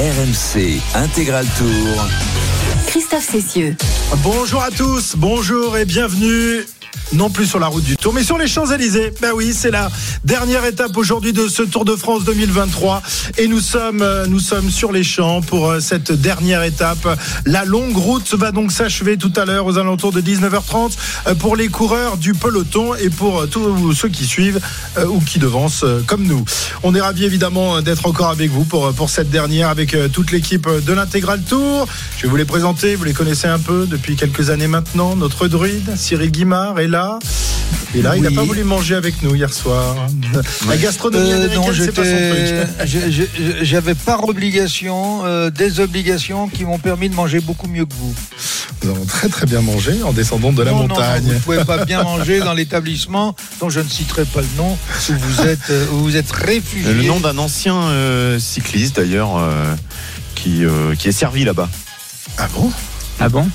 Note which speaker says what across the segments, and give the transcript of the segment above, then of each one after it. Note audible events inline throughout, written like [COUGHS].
Speaker 1: RMC Intégral Tour.
Speaker 2: Christophe Cessieux.
Speaker 3: Bonjour à tous, bonjour et bienvenue non plus sur la route du Tour, mais sur les Champs-Élysées. Ben oui, c'est la dernière étape aujourd'hui de ce Tour de France 2023. Et nous sommes, euh, nous sommes sur les champs pour euh, cette dernière étape. La longue route va donc s'achever tout à l'heure aux alentours de 19h30 euh, pour les coureurs du peloton et pour tous ceux qui suivent ou qui devancent comme nous. On est ravis évidemment d'être encore avec vous pour, pour cette dernière avec toute l'équipe de l'Intégral Tour. Je vais vous les présenter, vous les connaissez un peu depuis quelques années maintenant. Notre druide, Cyril Guimard, est là. Et là, il n'a pas voulu manger avec nous hier soir. La gastronomie
Speaker 4: Euh, non,
Speaker 3: américaine, c'est pas son truc. [LAUGHS]
Speaker 4: j'avais par obligation euh, des obligations qui m'ont permis de manger beaucoup mieux que vous.
Speaker 3: Nous avons très très bien mangé en descendant de la
Speaker 4: Non,
Speaker 3: montagne.
Speaker 4: non, vous ne pouvez pas bien [LAUGHS] manger dans l'établissement dont je ne citerai pas le nom où vous êtes, euh, où vous êtes réfugié.
Speaker 5: Le nom d'un ancien euh, cycliste d'ailleurs euh, qui, euh, qui est servi là-bas.
Speaker 3: Ah bon?
Speaker 6: Ah bon?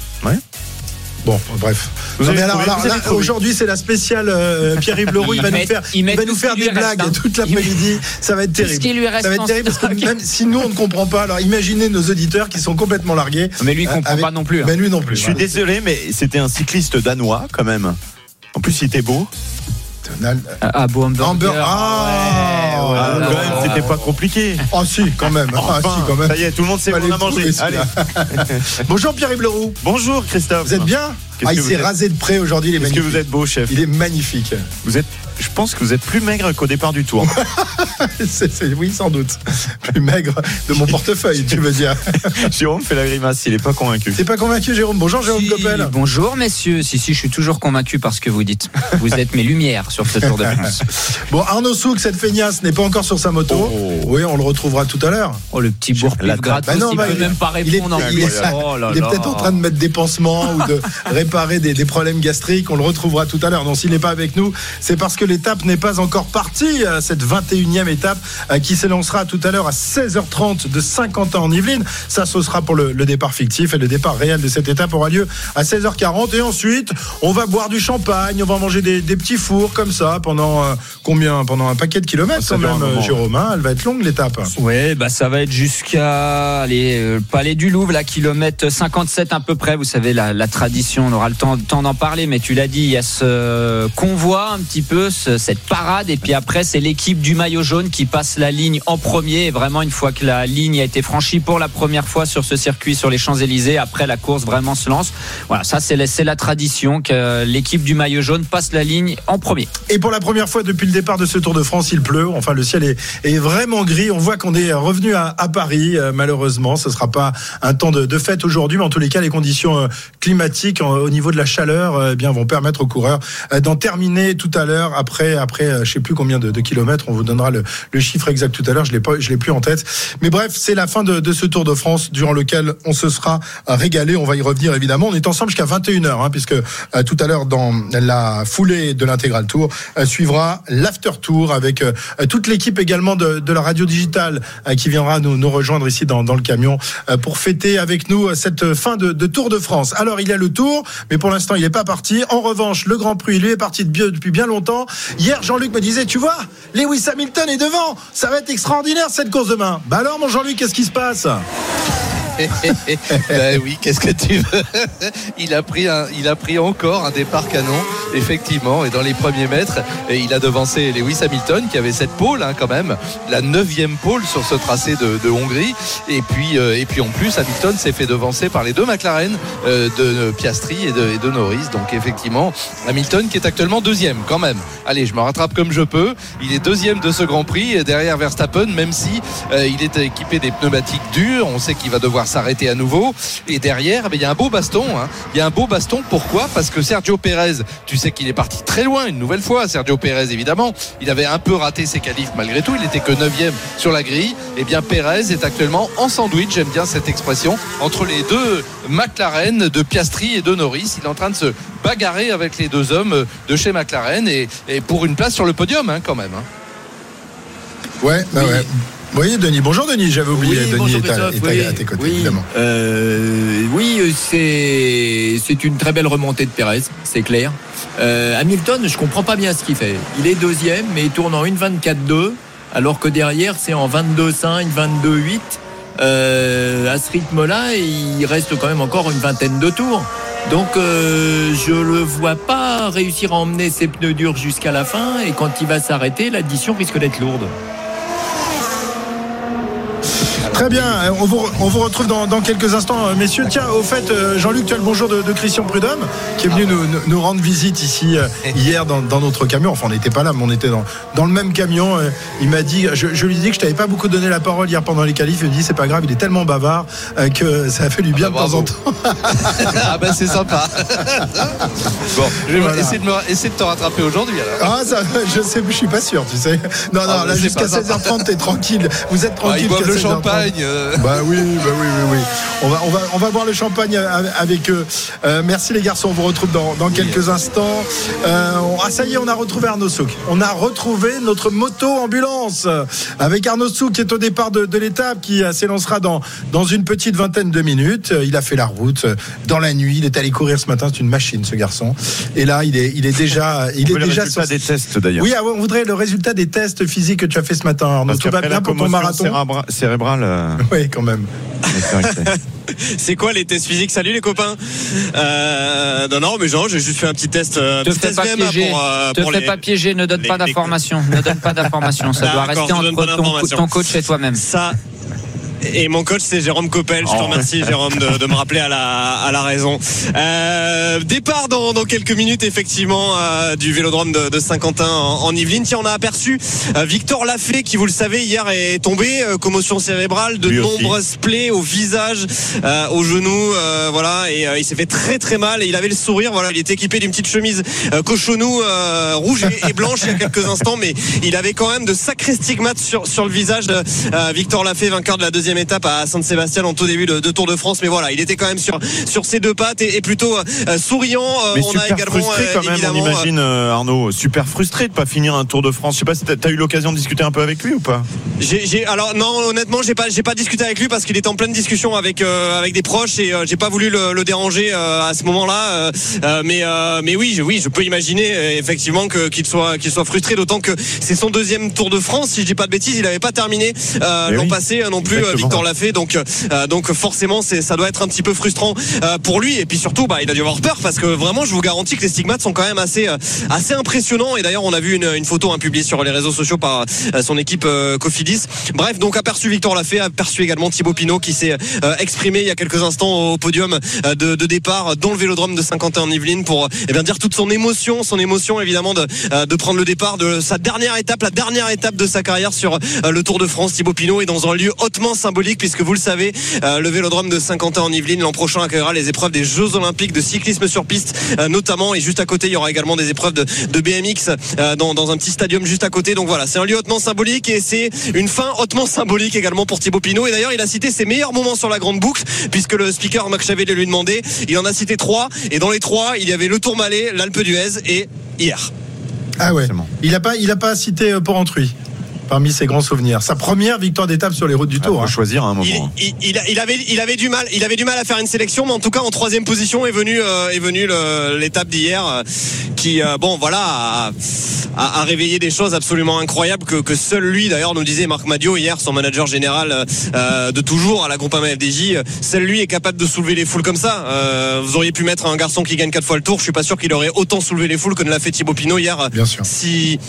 Speaker 3: Bon, bref. Non, mais alors, alors, là, aujourd'hui, c'est la spéciale euh, Pierre-Yves Leroux. Il va nous faire, il va nous des blagues
Speaker 6: hein.
Speaker 3: toute l'après-midi. Ça va être terrible.
Speaker 6: qui lui reste
Speaker 3: Ça va être terrible parce que même si nous on ne comprend pas, alors imaginez nos auditeurs qui sont complètement largués.
Speaker 6: Mais lui, il
Speaker 3: Euh,
Speaker 6: comprend
Speaker 3: avec-
Speaker 6: pas non plus. hein.
Speaker 3: Ben lui non plus.
Speaker 5: Je suis désolé, mais c'était un cycliste danois quand même. En plus, il était beau.
Speaker 6: Ah, ah, beau hamburger.
Speaker 3: Hamburger. Ah,
Speaker 6: Ouais,
Speaker 3: ouais,
Speaker 5: Ah,
Speaker 6: là
Speaker 5: quand
Speaker 6: là.
Speaker 5: même, c'était pas compliqué.
Speaker 3: Oh si, quand même. Ah, si, quand même.
Speaker 5: Ça y est, tout le monde sait qu'on a mangé. Allez. [LAUGHS]
Speaker 3: Bonjour Pierre-Yves Leroux.
Speaker 5: Bonjour Christophe.
Speaker 3: Vous êtes bien Ah, il s'est rasé de près aujourd'hui, il est
Speaker 5: Est-ce que vous êtes beau, chef
Speaker 3: Il est magnifique.
Speaker 5: Vous êtes. Je pense que vous êtes plus maigre qu'au départ du tour. [LAUGHS]
Speaker 3: C'est- c'est- oui, sans doute. Plus maigre de mon portefeuille, tu veux dire. [LAUGHS]
Speaker 5: Jérôme fait la grimace, il est pas convaincu.
Speaker 3: T'es pas convaincu, Jérôme Bonjour, Jérôme
Speaker 6: Si,
Speaker 3: Coppel.
Speaker 6: bonjour messieurs, si si je suis toujours convaincu par ce que vous dites. Vous êtes mes lumières sur ce Tour de France. [LAUGHS]
Speaker 3: Bon, Arnaud Souk, cette feignasse, n'est pas encore sur sa moto.
Speaker 5: Oh.
Speaker 3: Oui, on le retrouvera tout à l'heure.
Speaker 6: Oh le petit bourre
Speaker 5: La
Speaker 6: gratos,
Speaker 3: Bah non,
Speaker 6: il
Speaker 3: bah,
Speaker 6: peut
Speaker 3: il-
Speaker 6: même pas
Speaker 3: Il est,
Speaker 6: répondre. en
Speaker 3: il est-.
Speaker 6: Oh là
Speaker 3: il est
Speaker 6: là.
Speaker 3: peut-être en train de mettre des pansements ou de réparer des, des problèmes gastriques. On le retrouvera tout à l'heure. Donc, s'il n'est pas avec nous, c'est parce que l'étape n'est pas encore partie. euh, Cette 21e étape euh, qui s'élancera tout à l'heure à 16h30 de Saint-Quentin en Yvelines. Ça, ce sera pour le, le départ fictif et le départ réel de cette étape aura lieu à 16h40. Et ensuite, on va boire du champagne, on va manger des, des petits fours comme ça pendant euh, combien Pendant un paquet de kilomètres
Speaker 5: Ça
Speaker 3: quand même, euh, Jérôme. hein. Elle va être longue l'étape.
Speaker 6: Ouais, bah ça va être jusqu'à le Palais du Louvre, là, kilomètre 57 à peu près. Vous savez, la, la tradition, on aura le temps, temps d'en parler, mais tu l'as dit, il y a ce convoi un petit peu, ce- cette parade, et puis après, c'est l'équipe du maillot jaune qui passe la ligne en premier. Et vraiment, une fois que la ligne a été franchie pour la première fois sur ce circuit, sur les Champs-Élysées, après la course vraiment se lance. Voilà, ça, c'est la, tradition que l'équipe du maillot jaune passe la ligne en premier.
Speaker 3: Et pour la première fois depuis le départ de ce Tour de France, il pleut. Enfin, le ciel est, vraiment gris. On voit qu'on est revenu à, Paris. Euh, malheureusement, ce sera pas un temps de, fête aujourd'hui, mais en tous les cas, les conditions euh, climatiques au niveau de la chaleur, euh, eh bien, vont permettre aux coureurs euh, d'en terminer tout à l'heure. Après, après, euh, je sais plus combien de, kilomètres. On vous donnera le, le chiffre exact tout à l'heure. Je je l'ai plus en tête. Mais bref, c'est la fin de, ce Tour de France durant lequel on se sera euh, régalé. On va y revenir évidemment. On est ensemble jusqu'à 21h, hein, puisque euh, tout à l'heure dans la foulée de l'intégral tour suivra l'after tour avec toute l'équipe également de, de la radio digitale qui viendra nous, rejoindre ici dans, dans le camion pour fêter avec nous cette fin de, de Tour de France. Alors il y a le Tour, mais pour l'instant il n'est pas parti. En revanche, le Grand Prix lui est parti depuis bien longtemps. Hier, Jean-Luc me disait, tu vois, Lewis Hamilton est devant. Ça va être extraordinaire cette course demain. Bah alors, mon Jean-Luc, qu'est-ce qui se passe?
Speaker 7: Ben oui, qu'est-ce que tu veux? Il a, pris un, il a pris encore un départ canon, effectivement, et dans les premiers mètres, il a devancé Lewis Hamilton qui avait cette pole hein, quand même, la neuvième pole sur ce tracé de, de Hongrie. Et puis, euh, et puis en plus, Hamilton s'est fait devancer par les deux McLaren euh, de Piastri et de, et de Norris. Donc effectivement, Hamilton qui est actuellement deuxième quand même. Allez, je me rattrape comme je peux. Il est deuxième de ce Grand Prix derrière Verstappen, même si euh, il est équipé des pneumatiques durs, on sait qu'il va devoir s'arrêter à nouveau. Et derrière, eh bien, il y a un beau baston. hein. Il y a un beau baston. Pourquoi? Parce que Sergio Pérez, tu sais qu'il est parti très loin une nouvelle fois. Sergio Pérez, évidemment, il avait un peu raté ses qualifs malgré tout. Il était que 9 sur la grille. Eh bien, Pérez est actuellement en sandwich. J'aime bien cette expression entre les deux McLaren de Piastri et de Norris. Il est en train de se bagarrer avec les deux hommes de chez McLaren et, et pour une place sur le podium, hein, quand même. hein.
Speaker 3: Ouais, bah ouais. Voyez, Denis. Bonjour, Denis. J'avais oublié.
Speaker 8: Oui,
Speaker 3: Denis est, à, est
Speaker 8: oui.
Speaker 3: à tes côtés,
Speaker 8: Oui.
Speaker 3: évidemment.
Speaker 8: Euh, oui, euh, c'est c'est une très belle remontée de Pérez, c'est clair. Euh, Hamilton, je comprends pas bien ce qu'il fait. Il est deuxième, mais il tourne en 1,24,2, alors que derrière c'est en 22,5, 22,8. euh, à ce rythme-là, il reste quand même encore une vingtaine de tours. Donc euh, je le vois pas réussir à emmener ses pneus durs jusqu'à la fin et quand il va s'arrêter, l'addition risque d'être lourde.
Speaker 3: Très bien, euh, on vous, on vous retrouve dans, dans quelques instants, euh, messieurs. Tiens, au fait, euh, Jean-Luc, tu as le bonjour de, de Christian Prudhomme, qui est venu nous, rendre visite ici [LAUGHS] hier dans, dans notre camion. Enfin, on n'était pas là, mais on était dans, dans le même camion. Il m'a dit, je, je lui ai dit que je t'avais pas beaucoup donné la parole hier pendant les qualifs. Il me dit, c'est pas grave, il est tellement bavard que ça a fait du bien
Speaker 7: Ah bah,
Speaker 3: de temps en temps. [LAUGHS] [LAUGHS]
Speaker 7: ah ben c'est sympa. bon, je vais
Speaker 3: Voilà.
Speaker 7: essayer, de me, essayer de te rattraper aujourd'hui alors.
Speaker 3: Ah, ça, je sais, je suis pas sûr, tu sais. Non, non,
Speaker 7: Ah, bah,
Speaker 3: là,
Speaker 7: c'est
Speaker 3: jusqu'à
Speaker 7: pas sympa.
Speaker 3: 16h30, t'es tranquille. Vous êtes
Speaker 7: Ah,
Speaker 3: tranquille.
Speaker 7: ils boivent le
Speaker 3: 16h30.
Speaker 7: Champagne. euh.
Speaker 3: Bah oui, bah oui, oui, oui. On va, on va, on va boire le champagne avec eux. Euh, merci les garçons, on vous retrouve dans, dans quelques instants. Euh, on- ah ça y est, on a retrouvé Arnaud Souk. On a retrouvé notre moto ambulance avec Arnaud Souk qui est au départ de, de l'étape, qui s'élancera dans dans une petite vingtaine de minutes. Il a fait la route dans la nuit. Il est allé courir ce matin. C'est une machine, ce garçon. Et là, il est, il est déjà, [LAUGHS] il
Speaker 5: On
Speaker 3: est
Speaker 5: veut le
Speaker 3: déjà
Speaker 5: résultat
Speaker 3: sur-
Speaker 5: des tests d'ailleurs.
Speaker 3: Oui, ah on voudrait le résultat des tests physiques que tu as fait ce matin, Arnaud. Tout va bien pour ton marathon
Speaker 5: cérébra- cérébrale. Euh, [LAUGHS]
Speaker 3: Oui, quand même. [LAUGHS]
Speaker 5: c'est
Speaker 9: quoi les tests physiques? Salut les copains. Euh, non non mais genre j'ai juste fait un petit test. euh,
Speaker 6: Te
Speaker 9: petit
Speaker 6: fais
Speaker 9: test
Speaker 6: pas
Speaker 9: VMA
Speaker 6: piéger.
Speaker 9: pour, euh,
Speaker 6: Te
Speaker 9: pour
Speaker 6: fais
Speaker 9: les-
Speaker 6: pas piéger, ne donne
Speaker 9: les-
Speaker 6: pas d'informations. Ne donne pas d'informations. Ça doit rester entre ton, ton coach et toi-même.
Speaker 9: Ça. Et mon coach c'est Jérôme Coppel. Je te
Speaker 5: Oh.
Speaker 9: remercie Jérôme de, de me rappeler à la, à la raison. Euh, départ dans, dans quelques minutes effectivement euh, du Vélodrome de, de Saint-Quentin en, en Yvelines. Tiens on a aperçu euh, Victor Lafay qui vous le savez hier est tombé euh, commotion cérébrale, de
Speaker 5: Lui aussi.
Speaker 9: nombreuses plaies au visage, euh, au genou, euh, voilà et euh, il s'est fait très très mal et il avait le sourire. Voilà il était équipé d'une petite chemise euh, cochonou euh, rouge et, et blanche il y a quelques instants mais il avait quand même de sacrés stigmates sur, sur le visage de euh, Victor Lafay, vainqueur de la deuxième étape à Saint-Sébastien en tout début de, de Tour de France. Mais voilà, il était quand même sur, sur ses deux pattes et, et plutôt euh, souriant. Euh,
Speaker 5: Mais
Speaker 9: on a
Speaker 5: super
Speaker 9: également
Speaker 5: frustré
Speaker 9: euh,
Speaker 5: quand même, on imagine euh, Arnaud, super frustré de pas finir un Tour de France. Je sais pas si t'as as eu l'occasion de discuter un peu avec lui ou pas?
Speaker 9: J'ai, alors non, honnêtement, j'ai pas, j'ai pas discuté avec lui parce qu'il était en pleine discussion avec euh, avec des proches et euh, j'ai pas voulu le, le déranger euh, à ce moment-là. euh, euh, mais euh, mais oui, je, oui, je peux imaginer euh, effectivement que qu'il soit qu'il soit frustré, d'autant que c'est son deuxième Tour de France. Si je dis pas de bêtises, il avait pas terminé euh, l'an
Speaker 5: oui,
Speaker 9: passé euh, non plus, Victor Lafay. Donc euh, donc forcément, ça doit être un petit peu frustrant euh, pour lui et puis surtout, bah, il a dû avoir peur parce que vraiment, je vous garantis que les stigmates sont quand même assez euh, assez impressionnants. Et d'ailleurs, on a vu une, une photo hein, publiée sur les réseaux sociaux par euh, son équipe euh, Cofidis. Bref, donc aperçu Victor Lafay, aperçu également Thibaut Pinot qui s'est exprimé il y a quelques instants au podium de, de départ dans le Vélodrome de Saint-Quentin en Yvelines pour eh bien dire toute son émotion, son émotion évidemment de, de prendre le départ de sa dernière étape, la dernière étape de sa carrière sur le Tour de France. Thibaut Pinot est dans un lieu hautement symbolique puisque vous le savez, euh, le Vélodrome de Saint-Quentin en Yvelines l'an prochain accueillera les épreuves des Jeux Olympiques de cyclisme sur piste euh, notamment et juste à côté il y aura également des épreuves de, de BMX euh, dans, dans un petit stadium juste à côté. Donc voilà, c'est un lieu hautement symbolique et c'est une fin hautement symbolique également pour Thibaut Pinot. Et d'ailleurs, il a cité ses meilleurs moments sur la grande boucle puisque le speaker Max Chavet lui demandé. Il en a cité trois et dans les trois, il y avait le Tourmalet, l'Alpe d'Huez et hier.
Speaker 3: Ah ouais. Il a pas, il a pas cité Porrentruy? Parmi ses grands souvenirs. Sa première victoire d'étape sur les routes du
Speaker 5: Il
Speaker 3: Tour.
Speaker 5: faut
Speaker 3: hein.
Speaker 5: choisir à un
Speaker 9: Il,
Speaker 5: moment.
Speaker 9: il, il avait, il avait du mal, il avait du mal à faire une sélection, mais en tout cas en troisième position est venu, euh, est venu l'étape d'hier, euh, qui, euh, bon, voilà, a, a- a réveillé des choses absolument incroyables que, que seul lui, d'ailleurs, nous disait Marc Madio hier, son manager général euh, de toujours à la Groupama FDJ, seul lui est capable de soulever les foules comme ça. Euh, vous auriez pu mettre un garçon qui gagne quatre fois le tour, je suis pas sûr qu'il aurait autant soulevé les foules que ne l'a fait Thibaut Pinot hier.
Speaker 3: Bien sûr.
Speaker 9: Si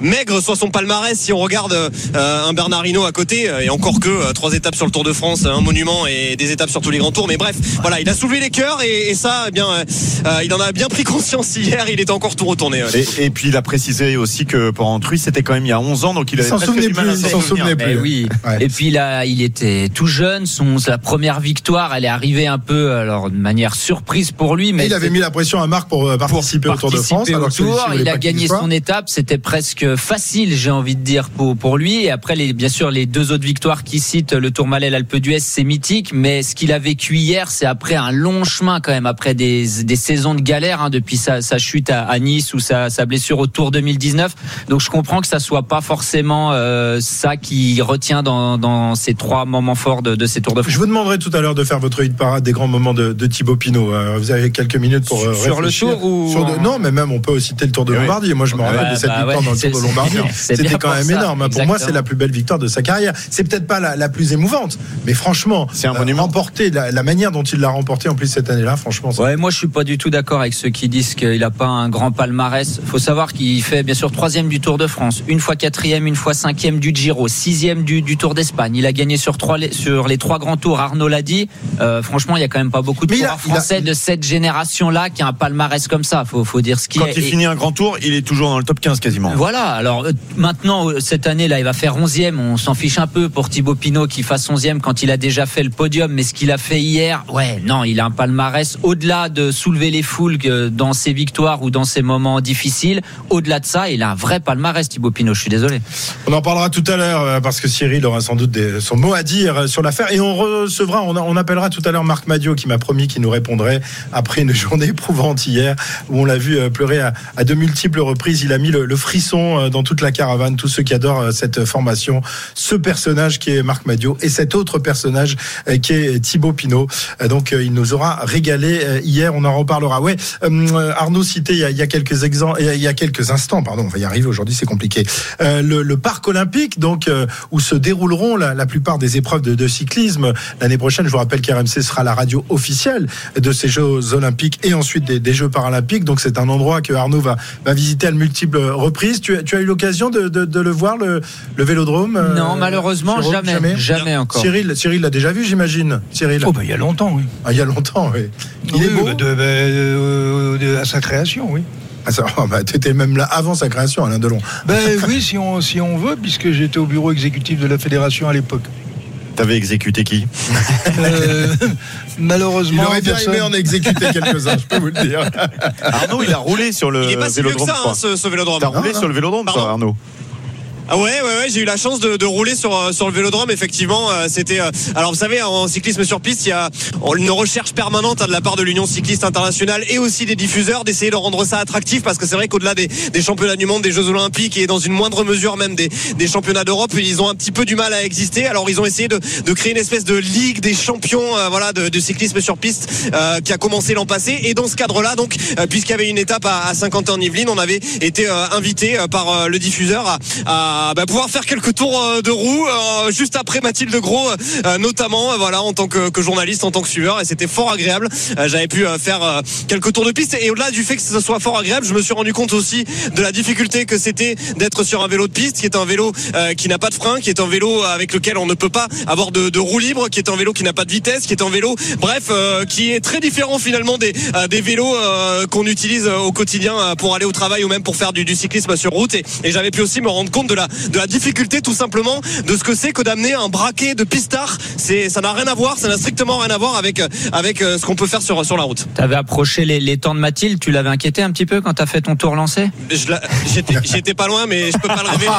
Speaker 9: maigre soit son palmarès, si on regarde euh, un Bernard Hinault à côté, euh, et encore que euh, trois étapes sur le Tour de France, un monument et des étapes sur tous les grands tours. Mais bref, voilà, il a soulevé les cœurs et, et ça, eh bien, euh, il en a bien pris conscience [LAUGHS] hier. Il était encore tout retourné. ouais.
Speaker 5: Et, et puis il a précisé aussi que Porrentruy c'était quand même il y a 11 ans donc il
Speaker 3: Il
Speaker 5: avait
Speaker 3: s'en souvenait
Speaker 5: du mal à
Speaker 3: plus, il
Speaker 5: s'en
Speaker 3: souvenait plus.
Speaker 6: Eh oui.
Speaker 3: Ouais.
Speaker 6: Et puis là, il était tout jeune. Son sa première victoire, elle est arrivée un peu, alors de manière surprise pour lui, mais
Speaker 3: Et il avait mis la pression à Marc pour participer au Tour de France.
Speaker 6: au
Speaker 3: alors
Speaker 6: Tour. il a gagné son étape, c'était presque facile, j'ai envie de dire pour pour lui. Et après, les, bien sûr, les deux autres victoires qu'il cite, le Tourmalet, l'Alpe d'Huez, c'est mythique. Mais ce qu'il a vécu hier, c'est après un long chemin quand même, après des des saisons de galère hein, depuis sa, sa chute à, à Nice ou sa, sa blessure au Tour 2019. Donc je comprends que ça soit pas forcément euh, ça qui retient dans dans ces trois moments forts de, de ces Tours de France.
Speaker 3: Je vous demanderai tout à l'heure de faire votre hit parade des grands moments de, de Thibaut Pinot. Euh, vous avez quelques minutes pour euh,
Speaker 6: Sur le
Speaker 3: réfléchir.
Speaker 6: Tour ou
Speaker 3: Sur de- Non, mais même on peut citer le Tour de
Speaker 5: Oui.
Speaker 3: Lombardie. Moi, je me rappelle de cette
Speaker 6: bah
Speaker 3: victoire
Speaker 6: ouais,
Speaker 3: dans le Tour de [LAUGHS] Lombardie. C'était quand même énorme. Moi, pour moi, c'est la plus belle victoire de sa carrière. C'est peut-être pas la, la plus émouvante, mais franchement,
Speaker 5: C'est un
Speaker 3: euh,
Speaker 5: monument.
Speaker 3: remporter la, la manière dont il l'a remporté en plus cette année-là, franchement. c'est-
Speaker 6: Ouais, moi je suis pas du tout d'accord avec ceux qui disent qu'il n'a pas un grand palmarès. Faut savoir qu'il fait bien sûr troisième du Tour de France, une fois quatrième, une fois cinquième du Giro, sixième du, du Tour d'Espagne. Il a gagné sur trois les- sur les trois grands tours. Arnaud l'a dit. Euh, franchement, il y a quand même pas beaucoup de coureurs
Speaker 3: il a-
Speaker 6: français de cette génération-là qui a un palmarès comme ça. Faut, faut dire ce qui
Speaker 5: Quand
Speaker 6: est.
Speaker 5: il
Speaker 6: Et-
Speaker 5: finit un grand tour, il est toujours dans le top 15 quasiment.
Speaker 6: Voilà, alors euh, maintenant, euh, cette année, là, il va faire 11e. On s'en fiche un peu pour Thibaut Pinot qui fasse 11e quand il a déjà fait le podium. Mais ce qu'il a fait hier, ouais, non, il a un palmarès au-delà de soulever les foules dans ses victoires ou dans ses moments difficiles. Au-delà de ça, il a un vrai palmarès, Thibaut Pinot. Je suis désolé.
Speaker 3: On en parlera tout à l'heure euh, parce que Cyril aura sans doute son mot à dire euh, sur l'affaire et on recevra, on, appellera tout à l'heure Marc Madio qui m'a promis qu'il nous répondrait après une [LAUGHS] journée éprouvante hier où on l'a vu euh, pleurer à, de multiples reprises. Il a mis le, frisson dans toute la caravane, tous ceux qui adorent euh, cette formation, ce personnage qui est Marc Madio et cet autre personnage euh, qui est Thibaut Pinot. Euh, Donc il nous aura régalé hier, on en reparlera. Ouais, Arnaud citait il y a, quelques exemples, il y a quelques instants, pardon, on va y arriver aujourd'hui, c'est compliqué. Le, parc olympique, donc où se dérouleront la, plupart des épreuves de, cyclisme l'année prochaine. Je vous rappelle qu'RMC sera la radio officielle de ces Jeux olympiques et ensuite des, Jeux paralympiques. Donc c'est un endroit que Arnaud va, visiter à multiples reprises. Tu, as- eu l'occasion de, de- de le voir le, le Vélodrome euh,
Speaker 6: non, malheureusement,
Speaker 3: Jérôme,
Speaker 6: jamais, jamais, encore.
Speaker 3: Cyril, Cyril l'a déjà vu, j'imagine. Cyril,
Speaker 4: Oh, ben, il y a longtemps, oui.
Speaker 3: Ah, il y a longtemps. Oui. Il
Speaker 4: Oui,
Speaker 3: est beau.
Speaker 4: bah, de- bah, euh, de- à sa création, oui.
Speaker 3: Ah, ça- oh, bah, T'étais même là avant sa création, Alain Delon.
Speaker 4: Ben oui, si on, si on veut, puisque j'étais au bureau exécutif de la fédération à l'époque.
Speaker 5: T'avais exécuté qui?
Speaker 4: Euh, [LAUGHS]
Speaker 3: Il
Speaker 4: malheureusement,
Speaker 3: aurait bien
Speaker 4: personne-
Speaker 3: aimé en exécuter quelques-uns, je peux vous le dire.
Speaker 5: Arnaud, il a roulé sur le
Speaker 9: Il est pas si vieux que
Speaker 5: vélodrome.
Speaker 9: ça, hein, ce, ce vélodrome.
Speaker 5: T'as roulé
Speaker 3: non.
Speaker 5: sur le vélodrome, toi, Arnaud
Speaker 9: Ah ouais, ouais, ouais, j'ai eu la chance de, de rouler sur, euh, sur le vélodrome, effectivement. euh, C'était. euh, alors, vous savez, en cyclisme sur piste, il y a une recherche permanente hein, de la part de l'Union cycliste internationale et aussi des diffuseurs d'essayer de rendre ça attractif parce que c'est vrai qu'au-delà des, des championnats du monde, des Jeux Olympiques et dans une moindre mesure même des, des championnats d'Europe, ils ont un petit peu du mal à exister. Alors, ils ont essayé de, de créer une espèce de ligue des champions euh, voilà, de, de cyclisme sur piste euh, qui a commencé l'an passé. Et dans ce cadre-là, donc, puisqu'il y avait une étape à, à Saint-Quentin-en-Yvelines, on avait été invité par le diffuseur à, à, bah, pouvoir faire quelques tours euh, de roue euh, juste après Mathilde Gros, euh, notamment, voilà, en tant que, que journaliste, en tant que suiveur, et c'était fort agréable. J'avais pu faire quelques tours de piste, et au-delà du fait que ce soit fort agréable, je me suis rendu compte aussi de la difficulté que c'était d'être sur un vélo de piste, qui est un vélo qui n'a pas de frein, qui est un vélo avec lequel on ne peut pas avoir de, de roue libre, qui est un vélo qui n'a pas de vitesse, qui est un vélo, bref, qui est très différent finalement des, des vélos qu'on utilise au quotidien pour aller au travail ou même pour faire du, du cyclisme sur route. Et, et j'avais pu aussi me rendre compte de la, de la difficulté tout simplement de ce que c'est que d'amener un braquet de pistard. C'est, ça n'a rien à voir, ça n'a strictement rien à voir avec, euh, avec euh, ce qu'on peut faire sur, sur la route.
Speaker 6: T'avais approché les, les temps de Mathilde. Tu l'avais inquiété un petit peu quand t'as fait ton tour lancé?
Speaker 9: Je la- J'étais, j'étais pas loin, mais je peux pas le révéler.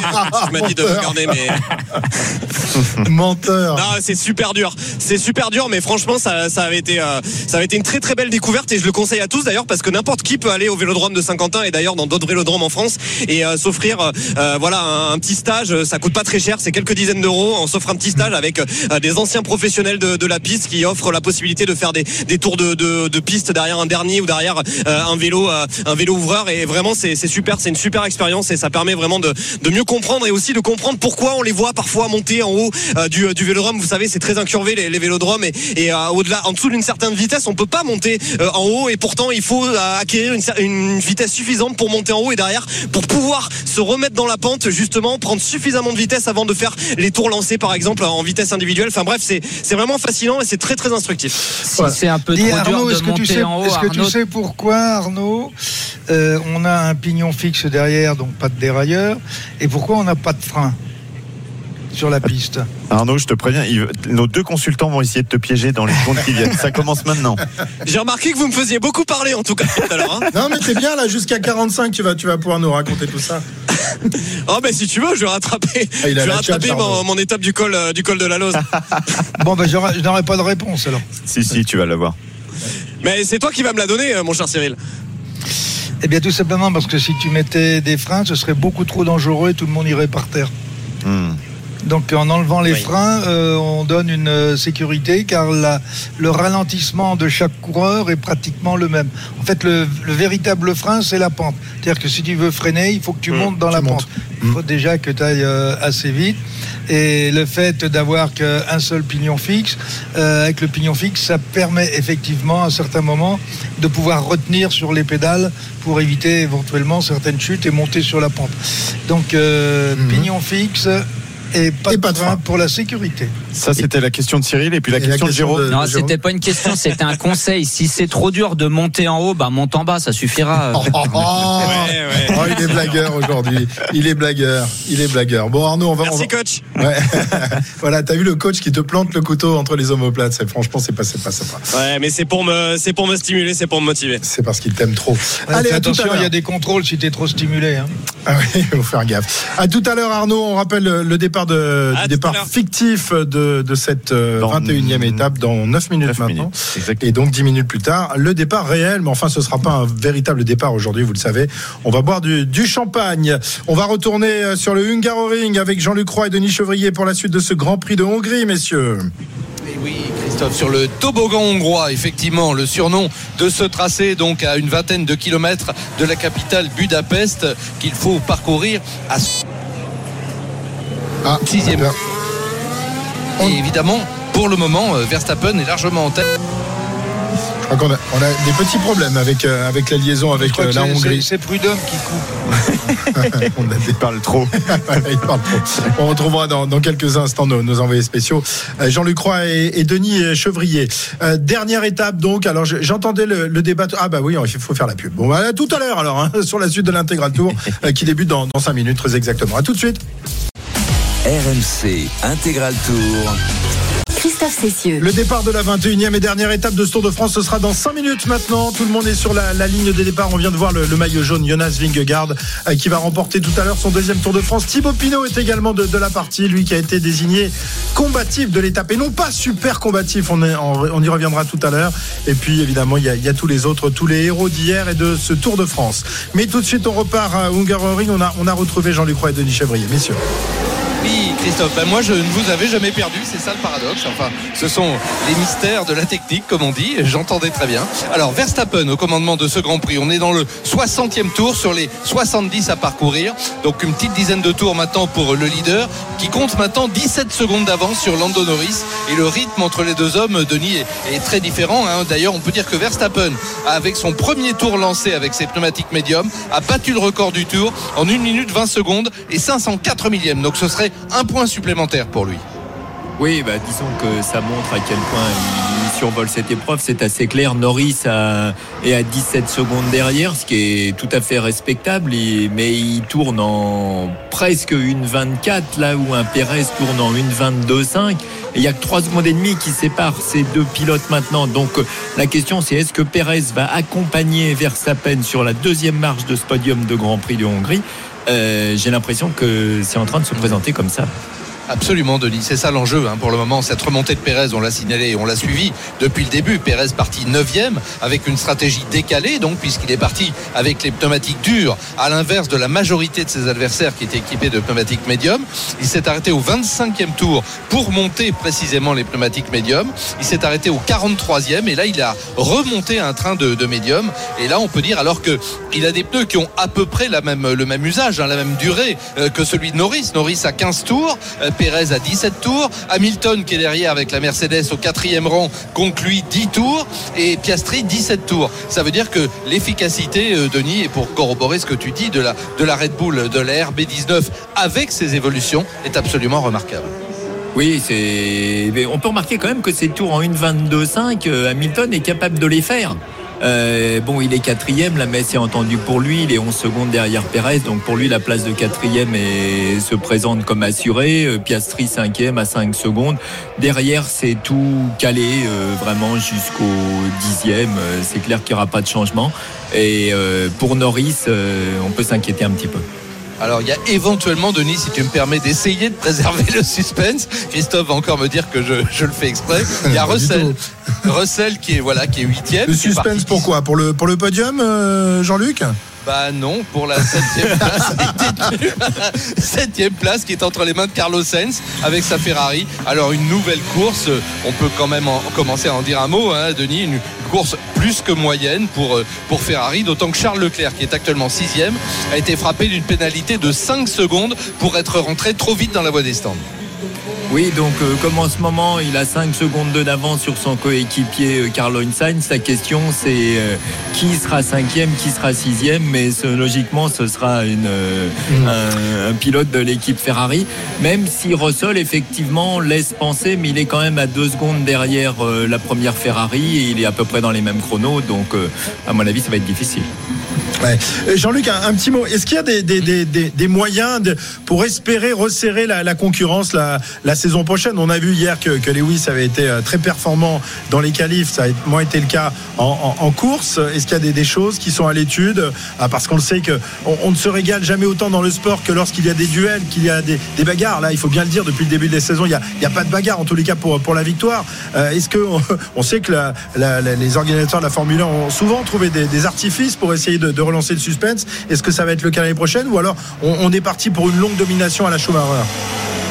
Speaker 9: Je m'a dit de regarder, mais. [LAUGHS]
Speaker 3: Menteur.
Speaker 9: Non, c'est super dur. C'est super dur, mais franchement, ça, ça avait été, euh, ça avait été une très très belle découverte et je le conseille à tous d'ailleurs parce que n'importe qui peut aller au Vélodrome de Saint-Quentin et d'ailleurs dans d'autres vélodromes en France et euh, s'offrir, euh, voilà, un, un petit stage. Ça coûte pas très cher, c'est quelques dizaines d'euros. On s'offre un petit stage avec euh, des anciens professionnels de, la piste qui offrent la possibilité de faire des, tours de, piste derrière un dernier ou derrière euh, un vélo, euh, un vélo ouvreur et vraiment c'est super, c'est une super expérience et ça permet vraiment de, mieux comprendre et aussi de comprendre pourquoi on les voit parfois monter en haut euh, du, vélodrome. Vous savez, c'est très incurvé les, les vélodromes et, et euh, au-delà, en dessous d'une certaine vitesse, on peut pas monter euh, en haut et pourtant il faut euh, acquérir une, une vitesse suffisante pour monter en haut et derrière pour pouvoir se remettre dans la pente justement, prendre suffisamment de vitesse avant de faire les tours lancés par exemple en vitesse individuelle. Enfin bref, c'est c'est vraiment fascinant et c'est très très instructif.
Speaker 6: Si
Speaker 3: Ouais.
Speaker 6: c'est un peu trop dur de
Speaker 4: est-ce que, tu
Speaker 6: monter
Speaker 4: sais,
Speaker 6: en haut,
Speaker 4: est-ce que tu sais pourquoi, Arnaud, euh, on a un pignon fixe derrière, donc pas de dérailleur, et pourquoi on n'a pas de frein? Sur la piste
Speaker 5: Arnaud, je te préviens, nos deux consultants vont essayer de te piéger dans les secondes qui viennent. Ça commence maintenant.
Speaker 9: J'ai remarqué que vous me faisiez beaucoup parler en tout cas tout à l'heure. hein. [LAUGHS]
Speaker 3: Non, mais t'es bien là, jusqu'à 45, tu vas, tu vas pouvoir nous raconter tout ça. [LAUGHS]
Speaker 9: Oh ben si tu veux, je vais rattraper,
Speaker 3: Ah, il a
Speaker 9: je vais rattraper mon, mon étape du col euh, du col de la Lose. [LAUGHS]
Speaker 4: Bon, ben, je n'aurai pas de réponse alors.
Speaker 5: Si, si, tu vas l'avoir.
Speaker 9: Mais c'est toi qui vas me la donner, euh, mon cher Cyril.
Speaker 4: Eh bien, tout simplement parce que si tu mettais des freins, ce serait beaucoup trop dangereux et tout le monde irait par terre.
Speaker 5: Hmm.
Speaker 4: Donc en enlevant les
Speaker 9: Oui.
Speaker 4: freins, euh, on donne une euh, sécurité car la- le ralentissement de chaque coureur est pratiquement le même. En fait, le, le véritable frein, c'est la pente. C'est-à-dire que si tu veux freiner, il faut que tu
Speaker 9: Mmh,
Speaker 4: montes dans
Speaker 3: tu
Speaker 4: la
Speaker 3: montes.
Speaker 4: pente. Il faut déjà que tu ailles euh, assez vite. Et le fait d'avoir qu'un seul pignon fixe, euh, avec le pignon fixe, ça permet effectivement à certains moments de pouvoir retenir sur les pédales pour éviter éventuellement certaines chutes et monter sur la pente. Donc euh,
Speaker 3: Mhm.
Speaker 4: pignon fixe et pas,
Speaker 3: Et
Speaker 4: de,
Speaker 3: pas de
Speaker 4: frein pour la sécurité.
Speaker 5: Ça, c'était la question de Cyril et puis la
Speaker 3: Et la
Speaker 5: question de
Speaker 3: question
Speaker 5: Jérôme.
Speaker 3: de-
Speaker 6: Non, c'était pas une question, c'était un conseil. Si c'est trop dur de monter en haut, bah monte en bas, ça suffira.
Speaker 3: Oh, oh, oh. Oh, il est blagueur aujourd'hui. Il est blagueur. Il est blagueur. Bon, Arnaud, on va. on
Speaker 9: Merci
Speaker 3: va-
Speaker 9: coach.
Speaker 3: Ouais. [LAUGHS] voilà, t'as vu le coach qui te plante le couteau entre les omoplates. C'est franchement, c'est pas, c'est pas sympa.
Speaker 9: Ouais, mais c'est pour me, c'est pour me stimuler, c'est pour me motiver.
Speaker 3: C'est parce qu'il t'aime trop.
Speaker 4: Ouais,
Speaker 3: Allez,
Speaker 4: fais
Speaker 3: à tout à
Speaker 4: attention, il y a des contrôles si tu es trop stimulé. hein.
Speaker 3: Ah oui, il [LAUGHS] faut faire gaffe. À tout à l'heure, Arnaud. On rappelle le le départ de,
Speaker 9: à
Speaker 3: départ fictif de, de cette euh,
Speaker 5: Dans
Speaker 3: 21e étape dans 9 minutes
Speaker 5: Neuf
Speaker 3: maintenant.
Speaker 5: minutes. Exact.
Speaker 3: Et donc 10 minutes plus tard, le départ réel, mais enfin ce sera pas un véritable départ aujourd'hui, vous le savez. On va boire du, du champagne. On va retourner euh, sur le Hungaroring avec Jean-Luc Roy et Denis Chevrier pour la suite de ce Grand Prix de Hongrie, messieurs.
Speaker 7: Et oui, Christophe, sur le toboggan hongrois, effectivement, le surnom de ce tracé, donc à une vingtaine de kilomètres de la capitale Budapest, qu'il faut parcourir à
Speaker 3: Ah,
Speaker 7: sixième. Et évidemment, pour le moment, euh, Verstappen est largement en tête.
Speaker 3: Je crois qu'on a, on a des petits problèmes avec, euh, avec la liaison
Speaker 4: Je
Speaker 3: avec
Speaker 4: crois
Speaker 3: euh, la Hongrie.
Speaker 4: C'est Prudhomme qui coupe. [LAUGHS]
Speaker 3: on a des
Speaker 5: Il parle trop. [LAUGHS]
Speaker 3: Il parle trop. On retrouvera dans, dans quelques instants nos, nos envoyés spéciaux, euh, Jean-Luc Roy et, et Denis Chevrier. Euh, dernière étape donc. Alors je- j'entendais le, le débat. Ah bah oui, il faut faire la pub. Bon, bah, à tout à l'heure alors hein, [LAUGHS] sur la suite de l'intégral tour euh, qui débute dans, dans 5 minutes très exactement. À tout de suite.
Speaker 1: RMC Intégral Tour.
Speaker 2: Christophe Cessieux.
Speaker 3: Le départ de la 21e et dernière étape de ce Tour de France, ce sera dans 5 minutes maintenant. Tout le monde est sur la, la ligne des départs. On vient de voir le, le maillot jaune Jonas Vingegaard euh, qui va remporter tout à l'heure son deuxième Tour de France. Thibaut Pinot est également de, de la partie, lui qui a été désigné combatif de l'étape et non pas super combatif. On, est- on, on y reviendra tout à l'heure. Et puis évidemment, il y, a, il y a tous les autres, tous les héros d'hier et de ce Tour de France. Mais tout de suite, on repart à Hungaroring. On a, on a retrouvé Jean-Luc Roy et Denis Chevrier. Messieurs.
Speaker 7: Oui, Christophe, ben moi je ne vous avais jamais perdu, c'est ça le paradoxe. Enfin, ce sont les mystères de la technique, comme on dit, j'entendais très bien. Alors, Verstappen au commandement de ce Grand Prix, on est dans le 60e tour sur les 70 à parcourir. Donc une petite dizaine de tours maintenant pour le leader, qui compte maintenant 17 secondes d'avance sur Lando Norris. Et le rythme entre les deux hommes, Denis, est, très différent. hein. D'ailleurs, on peut dire que Verstappen, avec son premier tour lancé avec ses pneumatiques médiums, a battu le record du tour en 1 minute 20 secondes et 504 millièmes. Donc ce serait un point supplémentaire pour lui.
Speaker 8: Oui, bah, disons que ça montre à quel point il survole cette épreuve. C'est assez clair. Norris est à 17 secondes derrière, ce qui est tout à fait respectable. Mais il tourne en presque une 24, là où un Pérez tourne en une 22,5. Et il n'y a que 3 secondes et demie qui séparent ces deux pilotes maintenant. Donc la question c'est est-ce que Pérez va accompagner Verstappen sur la deuxième marche de ce podium de Grand Prix de Hongrie? Euh, J'ai l'impression que c'est en train de se présenter comme ça.
Speaker 7: Absolument, Denis. C'est ça l'enjeu hein, pour le moment. Cette remontée de Pérez, on l'a signalé et on l'a suivi depuis le début. Pérez parti 9e avec une stratégie décalée, donc puisqu'il est parti avec les pneumatiques dures, à l'inverse de la majorité de ses adversaires qui étaient équipés de pneumatiques médiums. Il s'est arrêté au 25e tour pour monter précisément les pneumatiques médiums. Il s'est arrêté au 43e et là il a remonté un train de, de médium. Et là on peut dire alors que il a des pneus qui ont à peu près le même usage, hein, la même durée euh, que celui de Norris. Norris a 15 tours, euh, Pérez a 17 tours, Hamilton qui est derrière avec la Mercedes au quatrième rang lui 10 tours et Piastri 17 tours. Ça veut dire que l'efficacité, euh, Denis, et pour corroborer ce que tu dis de la, Red Bull, de la RB19 avec ses évolutions, est absolument remarquable.
Speaker 8: Oui, c'est. on peut remarquer quand même que ces tours en 1,22,5, euh, Hamilton est capable de les faire. Euh, bon, il est quatrième, la messe est entendue pour lui, il est 11 secondes derrière Pérez, donc pour lui la place de quatrième est, se présente comme assurée. Euh, Piastri cinquième à 5 secondes. Derrière, c'est tout calé euh, vraiment jusqu'au dixième. Euh, c'est clair qu'il n'y aura pas de changement. Et pour Norris, on peut s'inquiéter un petit peu.
Speaker 7: Alors il y a éventuellement, Denis, si tu me permets d'essayer de préserver le suspense, Christophe va encore me dire que je, je le fais exprès. [LAUGHS] Il y a Russell, Russell qui est voilà qui est huitième.
Speaker 3: Le suspense pourquoi? Pour le, pour le podium, euh, Jean-Luc?
Speaker 7: Bah non, pour la septième place, [LAUGHS] septième place qui est entre les mains de Carlos Sainz avec sa Ferrari. Alors une nouvelle course, on peut quand même en, commencer à en dire un mot, hein, Denis, une course plus que moyenne pour, euh, pour Ferrari, d'autant que Charles Leclerc, qui est actuellement sixième, a été frappé d'une pénalité de 5 secondes pour être rentré trop vite dans la voie des stands.
Speaker 8: Oui, donc euh, comme en ce moment il a 5 secondes d'avance sur son coéquipier euh, Carlo Sainz, sa question c'est euh, qui sera cinquième, qui sera sixième, mais logiquement ce sera euh, un, pilote de l'équipe Ferrari, même si Russell effectivement laisse penser, mais il est quand même à 2 secondes derrière euh, la première Ferrari et il est à peu près dans les mêmes chronos, donc euh, à mon avis ça va être difficile.
Speaker 3: Euh, Jean-Luc, un, un petit mot. Est-ce qu'il y a des, moyens de- pour espérer resserrer la, la concurrence la, la saison prochaine? On a vu hier que, que Lewis avait été euh, très performant dans les qualifs. Ça a moins été le cas en, course. Est-ce qu'il y a des, choses qui sont à l'étude? Ah, Parce qu'on le sait que on, ne se régale jamais autant dans le sport que lorsqu'il y a des duels, qu'il y a des, bagarres. Là, il faut bien le dire, depuis le début des saisons, il n'y a, pas de bagarre, en tous les cas, pour, la victoire. Euh, Est-ce que [LAUGHS] on, sait que la- la- la- les organisateurs de la Formule 1 ont souvent trouvé des, des artifices pour essayer de, de relancer le suspense. Est-ce que ça va être le cas l'année prochaine Ou alors on, on est parti pour une longue domination à la Schumacher?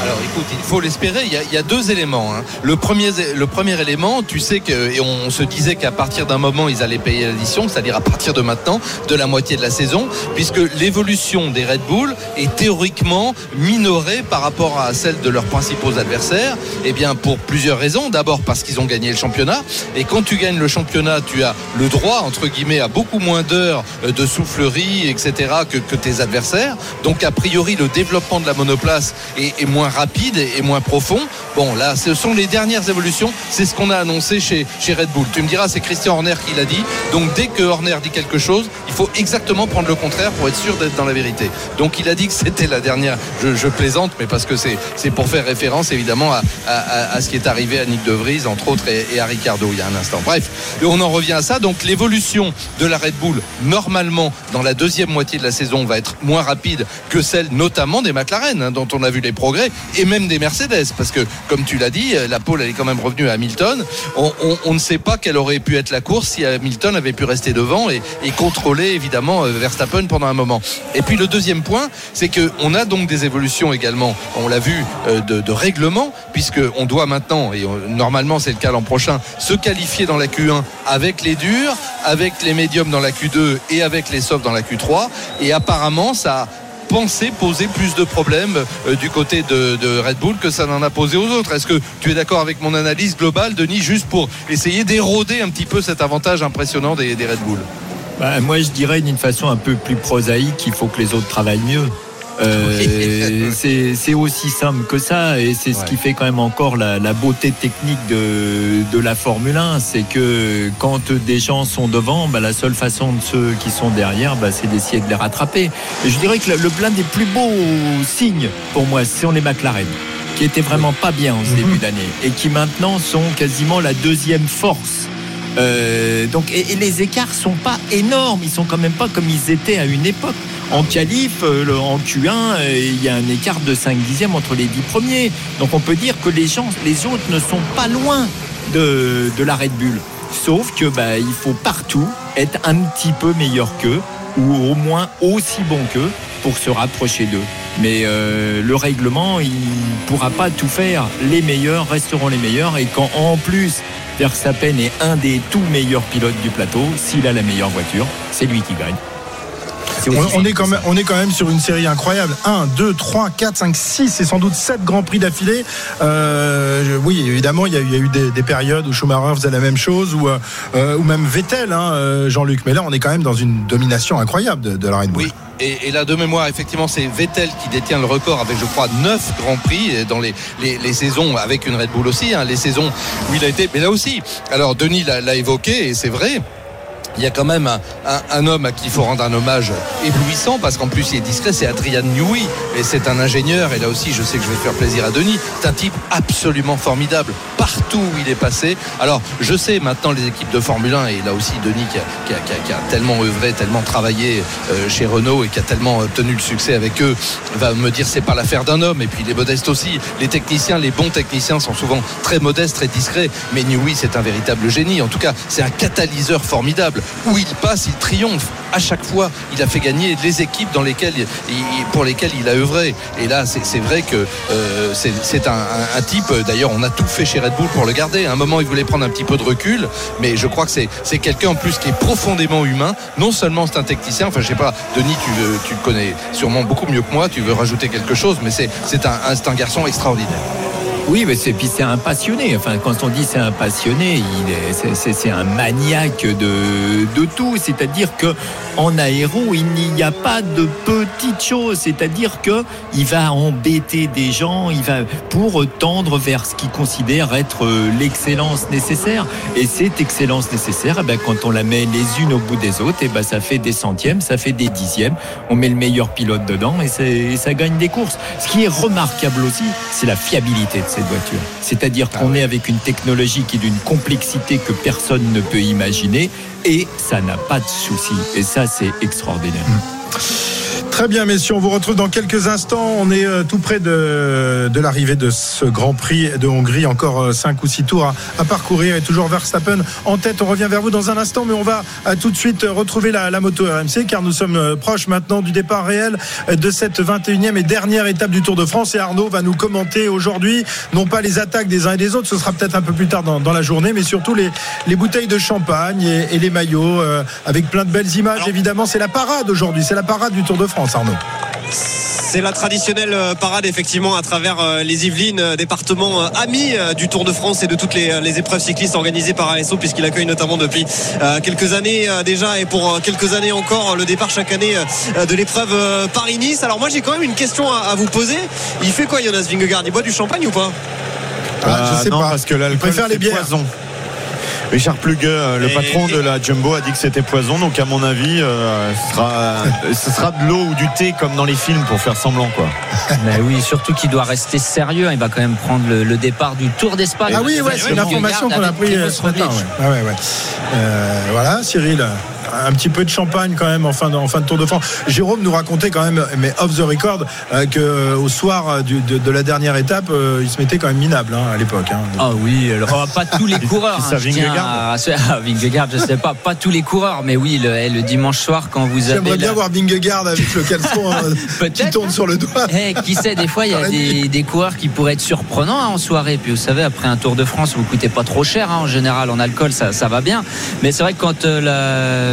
Speaker 7: Alors écoute, il faut l'espérer. Il y, a, deux éléments. hein. Le, premier, le premier élément, tu sais que, et on se disait qu'à partir d'un moment, ils allaient payer l'addition, c'est-à-dire à partir de maintenant, de la moitié de la saison, puisque l'évolution des Red Bull est théoriquement minorée par rapport à celle de leurs principaux adversaires. Eh bien, pour plusieurs raisons. D'abord parce qu'ils ont gagné le championnat. Et quand tu gagnes le championnat, tu as le droit, entre guillemets, à beaucoup moins d'heures euh, de soufflerie, etc., que, que tes adversaires. Donc, a priori, le développement de la monoplace est, est moins rapide et, moins profond. Bon, là, ce sont les dernières évolutions. C'est ce qu'on a annoncé chez, chez Red Bull. Tu me diras, c'est Christian Horner qui l'a dit. Donc, dès que Horner dit quelque chose, il faut exactement prendre le contraire pour être sûr d'être dans la vérité. Donc, il a dit que c'était la dernière. Je, plaisante, mais parce que c'est pour faire référence, évidemment, à, à- ce qui est arrivé à Nick De Vries, entre autres, et, et à Ricardo il y a un instant. Bref, on en revient à ça. Donc, l'évolution de la Red Bull, normalement, dans la deuxième moitié de la saison, va être moins rapide que celle, notamment des McLaren, hein, dont on a vu les progrès, et même des Mercedes, parce que, comme tu l'as dit, la pole, est quand même revenue à Hamilton. On, on- on ne sait pas quelle aurait pu être la course si Hamilton avait pu rester devant et, contrôler, évidemment, euh, Verstappen pendant un moment. Et puis, le deuxième point, c'est qu'on a donc des évolutions également, on l'a vu, euh, de, de règlement, puisqu'on doit maintenant, et on- normalement c'est le cas l'an prochain, se qualifier dans la Q1 avec les durs, avec les médiums dans la Q2 et avec les softs dans la Q3. Et apparemment, ça pensé poser plus de problèmes euh, du côté de, Red Bull que ça n'en a posé aux autres. Est-ce que tu es d'accord avec mon analyse globale, Denis, juste pour essayer d'éroder un petit peu cet avantage impressionnant des, Red Bull?
Speaker 8: Bah, moi, je dirais d'une façon un peu plus prosaïque qu'il faut que les autres travaillent mieux. Euh, [LAUGHS] c'est c'est aussi simple que ça et c'est ce qui fait quand même encore la, la beauté technique de, de la Formule 1 c'est que quand des gens sont devant bah, la seule façon de ceux qui sont derrière bah, c'est d'essayer de les rattraper. Et je dirais que le, plein des plus beaux signes pour moi ce sont les McLaren qui étaient vraiment pas bien en ce début d'année et qui maintenant sont quasiment la deuxième force euh, donc, et, les écarts sont pas énormes, ils sont quand même pas comme ils étaient à une époque. En qualif, euh, en Q1, euh, il y a un écart de 5 dixièmes entre les 10 premiers. Donc on peut dire que les gens, les autres ne sont pas loin de, de la Red Bull. Sauf que bah, il faut partout être un petit peu meilleur qu'eux ou au moins aussi bon qu'eux pour se rapprocher d'eux. Mais euh, le règlement, il pourra pas tout faire. Les meilleurs resteront les meilleurs et quand en plus Verstappen est un des tout meilleurs pilotes du plateau, s'il a la meilleure voiture, c'est lui qui gagne.
Speaker 3: On, est quand même,
Speaker 8: ça.
Speaker 3: on est quand même sur une série incroyable. 1, 2, 3, 4, 5, 6 et sans doute 7 grands prix d'affilée. Euh, oui, évidemment, il y a, eu- il y a eu des, des périodes où Schumacher faisait la même chose, ou, euh, euh, ou même Vettel, hein, Jean-Luc. Mais là, on est quand même dans une domination incroyable de, de la Red Bull.
Speaker 7: Oui. Et, là, de mémoire, effectivement, c'est Vettel qui détient le record avec, je crois, 9 grands prix dans les, les, saisons, avec une Red Bull aussi, hein, les saisons où il a été. Mais là aussi, alors Denis l'a évoqué, et c'est vrai. Il y a quand même un, homme à qui il faut rendre un hommage éblouissant parce qu'en plus il est discret, c'est Adrian Newey et c'est un ingénieur et là aussi je sais que je vais faire plaisir à Denis, c'est un type absolument formidable partout où il est passé. Alors je sais maintenant les équipes de Formule 1 et là aussi Denis qui a, tellement œuvré, tellement travaillé euh, chez Renault et qui a tellement obtenu le succès avec eux va me dire c'est pas l'affaire d'un homme et puis il est modeste aussi. Les techniciens, les bons techniciens sont souvent très modestes, très discrets mais Newey c'est un véritable génie. En tout cas c'est un catalyseur formidable. Où il passe, il triomphe. À chaque fois, il a fait gagner les équipes pour lesquelles il a œuvré. Et là, c'est vrai que euh, c'est un, type. D'ailleurs, on a tout fait chez Red Bull pour le garder. À un moment, il voulait prendre un petit peu de recul, mais je crois que c'est quelqu'un en plus qui est profondément humain. Non seulement c'est un technicien. Enfin, je sais pas, Denis, tu, le connais sûrement beaucoup mieux que moi. Tu veux rajouter quelque chose, mais c'est un, un garçon extraordinaire.
Speaker 8: Oui, mais c'est puis c'est un passionné. Enfin, quand on dit c'est un passionné, il est- c'est- c'est un maniaque de, de tout. C'est-à-dire que en aéro, il n'y a pas de petites choses. C'est-à-dire que il va embêter des gens, il va pour tendre vers ce qu'il considère être euh, l'excellence nécessaire. Et cette excellence nécessaire, eh ben, quand on la met les unes au bout des autres, et ben, ça fait des centièmes, ça fait des dixièmes. On met le meilleur pilote dedans et, c'est- ça gagne des courses. Ce qui est remarquable aussi, c'est la fiabilité de cette voiture. C'est-à-dire qu'on est avec une technologie qui est d'une complexité que personne ne peut imaginer et ça n'a pas de souci. Et ça, c'est extraordinaire.
Speaker 3: Très bien, messieurs, on vous retrouve dans quelques instants. On est euh, tout près de, de l'arrivée de ce Grand Prix de Hongrie. Encore 5 ou 6 tours à, à parcourir et toujours Verstappen en tête. On revient vers vous dans un instant, mais on va euh, tout de suite retrouver la, la moto RMC car nous sommes euh, proches maintenant du départ réel euh, de cette 21e et dernière étape du Tour de France. Et Arnaud va nous commenter aujourd'hui, non pas les attaques des uns et des autres, ce sera peut-être un peu plus tard dans, dans la journée, mais surtout les, les bouteilles de champagne et, et les maillots euh, avec plein de belles images. Évidemment, c'est la parade aujourd'hui, c'est la parade du Tour de France, Arnaud.
Speaker 9: C'est la traditionnelle euh, parade effectivement à travers euh, les Yvelines, euh, département ami du Tour de France et de toutes les, les épreuves cyclistes organisées par ASO puisqu'il accueille notamment depuis quelques années déjà et pour quelques années encore le départ chaque année de l'épreuve Paris-Nice. Alors moi j'ai quand même une question à, à vous poser. Il fait quoi Jonas Vingegaard? Il boit du champagne ou pas?
Speaker 3: Ah, je sais
Speaker 5: non,
Speaker 3: pas.
Speaker 5: parce que l'alcool,
Speaker 3: préfère les
Speaker 5: c'est
Speaker 3: bières.
Speaker 5: poison. Richard Plugue, euh, le
Speaker 9: Et-
Speaker 5: patron
Speaker 9: et-
Speaker 5: de la Jumbo, a dit que c'était poison. Donc, à mon avis, euh, ce, sera, [LAUGHS] ce sera de l'eau ou du thé comme dans les films pour faire semblant, quoi. [LAUGHS]
Speaker 6: Mais oui, surtout qu'il doit rester sérieux. Il va quand même prendre le, le départ du Tour d'Espagne.
Speaker 3: Ah oui, ouais, c'est une information qu'on a pris ce matin. ouais. Ah ouais, ouais. Euh, voilà, Cyril. Un petit peu de champagne quand même en fin de, en fin de Tour de France. Jérôme nous racontait quand même, mais off the record, euh, que euh, au soir du- de, de la dernière étape, euh, il se mettait quand même minable hein, à l'époque. hein.
Speaker 6: Ah oui, alors pas tous les [LAUGHS] coureurs. Hein,
Speaker 5: Vingegaard
Speaker 6: à- Ah, Vingegaard, je sais pas, pas tous les coureurs, mais oui, le, eh, le dimanche soir quand vous avez.
Speaker 3: J'aimerais bien
Speaker 6: la-
Speaker 3: voir Vingegaard avec le caleçon euh, [LAUGHS] qui tourne sur le doigt.
Speaker 6: Eh, qui sait, des fois, il y a des, des coureurs qui pourraient être surprenants hein, en soirée. Puis vous savez, après un Tour de France, vous coûtez pas trop cher hein, en général en alcool, ça, ça va bien. Mais c'est vrai que quand euh, la-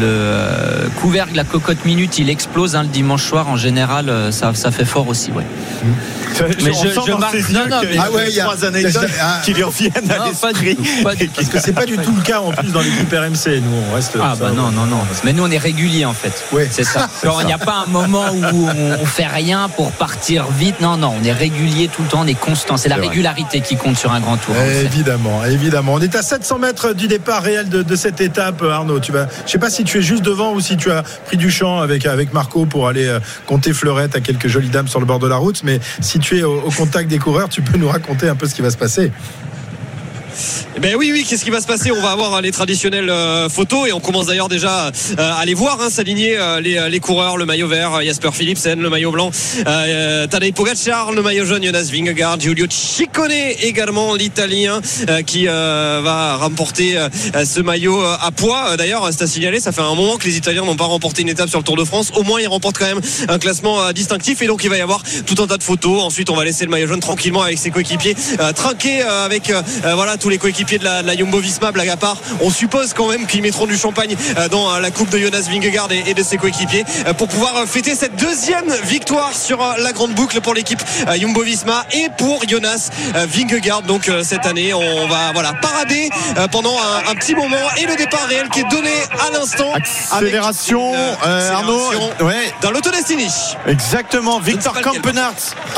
Speaker 6: le euh, couvercle, la cocotte minute, il explose hein, le dimanche soir, en général, euh, ça, ça fait fort aussi. Ouais. Mais je- je marque- non, non,
Speaker 5: qu'il
Speaker 6: mais-
Speaker 3: Ah ouais, il y a-
Speaker 5: trois anecdotes
Speaker 3: Ah. [LAUGHS]
Speaker 5: qui lui reviennent à l'esprit.
Speaker 6: tout, pas du [LAUGHS] tout.
Speaker 3: Parce que c'est pas du tout le cas en plus dans l'équipe RMC. Nous, on reste.
Speaker 6: Ah bah non, non, non. Mais nous, on est réguliers en fait.
Speaker 3: Ouais.
Speaker 6: C'est ça. [LAUGHS] Il n'y a pas un moment où on, on fait rien pour partir vite. Non, non, on est régulier tout le temps, on est constant. C'est la
Speaker 5: vrai.
Speaker 6: régularité qui compte sur un grand tour.
Speaker 3: Évidemment, évidemment. On est à 700 mètres du départ réel de, de cette étape, Arnaud. Tu vas, je sais pas si tu es juste devant ou si tu as pris du champ avec, avec Marco pour aller euh, compter fleurette à quelques jolies dames sur le bord de la route. Mais si tu es au, au contact des coureurs, tu peux nous raconter un peu ce qui va se passer.
Speaker 9: Eh Ben oui, oui, qu'est-ce qui va se passer? On va avoir euh, les traditionnelles euh, photos et on commence d'ailleurs déjà euh, à les voir hein, s'aligner euh, les, les coureurs, le maillot vert, Jasper Philipsen, le maillot blanc, euh, Tadej Pogacar, le maillot jaune, Jonas Vingegaard, Giulio Ciccone également, l'italien euh, qui euh, va remporter ce maillot à poids. D'ailleurs, c'est à signaler, ça fait un moment que les Italiens n'ont pas remporté une étape sur le Tour de France. Au moins, ils remportent quand même un classement distinctif et donc il va y avoir tout un tas de photos. Ensuite, on va laisser le maillot jaune tranquillement avec ses coéquipiers, trinquer avec voilà tous les coéquipiers de la, de la Jumbo Visma, blague à part. On suppose quand même qu'ils mettront du champagne euh, dans euh, la coupe de Jonas Vingegaard et, et de ses coéquipiers euh, pour pouvoir fêter cette deuxième victoire sur la grande boucle pour l'équipe Jumbo Visma et pour Jonas Vingegaard. Donc cette année, on va voilà parader pendant un, un petit moment et le départ réel qui est donné à l'instant.
Speaker 5: Accélération,
Speaker 9: une,
Speaker 5: euh, Arnaud. Ouais,
Speaker 9: Dans l'Auto Destiny.
Speaker 5: exactement. Victor. Kampenarts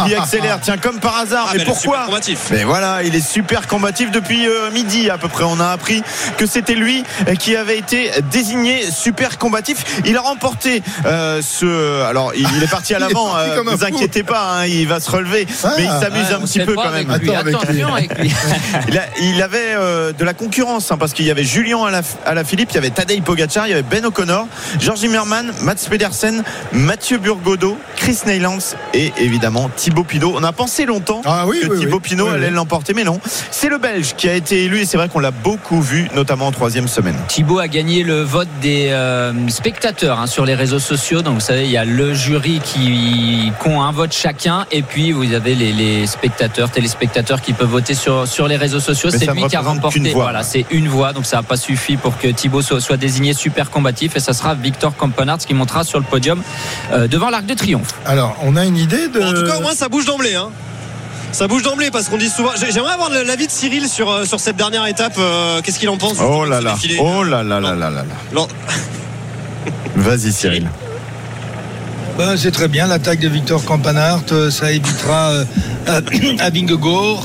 Speaker 5: qui accélère. [LAUGHS] Tiens, comme par hasard.
Speaker 9: Ah,
Speaker 5: mais
Speaker 9: mais
Speaker 5: pourquoi
Speaker 9: combatif.
Speaker 5: Mais voilà, il est super combatif depuis euh, midi à peu près. On a appris que c'était lui euh, qui avait été désigné super combatif. Il a remporté euh, ce. Alors, il, il est parti à [LAUGHS] l'avant. euh,
Speaker 3: un
Speaker 5: vous inquiétez pas, hein, il va se relever.
Speaker 3: Ah.
Speaker 5: mais il s'amuse
Speaker 6: Ouais,
Speaker 5: un petit peu quand même.
Speaker 6: lui.
Speaker 3: Attends, avec lui.
Speaker 6: Attention avec lui. [LAUGHS]
Speaker 5: Il, a- il avait euh, de la concurrence hein, parce qu'il y avait Julien à la, à la Philippe, il y avait Tadej Pogacar, il y avait Ben O'Connor, Georges Zimmermann, Mats Pedersen, Mathieu Burgodo, Chris Neylands et évidemment Thibaut Pinot. On a pensé longtemps
Speaker 3: Ah oui,
Speaker 5: que
Speaker 3: oui,
Speaker 5: Thibaut
Speaker 3: oui.
Speaker 5: Pinot
Speaker 3: Oui,
Speaker 5: allait
Speaker 3: oui.
Speaker 5: l'emporter, mais non. C'est le Belge qui a été élu et c'est vrai qu'on l'a beaucoup vu, notamment en troisième semaine.
Speaker 6: Thibaut a gagné le vote des euh, spectateurs hein, sur les réseaux sociaux. Donc vous savez, il y a le jury qui, ont un vote chacun et puis vous avez les, les spectateurs, téléspectateurs qui peuvent voter sur, sur les réseaux sociaux. C'est lui qui a remporté. Voilà, c'est une voix. Donc ça n'a pas suffi pour que Thibaut soit, soit désigné super combatif et ça sera Victor Campenard qui montera sur le podium euh, devant l'Arc de Triomphe.
Speaker 3: Alors, on a une idée de.
Speaker 9: Bon, en tout cas, au moins, ça bouge d'emblée. Hein. Ça bouge d'emblée parce qu'on dit souvent. j'ai- J'aimerais avoir l'avis de Cyril sur, euh, sur cette dernière étape. euh, Qu'est-ce qu'il en pense
Speaker 5: Oh là là,
Speaker 9: défilé
Speaker 5: oh là là là là là. [LAUGHS] Vas-y Cyril.
Speaker 4: Ben, c'est très bien l'attaque de Victor Campanart. euh, Ça évitera euh, à, [COUGHS] à Vingegaard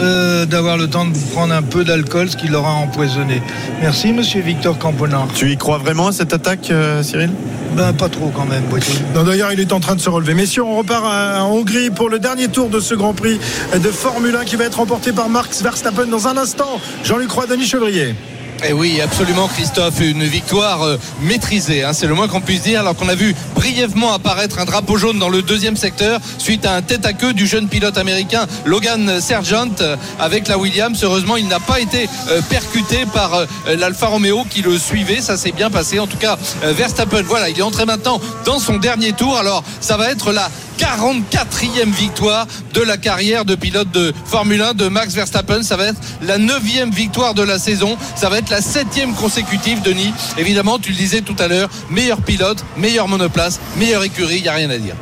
Speaker 4: euh, d'avoir le temps de prendre un peu d'alcool, ce qui l'aura empoisonné. Merci, monsieur Victor Campanart.
Speaker 5: Tu y crois vraiment à cette attaque, euh, Cyril?
Speaker 4: Ben, pas trop quand même,
Speaker 3: D'ailleurs, il est en train de se relever. Messieurs, on repart à- en Hongrie pour le dernier tour de ce Grand Prix de Formule 1 qui va être remporté par Max Verstappen dans un instant. Jean-Luc Roy, Denis Chevrier.
Speaker 7: Et oui, absolument, Christophe, une victoire euh, maîtrisée, hein, c'est le moins qu'on puisse dire, alors qu'on a vu brièvement apparaître un drapeau jaune dans le deuxième secteur suite à un tête à queue du jeune pilote américain Logan Sergent euh, avec la Williams. Heureusement, il n'a pas été euh, percuté par l'Alfa Romeo qui le suivait, ça s'est bien passé. En tout cas, Verstappen, voilà, il est entré maintenant dans son dernier tour, alors ça va être la 44e victoire de la carrière de pilote de Formule 1 de Max Verstappen. Ça va être la 9e victoire de la saison. Ça va être la 7e consécutive, Denis. Évidemment, tu le disais tout à l'heure, meilleur pilote, meilleure monoplace, meilleure écurie, il n'y a rien à dire.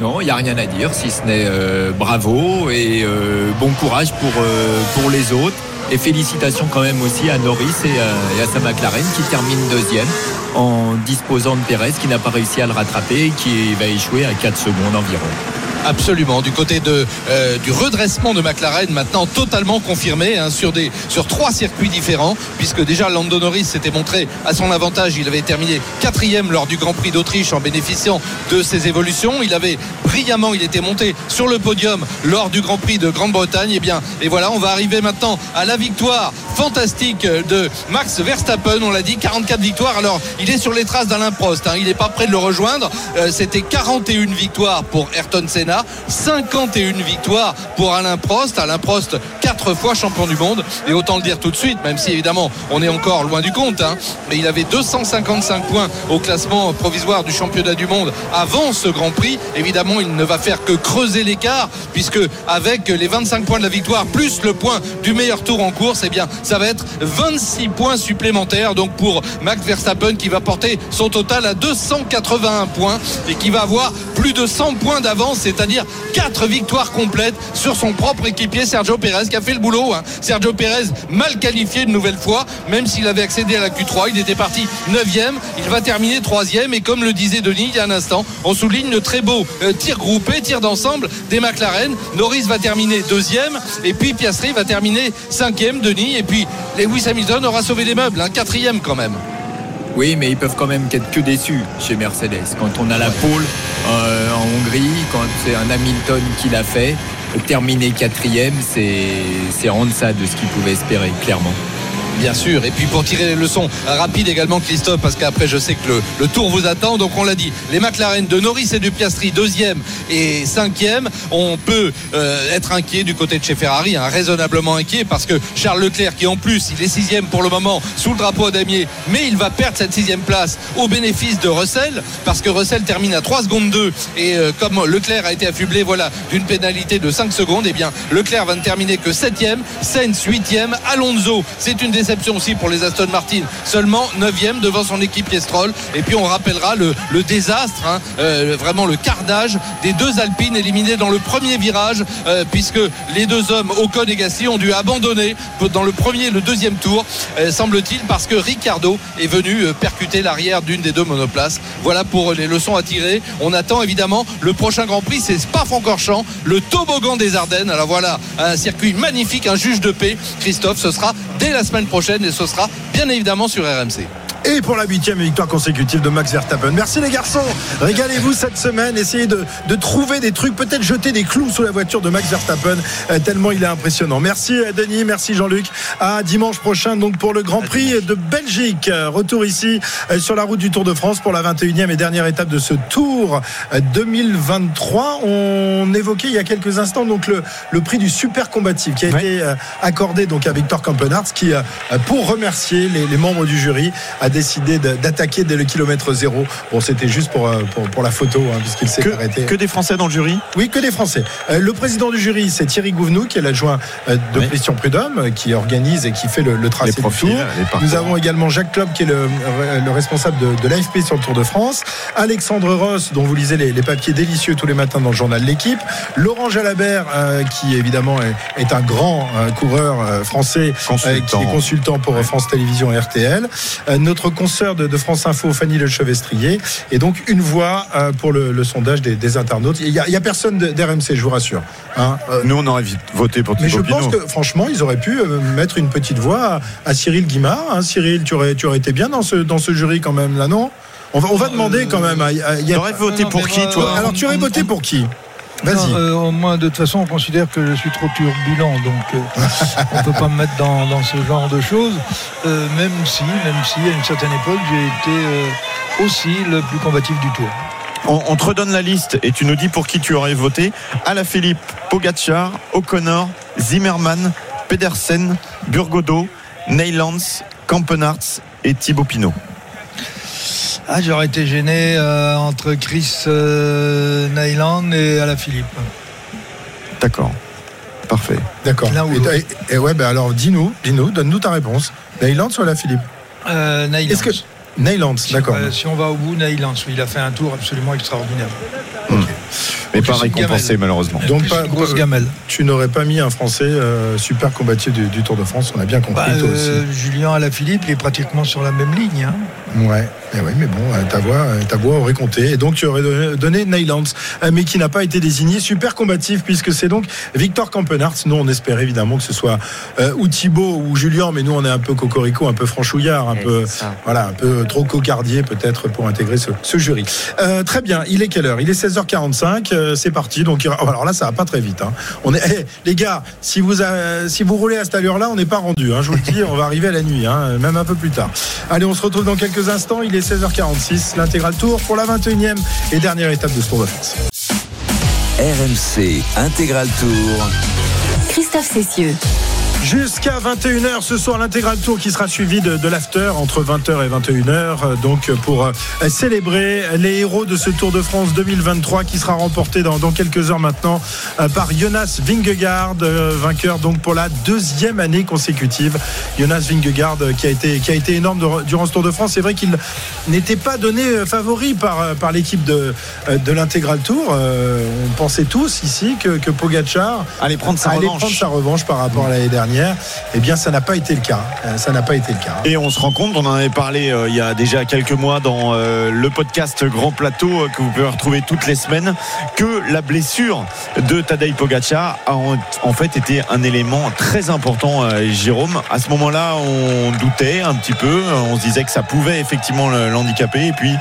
Speaker 8: Non, il n'y a rien à dire, si ce n'est euh, bravo et euh, bon courage pour, euh, pour les autres. Et félicitations quand même aussi à Norris et à, et à sa McLaren qui termine deuxième en disposant de Perez qui n'a pas réussi à le rattraper et qui va échouer à 4 secondes environ.
Speaker 7: Absolument, du côté de, euh, du redressement de McLaren, maintenant totalement confirmé hein, sur, des, sur trois circuits différents, puisque déjà Lando Norris s'était montré à son avantage. Il avait terminé quatrième lors du Grand Prix d'Autriche en bénéficiant de ses évolutions. Il avait brillamment, il était monté sur le podium lors du Grand Prix de Grande-Bretagne. Et bien, et voilà, on va arriver maintenant à la victoire fantastique de Max Verstappen. On l'a dit, 44 victoires. Alors, il est sur les traces d'Alain Prost. hein. Il n'est pas prêt de le rejoindre. Euh, C'était 41 victoires pour Ayrton Senna, 51 victoires pour Alain Prost. Alain Prost, quatre fois champion du monde. Et autant le dire tout de suite, même si évidemment on est encore loin du compte, hein, mais il avait 255 points au classement provisoire du championnat du monde avant ce Grand Prix. Évidemment, il ne va faire que creuser l'écart, puisque avec les 25 points de la victoire plus le point du meilleur tour en course, eh bien, ça va être 26 points supplémentaires. Donc pour Max Verstappen qui va porter son total à 281 points et qui va avoir plus de 100 points d'avance, c'est-à-dire 4 victoires complètes sur son propre équipier Sergio Perez qui a fait le boulot. hein. Sergio Perez mal qualifié une nouvelle fois, même s'il avait accédé à la Q3, il était parti 9e, il va terminer 3e et comme le disait Denis il y a un instant, on souligne le très beau euh, tir groupé, tir d'ensemble des McLaren. Norris va terminer deuxième et puis Piastri va terminer cinquième, Denis, et puis Lewis Hamilton aura sauvé les meubles, un quatrième quand même.
Speaker 8: Oui, mais ils peuvent quand même qu'être que déçus chez Mercedes. Quand on a la pole euh, en Hongrie, quand c'est un Hamilton qui l'a fait, terminer quatrième, c'est c'est en deçà de ce qu'ils pouvaient espérer, clairement.
Speaker 7: Bien sûr, et puis pour tirer les leçons rapides également Christophe, parce qu'après je sais que le, tour vous attend, donc on l'a dit, les McLaren de Norris et de Piastri, deuxième et cinquième, on peut euh, être inquiet du côté de chez Ferrari, hein, raisonnablement inquiet, parce que Charles Leclerc, qui en plus il est sixième pour le moment sous le drapeau damier, mais il va perdre cette sixième place au bénéfice de Russell, parce que Russell termine à 3 secondes 2, et euh, comme Leclerc a été affublé voilà, d'une pénalité de 5 secondes, et bien Leclerc va ne terminer que septième, Sainz huitième, Alonso, c'est une déception aussi pour les Aston Martin, seulement 9e devant son équipier Stroll. Et puis on rappellera le, désastre, hein, euh, vraiment le carnage des deux Alpines éliminés dans le premier virage, euh, puisque les deux hommes, Ocon et Gasly, ont dû abandonner dans le premier et le deuxième tour, euh, semble-t-il, parce que Ricardo est venu percuter l'arrière d'une des deux monoplaces. Voilà pour les leçons à tirer. On attend évidemment le prochain Grand Prix, c'est Spa-Francorchamps, le toboggan des Ardennes. Alors voilà, un circuit magnifique, un juge de paix. Christophe, ce sera dès la semaine prochaine et ce sera bien évidemment sur RMC.
Speaker 3: Et pour la huitième victoire consécutive de Max Verstappen. Merci les garçons, régalez-vous cette semaine, essayez de, de trouver des trucs, peut-être jeter des clous sous la voiture de Max Verstappen, euh, tellement il est impressionnant. Merci euh, Denis, merci Jean-Luc. À dimanche prochain donc pour le Grand Prix de Belgique. Euh, Retour ici sur la route du Tour de France pour la 21e et dernière étape de ce Tour euh, 2023. On évoquait il y a quelques instants donc le, le prix du super combatif qui a
Speaker 5: Ouais.
Speaker 3: été accordé donc à Victor Kampenarts qui, pour remercier les, les membres du jury, a décidé d'attaquer dès le kilomètre zéro. Bon, c'était juste pour, euh, pour, pour la photo hein, puisqu'il s'est
Speaker 5: Que,
Speaker 3: arrêté.
Speaker 5: que des Français dans le jury
Speaker 3: Oui, que des Français. Euh, le président du jury, c'est Thierry Gouvenou, qui est l'adjoint euh, de
Speaker 5: Oui.
Speaker 3: Christian Prudhomme, qui organise et qui fait le, le tracé
Speaker 5: Les
Speaker 3: du
Speaker 5: profils,
Speaker 3: tour. Nous avons également Jacques Klopp, qui est le, le responsable de, de l'AFP sur le Tour de France. Alexandre Ross, dont vous lisez les, les papiers délicieux tous les matins dans le journal L'équipe. Laurent Jalabert, euh, qui évidemment est, est un grand euh, coureur euh, français,
Speaker 5: Consultant.
Speaker 3: qui est consultant pour France Télévisions et RTL. Euh, notre consoeur de, de France Info, Fanny Le Chevestrier. Et donc une voix euh, pour le, le sondage des, des internautes. Il n'y a, a personne d'RMC, je vous rassure. Hein. Euh,
Speaker 5: Nous, on aurait vite voté pour
Speaker 3: mais je
Speaker 5: Thibaut
Speaker 3: pense que franchement, ils auraient pu euh, mettre une petite voix à, à Cyril Guimard. hein. Cyril, tu aurais, tu aurais été bien dans ce, dans ce jury quand même, là, non? On va, on va demander quand même. à- à- il y a-
Speaker 5: T'aurais voté
Speaker 4: non,
Speaker 5: pour qui, toi?
Speaker 3: Alors, tu aurais voté pour qui? Vas-y.
Speaker 4: Euh, moi, de toute façon, on considère que je suis trop turbulent, donc euh, [LAUGHS] on ne peut pas me mettre dans, dans ce genre de choses. Euh, même si, même si, à une certaine époque, j'ai été euh, aussi le plus combatif du tour.
Speaker 5: On, on te redonne la liste et tu nous dis pour qui tu aurais voté. Alaphilippe, Pogacar, O'Connor, Zimmerman, Pedersen, Burgodo, Neylands, Kampenarts et Thibaut Pinot.
Speaker 4: Ah, j'aurais été gêné euh, entre Chris euh, Nyland et Alaphilippe.
Speaker 5: D'accord. Parfait.
Speaker 3: D'accord. Et,
Speaker 4: l'autre.
Speaker 3: et- et ouais, ben alors dis-nous, dis-nous, donne-nous ta réponse. Neyland ou la Philippe
Speaker 4: Euh, Nyland.
Speaker 3: Est-ce que Neyland, d'accord.
Speaker 4: Euh, si on va au bout, Nyland, oui, il a fait un tour absolument extraordinaire.
Speaker 5: Mais pas récompensé
Speaker 4: gamelle.
Speaker 5: malheureusement.
Speaker 3: Donc, pas-
Speaker 4: grosse gamelle.
Speaker 3: Tu n'aurais pas mis un Français euh, super combatif du, du Tour de France, on a bien compris
Speaker 4: Bah,
Speaker 3: toi
Speaker 4: euh, Julien Alaphilippe, il est pratiquement sur la même ligne. hein.
Speaker 3: aussi. Ouais, eh ouais, mais bon, euh, ta voix, euh, ta voix aurait compté. Et donc tu aurais donné, euh, mais qui n'a pas été désigné. Super combatif, puisque c'est donc Victor Kampenarts. Nous, on espère évidemment que ce soit euh, ou Thibaut ou Julien, mais nous, on est un peu cocorico, un peu franchouillard, un peu, voilà, un peu trop cocardier peut-être pour intégrer ce, ce jury. Euh, très bien, il est quelle heure? Il est 16h45, euh, c'est parti. Donc, il- alors là, ça va pas très vite. hein. On est, [LAUGHS] eh, les gars, si vous, euh, si vous roulez à cette allure-là, on n'est pas rendu. hein, je vous le dis, on va arriver à la nuit, hein, même un peu plus tard. Allez, on se retrouve dans quelques instants. Il est 16h46, l'intégral tour pour la 21e et dernière étape de ce Tour de France.
Speaker 1: RMC Intégral Tour.
Speaker 2: Christophe Cessieux.
Speaker 3: Jusqu'à 21h ce soir, l'intégral tour qui sera suivi de, de l'after entre 20h et 21h. euh, Donc pour euh, célébrer les héros de ce Tour de France 2023 qui sera remporté dans, dans quelques heures maintenant euh, par Jonas Vingegaard, euh, vainqueur donc pour la deuxième année consécutive. Jonas Vingegaard euh, qui a été, qui a été énorme de- durant ce Tour de France. C'est vrai qu'il n'était pas donné euh, favori par, euh, par l'équipe de, euh, de l'intégral tour. Euh, on pensait tous ici que, que Pogacar
Speaker 5: Allez prendre sa
Speaker 3: allait
Speaker 5: revanche.
Speaker 3: prendre sa revanche par rapport à l'année dernière. Eh bien, ça n'a pas été le cas. Euh, Ça n'a pas été le cas.
Speaker 5: Et on se rend compte, on en avait parlé euh, il y a déjà quelques mois dans euh, le podcast Grand Plateau euh, que vous pouvez retrouver toutes les semaines, que la blessure de Tadej Pogacar a en, en fait été un élément très important, euh, Jérôme. À ce moment-là, on doutait un petit peu, on se disait que ça pouvait effectivement l'handicaper, et puis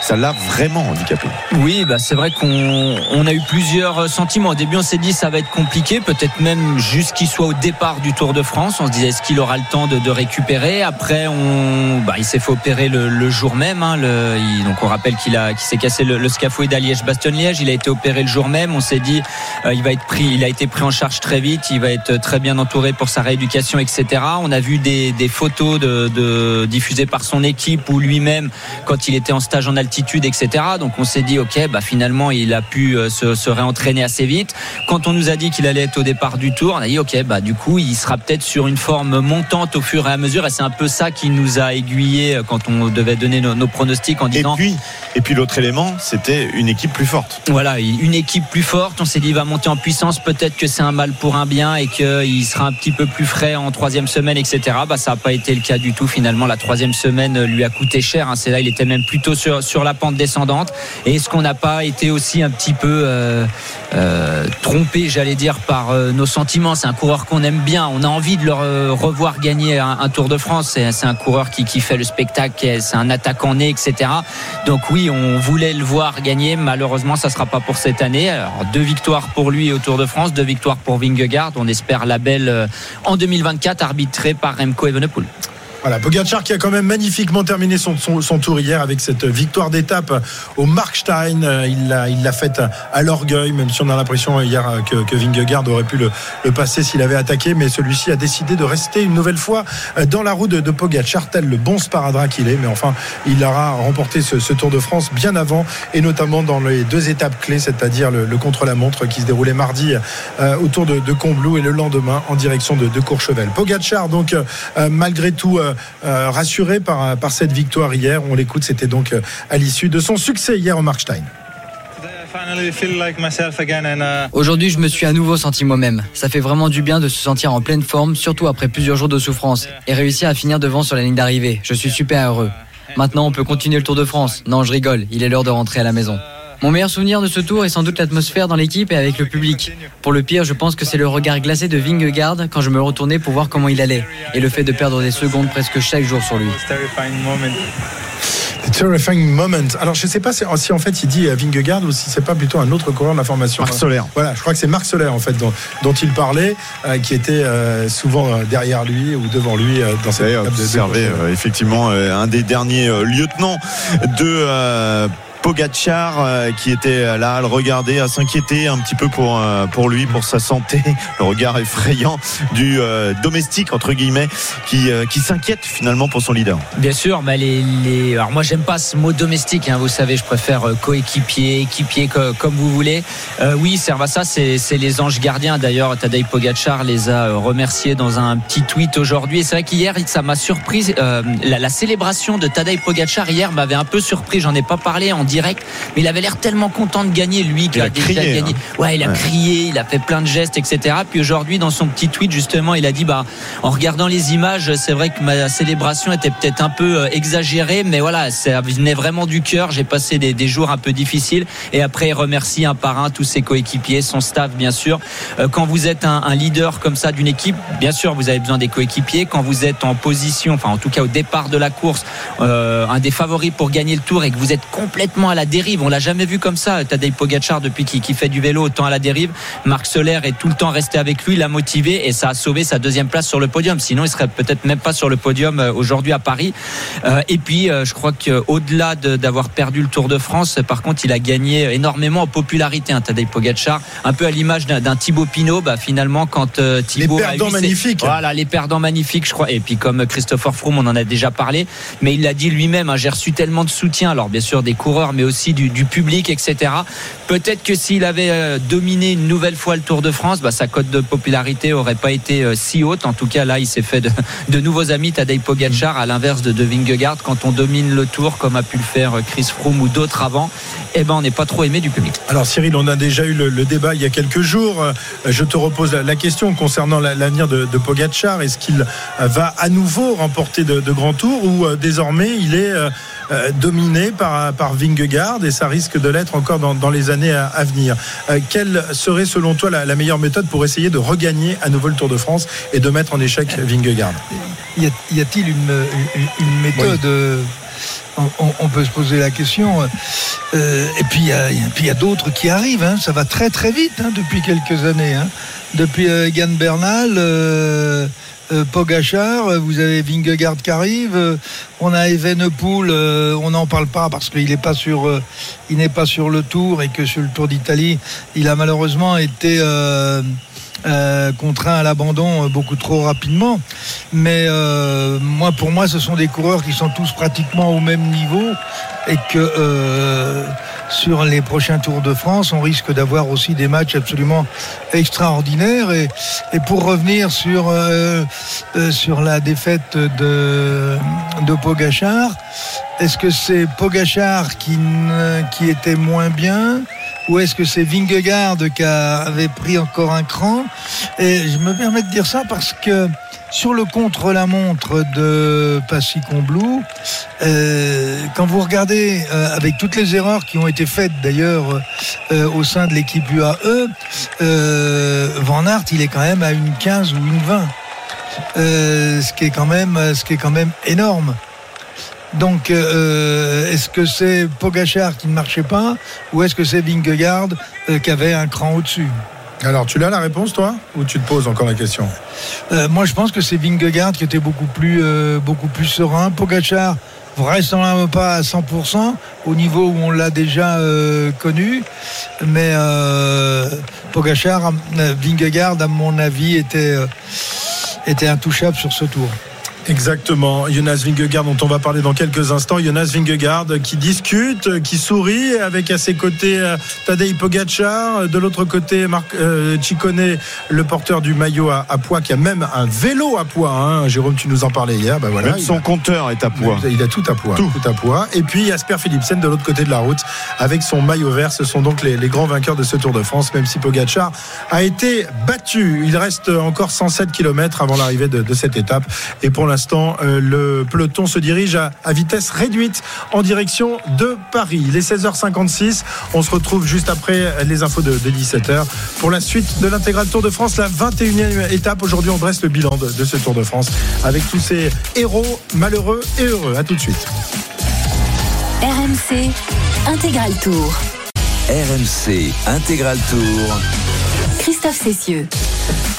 Speaker 5: ça l'a vraiment handicapé.
Speaker 6: Oui, bah c'est vrai qu'on on a eu plusieurs sentiments. Au début, on s'est dit ça va être compliqué, peut-être même juste qu'il soit au départ du Tour de France. On se disait est-ce qu'il aura le temps de, de récupérer. Après, on, bah, il s'est fait opérer le, jour même. hein. Le- donc on rappelle qu'il a, s'est cassé le, le scaphoïde à Liège-Bastogne-Liège. Il a été opéré le jour même. On s'est dit euh, il va être pris, il a été pris en charge très vite. Il va être très bien entouré pour sa rééducation, etc. On a vu des, photos de, diffusées par son équipe ou lui-même quand il était en stage en altitude, etc. Donc on s'est dit, ok, bah finalement il a pu euh, se, se réentraîner assez vite. Quand on nous a dit qu'il allait être au départ du tour, on a dit, ok, bah du coup il sera peut-être sur une forme montante au fur et à mesure. Et c'est un peu ça qui nous a aiguillé euh, quand on devait donner nos, nos pronostics en
Speaker 5: Et
Speaker 6: disant,
Speaker 5: puis, et puis l'autre élément, c'était une équipe plus forte.
Speaker 6: voilà, une équipe plus forte. On s'est dit, il va monter en puissance. Peut-être que c'est un mal pour un bien et qu'il sera un petit peu plus frais en troisième semaine, etc. Bah, ça n'a pas été le cas du tout. Finalement, la troisième semaine lui a coûté cher. hein. C'est là, il était même plutôt sur, sur la pente descendante. Et est-ce qu'on n'a pas été aussi un petit peu euh, euh, trompé, j'allais dire, par euh, nos sentiments? C'est un coureur qu'on aime bien. On on a envie de le re- revoir gagner un, Tour de France. C'est un coureur qui, qui fait le spectacle, c'est un attaquant né, etc. Donc oui, on voulait le voir gagner. Malheureusement, ça sera pas pour cette année. Deux victoires pour lui au Tour de France, deux victoires pour Vingegaard. On espère la belle euh, en 2024, arbitrée par Remco Evenepoel.
Speaker 3: Voilà, Pogacar qui a quand même magnifiquement terminé son, son, son tour hier avec cette victoire d'étape au Markstein. Euh, Il l'a il l'a faite à l'orgueil, même si on a l'impression hier euh, que, que Vingegaard aurait pu le, le passer s'il avait attaqué. Mais celui-ci a décidé de rester une nouvelle fois euh, dans la roue de, de tel le bon sparadrap qu'il est. Mais enfin, il aura remporté ce, ce Tour de France bien avant et notamment dans les deux étapes clés, c'est-à-dire le, le contre-la-montre qui se déroulait mardi euh, autour de, de Combloux et le lendemain en direction de, de Courchevel. Pogacar, donc, euh, malgré tout, rassuré par, par cette victoire hier. On l'écoute, c'était donc euh, à l'issue de son succès hier au Markstein.
Speaker 10: Aujourd'hui, je me suis à nouveau senti moi-même. Ça fait vraiment du bien de se sentir en pleine forme, surtout après plusieurs jours de souffrance, et réussir à finir devant sur la ligne d'arrivée. Je suis super heureux. Maintenant, on peut continuer le Tour de France. Non, je rigole, il est l'heure de rentrer à la maison. Mon meilleur souvenir de ce tour est sans doute l'atmosphère dans l'équipe et avec le public. Pour le pire, je pense que c'est le regard glacé de Vingegaard quand je me retournais pour voir comment il allait, et le fait de perdre des secondes presque chaque jour sur lui.
Speaker 3: Terrifying moment. Alors je ne sais pas si, si en fait il dit euh, Vingegaard ou si c'est pas plutôt un autre coureur de la formation.
Speaker 5: Marc Soler.
Speaker 3: Voilà, je crois que c'est Marc Soler en fait dont, dont il parlait, euh, qui était euh, souvent derrière lui ou devant lui euh, dans cette de-
Speaker 5: observé euh, effectivement euh, un des derniers euh, lieutenants de euh, Pogacar euh, qui était là à le regarder, à s'inquiéter un petit peu pour euh, pour lui, pour sa santé, [LAUGHS] le regard effrayant du euh, domestique entre guillemets qui euh, qui s'inquiète finalement pour son leader.
Speaker 6: Bien sûr, mais les, les... alors moi j'aime pas ce mot domestique, hein, vous savez, je préfère euh, coéquipier, équipier, co- comme vous voulez. Euh, oui, Servassa, c'est c'est les anges gardiens. D'ailleurs, Tadej Pogacar les a euh, remerciés dans un petit tweet aujourd'hui. Et c'est vrai qu'hier, ça m'a surpris. euh, la, célébration de Tadej Pogacar hier m'avait un peu surpris. J'en ai pas parlé en direct, mais il avait l'air tellement content de gagner, lui, qui a,
Speaker 5: a
Speaker 6: déjà
Speaker 5: crié,
Speaker 6: gagné.
Speaker 5: hein.
Speaker 6: Ouais, il a
Speaker 5: Ouais.
Speaker 6: crié, il a fait plein de gestes, etc. Puis aujourd'hui, dans son petit tweet, justement, il a dit, bah, en regardant les images, c'est vrai que ma célébration était peut-être un peu euh, exagérée, mais voilà, ça venait vraiment du cœur. J'ai passé des, des jours un peu difficiles. Et après, il remercie un par un tous ses coéquipiers, son staff, bien sûr. Euh, Quand vous êtes un, un leader comme ça d'une équipe, bien sûr, vous avez besoin des coéquipiers. Quand vous êtes en position, enfin, en tout cas, au départ de la course, euh, un des favoris pour gagner le tour et que vous êtes complètement à la dérive, on l'a jamais vu comme ça. Tadej Pogacar, depuis qu'il qu'il fait du vélo, autant à la dérive. Marc Soler est tout le temps resté avec lui, l'a motivé et ça a sauvé sa deuxième place sur le podium. Sinon, il serait peut-être même pas sur le podium euh, aujourd'hui à Paris. Euh, et puis, euh, je crois qu'au-delà de- d'avoir perdu le Tour de France, par contre, il a gagné énormément en popularité, hein, Tadej Pogacar. Un peu à l'image d'un Thibaut Pinot, bah, finalement, quand euh, Thibaut. a
Speaker 3: perdants magnifiques.
Speaker 6: Voilà, les perdants magnifiques, je crois. Et puis, comme Christopher Froome, on en a déjà parlé, mais il l'a dit lui-même, hein, j'ai reçu tellement de soutien, alors bien sûr des coureurs, mais aussi du, public, etc. Peut-être que s'il avait euh, dominé une nouvelle fois le Tour de France, bah, sa cote de popularité aurait pas été euh, si haute. En tout cas, là, il s'est fait [LAUGHS] de, nouveaux amis, Tadej Pogacar, à l'inverse de, de Vingegaard. Quand on domine le Tour, comme a pu le faire euh, Chris Froome ou d'autres avant, eh ben, on n'est pas trop aimé du public.
Speaker 3: Alors Cyril, on a déjà eu le, débat il y a quelques jours. Je te repose la, question concernant la- l'avenir de, de Pogacar. Est-ce qu'il va à nouveau remporter de, grands tours ou désormais il est euh, dominé par, par Vingegaard et ça risque de l'être encore dans, dans les années à, à venir Euh, Quelle serait selon toi la, la meilleure méthode pour essayer de regagner à nouveau le Tour de France et de mettre en échec Vingegaard?
Speaker 4: Y a-t-il une, une- une méthode euh, on, on- on peut se poser la question. Euh, et puis il y a, d'autres qui arrivent. hein. Ça va très très vite hein, depuis quelques années. hein. Depuis euh, Bernal, euh, Pogachar, euh, vous avez Vingegaard qui arrive. euh, on a Evenepoel, euh, on n'en parle pas parce qu'il n'est pas sur, euh, il n'est pas sur le Tour et que sur le Tour d'Italie, il a malheureusement été euh, euh, contraint à l'abandon euh, beaucoup trop rapidement. Mais euh, moi, pour moi, ce sont des coureurs qui sont tous pratiquement au même niveau et que euh, sur les prochains Tours de France, on risque d'avoir aussi des matchs absolument extraordinaires. Et, pour revenir sur euh, euh, sur la défaite de de Pogachar, est-ce que c'est Pogachar qui qui était moins bien? Ou est-ce que c'est Vingegaard qui avait pris encore un cran? Et je me permets de dire ça parce que sur le contre-la-montre de Passy-Combloux, euh, quand vous regardez euh, avec toutes les erreurs qui ont été faites d'ailleurs euh, au sein de l'équipe UAE, Van Aert, il est quand même à une 15 ou une 20. euh, ce qui est quand même, énorme. Donc, est-ce que c'est Pogachar qui ne marchait pas ou est-ce que c'est Vingegaard qui avait un cran au-dessus?
Speaker 3: Alors, tu l'as la réponse, toi? Ou tu te poses encore la question?
Speaker 4: Euh, Moi, je pense que c'est Vingegaard qui était beaucoup plus, euh, beaucoup plus serein. Pogachar, vraisemblablement pas à 100% au niveau où on l'a déjà euh, connu, mais euh, Pogachar, Vingegaard, à mon avis, était, était intouchable sur ce tour.
Speaker 3: Exactement, Jonas Vingegaard dont on va parler dans quelques instants. Jonas Vingegaard qui discute, qui sourit avec à ses côtés euh, Tadej Pogacar, de l'autre côté Marc euh, Ciccone, le porteur du maillot à, à poids, qui a même un vélo à poids. hein. Jérôme, tu nous en parlais hier. Ben voilà,
Speaker 5: Même son
Speaker 3: a-
Speaker 5: compteur est à poids.
Speaker 3: Il a tout à poids, tout. à poids. Et puis Jasper Philipsen de l'autre côté de la route avec son maillot vert. Ce sont donc les, les grands vainqueurs de ce Tour de France, même si Pogacar a été battu. Il reste encore 107 km avant l'arrivée de, de cette étape. Et pour l'instant, euh, le peloton se dirige à, à vitesse réduite en direction de Paris. Il est 16h56. On se retrouve juste après les infos de, de 17h pour la suite de l'intégral Tour de France, la 21e étape. Aujourd'hui, on dresse le bilan de, de ce Tour de France avec tous ces héros malheureux et heureux. À tout de suite.
Speaker 2: RMC Intégral Tour.
Speaker 1: RMC Intégral Tour.
Speaker 2: Christophe Cessieux.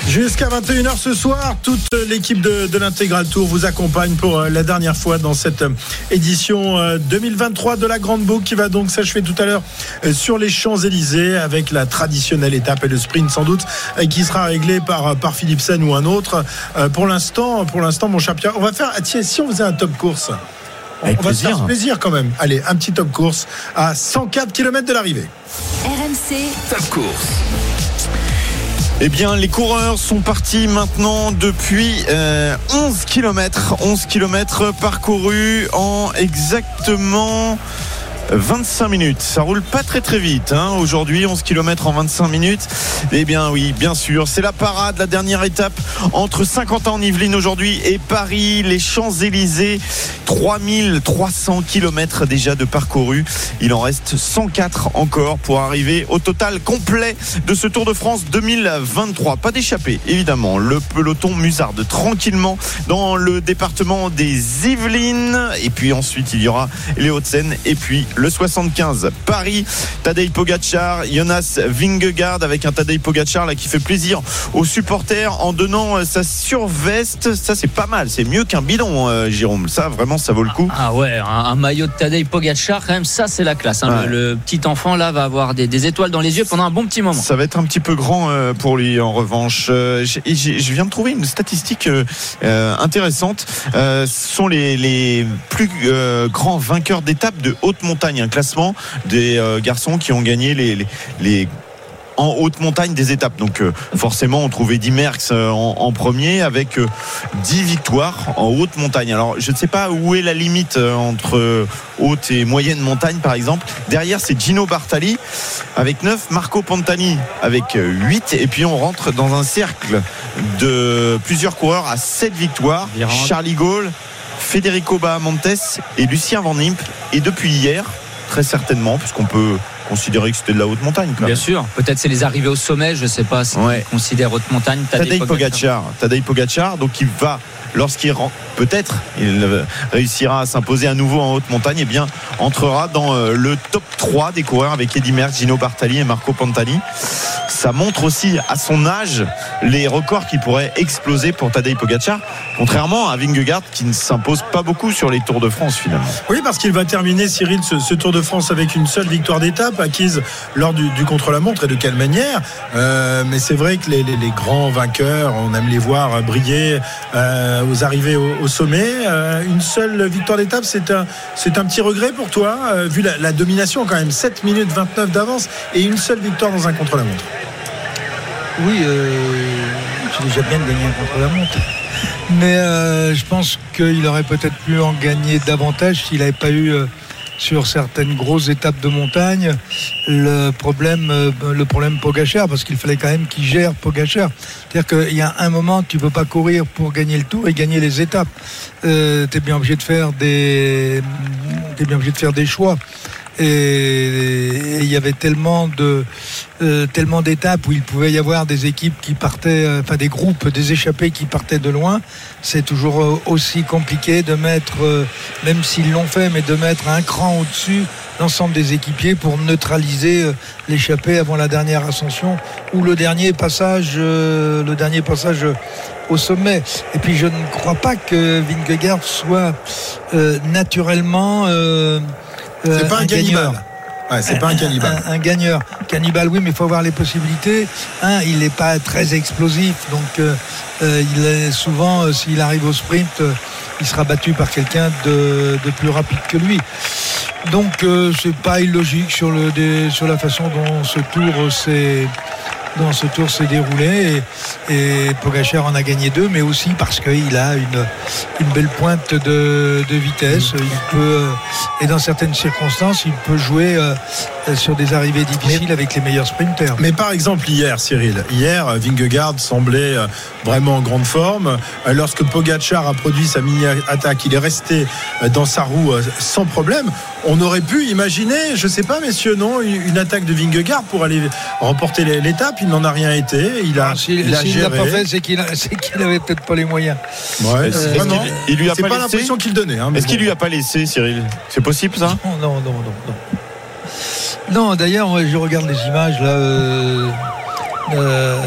Speaker 3: Jusqu'à 21h ce soir, toute l'équipe de, de l'Intégral Tour vous accompagne pour euh, la dernière fois dans cette euh, édition euh, 2023 de la Grande Boucle qui va donc s'achever tout à l'heure euh, sur les Champs-Élysées avec la traditionnelle étape et le sprint sans doute euh, qui sera réglé par, euh, par Philipsen ou un autre. Euh, Pour l'instant, pour l'instant, mon cher Pierre, on va faire, ah, tiens, si on faisait un top course. On,
Speaker 5: Avec
Speaker 3: on va se faire
Speaker 5: plaisir.
Speaker 3: plaisir quand même. Allez, un petit top course à 104 km de l'arrivée.
Speaker 2: RMC
Speaker 1: Top course.
Speaker 5: Eh bien, les coureurs sont partis maintenant depuis euh, 11 km. 11 km parcourus en exactement 25 minutes. Ça roule pas très très vite. hein. Aujourd'hui, 11 km en 25 minutes. Eh bien oui, bien sûr. C'est la parade, la dernière étape entre Saint-Quentin-en-Yvelines aujourd'hui et Paris, les Champs-Élysées. 3300 km déjà de parcouru. Il en reste 104 encore pour arriver au total complet de ce Tour de France 2023. Pas d'échappée, évidemment. Le peloton musarde tranquillement dans le département des Yvelines. Et puis ensuite, il y aura les Hauts-de-Seine et puis le 75 Paris. Tadej Pogacar, Jonas Vingegaard avec un Tadej Pogacar là qui fait plaisir aux supporters en donnant euh, sa surveste. Ça, c'est pas mal. C'est mieux qu'un bidon, euh, Jérôme. Ça, vraiment, ça vaut le coup.
Speaker 6: Ah ouais, un, un maillot de Tadej Pogacar, quand même, ça c'est la classe. hein.
Speaker 5: Ouais.
Speaker 6: Le, le petit enfant là va avoir des, des étoiles dans les yeux pendant un bon petit moment.
Speaker 5: Ça va être un petit peu grand euh, pour lui en revanche. Euh, je viens de trouver une statistique intéressante. Ce sont les, les plus grands vainqueurs d'étapes de haute montagne. Un classement des euh, garçons qui ont gagné les, les, les en haute montagne des étapes. Donc euh, forcément, on trouvait 10 Merckx euh, en, en premier avec euh, 10 victoires en haute montagne. Alors je ne sais pas où est la limite entre haute et moyenne montagne par exemple. Derrière, c'est Gino Bartali avec 9, Marco Pantani avec euh, 8 et puis on rentre dans un cercle de plusieurs coureurs à 7 victoires. Charlie Gaulle, Federico Bahamontes et Lucien Van Imp. Et depuis hier, très certainement, puisqu'on peut considérer que c'était de la haute montagne.
Speaker 6: Bien sûr, peut-être c'est les arrivées au sommet, je sais pas si
Speaker 5: Ouais.
Speaker 6: on considère haute montagne.
Speaker 5: Tadej Pogacar, Tadej Pogacar, donc il va lorsqu'il rentre, peut-être, il réussira à s'imposer à nouveau en haute montagne, et bien entrera dans euh, le top 3 des coureurs avec Eddy Merckx, Gino Bartali et Marco Pantani. Ça montre aussi à son âge les records qui pourraient exploser pour Tadej Pogacar, contrairement à Vingegaard qui ne s'impose pas beaucoup sur les Tours de France finalement.
Speaker 3: Oui, parce qu'il va terminer, Cyril, ce, Tour de France avec une seule victoire d'étape acquise lors du, du contre-la-montre et de quelle manière? Euh, mais c'est vrai que les, les- les grands vainqueurs, on aime les voir briller euh, aux arrivées au, au sommet. Euh, une seule victoire d'étape, c'est un, c'est un petit regret pour toi, euh, vu la, la domination quand même, 7 minutes 29 d'avance et une seule victoire dans un contre-la-montre.
Speaker 4: Oui, euh, c'est déjà bien de gagner un contre-la-montre. Mais euh, je pense qu'il aurait peut-être pu en gagner davantage s'il n'avait pas eu euh, sur certaines grosses étapes de montagne le problème, euh, le problème Pogachar, parce qu'il fallait quand même qu'il gère Pogachar. C'est-à-dire qu'il y a un moment, tu ne peux pas courir pour gagner le tour et gagner les étapes. tu es de des, t'es bien obligé de faire des choix. Et il y avait tellement de euh, tellement d'étapes où il pouvait y avoir des équipes qui partaient, euh, enfin des groupes, des échappés qui partaient de loin. C'est toujours euh, aussi compliqué de mettre, euh, même s'ils l'ont fait, mais de mettre un cran au-dessus l'ensemble des équipiers pour neutraliser l'échappée avant la dernière ascension ou le dernier passage, le dernier passage au sommet. Et puis je ne crois pas que Vingegaard soit naturellement
Speaker 3: C'est pas un
Speaker 4: gagneur.
Speaker 3: cannibale. Ouais, c'est pas un cannibale.
Speaker 4: Un, un gagneur. Cannibale, oui, mais il faut avoir les possibilités. Un, il n'est pas très explosif, donc euh, euh, il est souvent, euh, s'il arrive au sprint, euh, il sera battu par quelqu'un de, de plus rapide que lui. Donc euh, c'est pas illogique sur le sur la façon dont ce tour euh, s'est dans ce tour s'est déroulé et, et Pogacar en a gagné deux, mais aussi parce qu'il a une, une belle pointe de, de vitesse. Il peut euh, et dans certaines circonstances, il peut jouer euh, sur des arrivées difficiles avec les meilleurs sprinters.
Speaker 3: Mais par exemple hier, Cyril, hier, euh, Vingegaard semblait euh, vraiment en grande forme. Euh, Lorsque Pogacar a produit sa mini-attaque, il est resté euh, dans sa roue euh, sans problème. On aurait pu imaginer, je sais pas, messieurs, non, une attaque de Vingegaard pour aller remporter l'é- l'étape. Il n'en a rien été. Il a,
Speaker 4: S'il
Speaker 3: il a
Speaker 4: l'a pas fait, c'est qu'il a- c'est qu'il avait peut-être pas les moyens.
Speaker 3: Ouais,
Speaker 5: qu'il-
Speaker 3: vraiment-
Speaker 5: il lui a
Speaker 3: c'est
Speaker 5: pas
Speaker 3: pas
Speaker 5: laissé
Speaker 3: l'impression qu'il donnait. hein,
Speaker 5: Est-ce qu'il
Speaker 3: bon.
Speaker 5: lui a pas laissé, Cyril C'est possible ça
Speaker 4: Non, non, non, non, non. Non, d'ailleurs, moi, je regarde les images là euh, euh,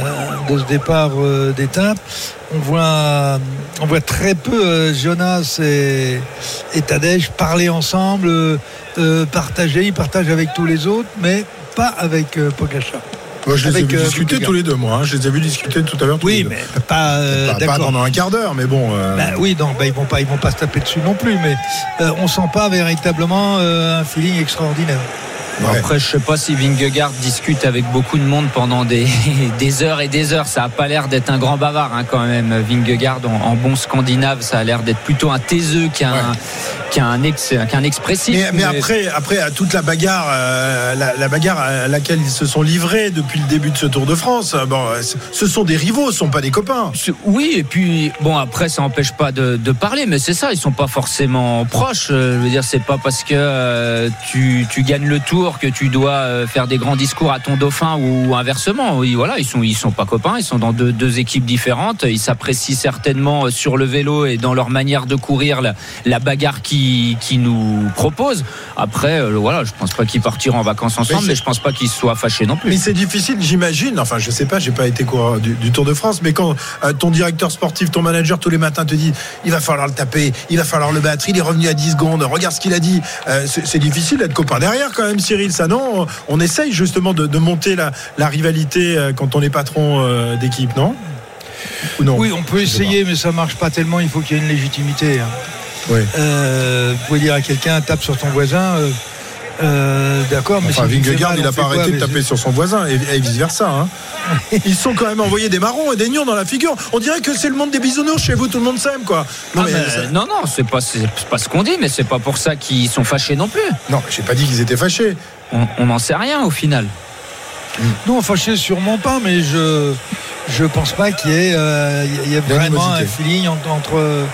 Speaker 4: de ce départ euh, d'étape. On voit, on voit très peu euh, Jonas et, et Tadej parler ensemble, euh, euh, partager. Ils partagent avec tous les autres, mais pas avec euh, Pogacar.
Speaker 3: Moi, je les ai vus
Speaker 4: euh,
Speaker 3: discuter tous les deux, moi. hein. Je les ai vus discuter tout à l'heure.
Speaker 4: Oui,
Speaker 3: deux.
Speaker 4: mais pas, euh,
Speaker 3: Pas- pendant un quart d'heure, mais bon. euh,
Speaker 4: Bah oui, donc bah, ils vont pas, ils vont pas se taper dessus non plus, mais euh, on sent pas véritablement un feeling extraordinaire.
Speaker 3: Ouais.
Speaker 6: Après, je sais pas si Vingegaard discute avec beaucoup de monde pendant des, [LAUGHS] des heures et des heures. Ça a pas l'air d'être un grand bavard hein, quand même. Vingegaard, en, en bon scandinave, ça a l'air d'être plutôt un taiseux qu'un
Speaker 3: Ouais.
Speaker 6: qu'un ex, qu'un expressif.
Speaker 3: Mais, mais après, après, à toute la bagarre, euh, la, la bagarre à laquelle ils se sont livrés depuis le début de ce Tour de France, euh, bon, ce- sont des rivaux, ce sont pas des copains.
Speaker 6: Oui, et puis bon après ça n'empêche pas de, de parler, mais c'est ça, ils sont pas forcément proches. Euh, Je veux dire, c'est pas parce que euh, tu, tu gagnes le tour que tu dois euh, faire des grands discours à ton dauphin ou inversement. Oui, voilà, ils sont ils sont pas copains, ils sont dans deux, deux équipes différentes. Ils s'apprécient certainement euh, sur le vélo et dans leur manière de courir la, la bagarre qui qui nous proposent. Après, euh, voilà, je pense pas qu'ils partiront en vacances ensemble,
Speaker 3: c'est-
Speaker 6: mais je pense pas qu'ils soient fâchés non
Speaker 3: Mais
Speaker 6: plus.
Speaker 3: c'est difficile, j'imagine. Enfin, je sais pas, j'ai pas été coureur du, du Tour de France, mais quand euh, ton directeur sportif, ton manager tous les matins te dit, il va falloir le taper, il va falloir le battre, il est revenu à 10 secondes, regarde ce qu'il a dit. Euh, c'est c'est difficile d'être copain derrière quand même, Cyril. Ça non, on essaye justement de, de monter la, la rivalité euh, quand on est patron euh, d'équipe, non? Ou non?
Speaker 4: Oui, on peut essayer, mais ça marche pas tellement. Il faut qu'il y ait une légitimité. hein.
Speaker 3: Oui.
Speaker 4: Euh, vous pouvez dire à quelqu'un tape sur ton voisin. euh, euh, D'accord, mais
Speaker 3: Enfin, Vingegaard, il
Speaker 4: on
Speaker 3: a
Speaker 4: fait
Speaker 3: pas
Speaker 4: quoi
Speaker 3: arrêté de taper sur son voisin et, et vice versa. Hein. [LAUGHS] Ils sont quand même envoyés des marrons et des nions dans la figure. On dirait que c'est le monde des bisounours chez vous, tout le monde s'aime quoi. Non,
Speaker 6: Ah,
Speaker 3: mais
Speaker 6: mais,
Speaker 3: ça-
Speaker 6: non, non, c'est pas, ce qu'on dit, mais c'est pas pour ça qu'ils sont fâchés non plus.
Speaker 3: non, j'ai pas dit qu'ils étaient fâchés.
Speaker 6: On n'en sait rien au final.
Speaker 4: Non, fâché sûrement pas, mais je je pense pas qu'il y ait, euh, il y ait vraiment un feeling entre, entre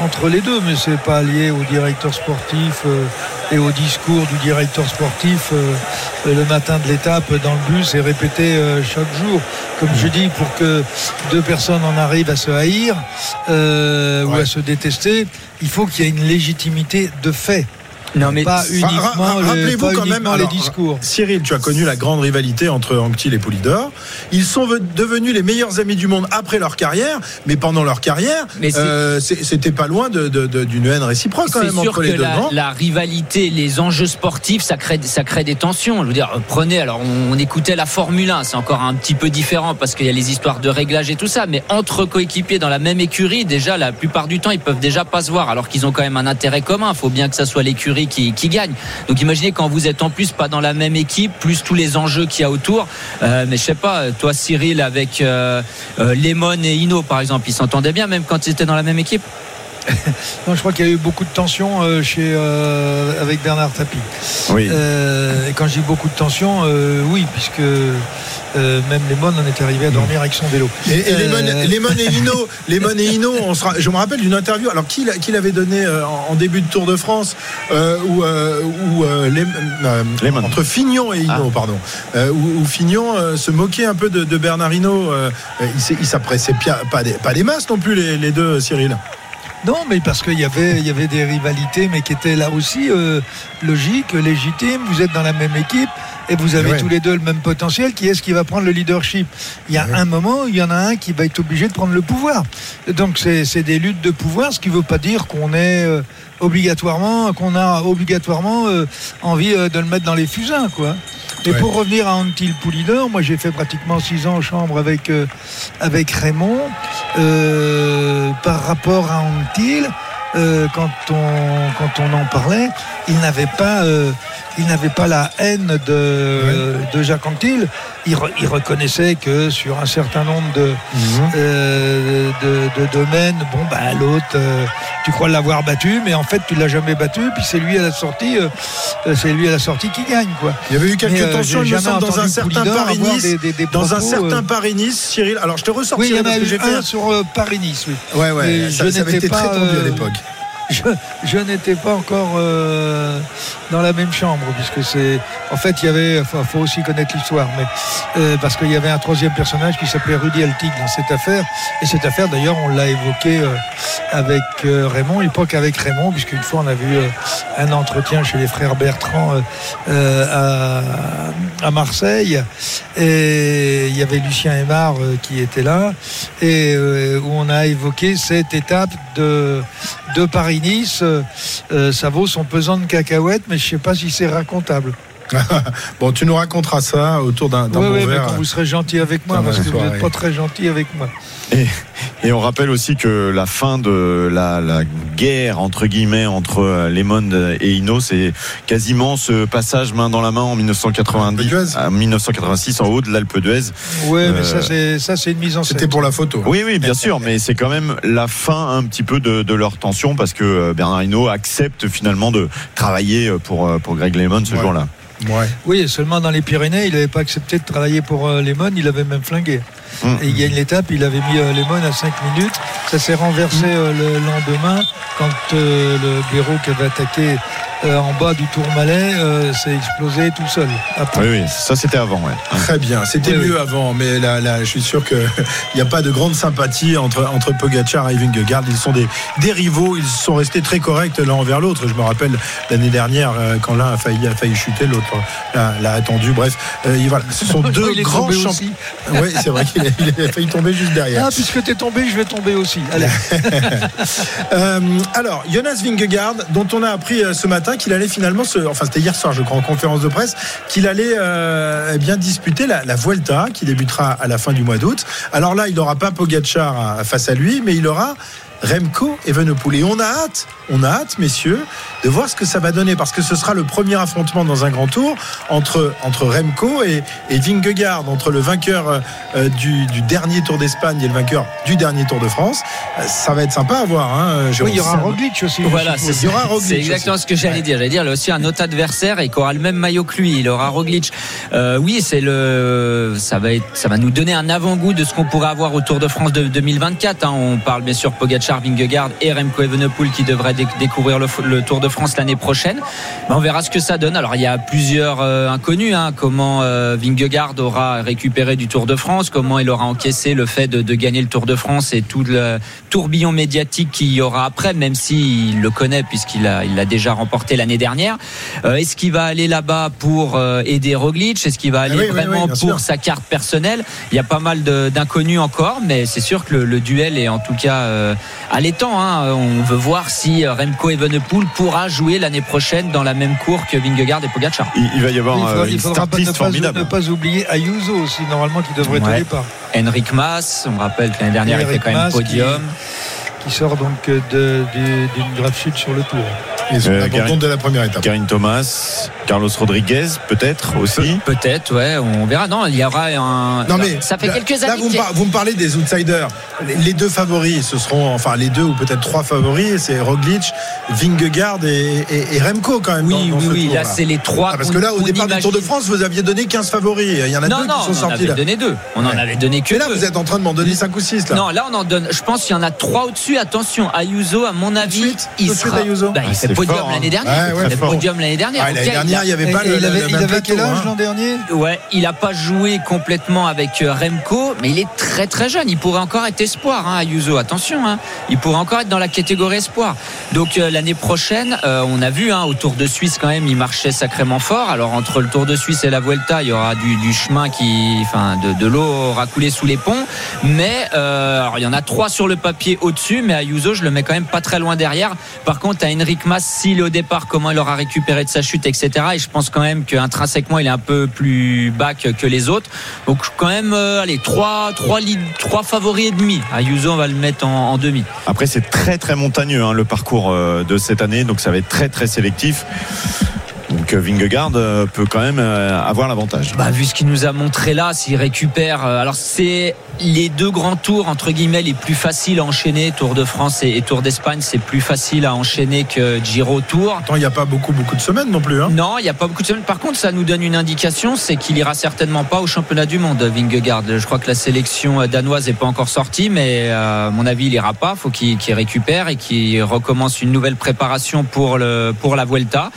Speaker 4: entre les deux, mais c'est pas lié au directeur sportif euh, et au discours du directeur sportif euh, le matin de l'étape dans le bus et répété euh, chaque jour. Comme je dis, pour que deux personnes en arrivent à se haïr euh, ou à se détester, il faut qu'il y ait une légitimité de fait,
Speaker 6: Non, mais
Speaker 4: pas uniquement,
Speaker 3: ra-
Speaker 4: le-
Speaker 3: rappelez-vous
Speaker 4: pas
Speaker 3: quand même, alors,
Speaker 4: les discours.
Speaker 3: Cyril, tu as connu la grande rivalité entre Anctil et Poulidor. Ils sont ve- devenus les meilleurs amis du monde après leur carrière, mais pendant leur carrière,
Speaker 6: Mais
Speaker 3: euh, c'était pas loin de- de- de- d'une haine réciproque quand
Speaker 6: c'est
Speaker 3: même
Speaker 6: sûr
Speaker 3: entre
Speaker 6: que
Speaker 3: les deux.
Speaker 6: la, la rivalité, les enjeux sportifs, ça crée, ça crée des tensions. Je veux dire, prenez, alors on, on écoutait la Formule 1, c'est encore un petit peu différent parce qu'il y a les histoires de réglage et tout ça, mais entre coéquipiers dans la même écurie, déjà, la plupart du temps, ils peuvent déjà pas se voir alors qu'ils ont quand même un intérêt commun. Il faut bien que ça soit l'écurie qui, gagne. Donc imaginez quand vous êtes en plus pas dans la même équipe, plus tous les enjeux qu'il y a autour. Euh, mais je sais pas, toi Cyril avec euh, euh, Lemon et Ino par exemple, ils s'entendaient bien même quand ils étaient dans la même équipe [LAUGHS]
Speaker 4: Non, je crois qu'il y a eu beaucoup de tensions euh, chez, euh, avec Bernard Tapie.
Speaker 5: Oui.
Speaker 4: Euh, et quand je dis beaucoup de tensions, euh, oui, puisque euh, même Lemon en est arrivé à dormir avec son vélo.
Speaker 3: Et, et Lemon,
Speaker 4: Euh,
Speaker 3: Lemon et Hino, Lemon et Hino, [LAUGHS] on sera, je me rappelle d'une interview. Alors qui, qui l'avait donné euh, en, en début de Tour de France, euh, où, euh, où, euh, euh,
Speaker 5: Lemon.
Speaker 3: entre Fignon et Hino, pardon, euh, où, où Fignon euh, se moquait un peu de, de Bernard Hino. euh, il pia- pas des, pas des masses non plus les, les deux, Cyril.
Speaker 4: Non, mais parce qu'il y avait, des rivalités, mais qui étaient là aussi euh, logiques, légitimes. Vous êtes dans la même équipe et vous avez
Speaker 3: Ouais.
Speaker 4: tous les deux le même potentiel. Qui est-ce qui va prendre le leadership Il y a un moment, il y en a un qui va être obligé de prendre le pouvoir. Donc c'est des luttes de pouvoir, ce qui ne veut pas dire qu'on est euh, obligatoirement, qu'on a obligatoirement euh, envie euh, de le mettre dans les fusains, quoi. Et
Speaker 3: Ouais.
Speaker 4: pour revenir à Antil Poulidor, moi j'ai fait pratiquement six ans en chambre avec, avec Raymond. Par rapport à Antil, quand, on, quand on en parlait, il n'avait pas, il n'avait pas la haine de, de Jacques Antil. Il, re- il reconnaissait que sur un certain nombre de, euh, de, de domaines, bon, bah, l'autre, euh, tu crois l'avoir battu, mais en fait, tu l'as jamais battu, puis c'est lui à la sortie, euh, euh, c'est lui à la sortie qui gagne, quoi.
Speaker 3: Il y avait eu quelques
Speaker 4: Mais, euh,
Speaker 3: tensions,
Speaker 4: j'ai
Speaker 3: il me
Speaker 4: jamais
Speaker 3: semble, dans un certain Paris-Nice. Dans un certain
Speaker 4: euh,
Speaker 3: Paris-Nice, Cyril. Alors je te
Speaker 4: Oui, il y en a eu
Speaker 3: fait.
Speaker 4: un sur euh, Paris-Nice, oui.
Speaker 3: Ouais, ouais, ça,
Speaker 4: je
Speaker 3: ça avait été très
Speaker 4: pas,
Speaker 3: tendu à
Speaker 4: euh,
Speaker 3: l'époque.
Speaker 4: Je, n'étais pas encore euh, dans la même chambre puisque c'est en fait il y avait enfin, faut aussi connaître l'histoire mais euh, parce qu'il y avait un troisième personnage qui s'appelait Rudy Altig dans cette affaire. Et cette affaire d'ailleurs on l'a évoqué euh, avec Raymond l'époque avec Raymond puisqu'une fois on a vu un entretien chez les frères Bertrand à, à Marseille. Et il y avait Lucien Aymar qui était là. Et où on a évoqué cette étape de, de Paris-Nice. Euh, euh, ça vaut son pesant de cacahuètes, mais je ne sais pas si c'est racontable. [LAUGHS]
Speaker 3: bon, tu nous raconteras ça autour d'un
Speaker 4: Oui,
Speaker 3: bon
Speaker 4: mais
Speaker 3: verre.
Speaker 4: quand vous serez gentil avec moi, parce que vous n'êtes pas très gentil avec moi.
Speaker 5: Et, et on rappelle aussi que la fin de la, la guerre entre guillemets entre euh, Lemon et Hino, c'est quasiment ce passage main dans la main en 1990,
Speaker 3: d'Huez.
Speaker 5: à 1986 en haut de l'Alpe d'Huez.
Speaker 4: Oui,
Speaker 5: Euh,
Speaker 4: mais ça, c'est ça, c'est une mise en scène.
Speaker 3: C'était pour la photo.
Speaker 5: Oui, oui, bien sûr, mais c'est quand même la fin un petit peu de, de leur tension parce que euh, Bernard Hinault accepte finalement de travailler pour, euh, pour Greg Lemon ce
Speaker 3: Ouais.
Speaker 5: jour-là.
Speaker 3: Ouais.
Speaker 4: Oui, seulement dans les Pyrénées, il n'avait pas accepté de travailler pour euh, Lemon, il avait même flingué.
Speaker 5: Hum.
Speaker 4: Et il gagne l'étape, il avait mis euh, Lemon à 5 minutes. Ça s'est renversé euh, le lendemain quand euh, le Béraud qui avait attaqué euh, en bas du Tourmalet euh, s'est explosé tout seul. Après.
Speaker 5: Oui, oui, ça c'était avant, ouais.
Speaker 3: Très bien, c'était
Speaker 4: Oui,
Speaker 3: mieux avant, mais là, là, je suis sûr qu'il [LAUGHS] n'y a pas de grande sympathie entre, entre Pogacar et Vingegaard. Ils sont des, des rivaux, ils sont restés très corrects l'un envers l'autre. Je me rappelle l'année dernière, euh, quand l'un a failli, a failli chuter, l'autre l'a, attendu. Bref, euh, voilà, ce sont [LAUGHS] deux grands champions. [LAUGHS] Oui, c'est vrai qu'il a, il a failli tomber juste derrière.
Speaker 4: Ah, puisque t'es tombé, je vais tomber aussi. Allez.
Speaker 3: Euh, alors, Jonas Vingegaard, dont on a appris ce matin qu'il allait finalement, enfin c'était hier soir, je crois, en conférence de presse, qu'il allait euh, eh bien disputer la, la Vuelta, qui débutera à la fin du mois d'août. Alors là, il n'aura pas Pogacar à- face à lui, mais il aura Remco Evenepoel. Et on a hâte, on a hâte, messieurs, de voir ce que ça va donner, parce que ce sera le premier affrontement dans un grand tour entre, entre Remco et, et Vingegaard, entre le vainqueur euh, du, du dernier Tour d'Espagne et le vainqueur du dernier Tour de France. Euh, Ça va être sympa à voir. Hein.
Speaker 4: Oui, il y aura un Roglic aussi.
Speaker 6: Voilà, c'est
Speaker 3: Il y aura Roglic
Speaker 6: c'est exactement ce que j'allais dire. J'allais dire, il a aussi un autre adversaire et qui aura le même maillot que lui. Il aura Roglic. Euh, oui, c'est le, ça va être, ça va nous donner un avant-goût de ce qu'on pourrait avoir au Tour de France de 2024. hein. On parle bien sûr Pogacar, Vingegaard et Remco Evenepoel qui devraient déc- découvrir le, Tour de France l'année prochaine. Mais on verra ce que ça donne. Alors il y a plusieurs euh, inconnus. Hein, comment euh, Vingegaard aura récupéré du Tour de France, comment il aura encaissé le fait de, de gagner le Tour de France et tout le tourbillon médiatique qu'il y aura après, même s'il le connaît puisqu'il a, il l'a déjà remporté l'année dernière. Euh, Est-ce qu'il va aller là-bas pour euh, aider Roglic? Est-ce qu'il va aller
Speaker 3: oui, oui,
Speaker 6: vraiment
Speaker 3: oui,
Speaker 6: pour sa carte personnelle? Il y a pas mal d'inconnus encore, mais c'est sûr que le, le duel est en tout cas euh, allaitant. Hein. On veut voir si euh, Remco Evenepoel pourra jouer l'année prochaine dans la même cour que Vingegaard et Pogacar.
Speaker 5: Il, il va y avoir
Speaker 4: Il faudra,
Speaker 5: euh,
Speaker 4: il
Speaker 5: une
Speaker 4: faudra
Speaker 5: start
Speaker 4: pas, ne,
Speaker 5: list
Speaker 4: pas,
Speaker 5: formidable.
Speaker 4: ne pas oublier Ayuso aussi, normalement, qui devrait être
Speaker 6: Ouais.
Speaker 4: au départ.
Speaker 6: Henrik Mas, on rappelle que l'année dernière il fait quand même
Speaker 4: Mas
Speaker 6: podium.
Speaker 4: qui sort donc de- d'une grave chute sur le tour.
Speaker 3: Ils sont
Speaker 5: Euh,
Speaker 3: de la première étape.
Speaker 5: Karine Thomas, Carlos Rodriguez, peut-être aussi.
Speaker 6: Peut-être, ouais, on verra. Non, il y aura un.
Speaker 3: Non mais
Speaker 6: ça fait
Speaker 3: là-
Speaker 6: quelques
Speaker 3: là,
Speaker 6: années.
Speaker 3: vous, me par- vous me parlez des outsiders. Les, les deux favoris, ce seront enfin les deux ou peut-être trois favoris, c'est Roglic, Vingegaard et, et- et Remco quand même.
Speaker 6: Oui,
Speaker 3: dans- dans
Speaker 6: oui,
Speaker 3: ce
Speaker 6: oui.
Speaker 3: tour,
Speaker 6: Là, c'est les trois.
Speaker 3: Ah, parce que là, au départ du Tour de. France, vous aviez donné 15 favoris. Il y en a
Speaker 6: Non,
Speaker 3: deux
Speaker 6: non,
Speaker 3: qui sont
Speaker 6: on en
Speaker 3: sortis
Speaker 6: avait
Speaker 3: là.
Speaker 6: donné deux. On en
Speaker 3: Ouais.
Speaker 6: avait donné que
Speaker 3: Mais là,
Speaker 6: deux.
Speaker 3: vous êtes en train de m'en donner 5 ou 6 là.
Speaker 6: Non, là on en donne. Je pense qu'il y en a trois au-dessus. Attention, Ayuso, à mon avis,
Speaker 3: suite
Speaker 6: il sera.
Speaker 3: Ayuso
Speaker 6: Bah, il
Speaker 5: Ah,
Speaker 6: fait podium
Speaker 5: hein.
Speaker 6: l'année dernière.
Speaker 3: Ouais, ouais,
Speaker 6: il fait
Speaker 3: fort.
Speaker 6: podium l'année dernière.
Speaker 3: Ah, l'année
Speaker 6: il
Speaker 3: dernière,
Speaker 6: a-
Speaker 3: il n'y avait pas le,
Speaker 4: il avait,
Speaker 3: le
Speaker 4: il
Speaker 3: même
Speaker 4: avait quel
Speaker 3: plateau,
Speaker 4: âge
Speaker 3: hein.
Speaker 4: l'an dernier?
Speaker 6: Ouais, il n'a pas joué complètement avec euh, Remco, mais il est très très jeune. Il pourrait encore être espoir, hein, Ayuso. Attention, hein. il pourrait encore être dans la catégorie espoir. Donc euh, l'année prochaine, euh, on a vu hein, au Tour de Suisse quand même, il marchait sacrément fort. Alors entre le Tour de Suisse et la Vuelta, il y aura du, du chemin qui, enfin, de, de l'eau aura coulé sous les ponts. Mais euh, alors, il y en a trois sur le papier au-dessus, mais Ayuso, je le mets quand même pas très loin derrière. Par contre, à Henrik Mas, s'il est au départ, comment il aura récupéré de sa chute, etc. Et je pense quand même qu'intrinsèquement, il est un peu plus bas que, les autres. Donc quand même, euh, allez, trois, trois, li- trois favoris et demi. Ayuso, on va le mettre en, en demi.
Speaker 5: Après, c'est très très montagneux hein, le parcours euh, de cette année, donc ça va être très très sélectif. Donc Vingegaard euh, peut quand même euh, avoir l'avantage.
Speaker 6: Bah, vu ce qu'il nous a montré là, s'il récupère. euh, alors, c'est les deux grands tours, entre guillemets, les plus faciles à enchaîner. Tour de France et, Tour d'Espagne, c'est plus facile à enchaîner que Giro Tour.
Speaker 3: Attends, il n'y a pas beaucoup beaucoup de semaines non plus. Hein.
Speaker 6: Non, il n'y a pas beaucoup de semaines. Par contre, ça nous donne une indication, c'est qu'il ira certainement pas au championnat du monde, Vingegaard. Je crois que la sélection danoise n'est pas encore sortie, mais euh, à mon avis, il ira pas. faut qu'il qu'il récupère et qu'il recommence une nouvelle préparation pour, le, pour la Vuelta.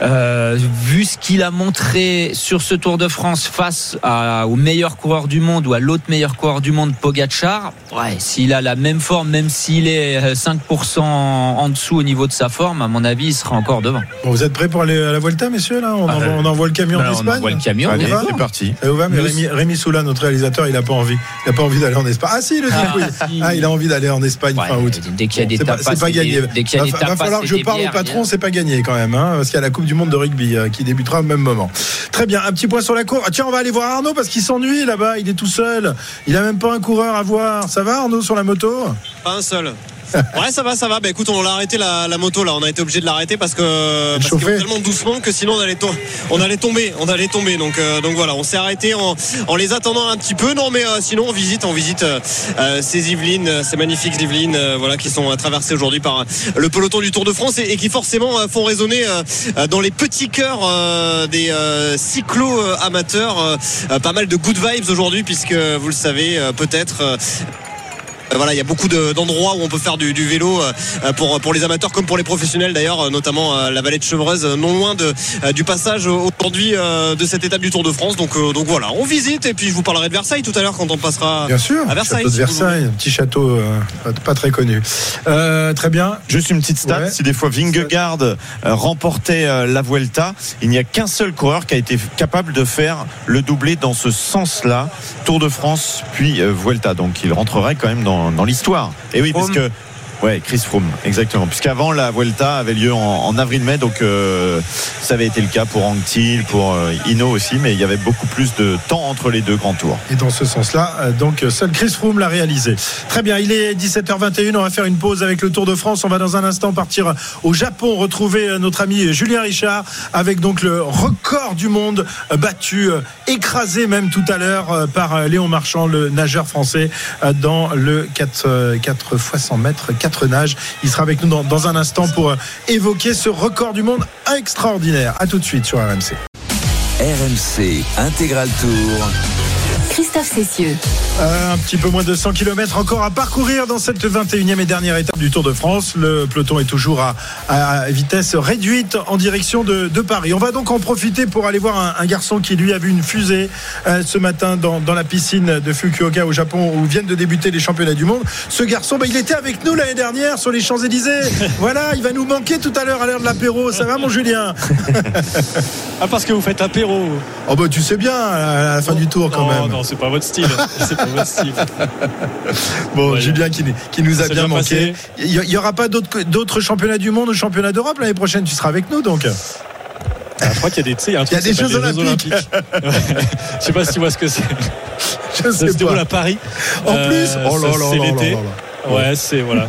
Speaker 6: Euh, vu ce qu'il a montré sur ce Tour de France face à- au meilleur coureur du monde ou à l'autre meilleur coureur du monde, Pogacar, ouais, s'il a la même forme, même s'il est euh, 5% en dessous au niveau de sa forme, à mon avis, il sera encore devant.
Speaker 3: Bon, vous êtes prêts pour aller à la Volta, messieurs là? On,
Speaker 6: Ah,
Speaker 3: envoie,
Speaker 6: euh,
Speaker 3: on envoie le camion
Speaker 6: Ben,
Speaker 3: en
Speaker 6: on
Speaker 3: Espagne?
Speaker 6: envoie le camion.
Speaker 5: Allez,
Speaker 3: on
Speaker 5: c'est parti.
Speaker 3: On va, mais
Speaker 6: Nous-
Speaker 3: Rémi, Rémi Soula, notre réalisateur, il n'a pas envie. Il n'a pas envie d'aller en Espagne. Ah si, le dit oui. Ah, il a envie d'aller en Espagne
Speaker 6: Ouais,
Speaker 3: fin août.
Speaker 6: Dès qu'il y a des tapas,
Speaker 3: c'est pas gagné.
Speaker 6: Dès qu'il y a
Speaker 3: va, falloir que je parle au patron,
Speaker 6: il
Speaker 3: c'est pas gagné quand même, hein, parce qu'il y a la Coupe du Monde de rugby euh, qui débutera au même moment. Très bien, un petit point sur la cour. Ah, tiens, on va aller voir Arnaud parce qu'il s'ennuie là-bas, il est tout seul. Il a même pas un coureur à voir. Ça va Arnaud sur la moto?
Speaker 9: Pas un seul. [LAUGHS] Ouais, ça va, ça va. Bah écoute, on l'a arrêté la, la moto là. On a été obligé de l'arrêter parce que parce tellement doucement que sinon on allait, to- on allait tomber, on allait tomber. Donc euh, donc voilà, on s'est arrêté en, en les attendant un petit peu. Non, mais euh, sinon on visite, on visite euh, ces Yvelines, ces magnifiques Yvelines, euh, voilà, qui sont traversées aujourd'hui par le peloton du Tour de France et, et qui forcément euh, font résonner dans les petits cœurs euh, des euh, cyclo euh, amateurs. pas mal de good vibes aujourd'hui puisque vous le savez euh, peut-être. Euh, euh, Voilà, il y a beaucoup de- d'endroits où on peut faire du, du vélo euh, pour, pour les amateurs comme pour les professionnels d'ailleurs, euh, notamment euh, la vallée de Chevreuse, euh, non loin de, euh, du passage aujourd'hui euh, de cette étape du Tour de France. Donc, euh, donc voilà, on visite et puis je vous parlerai de Versailles tout à l'heure quand on passera
Speaker 3: Bien sûr,
Speaker 9: à Versailles.
Speaker 3: château de Versailles, un petit château euh, pas, très connu. Euh, très bien.
Speaker 5: Juste une petite stat,
Speaker 3: Ouais.
Speaker 5: si des fois Vingegaard euh, remportait euh, la Vuelta, il n'y a qu'un seul coureur qui a été capable de faire le doublé dans ce sens-là, Tour de France puis euh, Vuelta. Donc il rentrerait quand même dans, dans l'histoire. Et oui,
Speaker 6: Froome.
Speaker 5: puisque Ouais, Chris Froome, exactement. Puisqu'avant la Vuelta avait lieu en, avril-mai, donc euh, ça avait été le cas pour Anctil, pour euh, Hino aussi, mais il y avait beaucoup plus de temps entre les deux grands tours.
Speaker 3: Et dans ce sens-là, euh, donc seul Chris Froome l'a réalisé. Très bien, il est 17h21, on va faire une pause avec le Tour de France. On va dans un instant partir au Japon, retrouver euh, notre ami Julien Richard avec donc le record du monde euh, battu, écrasé même tout à l'heure par Léon Marchand, le nageur français, dans le 4, 4 fois 100 mètres, 4 Il sera avec nous dans, dans un instant pour euh, évoquer ce record du monde extraordinaire. A tout de suite sur RMC.
Speaker 1: RMC Intégral Tour.
Speaker 2: Christophe Cessieux.
Speaker 3: Euh, un petit peu moins de 100 km encore à parcourir dans cette 21e et dernière étape du Tour de France. Le peloton est toujours à, à vitesse réduite en direction de, de Paris. On va donc en profiter pour aller voir un, un garçon qui lui a vu une fusée euh, ce matin dans, dans la piscine de Fukuoka au Japon où viennent de débuter les championnats du monde. Ce garçon, bah, il était avec nous l'année dernière sur les Champs-Élysées. [LAUGHS] voilà, il va nous manquer tout à l'heure à l'heure de l'apéro. Ça va mon Julien?
Speaker 11: Ah, parce que vous faites apéro.
Speaker 3: Oh bah tu sais bien à la fin du tour quand
Speaker 11: non,
Speaker 3: même.
Speaker 11: non, c'est pas votre style. c'est pas votre style. [LAUGHS]
Speaker 3: Bon,
Speaker 11: Ouais.
Speaker 3: Julien qui, qui nous a bien
Speaker 11: bien
Speaker 3: manqué. Il n'y aura pas d'autres championnats du monde ou championnats d'Europe l'année prochaine? Tu seras avec nous donc.
Speaker 11: Ah, je crois qu'il y a des, sais, y a un
Speaker 3: y a des Jeux Olympiques. [LAUGHS]
Speaker 11: Je sais pas si tu vois ce que c'est.
Speaker 3: Je
Speaker 11: Ça se
Speaker 3: sais
Speaker 11: déroule à Paris.
Speaker 3: En
Speaker 11: Euh,
Speaker 3: plus, oh
Speaker 11: c'est l'été. Ouais, c'est voilà.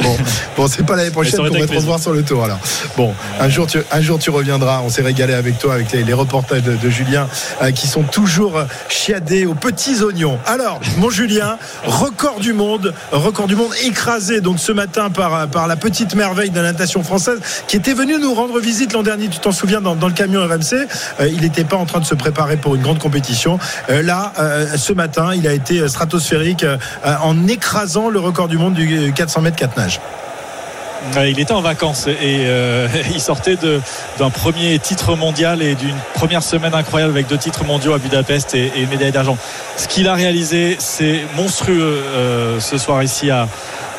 Speaker 3: Bon, bon c'est pas l'année prochaine qu'on va te revoir sur le tour alors. Bon, un jour tu, un jour tu reviendras. On s'est régalé avec toi, avec les, les reportages de, de Julien euh, qui sont toujours euh, chiadés aux petits oignons. Alors, mon Julien, record du monde, record du monde écrasé donc ce matin par, euh, par la petite merveille de la natation française qui était venue nous rendre visite l'an dernier. Tu t'en souviens dans, dans le camion RMC Euh, Il n'était pas en train de se préparer pour une grande compétition. Euh, là, ce matin, il a été stratosphérique en écrasant le record du monde du 400 mètres 4 nages.
Speaker 11: Ouais, il était en vacances et euh, [LAUGHS] il sortait d'un premier titre mondial et d'une première semaine incroyable avec deux titres mondiaux à Budapest et, médaille d'argent. Ce qu'il a réalisé, c'est monstrueux euh, ce soir ici à,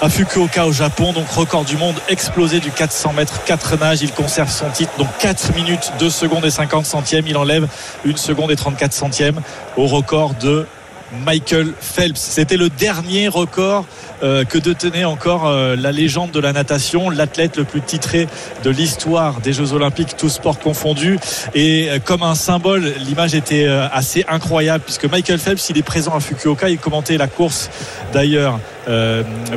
Speaker 11: à Fukuoka au Japon. Donc record du monde explosé du 400 mètres 4 nages. Il conserve son titre. Donc 4 minutes 2 secondes et 50 centièmes. Il enlève 1 seconde et 34 centièmes au record de Michael Phelps. C'était le dernier record euh, que détenait encore euh, la légende de la natation, l'athlète le plus titré de l'histoire des Jeux Olympiques, tous sports confondus. Et euh, comme un symbole, l'image était assez incroyable puisque Michael Phelps, il est présent à Fukuoka, il commentait la course d'ailleurs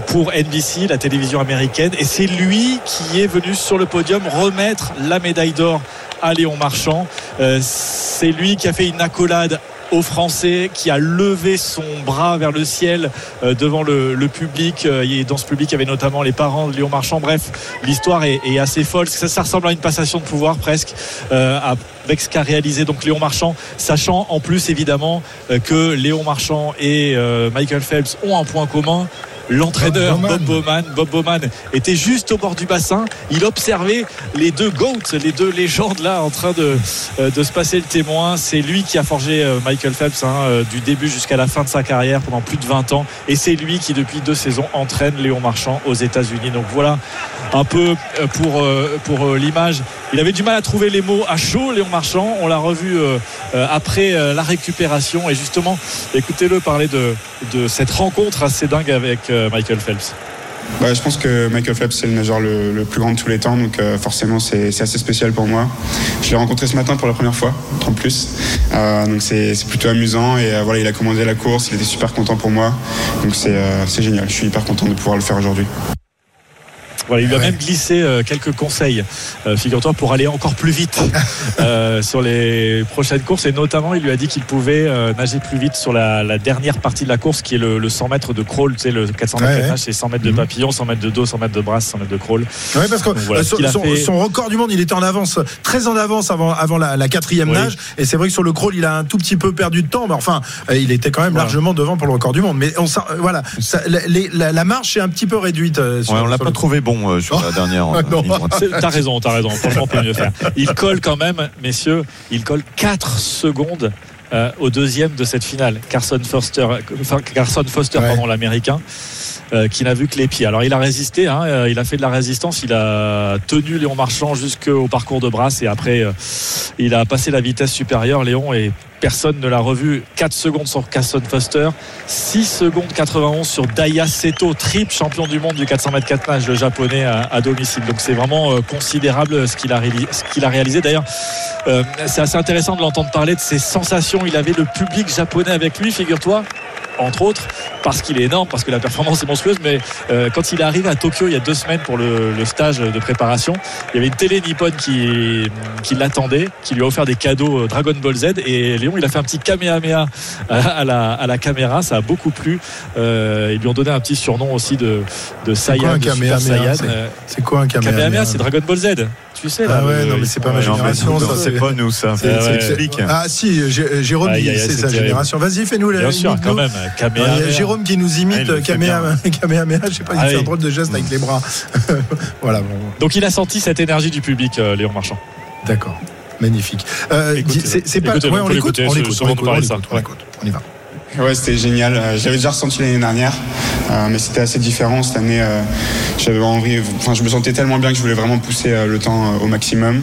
Speaker 11: pour NBC, la télévision américaine, et c'est lui qui est venu sur le podium remettre la médaille d'or à Léon Marchand. C'est lui qui a fait une accolade aux Français, qui a levé son bras vers le ciel euh, devant le, public. Euh, et dans ce public, il y avait notamment les parents de Léon Marchand. Bref, l'histoire est, assez folle. Ça, ça ressemble à une passation de pouvoir presque euh, avec ce qu'a réalisé donc Léon Marchand, sachant en plus évidemment euh, que Léon Marchand et Michael Phelps ont un point commun. L'entraîneur
Speaker 3: Bob
Speaker 11: Bowman, Bob Bowman était juste au bord du bassin. Il observait les deux GOATs, les deux légendes là en train de, euh, de se passer le témoin. C'est lui qui a forgé euh, Michael Phelps hein, euh, du début jusqu'à la fin de sa carrière pendant plus de 20 ans. Et c'est lui qui depuis deux saisons entraîne Léon Marchand aux États-Unis. Donc voilà un peu pour, pour l'image. Il avait du mal à trouver les mots à chaud, Léon Marchand. On l'a revu après la récupération. Et justement, écoutez-le parler de, de cette rencontre assez dingue avec Michael Phelps.
Speaker 12: Bah, je pense que Michael Phelps c'est le nageur le, plus grand de tous les temps, donc euh, forcément c'est assez spécial pour moi. Je l'ai rencontré ce matin pour la première fois, en plus, Euh, donc c'est plutôt amusant et euh, voilà il a commandé la course, il était super content pour moi, donc c'est euh, génial. Je suis hyper content de pouvoir le faire aujourd'hui.
Speaker 11: Voilà, il lui a
Speaker 3: Ouais.
Speaker 11: même glissé euh, quelques conseils, euh, figure-toi, pour aller encore plus vite [LAUGHS] euh, sur les prochaines courses. Et notamment, il lui a dit qu'il pouvait euh, nager plus vite sur la, la dernière partie de la course, qui est le, le 100 mètres de crawl. Tu sais, le 400 mètres
Speaker 3: Ouais,
Speaker 11: de
Speaker 3: ouais.
Speaker 11: nage, c'est 100 mètres de papillon, 100 mètres de dos, 100 mètres de brasse, 100 mètres de crawl.
Speaker 3: Oui, parce que
Speaker 11: Donc voilà
Speaker 3: euh,
Speaker 11: ce
Speaker 3: son,
Speaker 11: qu'il a
Speaker 3: son-
Speaker 11: fait.
Speaker 3: son record du monde, il était en avance, très en avance avant, avant la, la quatrième
Speaker 11: Oui.
Speaker 3: nage. Et c'est vrai que sur le crawl, il a un tout petit peu perdu de temps, mais enfin, euh, il était quand même
Speaker 11: Voilà.
Speaker 3: largement devant pour le record du monde. Mais on, voilà, ça- la, les- la- la marche est un petit peu réduite. euh, sur-
Speaker 5: Ouais, on l'a pas trouvé bon euh, sur la dernière. [LAUGHS] Euh,
Speaker 11: T'as raison, t'as raison. Franchement, on peut mieux faire. Il colle quand même, messieurs, il colle 4 secondes euh, au deuxième de cette finale. Carson Foster, enfin, Carson Foster,
Speaker 3: Ouais.
Speaker 11: pardon, l'américain. euh, qui n'a vu que les pieds. Alors il a résisté, hein, euh, il a fait de la résistance, il a tenu Léon Marchand jusqu'au parcours de Brasse et après euh, il a passé la vitesse supérieure Léon et personne ne l'a revu. 4 secondes sur Carson Foster, 6 secondes 91 sur Daya Seto, triple champion du monde du 400 mètres 4 nage, le japonais à, domicile. Donc c'est vraiment euh, considérable ce qu'il a, réali- ce qu'il a réalisé. D'ailleurs, euh, c'est assez intéressant de l'entendre parler de ses sensations. Il avait le public japonais avec lui, figure-toi entre autres, parce qu'il est énorme, parce que la performance est monstrueuse. Mais euh, quand il est arrivé à Tokyo il y a deux semaines pour le, stage de préparation, il y avait une télé nippone qui, l'attendait, qui lui a offert des cadeaux euh, Dragon Ball Z. Et Il a fait un petit kamehameha à, à la, à la caméra. Ça a beaucoup plu. Euh, ils lui ont donné un petit surnom aussi de, de
Speaker 3: C'est quoi
Speaker 11: Saiyan.
Speaker 3: C'est-
Speaker 11: Euh,
Speaker 3: C'est quoi un Kamehameha
Speaker 11: Kamehameha, c'est Dragon Ball Z. Tu sais, là.
Speaker 3: Ah ouais, non, mais c'est pas ma génération.
Speaker 5: C'est pas nous ça.
Speaker 11: Ouais.
Speaker 5: Explique.
Speaker 3: Ah si, Jé- Jérôme, c'est sa génération. Vas-y, fais-nous la
Speaker 11: Bien sûr, quand même.
Speaker 3: Il y a
Speaker 11: Kamehameha.
Speaker 3: Jérôme qui nous
Speaker 5: Ah,
Speaker 3: imite
Speaker 5: fait [LAUGHS]
Speaker 3: Kamehameha, je sais pas, il
Speaker 11: Ah
Speaker 3: fait un drôle de geste avec les bras. [LAUGHS] voilà, bon,
Speaker 11: Donc il a senti cette énergie du public, euh, Léon Marchand.
Speaker 3: d'accord. Magnifique. Euh, c'est pas.
Speaker 11: écoutez,
Speaker 3: ouais,
Speaker 11: on
Speaker 3: l'écoute, on l'écoute, on on on. On y va.
Speaker 12: Ouais, c'était génial. Euh, J'avais déjà ressenti l'année dernière, euh, mais c'était assez différent cette année. euh, J'avais envie, enfin, je me sentais tellement bien que je voulais vraiment pousser le temps au maximum.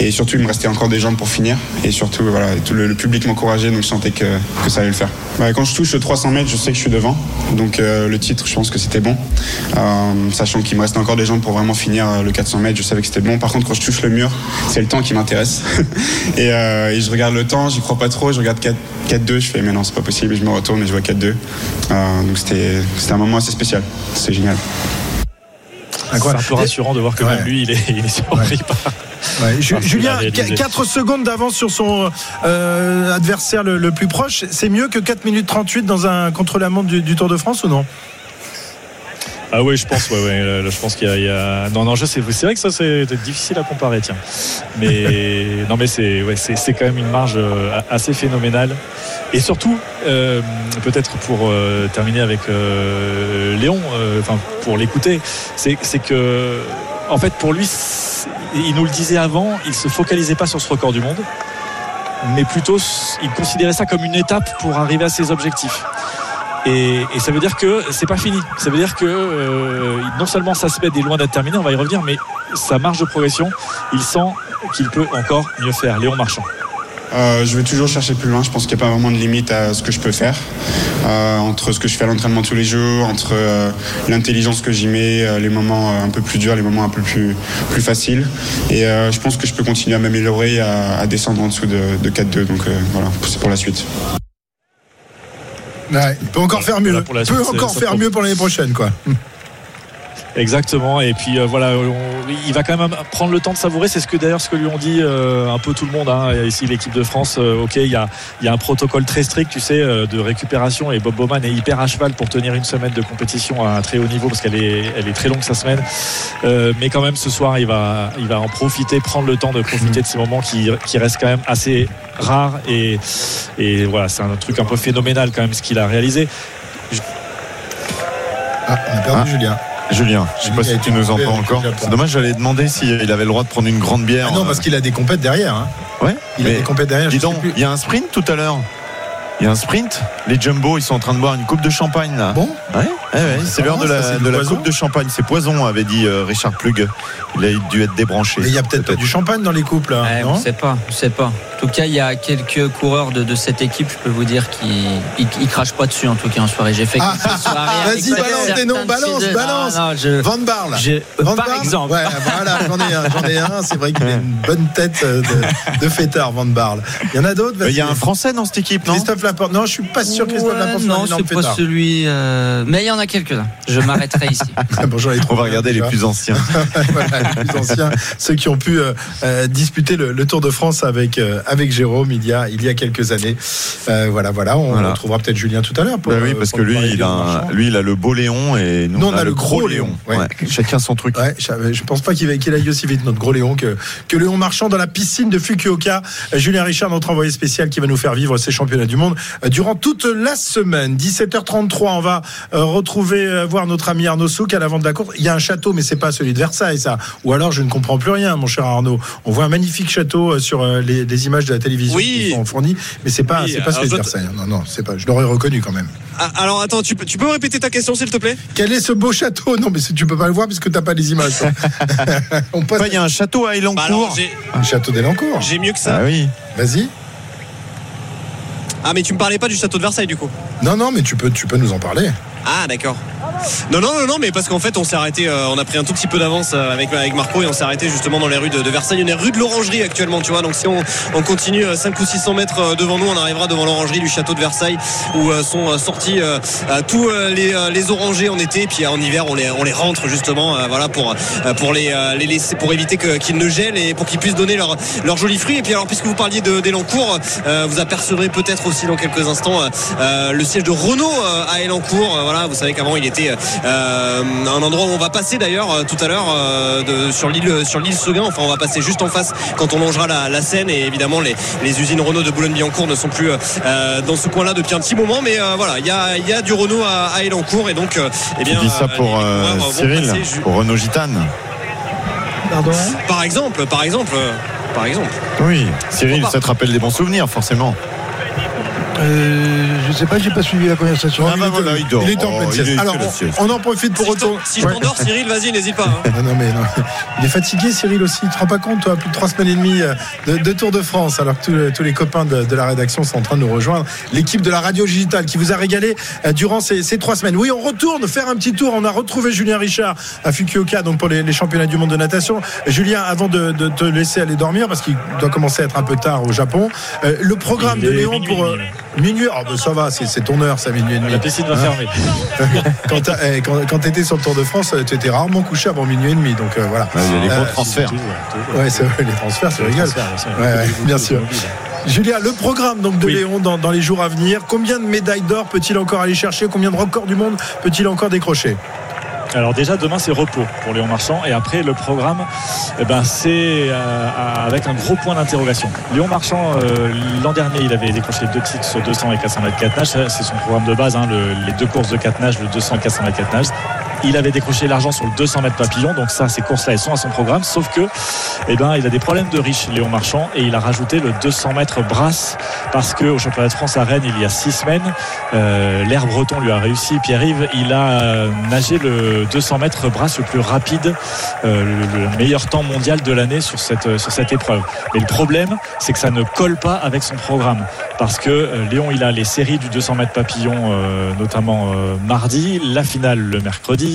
Speaker 12: Et surtout, il me restait encore des jambes pour finir. Et surtout, voilà, tout le, public m'encourageait, donc je sentais que, que ça allait le faire. Bah, quand je touche le 300 mètres, je sais que je suis devant. Donc le titre, je pense que c'était bon. Sachant qu'il me restait encore des jambes pour vraiment finir le 400 mètres, je savais que c'était bon. Par contre, quand je touche le mur, c'est le temps qui m'intéresse. [LAUGHS] et, et je regarde le temps, j'y crois pas trop. Je regarde 4 4-2, je fais mais non, c'est pas possible. Je me retourne et je vois 4-2. Euh, donc c'était c'était un moment assez spécial. C'est génial.
Speaker 11: C'est un peu rassurant de voir que
Speaker 3: Ouais.
Speaker 11: même lui, il est, il est surpris par.
Speaker 3: Ouais, Julien,
Speaker 11: a réalisé.
Speaker 3: 4 secondes d'avance sur son euh, adversaire le, le plus proche, c'est mieux que 4 minutes 38 dans un contre-la-montre du, du Tour de France ou non?
Speaker 11: Ah oui, je pense, ouais, ouais, là, je pense qu'il y, y a. Non, non, je sais. C'est vrai que ça, c'est difficile à comparer, tiens. Mais [LAUGHS] non, mais c'est, ouais, c'est, c'est quand même une marge euh, assez phénoménale. Et surtout, euh, peut-être pour euh, terminer avec euh, Léon, euh, enfin pour l'écouter, c'est, c'est que, en fait, pour lui, il nous le disait avant, il se focalisait pas sur ce record du monde, mais plutôt, il considérait ça comme une étape pour arriver à ses objectifs. Et, et ça veut dire que c'est pas fini. Ça veut dire que euh, non seulement sa semaine est loin d'être terminée, on va y revenir, mais sa marge de progression, il sent qu'il peut encore mieux faire. Léon Marchand.
Speaker 12: Euh, je vais toujours chercher plus loin. Je pense qu'il n'y a pas vraiment de limite à ce que je peux faire. Euh, entre ce que je fais à l'entraînement tous les jours, entre euh, l'intelligence que j'y mets, euh, les moments euh, un peu plus durs, les moments un peu plus, plus faciles. Et je pense que je peux continuer à m'améliorer, à, à descendre en dessous de, de 4-2. Donc voilà, c'est pour la suite.
Speaker 3: Ouais, il peut encore faire mieux.
Speaker 11: Voilà pour la
Speaker 3: Il peut encore faire mieux pour l'année prochaine, quoi.
Speaker 11: Exactement. Et puis euh, voilà, on- il va quand même prendre le temps de savourer. C'est ce que d'ailleurs ce que lui ont dit euh, un peu tout le monde. Hein. Ici l'équipe de France, euh, ok, il y a, il y a un protocole très strict, tu sais, de récupération. Et Bob Bowman est hyper à cheval pour tenir une semaine de compétition à un très haut niveau parce qu'elle est, elle est très longue sa semaine. Euh, mais quand même ce soir, il va, il va en profiter, prendre le temps de profiter de ces moments qui, qui restent quand même assez rares. Et, et voilà, c'est un truc un peu phénoménal quand même ce qu'il a réalisé.
Speaker 3: Ah, on a perdu
Speaker 5: Ah.
Speaker 3: Julien.
Speaker 5: Julien, je sais pas si tu nous entends encore. C'est dommage, j'allais demander s'il avait le droit de prendre une grande bière.
Speaker 3: Ah non, parce qu'il a des compètes derrière. hein.
Speaker 5: Ouais,
Speaker 3: Il a des compètes derrière.
Speaker 5: dis donc, il y a un sprint tout à l'heure. Il y a un sprint. Les Jumbo, ils sont en train de boire une coupe de champagne là.
Speaker 3: Bon
Speaker 5: Ouais, ouais, ouais, c'est l'heure de
Speaker 3: Ça,
Speaker 5: la,
Speaker 3: c'est
Speaker 5: de la
Speaker 3: poison
Speaker 5: coupe de champagne. C'est poison, avait dit euh, Richard Plug. Il a dû être débranché.
Speaker 3: Mais il y a peut-être pas du champagne dans les couples, là.
Speaker 6: Ouais, on
Speaker 3: non
Speaker 6: ne sait pas, on sait pas. En tout cas, il y a quelques coureurs de, de cette équipe, je peux vous dire, qui ils, ils crachent pas dessus en tout cas en soirée. J'ai fait
Speaker 3: Ah, [LAUGHS] Vas-y, balance des noms, balance,
Speaker 6: de
Speaker 3: balance.
Speaker 6: Non, non, je-
Speaker 3: Van Barle.
Speaker 6: je-
Speaker 3: Van
Speaker 6: par
Speaker 3: Barle
Speaker 6: exemple.
Speaker 3: Ouais, voilà, j'en ai un, j'en ai un. C'est vrai qu'il a une bonne tête euh, de, de fêtard, Van Barle. Il y en a d'autres
Speaker 5: Il y a un Français dans cette équipe, non
Speaker 3: Christophe Laporte. Non, je suis pas sûr que Christophe Laporte soit un
Speaker 6: non,
Speaker 3: énorme
Speaker 6: c'est pas celui. euh, Mais il y en a quelques-uns. Je m'arrêterai ici.
Speaker 3: Bon, j'en ai
Speaker 5: On va regarder les plus anciens. [LAUGHS]
Speaker 3: Voilà, les plus anciens, ceux qui ont pu euh, euh, disputer le, le Tour de France avec euh, avec Jérôme il y a il y a quelques années. Euh, voilà, voilà, on
Speaker 5: Voilà.
Speaker 3: retrouvera peut-être Julien tout à l'heure. pour,
Speaker 5: Bah oui,
Speaker 3: euh,
Speaker 5: parce
Speaker 3: pour
Speaker 5: que lui,
Speaker 3: parler
Speaker 5: il
Speaker 3: de
Speaker 5: a, un- lui, il a le beau Léon et nous,
Speaker 3: Nous,
Speaker 5: on, a, le gros Léon.
Speaker 3: ouais.
Speaker 5: Ouais, Chacun son truc.
Speaker 3: Ouais, je, je pense pas qu'il va- qu'il aille aussi vite, notre gros Léon, que, que Léon Marchand dans la piscine de Fukuoka. Julien Richard, notre envoyé spécial, qui va nous faire vivre ces championnats du monde durant toute la semaine. 17h33, on va euh, retrouver, euh, voir notre ami Arnaud Souk à l'avant de la course. Il y a un château, mais c'est pas celui de Versailles, ça. Ou alors, je ne comprends plus rien, mon cher Arnaud. On voit un magnifique château euh, sur les, les images de la télévision
Speaker 9: Oui.
Speaker 3: qui sont fournies, mais c'est pas,
Speaker 9: Oui,
Speaker 3: c'est pas celui de Versailles. Non, non, c'est pas. Je l'aurais reconnu quand même.
Speaker 9: Ah, alors attends, tu peux, tu peux me répéter ta question s'il te plaît?
Speaker 3: Quel est ce beau château? Non, mais tu peux pas le voir puisque t'as pas les images. [LAUGHS] on passe.
Speaker 5: Enfin, Il y a un château à
Speaker 9: Bah
Speaker 5: Elancourt.
Speaker 9: j'ai-
Speaker 3: Un château d'Elancourt.
Speaker 9: j'ai mieux que ça.
Speaker 5: ah oui.
Speaker 3: Vas-y.
Speaker 9: Ah mais tu me parlais pas du château de Versailles du coup
Speaker 3: Non, non, mais tu peux, tu peux nous en parler.
Speaker 9: Ah d'accord. Non, non, non, non, mais parce qu'en fait, on s'est arrêté, euh, on a pris un tout petit peu d'avance euh, avec, Marco et on s'est arrêté justement dans les rues de, Versailles. On est rue de l'Orangerie actuellement, tu vois. Donc si on, on continue euh, 5 ou 600 mètres euh, devant nous, on arrivera devant l'Orangerie du château de Versailles où euh, sont euh, sortis euh, euh, tous euh, les, euh, orangers en été. Puis euh, en hiver, on les, rentre justement, euh, voilà, pour, euh, les, euh, laisser, pour éviter qu'ils ne gèlent et pour qu'ils puissent donner leurs leurs jolis fruits. Et puis alors, puisque vous parliez de- d'Elancourt, euh, vous apercevrez peut-être aussi dans quelques instants euh, euh, le siège de Renault euh, à Elancourt. Voilà, vous savez qu'avant il était euh, un endroit où on va passer d'ailleurs euh, tout à l'heure euh, sur l'île sur l'île Seguin. Enfin, on va passer juste en face quand on longera la, la Seine. Et évidemment, les, les usines Renault de Boulogne-Billancourt ne sont plus euh, dans ce coin-là depuis un petit moment. Mais euh, voilà, il y a, il y a du Renault à, à Elancourt et donc, euh, eh
Speaker 5: Tu
Speaker 9: bien,
Speaker 5: dis ça pour euh, Cyril,
Speaker 9: passer
Speaker 5: pour Renault Gitane.
Speaker 4: Pardon
Speaker 9: Par exemple, par exemple, par exemple.
Speaker 5: Oui, Cyril,
Speaker 9: pas
Speaker 5: ça te rappelle des bons souvenirs, forcément.
Speaker 4: Euh, Je sais pas, j'ai pas suivi la conversation.
Speaker 5: Ah bah voilà, il dort.
Speaker 3: Il est en
Speaker 5: Oh,
Speaker 3: pleine sieste. Alors, on, en profite pour
Speaker 9: Si je t'en-
Speaker 3: retourner.
Speaker 9: si je t'endors, Cyril, vas-y, n'hésite pas. hein.
Speaker 3: Non, [LAUGHS] non, mais non. Il est fatigué, Cyril aussi. Tu te rends pas compte, toi, plus de trois semaines et demie euh, de, de Tour de France, alors que tous, les- tous les copains de, de la rédaction sont en train de nous rejoindre. L'équipe de la radio digitale qui vous a régalé euh, durant ces, ces trois semaines. Oui, on retourne faire un petit tour. On a retrouvé Julien Richard à Fukuoka, donc pour les, les championnats du monde de natation. Julien, avant de, de te laisser aller dormir, parce qu'il doit commencer à être un peu tard au Japon, euh, le programme de Léon pour. euh, Minuit, oh, bah, ça va, c'est ton heure, ça, minuit et demi.
Speaker 11: La piscine va
Speaker 3: Hein
Speaker 11: fermer. [LAUGHS]
Speaker 3: quand t'as- eh, quand, quand t'étais sur le Tour de France, tu étais rarement couché avant minuit et demi. Donc euh, voilà.
Speaker 5: Il y a des gros
Speaker 3: Euh,
Speaker 5: transferts.
Speaker 3: C'est vrai, les transferts, c'est
Speaker 11: transferts, bien sûr.
Speaker 3: Ouais, ouais,
Speaker 11: Beaucoup
Speaker 3: bien
Speaker 11: de
Speaker 3: sûr.
Speaker 11: automobiles.
Speaker 3: Julia, le programme donc de
Speaker 11: Oui.
Speaker 3: Léon dans, dans les jours à venir. Combien de médailles d'or peut-il encore aller chercher Combien de records du monde peut-il encore décrocher?
Speaker 11: Alors déjà demain c'est repos pour Léon Marchand et après le programme eh ben, c'est euh, avec un gros point d'interrogation. Léon Marchand euh, l'an dernier il avait décroché deux titres sur 200 et 400 mètres 4 nages, c'est son programme de base, hein, le- les deux courses de 4 nages, le 200 et 400 mètres 4 nages. Il avait décroché l'argent sur le 200 mètres papillon, donc ça, ces courses-là, elles sont à son programme. Sauf que, eh ben, il a des problèmes de riche, Léon Marchand, et il a rajouté le 200 mètres brasse parce que au championnat de France à Rennes, il y a six semaines, euh, l'air breton lui a réussi. Pierre-Yves, il a euh, nagé le 200 mètres brasse le plus rapide, euh, le, le meilleur temps mondial de l'année sur cette sur cette épreuve. Mais le problème, c'est que ça ne colle pas avec son programme parce que Léon, il a les séries du 200 mètres papillon, notamment mardi, la finale le mercredi.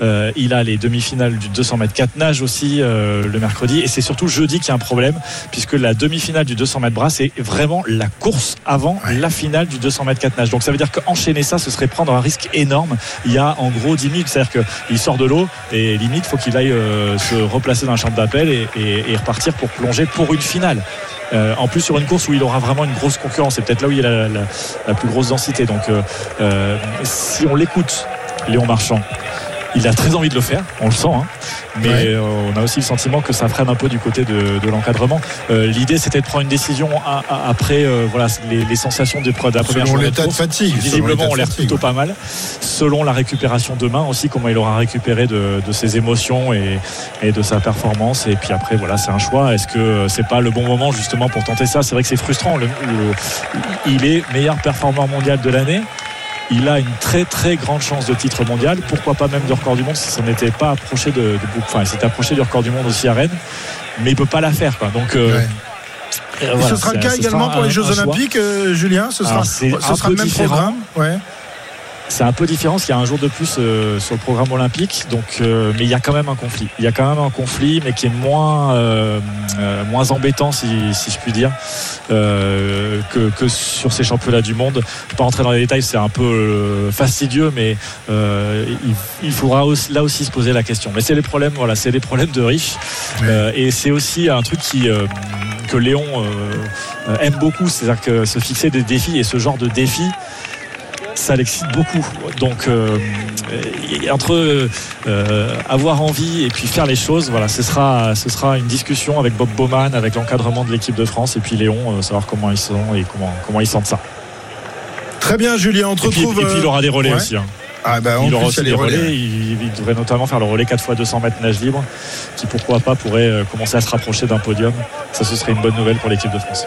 Speaker 11: Euh, il a les demi-finales du 200 mètres 4 nages aussi euh, le mercredi. Et c'est surtout jeudi qu'il y a un problème, puisque la demi-finale du 200 mètres bras, c'est vraiment la course avant la finale du 200 mètres 4 nages. Donc ça veut dire qu'enchaîner ça, ce serait prendre un risque énorme. Il y a en gros 10 minutes, c'est-à-dire qu'il sort de l'eau et limite, faut qu'il aille euh, se replacer dans la chambre d'appel et, et- et repartir pour plonger pour une finale. Euh, en plus sur une course où il aura vraiment une grosse concurrence, c'est peut-être là où il y a la, la- la plus grosse densité. Donc euh, euh, si on l'écoute, Léon Marchand, il a très envie de le faire, on le sent, hein. mais
Speaker 3: Ouais.
Speaker 11: euh, on a aussi le sentiment que ça freine un peu du côté de, de l'encadrement. Euh, L'idée c'était de prendre une décision à- à- après euh, voilà, les, les sensations de, de la première
Speaker 3: Selon
Speaker 11: journée de
Speaker 3: l'état de fatigue.
Speaker 11: Visiblement, on l'air plutôt pas mal. Selon la récupération demain aussi, comment il aura récupéré de, de ses émotions et, et de sa performance. Et puis après, voilà, c'est un choix. Est-ce que c'est pas le bon moment justement pour tenter ça? C'est vrai que c'est frustrant. Le- le- il est meilleur performeur mondial de l'année. Il a une très très grande chance de titre mondial. Pourquoi pas même de record du monde si ça n'était pas approché de, de enfin, il s'était approché du record du monde aussi à Rennes, mais il peut pas la faire. Quoi. Donc euh,
Speaker 3: Ouais.
Speaker 11: euh, voilà,
Speaker 3: ce sera le cas également pour les Jeux. Olympiques, euh, Julien Ce sera, ce le même
Speaker 11: différent.
Speaker 3: programme ouais.
Speaker 11: C'est un peu différent parce qu'il y a un jour de plus euh, sur le programme olympique, donc euh, mais il y a quand même un conflit. Il y a quand même un conflit, mais qui est moins euh, moins embêtant si, si je puis dire que, que sur ces championnats du monde. Je ne vais pas rentrer dans les détails, c'est un peu fastidieux, mais il, il faudra aussi, là aussi se poser la question. Mais c'est les problèmes, voilà, c'est les problèmes de riches, et c'est aussi un truc qui que Léon aime beaucoup, c'est-à-dire que se fixer des défis et ce genre de défis ça l'excite beaucoup. Donc euh, entre euh, avoir envie et puis faire les choses, voilà, ce sera ce sera une discussion avec Bob Bowman, avec l'encadrement de l'équipe de France et puis Léon, euh, savoir comment ils sont et comment comment ils sentent ça.
Speaker 3: Très bien, Julien. On te
Speaker 11: Et puis,
Speaker 3: retrouve.
Speaker 11: et puis il aura des relais
Speaker 3: ouais.
Speaker 11: aussi. hein.
Speaker 3: Ah, bah,
Speaker 11: il aura aussi des relais. Il, il devrait notamment faire le relais 4 x 200 mètres nage libre, qui pourquoi pas pourrait euh, commencer à se rapprocher d'un podium. Ça, ce serait une bonne nouvelle pour l'équipe de France.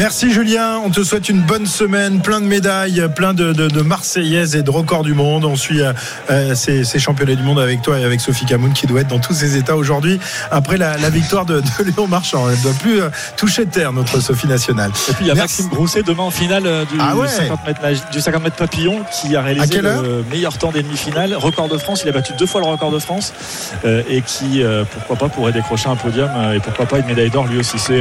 Speaker 3: Merci Julien, on te souhaite une bonne semaine, plein de médailles, plein de, de, de Marseillaises et de records du monde. On suit euh, euh, ces, ces championnats du monde avec toi et avec Sophie Camoun qui doit être dans tous ses états aujourd'hui après la, la victoire de, de Léon Marchand. Elle ne doit plus euh, toucher terre, notre Sophie nationale.
Speaker 11: Et puis il y a
Speaker 3: Merci.
Speaker 11: Maxime Grousset demain en finale euh, du,
Speaker 3: Ah ouais
Speaker 11: 50 mètres nage- du 50 mètres papillon qui a
Speaker 3: À
Speaker 11: réalisé le meilleur temps des demi-finales, record de France. Il a battu deux fois le record de France euh, et qui, pourquoi pas, pourrait décrocher un podium et pourquoi pas une médaille d'or lui aussi. C'est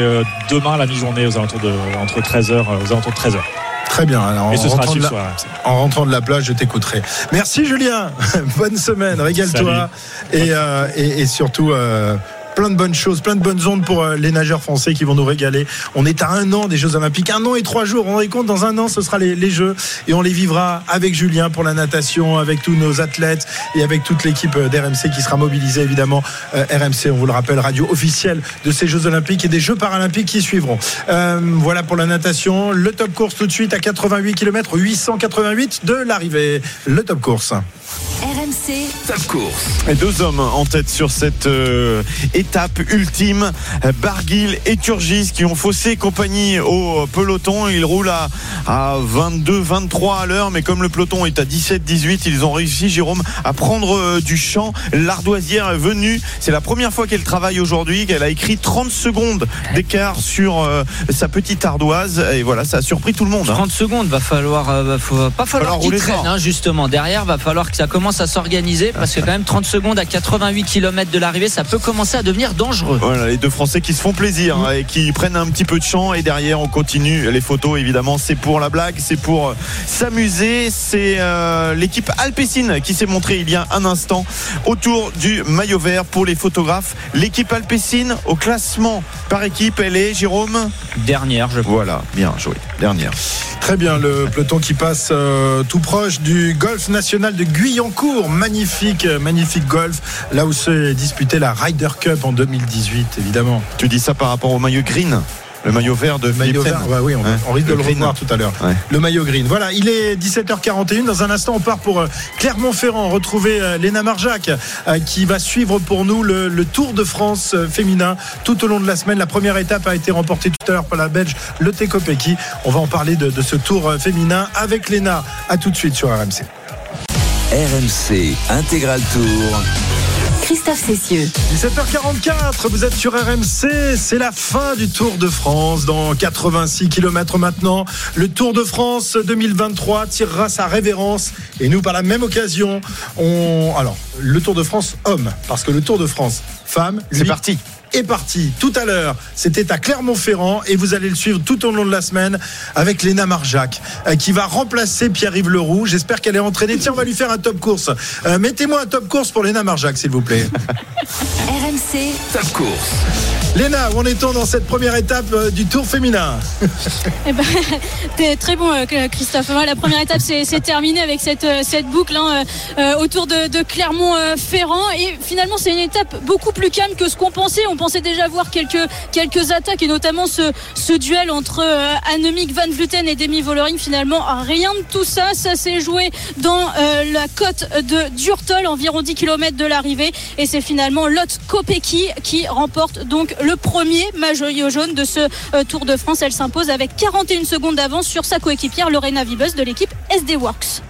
Speaker 11: demain la mi-journée aux alentours de entre 13h, aux alentours de 13h.
Speaker 3: Très bien. Alors,
Speaker 11: Et
Speaker 3: en,
Speaker 11: ce
Speaker 3: rentrant la,
Speaker 11: RMC.
Speaker 3: en rentrant de la plage, je t'écouterai. Merci Julien. [LAUGHS] Bonne semaine, régale-toi. Et, euh, et, et surtout. euh, Plein de bonnes choses, plein de bonnes ondes pour euh, les nageurs français qui vont nous régaler. On est à un an des Jeux Olympiques, un an et trois jours. On rendez compte, dans un an, ce sera les, Jeux et on les vivra avec Julien pour la natation, avec tous nos athlètes et avec toute l'équipe euh, d'RMC qui sera mobilisée évidemment. Euh, RMC, on vous le rappelle, radio officielle de ces Jeux Olympiques et des Jeux Paralympiques qui suivront. Voilà pour la natation. Le top course tout de suite à 88 km, 888 de l'arrivée. Le top course.
Speaker 2: RMC,
Speaker 1: Top course.
Speaker 5: Et deux hommes en tête sur cette euh, étape ultime, Barguil et Turgis qui ont faussé compagnie au peloton. Ils roulent à, à 22, 23 à l'heure, mais comme le peloton est à 17, 18, ils ont réussi, Jérôme, à prendre euh, du champ. L'ardoisière est venue. C'est la première fois qu'elle travaille aujourd'hui, qu'elle a écrit 30 secondes d'écart sur euh, sa petite ardoise. Et voilà, ça a surpris tout le monde. hein.
Speaker 6: 30 secondes, va falloir, euh, va, faut- pas falloir
Speaker 5: Falloir
Speaker 6: qu'il traîne, hein, justement. Derrière, va falloir que ça commence à s'organiser parce que quand même 30 secondes à 88 km de l'arrivée, ça peut commencer à devenir dangereux.
Speaker 5: Voilà, les deux Français qui se font plaisir hein, et qui prennent un petit peu de champ et derrière on continue. Les photos évidemment c'est pour la blague, c'est pour euh, s'amuser. C'est euh, l'équipe Alpecin qui s'est montrée il y a un instant autour du maillot vert pour les photographes. L'équipe Alpecin au classement par équipe, elle est Jérôme?
Speaker 6: Dernière, je
Speaker 5: Voilà, bien joué. Dernière.
Speaker 3: Très bien, le peloton qui passe euh, tout proche du golf national de Guyancourt. Magnifique, euh, magnifique golf. Là où s'est disputée la Ryder Cup en 2018, évidemment.
Speaker 5: Tu dis ça par rapport au maillot green le maillot vert de
Speaker 3: maillot vert, ouais, oui, on, on risque de le
Speaker 5: green.
Speaker 3: revoir tout à l'heure.
Speaker 5: Ouais.
Speaker 3: Le maillot green. Voilà, il est 17h41. Dans un instant, on part pour euh, Clermont-Ferrand. Retrouver euh, Léna Marjac qui va suivre pour nous le, le Tour de France féminin tout au long de la semaine. La première étape a été remportée tout à l'heure par la Belge Lotte Kopecky. On va en parler de, de ce Tour féminin avec Léna. À tout de suite sur RMC.
Speaker 1: RMC Intégral Tour.
Speaker 2: Christophe Cessieux.
Speaker 3: 17h44, vous êtes sur RMC, c'est la fin du Tour de France dans 86 km maintenant. Le Tour de France 2023 tirera sa révérence et nous par la même occasion, on alors le Tour de France homme parce que le Tour de France femme,
Speaker 5: C'est parti.
Speaker 3: Est parti tout à l'heure. C'était à Clermont-Ferrand et vous allez le suivre tout au long de la semaine avec Léna Marjac euh, qui va remplacer Pierre-Yves Leroux. J'espère qu'elle est entraînée. Tiens, on va lui faire un top course. Euh, Mettez-moi un top course pour Léna Marjac, s'il vous plaît. [LAUGHS]
Speaker 2: RMC,
Speaker 1: Top course.
Speaker 3: Léna, où en est-on dans cette première étape euh, du Tour féminin? [LAUGHS]
Speaker 13: Eh ben, [LAUGHS] t'es très bon, Christophe. La première étape, c'est terminé avec cette, cette boucle hein, autour de, de Clermont-Ferrand. Et finalement, c'est une étape beaucoup plus calme que ce qu'on pensait. On pensait déjà voir quelques, attaques et notamment ce, duel entre euh, Annemiek van Vleuten et Demi Vollering. Finalement, rien de tout ça. Ça s'est joué dans euh, la côte de Durtol, environ 10 km de l'arrivée. Et c'est finalement Lotte Kopecky qui remporte donc le premier maillot jaune de ce euh, Tour de France. Elle s'impose avec 41 secondes d'avance sur sa coéquipière Lorena Vibus de l'équipe SD Works.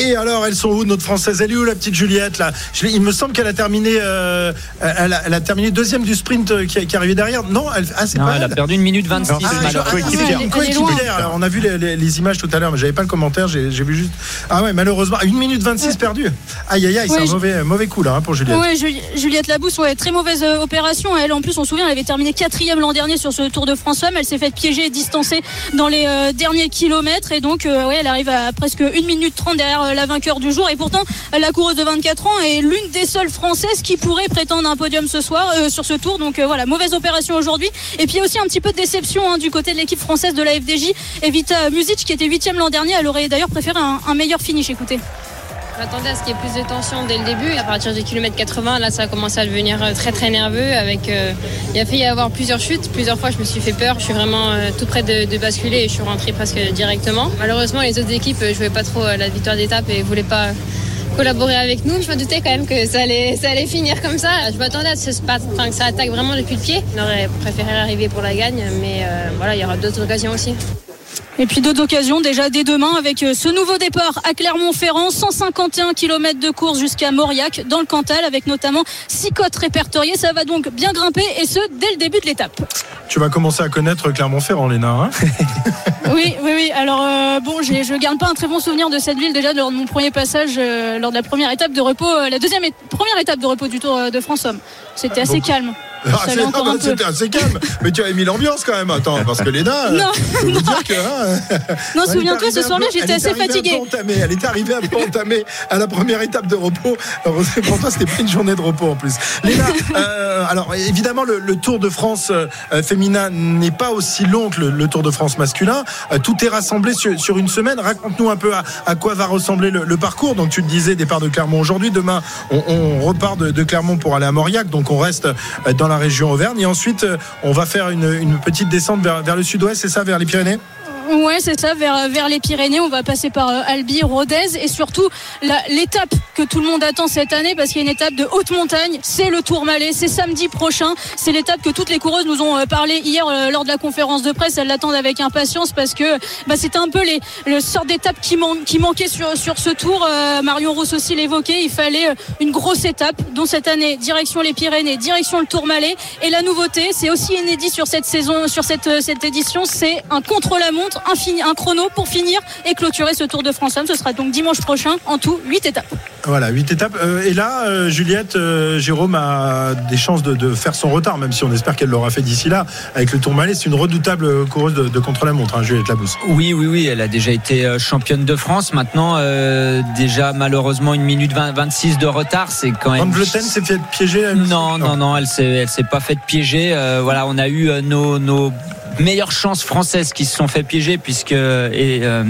Speaker 3: Et alors, elles sont où notre française? Elle est où la petite Juliette là? Je Il me semble qu'elle a terminé, euh, elle, a, elle a terminé deuxième du sprint euh, qui, qui est arrivé derrière. Non, elle, ah, c'est
Speaker 6: Non,
Speaker 3: pas
Speaker 6: elle a perdu une minute 26
Speaker 3: Ah, je- ah,
Speaker 13: Elle est-
Speaker 3: une coéquipière. Alors, on a vu les, les- les images tout à l'heure, mais j'avais pas le commentaire. J'ai j'ai vu juste. Ah ouais, malheureusement, une minute 26 perdue. Aïe aïe aïe, c'est
Speaker 13: Ouais,
Speaker 3: un
Speaker 13: je-
Speaker 3: mauvais, mauvais coup là hein, pour Juliette.
Speaker 13: Ouais, Juli- Juliette Labousse, ouais, très mauvaise euh, opération. Elle, en plus, on se souvient, elle avait terminé quatrième l'an dernier sur ce Tour de France Femmes. Elle s'est faite piéger et distancer dans les euh, derniers kilomètres. Et donc, euh, ouais, elle arrive à presque 1 minute 30 derrière euh, la vainqueur du jour. Et pourtant, la coureuse de 24 ans est l'une des seules françaises qui pourrait prétendre un podium ce soir euh, sur ce tour. Donc euh, voilà, mauvaise opération aujourd'hui. Et puis aussi un petit peu de déception hein, du côté de l'équipe française de la FDJ. Evita Music, qui était huitième l'an dernier, elle aurait d'ailleurs préféré un meilleur finish. Écoutez.
Speaker 14: M'attendais à ce qu'il y ait plus de tension dès le début. À partir du kilomètre 80, là, ça a commencé à devenir euh, très très nerveux. Avec, euh, il a failli y avoir plusieurs chutes. Plusieurs fois, je me suis fait peur. Je suis vraiment euh, tout près de, basculer et je suis rentrée presque directement. Malheureusement, les autres équipes ne jouaient pas trop la victoire d'étape et ne voulaient pas collaborer avec nous. Je me doutais quand même que ça allait, ça allait finir comme ça. Je m'attendais à ce que ça attaque vraiment depuis le pied. J'aurais préféré arriver pour la gagne, mais voilà, il y aura d'autres occasions aussi.
Speaker 13: Et puis d'autres occasions déjà dès demain avec euh, ce nouveau départ à Clermont-Ferrand, 151 km de course jusqu'à Mauriac dans le Cantal avec notamment six côtes répertoriées. Ça va donc bien grimper et ce dès le début de l'étape.
Speaker 3: Tu vas commencer à connaître Clermont-Ferrand, Léna. Hein [LAUGHS]
Speaker 13: Oui, oui, oui. Alors euh, bon, je garde pas un très bon souvenir de cette ville déjà lors de mon premier passage, euh, lors de la première étape de repos, euh, la deuxième et première étape de repos du Tour de France Homme. C'était assez
Speaker 3: Donc-
Speaker 13: calme.
Speaker 3: Ah, ah, bah. C'était assez calme, mais tu avais mis l'ambiance quand même. Attends, parce que Léna, [LAUGHS]
Speaker 13: Non,
Speaker 3: je peux vous dire que. hein, [LAUGHS]
Speaker 13: Non, souviens-toi, ce soir-là, j'étais assez
Speaker 3: entamée, Elle est arrivée un peu entamée à la première étape de repos. Heureusement pour toi, c'était pas une journée de repos en plus. Léna, [LAUGHS] euh, alors évidemment, le, le Tour de France euh, féminin n'est pas aussi long que le, le Tour de France masculin. Euh, tout est rassemblé sur, sur une semaine. Raconte-nous un peu à, à quoi va ressembler le, le parcours. Donc, tu te disais, départ de Clermont aujourd'hui. Demain, on, on repart de, de Clermont pour aller à Mauriac. Donc, on reste euh, dans la région Auvergne. Et ensuite, euh, on va faire une, une petite descente vers, vers le sud-ouest, c'est ça, vers les Pyrénées?
Speaker 13: Ouais, c'est ça, vers, vers les Pyrénées. On va passer par euh, Albi, Rodez et surtout l'étape que tout le monde attend cette année parce qu'il y a une étape de haute montagne. C'est le Tourmalet, c'est samedi prochain. C'est l'étape que toutes les coureuses nous ont euh, parlé hier euh, lors de la conférence de presse. Elles l'attendent avec impatience parce que bah, c'était un peu les, le sort d'étape qui, man- qui manquait sur, sur ce tour. Euh, Marion Rousse aussi l'évoquait. Il fallait une grosse étape, dont cette année, direction les Pyrénées, direction le Tourmalet. Et la nouveauté, c'est aussi inédit sur cette saison, sur cette, cette édition, c'est un contre-la-montre un, fini- un chrono pour finir et clôturer ce Tour de France Homme. Ce sera donc dimanche prochain en tout 8 étapes.
Speaker 3: Voilà, huit étapes. Euh, et là, euh, Juliette, euh, Jérôme a des chances de, de faire son retard, même si on espère qu'elle l'aura fait d'ici là. Avec le Tourmalet, c'est une redoutable coureuse de, de contre-la-montre, hein, Juliette Labousse.
Speaker 6: Oui, oui, oui, elle a déjà été championne de France. Maintenant, euh, déjà malheureusement une minute 20, 26 de retard, c'est quand même.
Speaker 3: Van Vleuten s'est fait piéger
Speaker 6: Non, non, non, elle s'est, elle s'est pas faite piéger. Euh, voilà, on a eu euh, nos, nos meilleures chances françaises qui se sont fait piéger puisque et, euh,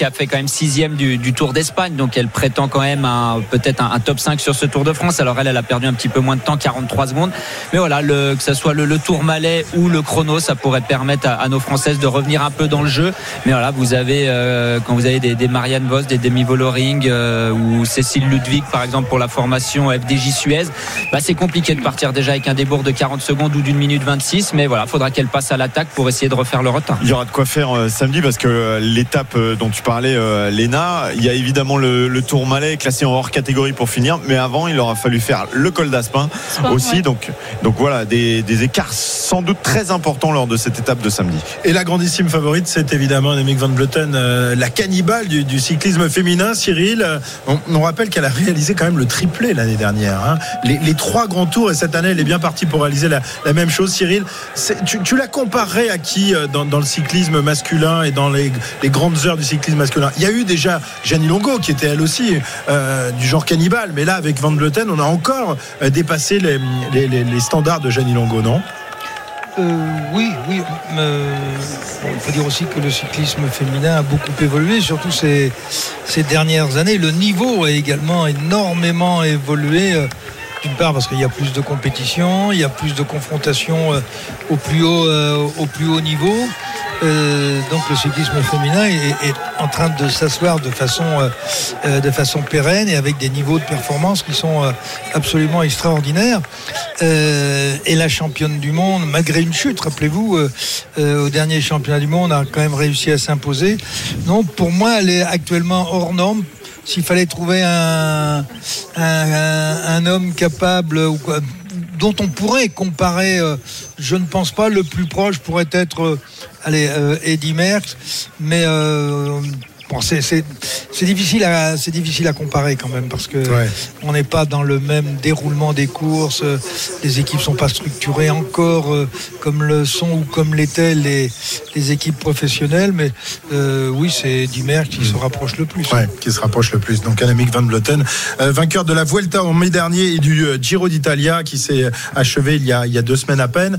Speaker 6: a fait quand même sixième du, du Tour d'Espagne, donc elle prétend quand même peut-être un, top 5 sur ce Tour de France. Alors elle, elle a perdu un petit peu moins de temps, 43 secondes. Mais voilà, le, que ce soit le, le Tour Malais ou le chrono, ça pourrait permettre à, à nos Françaises de revenir un peu dans le jeu. Mais voilà, vous avez euh, quand vous avez des, des Marianne Vos, des Demi Voloring euh, ou Cécile Ludwig par exemple pour la formation FDJ Suez, bah, c'est compliqué de partir déjà avec un débours de 40 secondes ou d'une minute 26. Mais voilà, faudra qu'elle passe à l'attaque pour essayer de refaire le retard.
Speaker 5: Il y aura de quoi faire euh, samedi parce que euh, l'étape euh, dont tu parlais, euh, Léna, il y a évidemment le, le Tour Malais classé en hors catégorie pour finir, mais avant il aura fallu faire le col d'Aspin
Speaker 13: Aspin,
Speaker 5: aussi.
Speaker 13: ouais.
Speaker 5: Donc, donc voilà, des, des écarts sans doute très importants lors de cette étape de samedi.
Speaker 3: Et la grandissime favorite, c'est évidemment Annemiek van Vleuten, euh, la cannibale du, du cyclisme féminin. Cyril, on, on rappelle qu'elle a réalisé quand même le triplé l'année dernière. hein. Les, les trois grands tours, et cette année, elle est bien partie pour réaliser la, la même chose. Cyril, tu, tu la comparerais à qui dans, le cyclisme masculin et dans les, grandes heures du cyclisme masculin Il y a eu déjà Gianni Longo, qui était elle aussi euh, du genre cannibale, mais là, avec Van Vleuten, on a encore euh, dépassé les, standards de Gianni Longo, non?
Speaker 4: Euh, oui, oui. il faut dire aussi que le cyclisme féminin a beaucoup évolué, surtout ces, ces dernières années. Le niveau a également énormément évolué. Part parce qu'il y a plus de compétition, il y a plus de confrontation euh, au, plus haut, euh, au plus haut niveau. Euh, donc le cyclisme féminin est, en train de s'asseoir de façon, de façon pérenne et avec des niveaux de performance qui sont absolument extraordinaires. Et la championne du monde, malgré une chute, rappelez-vous, au dernier championnat du monde, a quand même réussi à s'imposer. Non, pour moi, elle est actuellement hors norme. S'il fallait trouver un, un, homme capable ou quoi, dont on pourrait comparer, euh, je ne pense pas, le plus proche pourrait être euh, allez, euh, Eddie Merckx, mais bon, c'est, difficile à c'est difficile à comparer quand même parce que
Speaker 3: Ouais.
Speaker 4: on n'est pas dans le même déroulement des courses, euh, les équipes sont pas structurées encore euh, comme le sont ou comme l'étaient les, les équipes professionnelles, mais euh, oui, c'est Merckx qui se rapproche le plus.
Speaker 3: Ouais, qui se rapproche le plus. Donc Annemiek van Vleuten, euh, vainqueur de la Vuelta en mai dernier et du Giro d'Italia qui s'est achevé il y, a, il y a deux semaines à peine.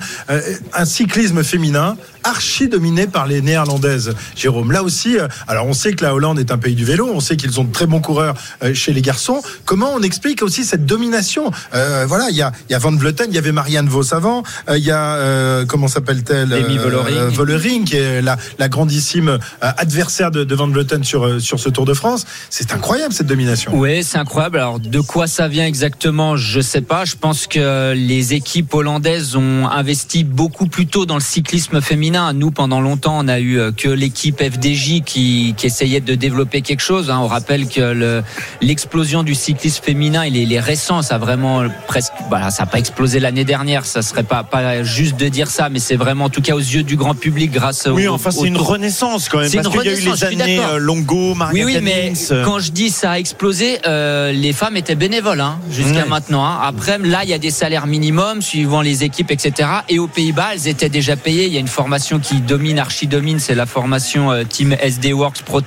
Speaker 3: Un cyclisme féminin archi dominé par les néerlandaises. Jérôme, là aussi, alors on sait que la Hollande est un pays du vélo, on sait qu'ils ont de très bons coureurs euh, chez les garçons. Comment on explique aussi cette domination? Euh, Voilà, il y a, il y a Van Vleuten, il y avait Marianne Vos avant, euh, il y a, euh, comment s'appelle-t-elle? Euh, Vollering, qui est la, la grandissime adversaire de, de Van Vleuten sur, sur ce Tour de France. C'est incroyable cette domination.
Speaker 6: Oui, c'est incroyable. Alors, de quoi ça vient exactement, je sais pas. Je pense que les équipes hollandaises ont investi beaucoup plus tôt dans le cyclisme féminin. Nous, pendant longtemps, on a eu que l'équipe FDJ qui, qui de développer quelque chose. hein. On rappelle que le- l'explosion du cyclisme féminin, il est, il est récent. Ça a vraiment presque, voilà, ça n'a pas explosé l'année dernière. Ça serait pas, pas juste de dire ça, mais c'est vraiment, en tout cas, aux yeux du grand public, grâce
Speaker 5: Oui,
Speaker 6: au,
Speaker 5: enfin,
Speaker 6: au
Speaker 5: c'est une renaissance quand même.
Speaker 6: C'est
Speaker 5: Parce qu'il y a eu les années euh, Longo, Maria
Speaker 6: Oui, oui, mais
Speaker 5: euh,
Speaker 6: quand je dis ça a explosé, euh, les femmes étaient bénévoles hein, jusqu'à maintenant. hein. Après, là, il y a des salaires minimums suivant les équipes, etc. Et aux Pays-Bas, elles étaient déjà payées. Il y a une formation qui domine, archi domine, c'est la formation Team SD Works Pro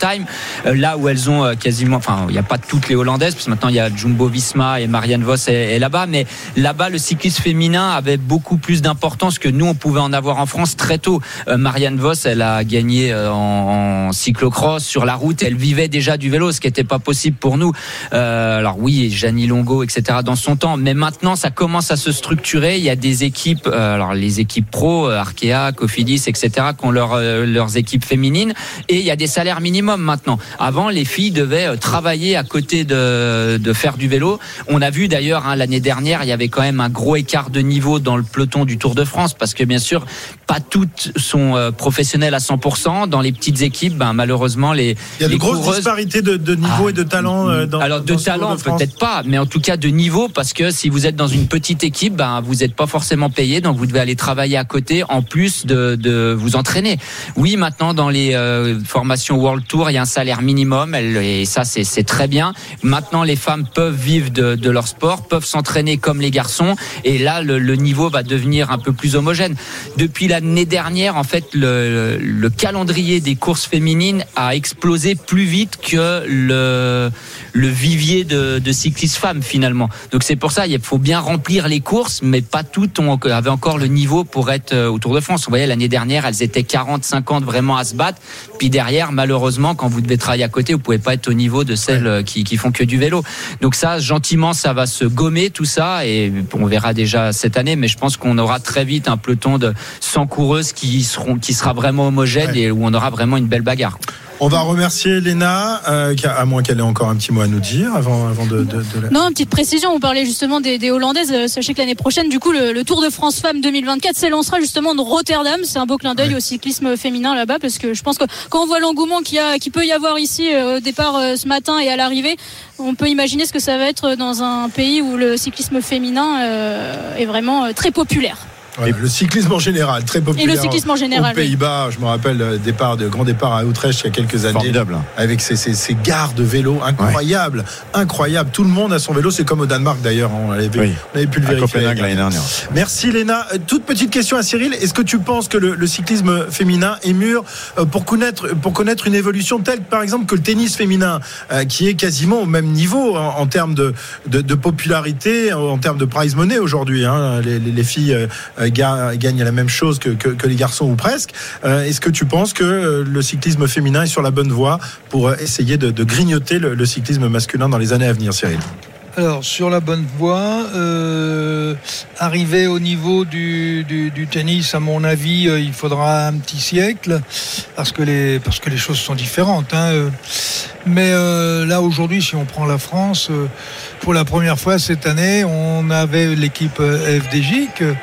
Speaker 6: Euh, là où elles ont euh, quasiment, enfin, il n'y a pas toutes les Hollandaises, parce que maintenant il y a Jumbo Visma et Marianne Vos est, là-bas. Mais là-bas, le cyclisme féminin avait beaucoup plus d'importance que nous, on pouvait en avoir en France très tôt. Euh, Marianne Vos, elle a gagné en, en cyclocross sur la route. Elle vivait déjà du vélo, ce qui n'était pas possible pour nous. Alors oui, Janie Longo, etc. dans son temps, mais maintenant ça commence à se structurer. Il y a des équipes, alors les équipes pro, Arkea, Cofidis, etc. qui ont leur, leurs équipes féminines, et il y a des salaires minimums. Maintenant. Avant, les filles devaient euh, travailler à côté de, de faire du vélo. On a vu d'ailleurs hein, l'année dernière, il y avait quand même un gros écart de niveau dans le peloton du Tour de France parce que bien sûr, pas toutes sont euh, professionnelles à 100%. Dans les petites équipes, ben, malheureusement, les
Speaker 3: Il y a de
Speaker 6: les
Speaker 3: grosses
Speaker 6: coureuses-
Speaker 3: disparités de, de niveau et de talent euh, dans
Speaker 6: alors de
Speaker 3: dans
Speaker 6: talent peut-être pas, mais en tout cas de niveau parce que si vous êtes dans une petite équipe, ben vous n'êtes pas forcément payé, donc vous devez aller travailler à côté en plus de, de vous entraîner. Oui, maintenant dans les euh, formations World Tour, il y a un salaire minimum, et ça c'est très bien. Maintenant les femmes peuvent vivre de, leur sport, peuvent s'entraîner comme les garçons, et là le, niveau va devenir un peu plus homogène. Depuis l'année dernière, en fait, le calendrier des courses féminines a explosé plus vite que le, le vivier de, de cyclistes femmes finalement. Donc c'est pour ça, il faut bien remplir les courses, mais pas toutes ont, avaient encore le niveau pour être euh, au Tour de France. Vous voyez, l'année dernière, elles étaient 40, 50 vraiment à se battre. Puis derrière, malheureusement, quand vous devez travailler à côté, vous pouvez pas être au niveau de celles euh, qui, qui font que du vélo. Donc ça, gentiment, ça va se gommer tout ça, et on verra déjà cette année. Mais je pense qu'on aura très vite un peloton de 100 coureuses qui seront, qui sera vraiment homogène et où on aura vraiment une belle bagarre.
Speaker 3: On va remercier Léna, euh, qui a- à moins qu'elle ait encore un petit mot à nous dire avant, avant de, de- de la-
Speaker 13: Non, une petite précision, on parlait justement des, des Hollandaises. Euh, Sachez que l'année prochaine, du coup, le, le Tour de France Femmes 2024 s'élancera justement de Rotterdam. C'est un beau clin d'œil au cyclisme féminin là-bas, parce que je pense que quand on voit l'engouement qu'il y a, qu'il peut y avoir ici euh, au départ ce matin et à l'arrivée, on peut imaginer ce que ça va être dans un pays où le cyclisme féminin euh, est vraiment très populaire.
Speaker 3: Voilà, le cyclisme en général, très populaire.
Speaker 13: Et le cyclisme en général,
Speaker 3: Aux Pays-Bas, je me rappelle le départ de grand départ à Utrecht il y a quelques années.
Speaker 5: Formidable.
Speaker 3: Avec ces, ces, ces gares de vélo incroyables, incroyables. Tout le monde a son vélo, c'est comme au Danemark d'ailleurs. hein, On avait,
Speaker 5: Oui.
Speaker 3: on avait pu le
Speaker 5: À
Speaker 3: vérifier.
Speaker 5: Copenhague l'année dernière.
Speaker 3: Merci Léna. Euh, Toute petite question à Cyril. Est-ce que tu penses que le, le cyclisme féminin est mûr euh, pour connaître, pour connaître une évolution telle, par exemple, que le tennis féminin, euh, qui est quasiment au même niveau en, en termes de, de, de popularité, en termes de prize money aujourd'hui hein. les, les- les filles ga- gagnent la même chose que, les garçons ou presque. Euh, Est-ce que tu penses que euh, le cyclisme féminin est sur la bonne voie pour euh, essayer de, grignoter le, cyclisme masculin dans les années à venir, Cyril?
Speaker 4: Alors, sur la bonne voie, euh, arriver au niveau du, tennis, à mon avis, euh, il faudra un petit siècle, parce que les, parce que les choses sont différentes. hein, euh. Mais euh, là, aujourd'hui, si on prend la France, euh, pour la première fois cette année, on avait l'équipe euh, FDJ que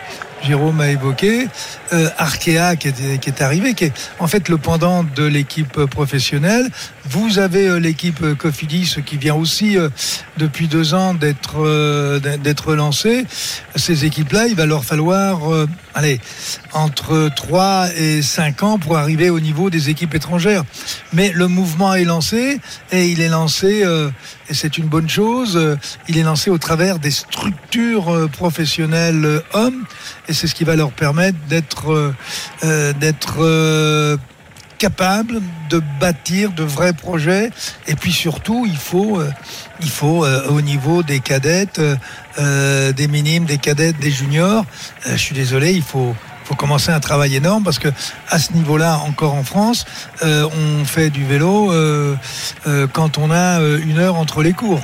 Speaker 4: Jérôme a évoqué, euh, Arkea qui est, arrivé, qui est en fait le pendant de l'équipe professionnelle. Vous avez euh, l'équipe Cofidis qui vient aussi euh, depuis deux ans d'être d'être lancée. Ces équipes-là, il va leur falloir, allez, entre 3 et 5 ans pour arriver au niveau des équipes étrangères. Mais le mouvement est lancé et il est lancé, euh, et c'est une bonne chose, euh, il est lancé au travers des structures euh, professionnelles hommes et c'est ce qui va leur permettre d'être d'être capable de bâtir de vrais projets et puis surtout il faut il faut au niveau des cadettes euh, des minimes des cadettes des juniors euh, je suis désolé il faut faut commencer un travail énorme parce que à ce niveau-là, encore en France, euh, on fait du vélo quand on a une heure entre les cours.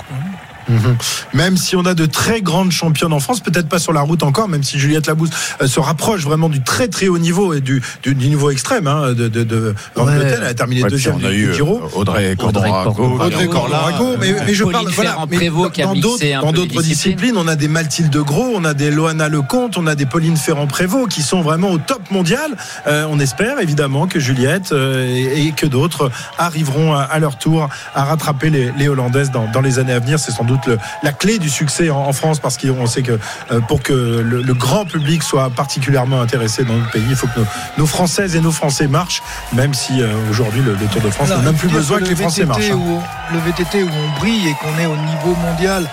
Speaker 3: Mhm. Même si on a de très grandes championnes en France, peut-être pas sur la route encore, même si Juliette Labousse euh, se rapproche vraiment du très très haut niveau et du, du, du niveau extrême hein, de, de, de Van
Speaker 5: Ouais.
Speaker 3: Vleuten. Elle a terminé
Speaker 5: Ouais,
Speaker 3: deuxième
Speaker 5: on a
Speaker 3: du,
Speaker 5: eu,
Speaker 3: du Giro.
Speaker 5: euh, Audrey Cordon-Rago,
Speaker 3: Audrey Cordon-Rago, mais, mais je parle
Speaker 6: Pauline
Speaker 3: voilà,
Speaker 6: Ferrand
Speaker 3: mais dans-
Speaker 6: qui a
Speaker 3: dans
Speaker 6: mixé
Speaker 3: d'autres
Speaker 6: un
Speaker 3: dans
Speaker 6: peu les
Speaker 3: d'autres
Speaker 6: disciplines.
Speaker 3: disciplines, on a des Mathilde Gros, on a des Loana Lecomte, on a des Pauline Ferrand Prévost qui sont vraiment au top mondial. Euh, on espère évidemment que Juliette euh, et, et que d'autres arriveront à, à leur tour à rattraper les, les Hollandaises dans, dans les années à venir. C'est sans doute le- la clé du succès en, en France parce qu'on sait que euh, pour que le, le grand public soit particulièrement intéressé dans notre pays, il faut que nos, nos Françaises et nos Français marchent, même si euh, aujourd'hui le, le Tour de France n'a même plus besoin que
Speaker 4: le
Speaker 3: les Français
Speaker 4: VTT
Speaker 3: marchent. hein.
Speaker 4: où- le VTT où on brille et qu'on est au niveau mondial.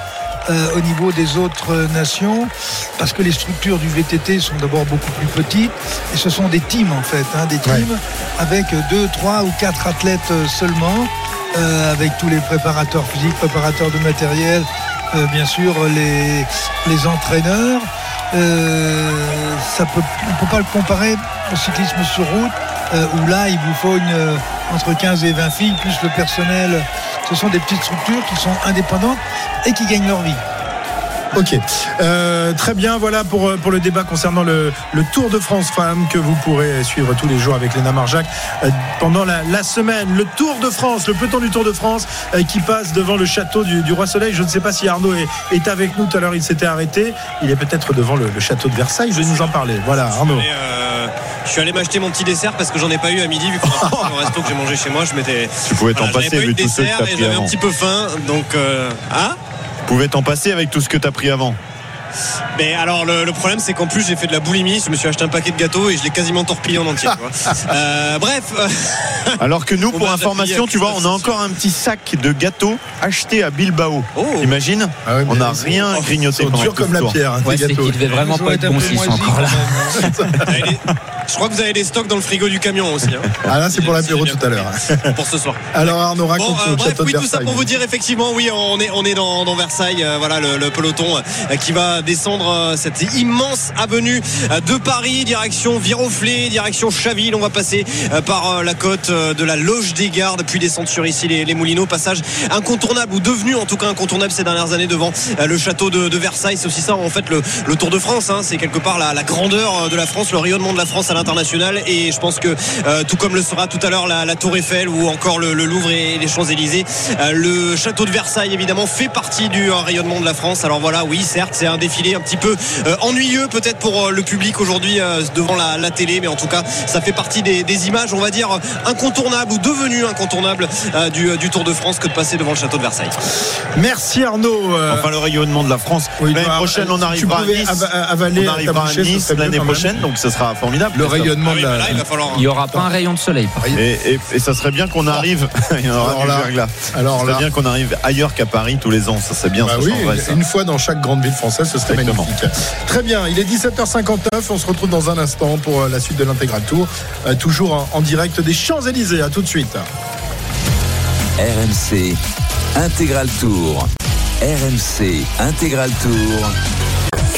Speaker 4: euh, au niveau des autres nations, parce que les structures du VTT sont d'abord beaucoup plus petites, et ce sont des teams en fait, hein, des teams avec deux, trois ou quatre athlètes seulement, euh, avec tous les préparateurs physiques, préparateurs de matériel, euh, bien sûr les, entraîneurs. Euh, ça on ne peut pas le comparer au cyclisme sur route, où là, il vous faut entre 15 et 20 filles, plus le personnel. Ce sont des petites structures qui sont indépendantes et qui gagnent leur vie.
Speaker 3: Ok. Euh, très bien, voilà pour, euh, pour le débat concernant le, le Tour de France Femmes que vous pourrez suivre tous les jours avec Léna Marjac euh, pendant la, la semaine. Le Tour de France, le peloton du Tour de France euh, qui passe devant le château du, du Roi Soleil. Je ne sais pas si Arnaud est, est avec nous. Tout à l'heure, il s'était arrêté. Il est peut-être devant le, le château de Versailles. Je vais nous en parler. Voilà, Arnaud.
Speaker 9: Euh, je suis allé m'acheter mon petit dessert parce que j'en ai pas eu à midi vu que le resto que j'ai mangé chez moi, je m'étais.
Speaker 5: Tu pouvais t'en
Speaker 9: Voilà,
Speaker 5: passer vu
Speaker 9: de
Speaker 5: tous ceux que
Speaker 9: j'avais un petit peu faim, donc euh, ah.
Speaker 5: Pouvais t'en passer avec tout ce que tu as pris avant.
Speaker 9: Mais alors le, le problème c'est qu'en plus j'ai fait de la boulimie, je me suis acheté un paquet de gâteaux et je l'ai quasiment torpillé en entier. Euh, bref. euh,
Speaker 5: Alors que nous, [LAUGHS]
Speaker 9: Bon,
Speaker 5: pour information, tu vois, on a encore un petit sac de gâteaux acheté à Bilbao.
Speaker 9: Oh.
Speaker 5: Imagine
Speaker 3: Ah ouais,
Speaker 5: On n'a rien
Speaker 3: oh,
Speaker 5: grignoté
Speaker 3: durs
Speaker 5: tout
Speaker 3: comme la
Speaker 5: tour.
Speaker 3: pierre, hein,
Speaker 6: Ouais, c'est qu'il devait vraiment pas être
Speaker 4: peu
Speaker 6: s'ils sont encore là. [LAUGHS]
Speaker 9: je crois que vous avez des stocks dans le frigo du camion aussi. hein,
Speaker 3: Ah là, c'est pour l'apéro tout à l'heure.
Speaker 9: pour ce soir.
Speaker 3: Alors Arnaud, raconte
Speaker 9: Bon, euh, bref, oui, tout ça pour vous dire effectivement, oui, on est on est dans, dans Versailles, euh, voilà le, le peloton euh, qui va descendre euh, cette immense avenue de Paris, direction Viroflay, direction Chaville. On va passer par la côte de la Loge des Gardes, puis descendre sur ici les, les Moulineaux. Passage incontournable ou devenu en tout cas incontournable ces dernières années devant le château de, de Versailles. C'est aussi ça en fait le, le Tour de France. hein. C'est quelque part la, la grandeur de la France, le rayonnement de la France à l'international. Et je pense que euh, tout comme le sera tout à l'heure la, la Tour Eiffel ou encore le, le Louvre et les Champs-Élysées, euh, le château de Versailles évidemment fait partie du euh, rayonnement de la France. Alors voilà, oui, certes, c'est un défilé un petit peu euh, ennuyeux peut-être pour euh, le public aujourd'hui euh, devant la, la télé, mais en tout cas, ça fait partie des, des images, on va dire, incontournables ou devenues incontournables euh, du, du Tour de France que de passer devant le château de Versailles.
Speaker 3: Merci Arnaud. Euh,
Speaker 5: Enfin, le rayonnement de la France.
Speaker 3: oui,
Speaker 5: L'année
Speaker 3: bah,
Speaker 5: prochaine, on arrivera à Nice.
Speaker 3: ava- avaler
Speaker 5: On arrivera à
Speaker 3: ce
Speaker 5: Nice l'année prochaine, donc ça sera formidable.
Speaker 3: Le. Rayonnement
Speaker 9: Ah oui,
Speaker 3: de la.
Speaker 9: là, il va falloir.
Speaker 6: Il n'y aura pas un rayon de soleil.
Speaker 5: Et, et- et ça serait bien qu'on arrive. [LAUGHS] Il y en aura
Speaker 3: Alors là, là.
Speaker 5: bien qu'on arrive ailleurs qu'à Paris tous les ans. Ça serait bien.
Speaker 3: Bah
Speaker 5: ça
Speaker 3: oui,
Speaker 5: changerait, ça.
Speaker 3: une fois dans chaque grande ville française, ce serait
Speaker 5: Exactement.
Speaker 3: magnifique. Très bien, il est 17h59, on se retrouve dans un instant pour euh, la suite de l'intégral tour, Euh, toujours en, en direct des Champs-Élysées. À tout de suite.
Speaker 1: RMC Intégral Tour. RMC Intégral Tour.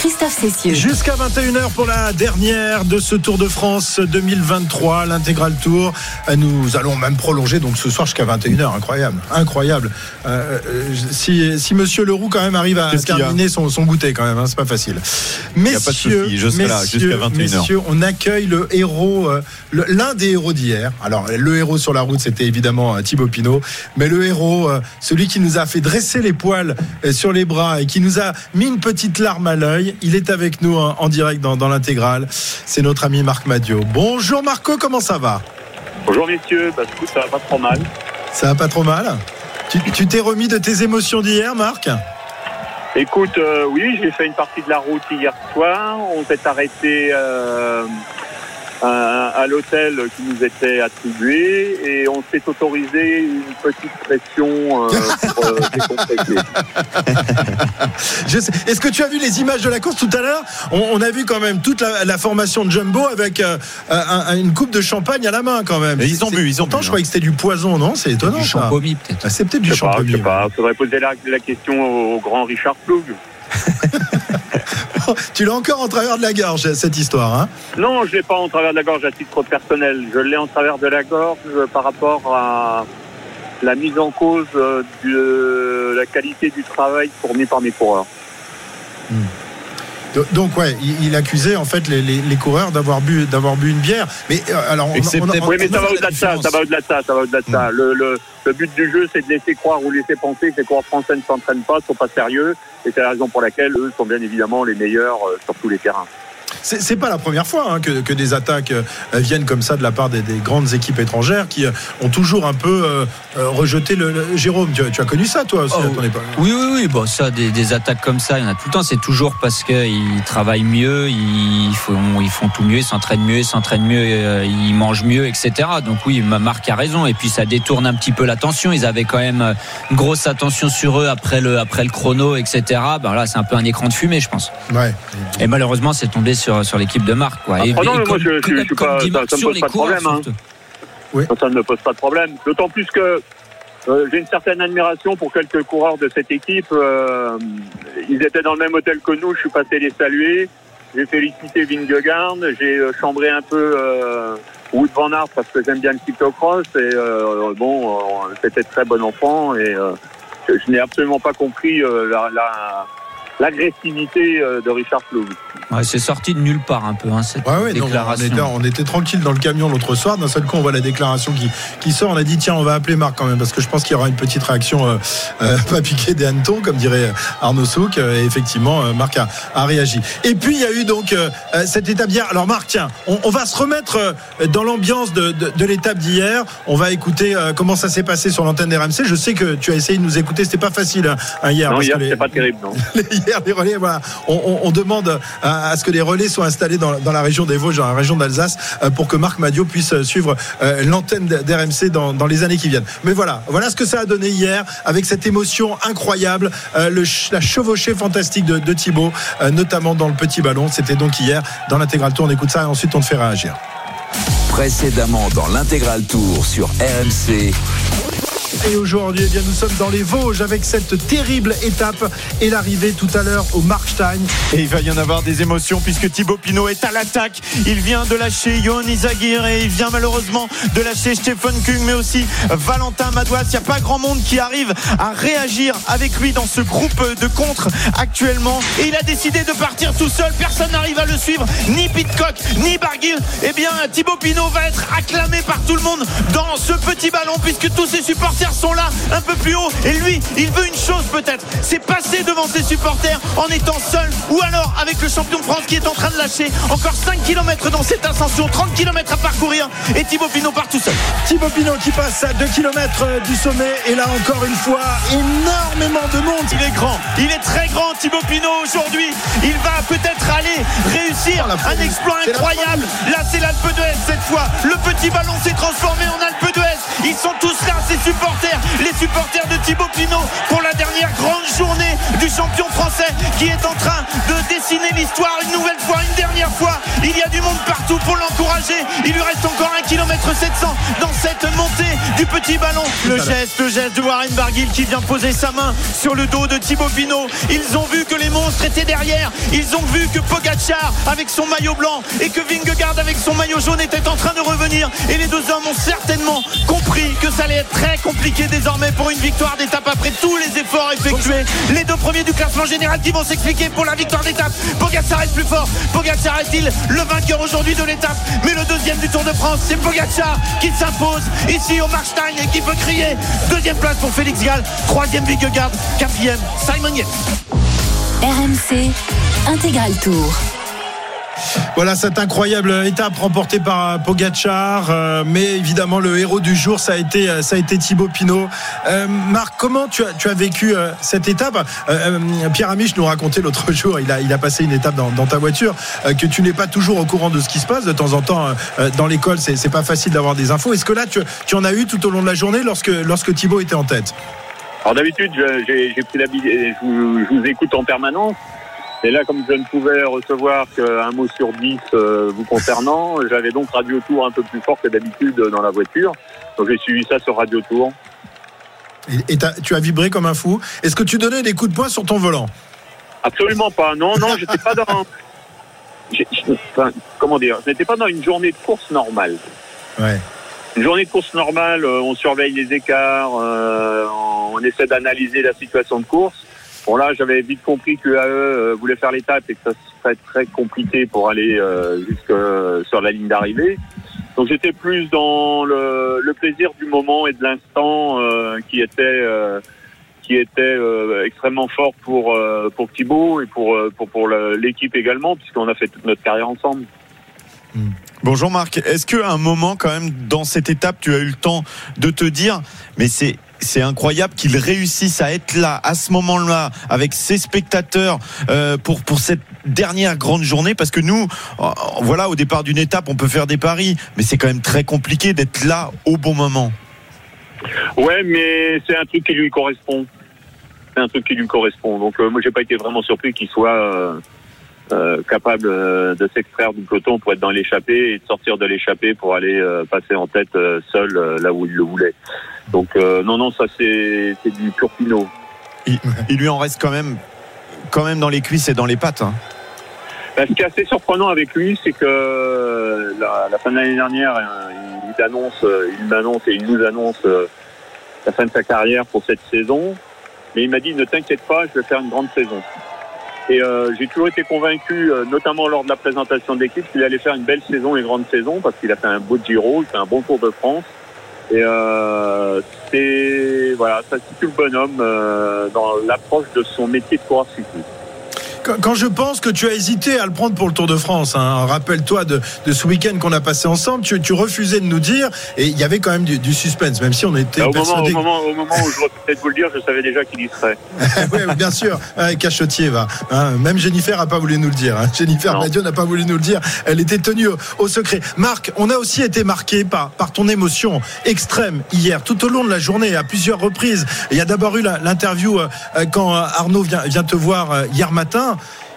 Speaker 2: Christophe Cessieux.
Speaker 3: Jusqu'à 21h pour la dernière de ce Tour de France 2023, l'intégral tour. Euh, Nous allons même prolonger donc ce soir jusqu'à 21h. Incroyable, incroyable. Euh, euh, si, si Monsieur Leroux quand même arrive à terminer son, son goûter quand même, hein, c'est pas facile.
Speaker 5: a pas de
Speaker 3: Messieurs,
Speaker 5: souci, je serai là
Speaker 3: messieurs,
Speaker 5: jusqu'à 21h.
Speaker 3: messieurs, on accueille le héros, euh, l'un des héros d'hier. Alors le héros sur la route, c'était évidemment euh, Thibaut Pinot, mais le héros, euh, celui qui nous a fait dresser les poils euh, sur les bras et qui nous a mis une petite larme à l'œil, il est avec nous hein, en direct dans, dans l'intégrale. C'est notre ami Marc Madio. Bonjour Marco, comment ça va?
Speaker 15: Bonjour messieurs, bah, écoute, ça va pas trop mal.
Speaker 3: Ça va pas trop mal? Tu tu t'es remis de tes émotions d'hier, Marc?
Speaker 15: Écoute, euh, oui, j'ai fait une partie de la route hier soir. On s'est arrêté euh, à, à l'hôtel qui nous était attribué et on s'est autorisé une petite pression euh, pour euh, [LAUGHS] décompresser.
Speaker 3: Est-ce que tu as vu les images de la course tout à l'heure? On, on a vu quand même toute la, la formation de Jumbo avec euh, un- un- une coupe de champagne à la main quand même.
Speaker 5: Et ils ont bu, ils ont bu,
Speaker 3: je
Speaker 5: hein.
Speaker 3: croyais que c'était du poison, non? C'est étonnant.
Speaker 6: Du champomis peut-être.
Speaker 3: Ah, C'est peut-être du
Speaker 15: Je sais pas, je
Speaker 3: champomis.
Speaker 15: sais pas. Faudrait poser la, la question au grand Richard Ploug. [LAUGHS]
Speaker 3: tu l'as encore en travers de la gorge, cette histoire. Hein?
Speaker 15: Non, je l'ai pas en travers de la gorge à titre personnel. Je l'ai en travers de la gorge euh, par rapport à la mise en cause euh, de la qualité du travail fourni par mes coureurs.
Speaker 3: Do- Donc ouais, il, il accusait en fait les, les- les coureurs d'avoir bu d'avoir bu une bière. Mais euh, alors, on,
Speaker 5: Excepté-
Speaker 3: on- on-
Speaker 15: Oui, mais ça va au-delà de ça, ça va au-delà de ça, ça va au-delà de ça. Le, le, le but du jeu, c'est de laisser croire ou laisser penser que les coureurs français ne s'entraînent pas, sont pas sérieux, et c'est la raison pour laquelle eux sont bien évidemment les meilleurs euh, sur tous les terrains.
Speaker 3: C'est pas la première fois hein, que, que des attaques euh, viennent comme ça de la part des, des grandes équipes étrangères qui euh, ont toujours un peu euh, rejeté le, le- Jérôme. Tu, as- tu as connu ça toi aussi
Speaker 6: Oh,
Speaker 3: à ton époque
Speaker 6: Oui, oui, oui. Bon, ça, des, des attaques comme ça, il y en a tout le temps. C'est toujours parce qu'ils travaillent mieux, ils font, ils font tout mieux, ils s'entraînent mieux, ils s'entraînent mieux, ils mangent mieux, etc. Donc oui, ma Marc a raison. Et puis ça détourne un petit peu l'attention. Ils avaient quand même une grosse attention sur eux après le, après le chrono, etc. Ben là, c'est un peu un écran de fumée, je pense.
Speaker 3: Ouais.
Speaker 6: Et malheureusement, c'est tombé sur, sur l'équipe de Marc. Quoi. Et,
Speaker 15: Ah non,
Speaker 6: et
Speaker 15: mais moi,
Speaker 6: comme-
Speaker 15: je- je- suis pas- ça- ça me
Speaker 6: sur
Speaker 15: pose pas de problème, hein.
Speaker 6: surtout.
Speaker 15: Ça, ça ne me pose pas de problème. D'autant plus que euh, j'ai une certaine admiration pour quelques coureurs de cette équipe. Euh, ils étaient dans le même hôtel que nous. Je suis passé les saluer. J'ai félicité Vingegaard. J'ai euh, chambré un peu euh, Wood Van Aert parce que j'aime bien le cyclocross. Et euh, bon, c'était très bon enfant. Et euh, je, je n'ai absolument pas compris euh, la, la, l'agressivité euh, de Richard.
Speaker 6: Ouais, c'est sorti de nulle part un peu, hein, cette
Speaker 3: Ouais, ouais, non, on,
Speaker 6: déclaration.
Speaker 3: était, on était tranquille dans le camion l'autre soir. D'un seul coup, on voit la déclaration qui, qui sort. On a dit tiens, on va appeler Marc quand même parce que je pense qu'il y aura une petite réaction euh, euh, [LAUGHS] pas piquée des hannetons, comme dirait Arnaud Souk. Euh, Et effectivement, euh, Marc a, a réagi. Et puis il y a eu donc euh, cette étape d'hier. Alors Marc, tiens, on, on va se remettre dans l'ambiance de, de, de l'étape d'hier. On va écouter euh, comment ça s'est passé sur l'antenne d'RMC. Je sais que tu as essayé de nous écouter. C'était pas facile hein, hein, hier.
Speaker 15: non,
Speaker 3: parce
Speaker 15: hier,
Speaker 3: que les-
Speaker 15: c'était pas terrible, non. [LAUGHS]
Speaker 3: on, demande à, ce que les relais soient installés dans, la région des Vosges dans la région d'Alsace euh, pour que Marc Madio puisse euh, suivre euh, l'antenne d'RMC dans, les années qui viennent. Mais voilà voilà ce que ça a donné hier avec cette émotion incroyable la chevauchée fantastique de, de Thibaut notamment dans le petit ballon. C'était donc hier dans l'intégral tour. On écoute ça et ensuite on te fait réagir.
Speaker 1: Précédemment dans l'intégral tour sur RMC.
Speaker 3: Et aujourd'hui, eh bien, nous sommes dans les Vosges avec cette terrible étape et l'arrivée tout à l'heure au Markstein.
Speaker 5: Et il va y en avoir des émotions puisque Thibaut Pinot est à l'attaque. Il vient de lâcher Johan Izagir et il vient malheureusement de lâcher Stephen Kung, mais aussi Valentin Madouas. Il n'y a pas grand monde qui arrive à réagir avec lui dans ce groupe de contre actuellement. Et il a décidé de partir tout seul. Personne n'arrive à le suivre, ni Pitcock, ni Barguil. Eh bien, Thibaut Pinot va être acclamé par tout le monde dans ce petit ballon puisque tous ses supporters sont là un peu plus haut. Et lui, il veut une chose peut-être, c'est passer devant ses supporters en étant seul ou alors avec le champion de France qui est en train de lâcher encore 5 km dans cette ascension, 30 km à parcourir et Thibaut Pinot part tout seul.
Speaker 3: Thibaut Pinot qui passe à 2 km du sommet et là encore une fois énormément de monde.
Speaker 5: Il est grand, il est très grand Thibaut Pinot aujourd'hui. Il va peut-être aller réussir un exploit incroyable. Là c'est l'Alpe d'Huez cette fois. Le petit ballon s'est transformé en Alpe d'Huez. Ils sont tous là, ces supporters, les supporters de Thibaut Pinot pour la dernière grande journée du champion français qui est en train de dessiner l'histoire une nouvelle fois, une dernière fois. Il y a du monde partout pour l'encourager. Il lui reste encore 1 km 700 dans cette montée du petit ballon. Le geste, le geste de Warren Barguil qui vient poser sa main sur le dos de Thibaut Pinot. Ils ont vu que les monstres étaient derrière. Ils ont vu que Pogacar avec son maillot blanc et que Vingegaard avec son maillot jaune étaient en train de revenir. Et les deux hommes ont certainement compris que ça allait être très compliqué désormais pour une victoire d'étape après tous les efforts effectués. Les deux premiers du classement général qui vont s'expliquer pour la victoire d'étape. Pogacar est plus fort. Pogacar est-il le vainqueur aujourd'hui de l'étape? Mais le deuxième du Tour de France, c'est Pogacar qui s'impose ici au Marstein et qui peut crier. Deuxième place pour Félix Gall. Troisième Vingegaard. Quatrième Simon Yates.
Speaker 2: RMC Intégral Tour.
Speaker 3: Voilà cette incroyable étape remportée par Pogachar, euh, mais évidemment le héros du jour ça a été euh, ça a été Thibaut Pinot. Euh, Marc, comment tu as tu as vécu euh, cette étape? Euh, euh, Pierre Amiche nous racontait l'autre [LAUGHS] jour, il a il a passé une étape dans, ta voiture euh, que tu n'es pas toujours au courant de ce qui se passe de temps en temps euh, dans l'école, c'est pas facile d'avoir des infos. Est-ce que là tu, tu en as eu tout au long de la journée lorsque lorsque Thibaut était en tête?
Speaker 15: Alors d'habitude, j'ai pris l'habitude, je vous écoute en permanence. Et là, comme je ne pouvais recevoir qu'un mot sur dix euh, vous concernant, [LAUGHS] j'avais donc Radio Tour un peu plus fort que d'habitude dans la voiture. Donc j'ai suivi ça sur Radio Tour.
Speaker 3: Et, tu as vibré comme un fou. Est-ce que tu donnais des coups de poing sur ton volant?
Speaker 15: Absolument pas. Non, non, j'étais pas dans. [LAUGHS] enfin, comment dire Je n'étais pas dans une journée de course normale.
Speaker 3: Ouais.
Speaker 15: Une journée de course normale, euh, on surveille les écarts, euh, on essaie d'analyser la situation de course. Bon là, j'avais vite compris que AE euh, voulait faire l'étape et que ça serait très compliqué pour aller euh, jusque euh, sur la ligne d'arrivée. Donc j'étais plus dans le, le plaisir du moment et de l'instant euh, qui était euh, qui était euh, extrêmement fort pour euh, pour Thibaut et pour euh, pour pour l'équipe également puisqu'on a fait toute notre carrière ensemble.
Speaker 5: Bonjour Marc, est-ce qu'à un moment quand même dans cette étape tu as eu le temps de te dire mais c'est c'est incroyable qu'il réussisse à être là à ce moment-là avec ses spectateurs euh, pour pour cette dernière grande journée parce que nous euh, voilà au départ d'une étape on peut faire des paris mais c'est quand même très compliqué d'être là au bon moment.
Speaker 15: Ouais, mais c'est un truc qui lui correspond. C'est un truc qui lui correspond. Donc euh, moi, j'ai pas été vraiment surpris qu'il soit euh, capable euh, de s'extraire du peloton pour être dans l'échappée et de sortir de l'échappée pour aller euh, passer en tête euh, seul là où il le voulait. Donc non, non, ça c'est du pur pinot.
Speaker 5: Il, il lui en reste quand même quand même dans les cuisses et dans les pattes. hein.
Speaker 15: Ben, ce qui est assez surprenant avec lui, c'est que la, la fin de l'année dernière, il annonce, il m'annonce et il nous annonce la fin de sa carrière pour cette saison. Mais il m'a dit ne t'inquiète pas, je vais faire une grande saison. Et euh, j'ai toujours été convaincu, euh, notamment lors de la présentation de l'équipe, qu'il allait faire une belle saison et grande saison parce qu'il a fait un beau Giro, il fait un bon Tour de France. Et euh, c'est voilà, ça situe le bonhomme euh, dans l'approche de son métier de coureur cycliste.
Speaker 3: Quand, je pense que tu as hésité à le prendre pour le Tour de France, hein, rappelle-toi de, de ce week-end qu'on a passé ensemble, tu, tu refusais de nous dire, et il y avait quand même du, du suspense, même si on était
Speaker 15: Bah, au, moment, au,
Speaker 3: persuadés.
Speaker 15: moment, au moment où je [LAUGHS] peut-être vous le dire, je savais déjà qu'il y serait. [LAUGHS]
Speaker 3: oui, bien sûr, ouais, Cachotier va. hein. même Jennifer n'a pas voulu nous le dire. hein. Jennifer Madiot n'a pas voulu nous le dire. Elle était tenue au, au secret. Marc, on a aussi été marqué par, par ton émotion extrême hier, tout au long de la journée, à plusieurs reprises. Il y a d'abord eu l'interview euh, euh, quand Arnaud vient, vient te voir euh, hier matin.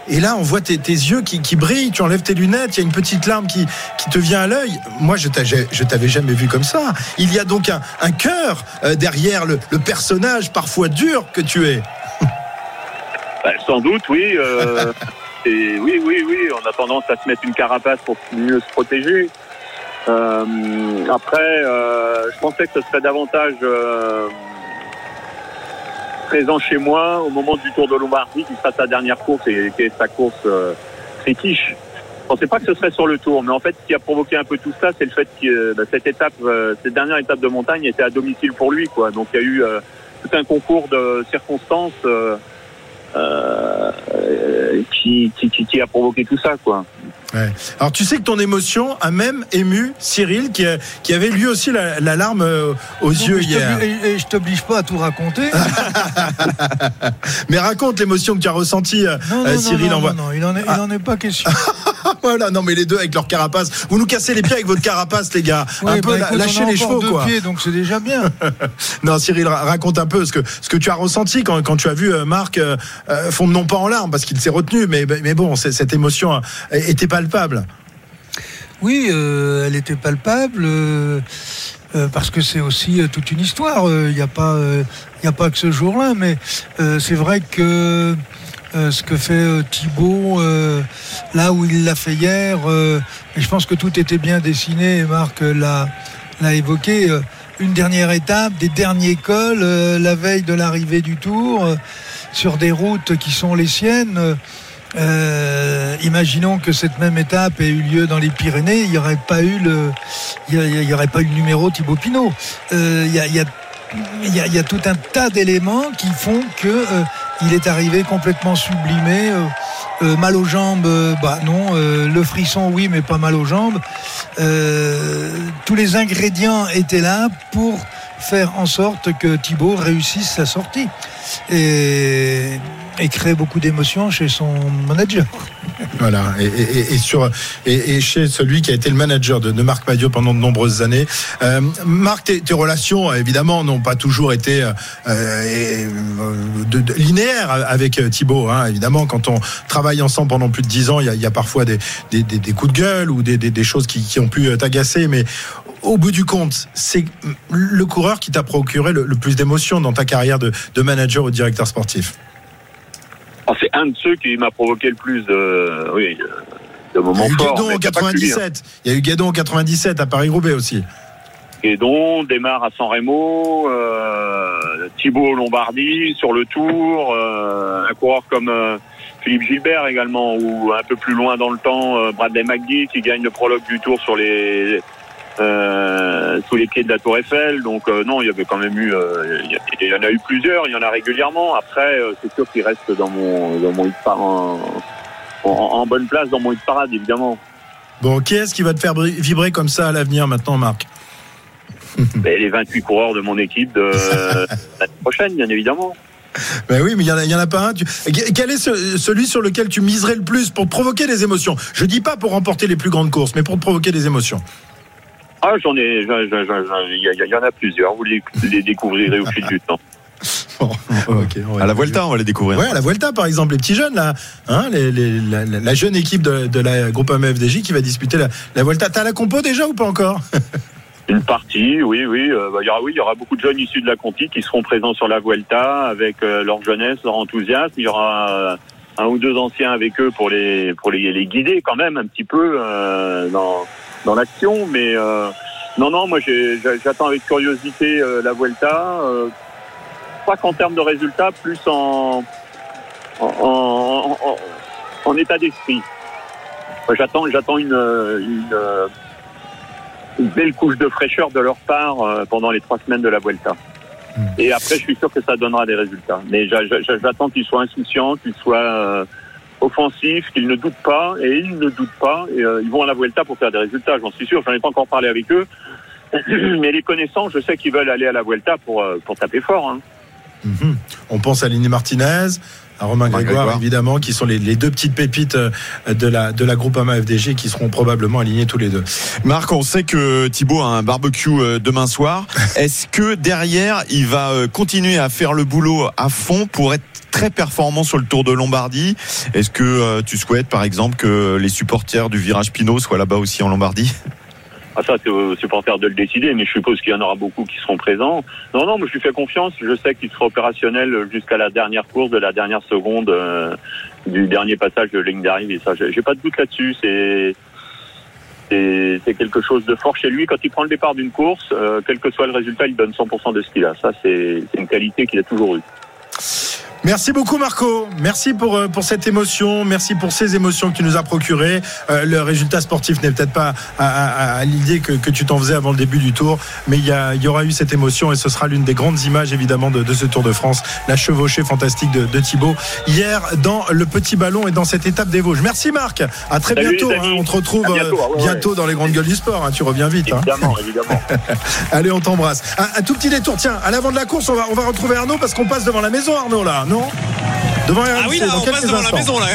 Speaker 3: Et là, on voit tes, tes yeux qui, qui brillent, tu enlèves tes lunettes, il y a une petite larme qui, qui te vient à l'œil. Moi, je t'avais jamais vu comme ça. Il y a donc un, un cœur euh, derrière le, le personnage parfois dur que tu es. [LAUGHS]
Speaker 15: Bah, sans doute, oui. euh, [LAUGHS] et oui, oui, oui. On a tendance à se mettre une carapace pour mieux se protéger. Euh, après, euh, je pensais que ce serait davantage présent chez moi au moment du Tour de Lombardie, qui sera sa dernière course et qui est sa course euh, fétiche. Je pensais pas que ce serait sur le Tour, mais en fait, ce qui a provoqué un peu tout ça, c'est le fait que euh, bah, cette étape, euh, cette dernière étape de montagne était à domicile pour lui, quoi. Donc il y a eu euh, tout un concours de circonstances. euh, euh, qui, qui, qui, qui a provoqué tout ça, quoi.
Speaker 3: Ouais. Alors tu sais que ton émotion a même ému Cyril qui, a- qui avait lui aussi la, la larme euh, aux yeux
Speaker 4: je
Speaker 3: hier.
Speaker 4: Et, et je t'oblige pas à tout raconter. [LAUGHS]
Speaker 3: Mais raconte l'émotion que tu as ressentie, euh,
Speaker 4: Non, non,
Speaker 3: euh, Cyril.
Speaker 4: non,
Speaker 3: en
Speaker 4: non, non, il en est, il en est pas question. [LAUGHS]
Speaker 3: voilà, non mais les deux avec leur carapace. Vous nous cassez les pieds avec votre carapace, les gars. un peu
Speaker 4: bah,
Speaker 3: la-
Speaker 4: écoute,
Speaker 3: lâchez les chevaux, quoi.
Speaker 4: pieds, donc c'est déjà bien. [LAUGHS]
Speaker 3: non, Cyril, ra- raconte un peu ce que ce que tu as ressenti quand, quand tu as vu euh, Marc euh, euh, fondre non pas en larmes parce qu'il s'est retenu, mais mais bon, cette émotion euh, était
Speaker 4: Oui, euh, elle était palpable. euh, euh, parce que c'est aussi toute une histoire. Il n'y a pas, a pas que ce jour-là, mais c'est vrai que ce que fait euh, là où il l'a fait hier, je pense que tout était bien dessiné. Marc l'a, évoqué. une dernière étape, des derniers cols, la veille de l'arrivée du Tour, sur des routes qui sont les siennes. Euh, imaginons que cette même étape ait eu lieu dans les Pyrénées, il n'y aurait pas eu le, il aurait pas eu numéro Thibaut Pinot. Il y, a, tout un tas d'éléments qui font que euh, il est arrivé complètement sublimé. euh, mal aux jambes, bah non. le frisson, oui, mais pas mal aux jambes. Tous les ingrédients étaient là pour faire en sorte que Thibaut réussisse sa sortie et créer beaucoup d'émotions chez son manager.
Speaker 3: Voilà, et, et- et sur et, et chez celui qui a été le manager de, de Marc Madiot pendant de nombreuses années. Euh, Marc, tes, tes relations évidemment n'ont pas toujours été euh, euh, de- de- linéaires avec euh, Thibaut. Hein. Évidemment, quand on travaille ensemble pendant plus de dix ans, il y y a parfois des, des- des- des coups de gueule ou des, choses qui, qui ont pu euh, t'agacer, mais au bout du compte, c'est le coureur qui t'a procuré le, le plus d'émotions dans ta carrière de, de manager ou directeur sportif.
Speaker 15: Oh, c'est un de ceux qui m'a provoqué le plus de, oui, de moments
Speaker 3: Il y a eu
Speaker 15: forts.
Speaker 3: Guédon en
Speaker 15: c'est pas que lui, hein.
Speaker 3: 97. Il y a eu Guédon en 97 à Paris-Roubaix aussi.
Speaker 15: Guédon démarre à San Remo, euh, Thibaut au Lombardie sur le Tour, euh, un coureur comme euh, Philippe Gilbert également, ou un peu plus loin dans le temps, euh, Bradley McGee qui gagne le prologue du Tour sur les euh, sous les pieds de la Tour Eiffel. Donc euh, non, il y avait quand même eu, euh, il y, en a eu plusieurs, il y en a régulièrement. Après, c'est sûr qu'il reste dans mon dans mon en, en- en bonne place dans mon hit parade évidemment.
Speaker 3: Bon, qui est-ce qui va te faire vibrer comme ça à l'avenir maintenant, Marc? [LAUGHS]
Speaker 15: Ben, les 28 coureurs de mon équipe de [LAUGHS] l'année prochaine, bien évidemment.
Speaker 3: Ben oui, mais il n'y en, a- il y en a pas un. Tu- Quel est ce- celui sur lequel tu miserais le plus pour provoquer des émotions? Je dis pas pour remporter les plus grandes courses, mais pour provoquer des émotions.
Speaker 15: Ah, j'en ai, j'en- j'en- j'en- j'en- il y, a- il y en a plusieurs. Vous les, les découvrirez au fil du temps. [LAUGHS]
Speaker 5: À la Vuelta, on va les découvrir.
Speaker 3: Ouais, à la Vuelta, par exemple, les petits jeunes, là, hein, les- les- la, jeune équipe de, de la groupe AMFDJ qui va disputer la, la Vuelta. T'as la compo déjà ou pas encore [LAUGHS]
Speaker 15: Une partie, oui, oui. euh, bah, il y aura, oui, il y aura beaucoup de jeunes issus de la Conti qui seront présents sur la Vuelta avec euh, leur jeunesse, leur enthousiasme. Il y aura euh, un ou deux anciens avec eux pour les pour les, les guider quand même un petit peu euh, dans dans l'action. Mais euh, non, non, moi j'attends avec curiosité euh, la Vuelta. euh, pas qu'en termes de résultats, plus en en, en- en- en état d'esprit. J'attends, j'attends une, une, euh, une belle couche de fraîcheur de leur part euh, pendant les trois semaines de la Vuelta. Et après, je suis sûr que ça donnera des résultats. Mais j'a- j'a- j'attends qu'ils soient insouciants, qu'ils soient offensifs, qu'ils ne doutent pas. Et ils ne doutent pas. Et, euh, ils vont à la Vuelta pour faire des résultats, j'en suis sûr. J'en ai pas encore parlé avec eux. [CLEARS THROAT] Mais les connaissants, je sais qu'ils veulent aller à la Vuelta pour, euh, pour taper fort. Hein.
Speaker 3: Mhm. On pense à Lini Martinez, à Romain Grégoire,
Speaker 5: Grégoire.
Speaker 3: évidemment, qui sont les, les deux petites pépites euh, de la, de la Groupama FDG qui seront probablement alignés tous les deux.
Speaker 5: Marc, on sait que Thibaut a un barbecue euh, demain soir. [LAUGHS] Est-ce que derrière, il va euh, continuer à faire le boulot à fond pour être très performant sur le Tour de Lombardie? Est-ce que tu souhaites, par exemple, que les supporters du Virage Pinot soient là-bas aussi en Lombardie?
Speaker 15: Ah, ça, c'est aux supporters de le décider, mais je suppose qu'il y en aura beaucoup qui seront présents. Non, non, mais je lui fais confiance. Je sais qu'il sera opérationnel jusqu'à la dernière course de la dernière seconde euh, du dernier passage de ligne d'arrivée. Ça, j'ai pas de doute là-dessus. C'est c'est quelque chose de fort chez lui. Quand il prend le départ d'une course, euh, quel que soit le résultat, il donne 100% de ce qu'il a. Ça, c'est une qualité qu'il a toujours eue.
Speaker 3: Merci beaucoup Marco, merci pour, euh, pour cette émotion, merci pour ces émotions que tu nous as procurées. Euh, le résultat sportif n'est peut-être pas à, à- à l'idée que, que tu t'en faisais avant le début du tour, mais il y, a- il y aura eu cette émotion et ce sera l'une des grandes images évidemment de, de ce Tour de France, la chevauchée fantastique de, de Thibaut hier dans le petit ballon et dans cette étape des Vosges. Merci Marc, à très
Speaker 15: Salut,
Speaker 3: bientôt, hein. on te retrouve
Speaker 15: bientôt,
Speaker 3: euh,
Speaker 15: ouais.
Speaker 3: bientôt dans les grandes gueules du sport, hein. tu reviens vite. hein.
Speaker 15: Évidemment, évidemment. [LAUGHS]
Speaker 3: Allez, on t'embrasse. Un, un tout petit détour, tiens, à l'avant de la course, on va, on va retrouver Arnaud parce qu'on passe devant la maison, Arnaud, là, non Devant RMC,
Speaker 9: Ah oui, là, on passe devant la
Speaker 3: instants.
Speaker 9: maison, là.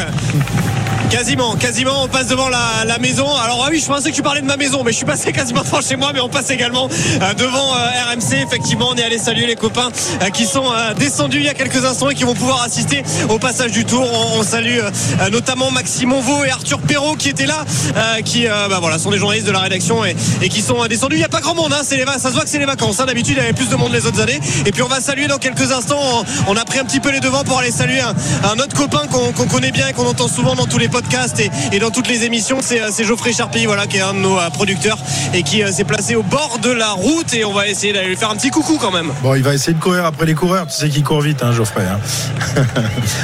Speaker 9: Quasiment, quasiment, on passe devant la, maison. Alors ah oui, je pensais que tu parlais de ma maison, mais je suis passé quasiment devant chez moi, mais on passe également euh, devant euh, RMC. Effectivement, on est allé saluer les copains euh, qui sont descendus il y a quelques instants et qui vont pouvoir assister au passage du tour. On, salue notamment Maxime Onvaux et Arthur Perrault qui étaient là, qui bah, voilà, sont des journalistes de la rédaction et, qui sont descendus. Il n'y a pas grand monde, hein, ça se voit que c'est les vacances. hein. D'habitude, il y avait plus de monde les autres années. Et puis on va saluer dans quelques instants. On, a pris un petit peu les devants pour aller saluer un, autre copain qu'on connaît bien et qu'on entend souvent dans tous les podcasts et, et dans toutes les émissions. C'est euh, c'est Geoffrey Charpie, voilà, qui est un de nos euh, producteurs et qui euh, s'est placé au bord de la route. Et on va essayer d'aller lui faire un petit coucou quand même.
Speaker 3: Bon, il va essayer de courir après les coureurs. Tu sais qu'il court vite, hein, Geoffrey. hein.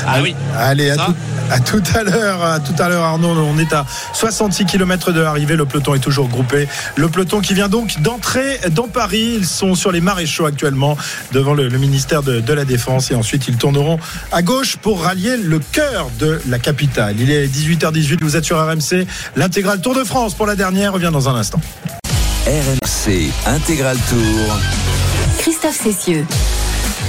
Speaker 9: Ah oui.
Speaker 3: Allez, à tout, à tout à l'heure, à tout à l'heure, Arnaud. On est à 66 km de l'arrivée. Le peloton est toujours groupé. Le peloton qui vient donc d'entrer dans Paris. Ils sont sur les maréchaux actuellement devant le, le ministère de, de la Défense et ensuite ils tourneront à gauche pour rallier le cœur de la capitale. Il est 18h18. Vous êtes sur RMC. L'intégral Tour de France pour la dernière revient dans un instant.
Speaker 1: RMC Intégral Tour.
Speaker 2: Christophe Cessieux.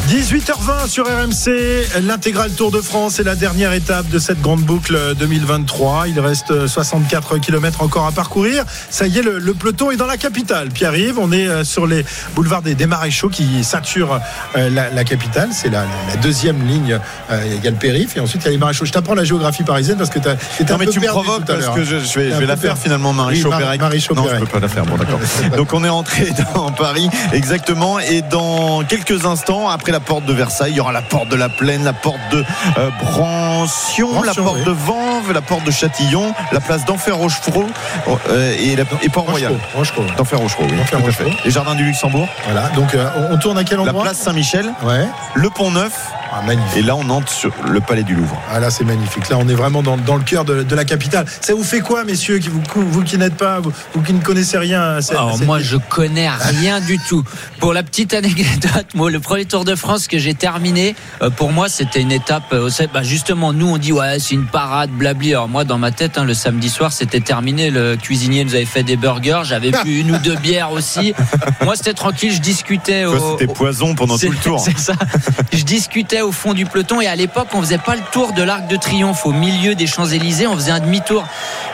Speaker 3: 18h20 sur RMC, l'intégral Tour de France est la dernière étape de cette grande boucle 2023. Il reste 64 km encore à parcourir. Ça y est, le, le peloton est dans la capitale. Pierre-Yves, on est euh, sur les boulevards des, des maréchaux qui saturent euh, la, la capitale. C'est la, la deuxième ligne. Il y a le périph' et ensuite il y a les maréchaux. Je t'apprends la géographie parisienne parce que tu
Speaker 5: Non
Speaker 3: un
Speaker 5: mais
Speaker 3: peu
Speaker 5: tu me provoques
Speaker 3: tout à
Speaker 5: parce que je, je vais, je la faire
Speaker 3: perdu.
Speaker 5: finalement Marie
Speaker 3: Oui, Mar-
Speaker 5: Non, je peux pas la faire. Bon d'accord. [LAUGHS] Donc on est entré dans [LAUGHS] Paris exactement et dans quelques instants après la porte de Versailles, il y aura la porte de la Plaine, la porte de euh, Brancion, la porte
Speaker 3: oui.
Speaker 5: de Vanves, la porte de Châtillon, la place d'Enfer Rochefort euh, et, la- et Port-Royal. D'Enfer Rochefort, oui.
Speaker 3: D'Enfer
Speaker 5: tout à fait.
Speaker 3: Rochereau.
Speaker 5: Les jardins du Luxembourg,
Speaker 3: Voilà, donc euh, on tourne à quel
Speaker 5: la
Speaker 3: endroit?
Speaker 5: place Saint-Michel,
Speaker 3: Ouais.
Speaker 5: le Pont Neuf
Speaker 3: Ah, magnifique.
Speaker 5: et là on entre sur le Palais du Louvre.
Speaker 3: Ah là c'est magnifique. Là on est vraiment dans, dans le cœur de, de la capitale. Ça vous fait quoi messieurs qui vous, vous qui n'êtes pas vous, vous qui ne connaissez rien à cette- à
Speaker 6: Alors
Speaker 3: cette-
Speaker 6: moi je connais rien du tout. Pour la petite anecdote, moi le premier Tour de France que j'ai terminé, euh, pour moi c'était une étape. euh, bah, justement nous on dit ouais c'est une parade blabli. Alors moi dans ma tête hein, le samedi soir c'était terminé. Le cuisinier nous avait fait des burgers, j'avais bu une ou deux bières aussi. [LAUGHS] Moi c'était tranquille, je discutais au,
Speaker 5: c'était poison pendant tout le tour. [LAUGHS]
Speaker 6: C'est ça. Je discutais au fond du peloton et à l'époque, on faisait pas le tour de l'Arc de Triomphe au milieu des Champs-Élysées, on faisait un demi-tour.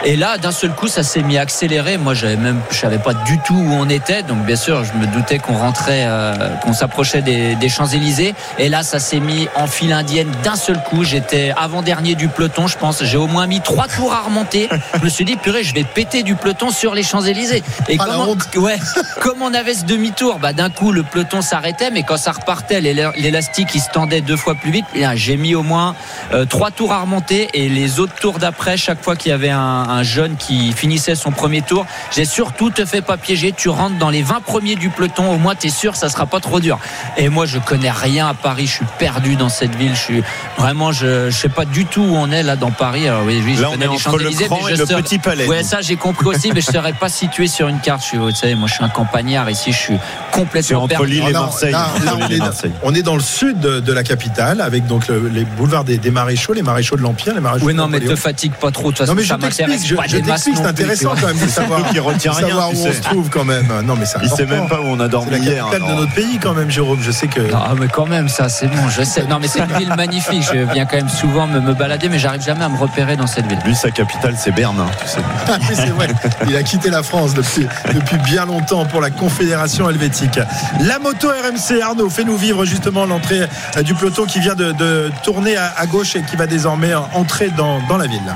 Speaker 6: Et là, d'un seul coup, ça s'est mis à accélérer. Moi, j'avais même, je savais pas du tout où on était. Donc, bien sûr, je me doutais qu'on rentrait, euh, qu'on s'approchait des, des Champs-Élysées. Et là, ça s'est mis en file indienne d'un seul coup. J'étais avant-dernier du peloton, je pense. J'ai au moins mis trois tours à remonter. Je me suis dit, purée, je vais péter du peloton sur les Champs-Élysées. Et
Speaker 3: Ah,
Speaker 6: comment, ouais, comme on avait ce demi-tour, bah, d'un coup, le peloton s'arrêtait, mais quand ça repartait, l'éla- l'élastique, il se tendait deux fois plus vite. J'ai mis au moins euh, trois tours à remonter et les autres tours d'après, chaque fois qu'il y avait un, un jeune qui finissait son premier tour, j'ai surtout te fais pas piéger. Tu rentres dans les 20 premiers du peloton. Au moins, tu es sûr, ça sera pas trop dur. Et moi, je connais rien à Paris. Je suis perdu dans cette ville. Je suis vraiment, je, je sais pas du tout où on est là dans Paris. Alors, oui, oui, je
Speaker 5: Là, on
Speaker 6: connais
Speaker 5: est
Speaker 6: les
Speaker 5: entre le Grand
Speaker 6: mais
Speaker 5: et le Petit Palais.
Speaker 6: Ouais, ça, j'ai compris aussi, mais je serais pas situé sur une carte. Je suis, vous savez, moi, je suis un campagnard. Ici, je suis complètement perdu.
Speaker 3: Alors, là, là, on, est, on est dans le sud de la capitale avec donc le- les boulevards des, des maréchaux, les maréchaux de l'Empire, les maréchaux.
Speaker 6: Oui,
Speaker 3: de
Speaker 6: non, mais te fatigue pas trop. De toute
Speaker 3: Non
Speaker 6: façon,
Speaker 3: mais je
Speaker 6: ça m'intéresse
Speaker 3: t'explique, je,
Speaker 6: pas
Speaker 3: je
Speaker 6: des masses
Speaker 3: t'explique, c'est
Speaker 6: non
Speaker 3: intéressant quand même de [LAUGHS] savoir,
Speaker 5: qui retient
Speaker 3: de
Speaker 5: rien,
Speaker 3: savoir où on se trouve quand même. Non mais c'est
Speaker 5: Il sait même pas où on a dormi
Speaker 3: C'est la
Speaker 5: hier.
Speaker 3: capitale de notre pays quand même, Jérôme. Je sais que.
Speaker 6: Ah, mais quand même, ça, c'est bon, je sais. Non, mais c'est une [LAUGHS] ville magnifique. Je viens quand même souvent me, me balader, mais j'arrive jamais à me repérer dans cette ville.
Speaker 5: Lui, sa capitale, c'est Berne, hein, tu sais.
Speaker 3: Ah oui, c'est vrai. Il a quitté la France depuis, depuis bien longtemps pour la Confédération helvétique. La moto RMC, Arnaud, fais-nous vivre justement l'entrée euh, du peloton qui vient de, tourner à, gauche et qui va désormais entrer dans la ville.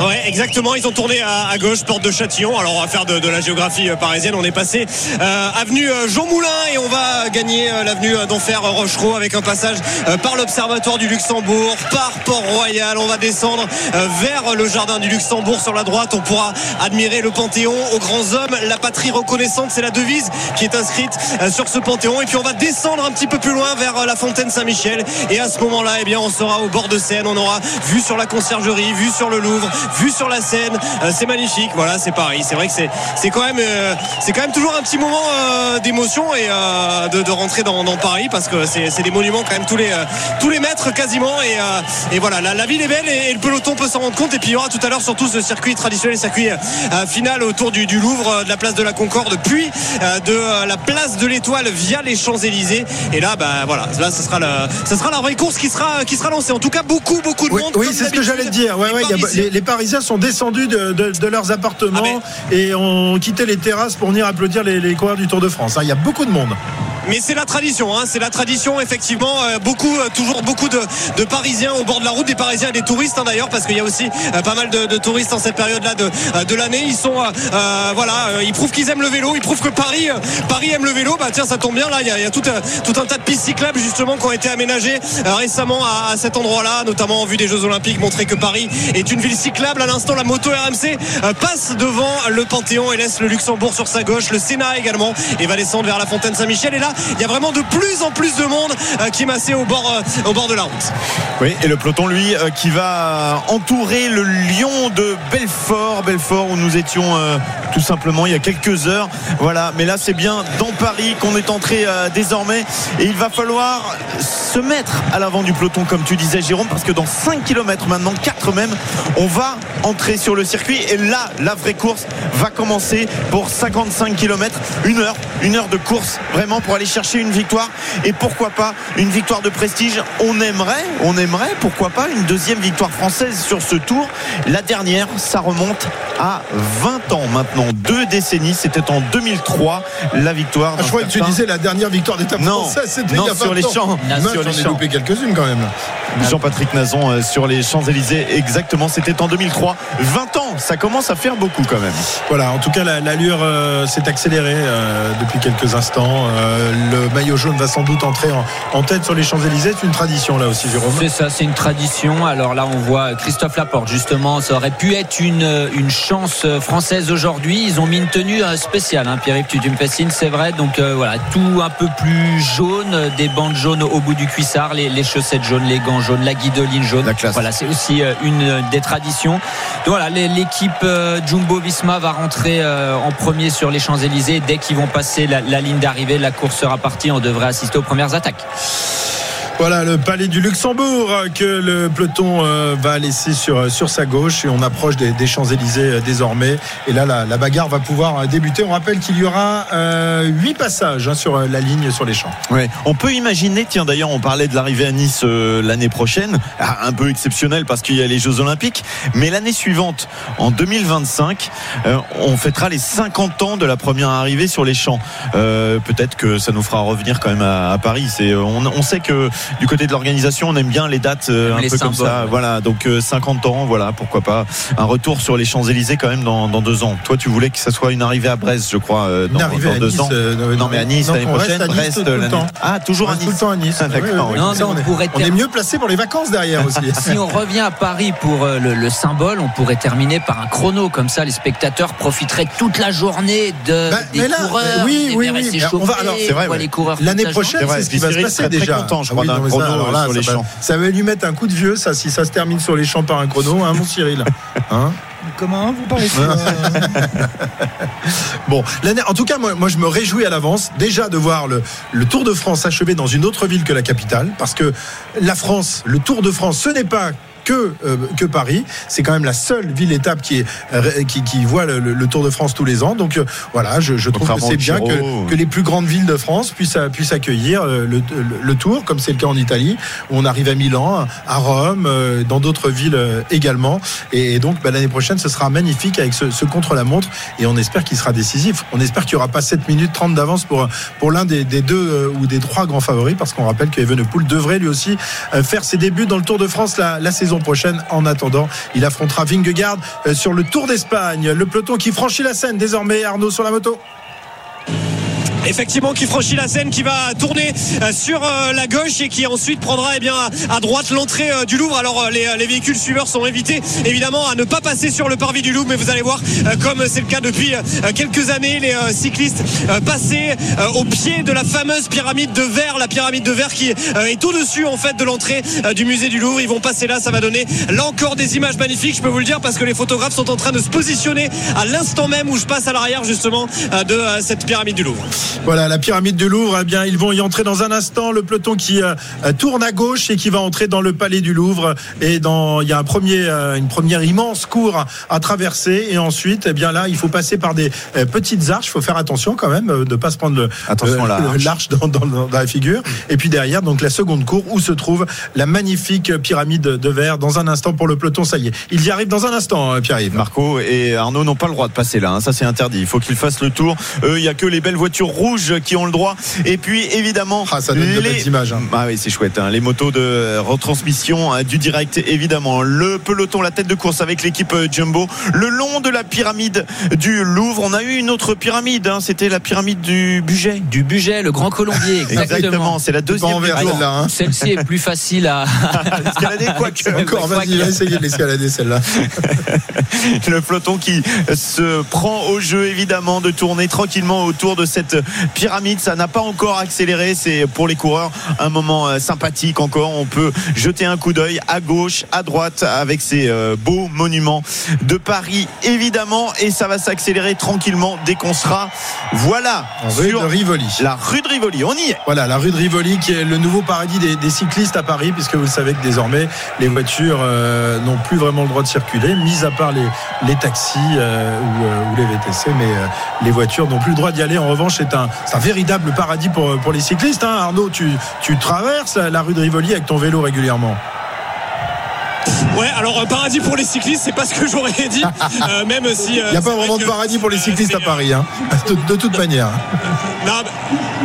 Speaker 9: Ouais, exactement. Ils ont tourné à, à gauche, porte de Châtillon. Alors, on va faire de, de la géographie euh, parisienne. On est passé euh, avenue euh, Jean Moulin et on va gagner euh, l'avenue euh, d'Enfer Rochereau avec un passage euh, par l'Observatoire du Luxembourg, par Port-Royal. On va descendre vers le jardin du Luxembourg sur la droite. On pourra admirer le Panthéon aux grands hommes. La patrie reconnaissante, c'est la devise qui est inscrite sur ce Panthéon. Et puis, on va descendre un petit peu plus loin vers la fontaine Saint-Michel. Et à ce moment-là, eh bien, on sera au bord de Seine. On aura vue sur la conciergerie, vue sur le Louvre, vue sur la Seine. Euh, c'est magnifique. Voilà, c'est Paris. C'est vrai que c'est, c'est quand même, euh, c'est quand même toujours un petit moment euh, d'émotion et euh, de, de rentrer dans, dans Paris parce que c'est, c'est des monuments quand même tous les, euh, tous les mètres quasiment. Et, euh, et voilà, la, la ville est belle et, et le peloton peut s'en rendre compte. Et puis il y aura tout à l'heure surtout ce circuit traditionnel, circuit euh, final autour du, du Louvre, de la place de la Concorde, puis euh, de la place de l'Étoile via les Champs-Élysées. Et là, bah voilà, là ce sera, le, ce sera la vraie course qui sera, qui sera lancée. En tout cas, beaucoup, beaucoup de
Speaker 3: Oui,
Speaker 9: monde.
Speaker 3: oui, c'est ce que j'allais dire. Ouais, ouais, y a- les Parisiens sont descendus de, de- de leurs appartements et ont quitté les terrasses pour venir applaudir les, les coureurs du Tour de France. hein. Il y a beaucoup de monde.
Speaker 9: Mais c'est la tradition, hein, c'est la tradition effectivement. euh, beaucoup, euh, toujours beaucoup de, de Parisiens au bord de la route, des Parisiens et des touristes hein, d'ailleurs, parce qu'il y a aussi euh, pas mal de, de touristes en cette période-là de, de l'année. Ils sont, voilà, ils prouvent qu'ils aiment le vélo, ils prouvent que Paris, Paris aime le vélo. Bah tiens, ça tombe bien là. Il y a, tout, un tas de pistes cyclables justement qui ont été aménagées récemment à, cet endroit-là, notamment en vue des Jeux Olympiques, montrer que Paris est une ville cyclable. À l'instant, la moto RMC passe devant le Panthéon et laisse le Luxembourg sur sa gauche, le Sénat également, et va descendre vers la Fontaine Saint-Michel. Et là, il y a vraiment de plus en plus de monde euh, qui est massé au bord, euh, au bord de la route.
Speaker 5: Oui, et le peloton, lui, euh, qui va entourer le lion de Belfort. Belfort, où nous étions tout simplement il y a quelques heures. Voilà, mais là, c'est bien dans Paris qu'on est entré désormais. Et il va falloir se mettre à l'avant du peloton, comme tu disais, Jérôme, parce que dans 5 km maintenant, 4 même, on va entrer sur le circuit. Et là, la vraie course va commencer pour 55 km, une heure, une heure de course, vraiment pour aller chercher une victoire. Et pourquoi pas une victoire de prestige On aimerait, on aimerait, pourquoi pas, une deuxième victoire française sur ce tour. La dernière, ça remonte à 20 ans maintenant, deux décennies. C'était en 2003, la victoire.
Speaker 3: Ah, je croyais que tu disais la dernière victoire d'étape
Speaker 5: Non,
Speaker 3: française. C'était
Speaker 5: non,
Speaker 3: il y a
Speaker 5: sur
Speaker 3: 20
Speaker 5: les
Speaker 3: ans.
Speaker 5: champs. Sur les
Speaker 3: J'en ai loupé quelques-unes quand même.
Speaker 5: Jean-Patrick Nazon euh, sur les Champs-Élysées, exactement, c'était en 2003. 20 ans, ça commence à faire beaucoup quand même.
Speaker 3: Voilà, en tout cas, la- l'allure euh, s'est accélérée euh, depuis quelques instants. Euh, le maillot jaune va sans doute entrer en, en tête sur les Champs-Élysées. C'est une tradition là aussi, Jérôme.
Speaker 6: C'est ça, c'est une tradition. Alors là, on voit Christophe Laporte, justement. Ça aurait pu être une, une chance française aujourd'hui. Ils ont mis une tenue euh, spéciale, hein, Pierre-Yves, tu, tu me fais signe, c'est vrai. Donc euh, voilà, tout un peu plus jaune, des bandes jaunes au bout du cuissard, les, les chaussettes jaunes, les gants jaunes, la guidoline jaune. Voilà, c'est aussi euh, une des traditions. Donc voilà, l'équipe euh, Jumbo Visma va rentrer euh, en premier sur les Champs-Élysées. Dès qu'ils vont passer la, la ligne d'arrivée, la course sera partie. On devrait assister aux premières attaques.
Speaker 3: Voilà le palais du Luxembourg euh, que le peloton euh, va laisser sur, sur sa gauche et on approche des, des Champs-Élysées euh, désormais. Et là, la, la bagarre va pouvoir euh, débuter. On rappelle qu'il y aura euh, huit passages hein, sur euh, la ligne sur les champs.
Speaker 5: Ouais. On peut imaginer, tiens d'ailleurs on parlait de l'arrivée à Nice euh, l'année prochaine, Ah, un peu exceptionnel parce qu'il y a les Jeux Olympiques, mais l'année suivante, en 2025, euh, on fêtera les 50 ans de la première arrivée sur les champs. Euh, Peut-être que ça nous fera revenir quand même à, à Paris. Euh, on, on sait que du côté de l'organisation, on aime bien les dates euh, un
Speaker 6: Les
Speaker 5: peu comme ça.
Speaker 6: ouais.
Speaker 5: Voilà, donc euh, 50 ans, voilà, pourquoi pas un retour sur les Champs Élysées quand même dans, dans deux ans. Toi, tu voulais que ça soit une arrivée à Brest, je crois, euh, dans, deux
Speaker 3: Nice,
Speaker 5: ans.
Speaker 3: euh,
Speaker 5: non, mais à Nice l'année prochaine,
Speaker 3: à Nice
Speaker 5: Brest
Speaker 3: tout le
Speaker 5: l'année.
Speaker 3: temps.
Speaker 5: Ah, toujours
Speaker 3: On
Speaker 5: à Nice.
Speaker 3: tout le temps à Nice.
Speaker 5: Ah, d'accord.
Speaker 3: Oui, oui,
Speaker 5: oui.
Speaker 6: Non,
Speaker 3: Tu sais,
Speaker 6: non,
Speaker 3: on, est, on mieux placé pour les vacances derrière [LAUGHS] aussi.
Speaker 6: Si on revient à Paris pour euh, le, le symbole, on pourrait terminer par un chrono. Comme ça, les spectateurs profiteraient toute la journée de,
Speaker 3: Bah,
Speaker 6: des
Speaker 3: mais là,
Speaker 6: coureurs.
Speaker 3: euh, oui, oui, oui.
Speaker 6: s'échauffer,
Speaker 3: On va- alors,
Speaker 5: c'est vrai,
Speaker 3: L'année
Speaker 6: la
Speaker 3: prochaine,
Speaker 5: C'est vrai,
Speaker 3: c'est ce qui va se passer déjà.
Speaker 5: content, je
Speaker 3: Ah
Speaker 5: crois,
Speaker 3: ça, là,
Speaker 5: sur les
Speaker 3: ça va-
Speaker 5: champs.
Speaker 3: Ça va lui mettre un coup de vieux, ça, si ça se termine sur les champs par un chrono, hein, mon Cyril? Hein?
Speaker 4: Comment vous parlez de quoi [LAUGHS]
Speaker 3: Bon, l'année, en tout cas, moi, moi, je me réjouis à l'avance déjà de voir le, le Tour de France s'achever dans une autre ville que la capitale, parce que la France, le Tour de France, ce n'est pas que, euh, que Paris. C'est quand même la seule ville-étape qui, est, euh, qui, qui voit le, le- Tour de France tous les ans. Donc euh, voilà, je, je trouve que c'est bien que, que les plus grandes villes de France puissent, euh, puissent accueillir euh, le, le- le Tour, comme c'est le cas en Italie, où on arrive à Milan, à Rome, euh, dans d'autres villes euh, également. Et, et donc bah, l'année prochaine, ce sera magnifique avec ce, ce contre-la-montre. Et on espère qu'il sera décisif. On espère qu'il n'y aura pas 7 minutes 30 d'avance pour, pour l'un des, des deux euh, ou des trois grands favoris, parce qu'on rappelle que Evenepoel devrait lui aussi euh, faire ses débuts dans le Tour de France la, la saison prochaine. En attendant, il affrontera Vingegaard euh, sur le Tour d'Espagne. Le peloton qui franchit la Seine désormais, Arnaud sur la moto.
Speaker 9: Effectivement qui franchit la scène qui va tourner euh, sur euh, la gauche et qui ensuite prendra eh bien à, droite l'entrée euh, du Louvre. Alors les, les véhicules suiveurs sont invités évidemment à ne pas passer sur le parvis du Louvre mais vous allez voir comme c'est le cas depuis quelques années les cyclistes euh, au pied de la fameuse pyramide de verre la pyramide de verre qui est au-dessus en fait de l'entrée du musée du Louvre. Ils vont passer là ça va donner là encore des images magnifiques je peux vous le dire parce que les photographes sont en train de se positionner à l'instant même où je passe à l'arrière justement de cette pyramide du Louvre
Speaker 3: Voilà, la pyramide du Louvre, eh bien, ils vont y entrer dans un instant. Le peloton qui euh, tourne à gauche et qui va entrer dans le palais du Louvre. Et dans, il y a un premier, euh, une première immense cour à, à traverser. Et ensuite, eh bien là, il faut passer par des euh, petites arches. Il faut faire attention quand même euh, de pas se prendre le,
Speaker 5: Attention,
Speaker 3: l'arche dans, dans- dans la figure. Et puis derrière, donc la seconde cour où se trouve la magnifique pyramide de verre. Dans un instant pour le peloton, ça y est. Il y arrive dans un instant, Pierre-Yves.
Speaker 5: Marco et Arnaud n'ont pas le droit de passer là, hein. ça c'est interdit. Il faut qu'ils fassent le tour. Eux, il y a que les belles voitures rouges qui ont le droit. Et puis évidemment,
Speaker 3: Ah, ça donne de
Speaker 5: les...
Speaker 3: belles images. hein.
Speaker 5: Ah oui, c'est chouette. hein. Les motos de retransmission hein, du direct, évidemment. Le peloton, la tête de course avec l'équipe euh, Jumbo, le long de la pyramide du Louvre. On a eu une autre pyramide. hein. C'était la pyramide du budget.
Speaker 6: Du budget, le Grand Colombier, [LAUGHS] exactement.
Speaker 5: Exactement. C'est la deuxième
Speaker 3: hein.
Speaker 6: Celle-ci est plus facile à. [LAUGHS]
Speaker 5: Escalader, [LAUGHS] quoique.
Speaker 3: Encore, vas-y, va essayer de l'escalader celle-là.
Speaker 5: le peloton qui se prend au jeu évidemment de tourner tranquillement autour de cette pyramide ça n'a pas encore accéléré c'est pour les coureurs un moment euh, sympathique encore on peut jeter un coup d'œil à gauche à droite avec ces euh, beaux monuments de Paris évidemment et ça va s'accélérer tranquillement dès qu'on sera voilà
Speaker 3: Rue
Speaker 5: sur
Speaker 3: de Rivoli.
Speaker 5: la rue de Rivoli on y est
Speaker 3: Voilà, la rue de Rivoli qui est le nouveau paradis des, des cyclistes à Paris, puisque vous savez que désormais les voitures euh, n'ont plus vraiment le droit de circuler, mis à part les, les taxis euh, ou, euh, ou les VTC, mais les voitures n'ont plus le droit d'y aller. En revanche, c'est un, c'est un véritable paradis pour, les cyclistes. hein. Arnaud, tu traverses la rue de Rivoli avec ton vélo régulièrement.
Speaker 9: Ouais, alors euh, paradis pour les cyclistes, c'est pas ce que j'aurais dit, [LAUGHS] euh, même si. euh,
Speaker 3: Il n'y a pas
Speaker 9: vrai
Speaker 3: vraiment de
Speaker 9: que,
Speaker 3: paradis pour les
Speaker 9: euh,
Speaker 3: cyclistes à Paris, hein. [LAUGHS] de, de toute manière.
Speaker 9: Non, mais-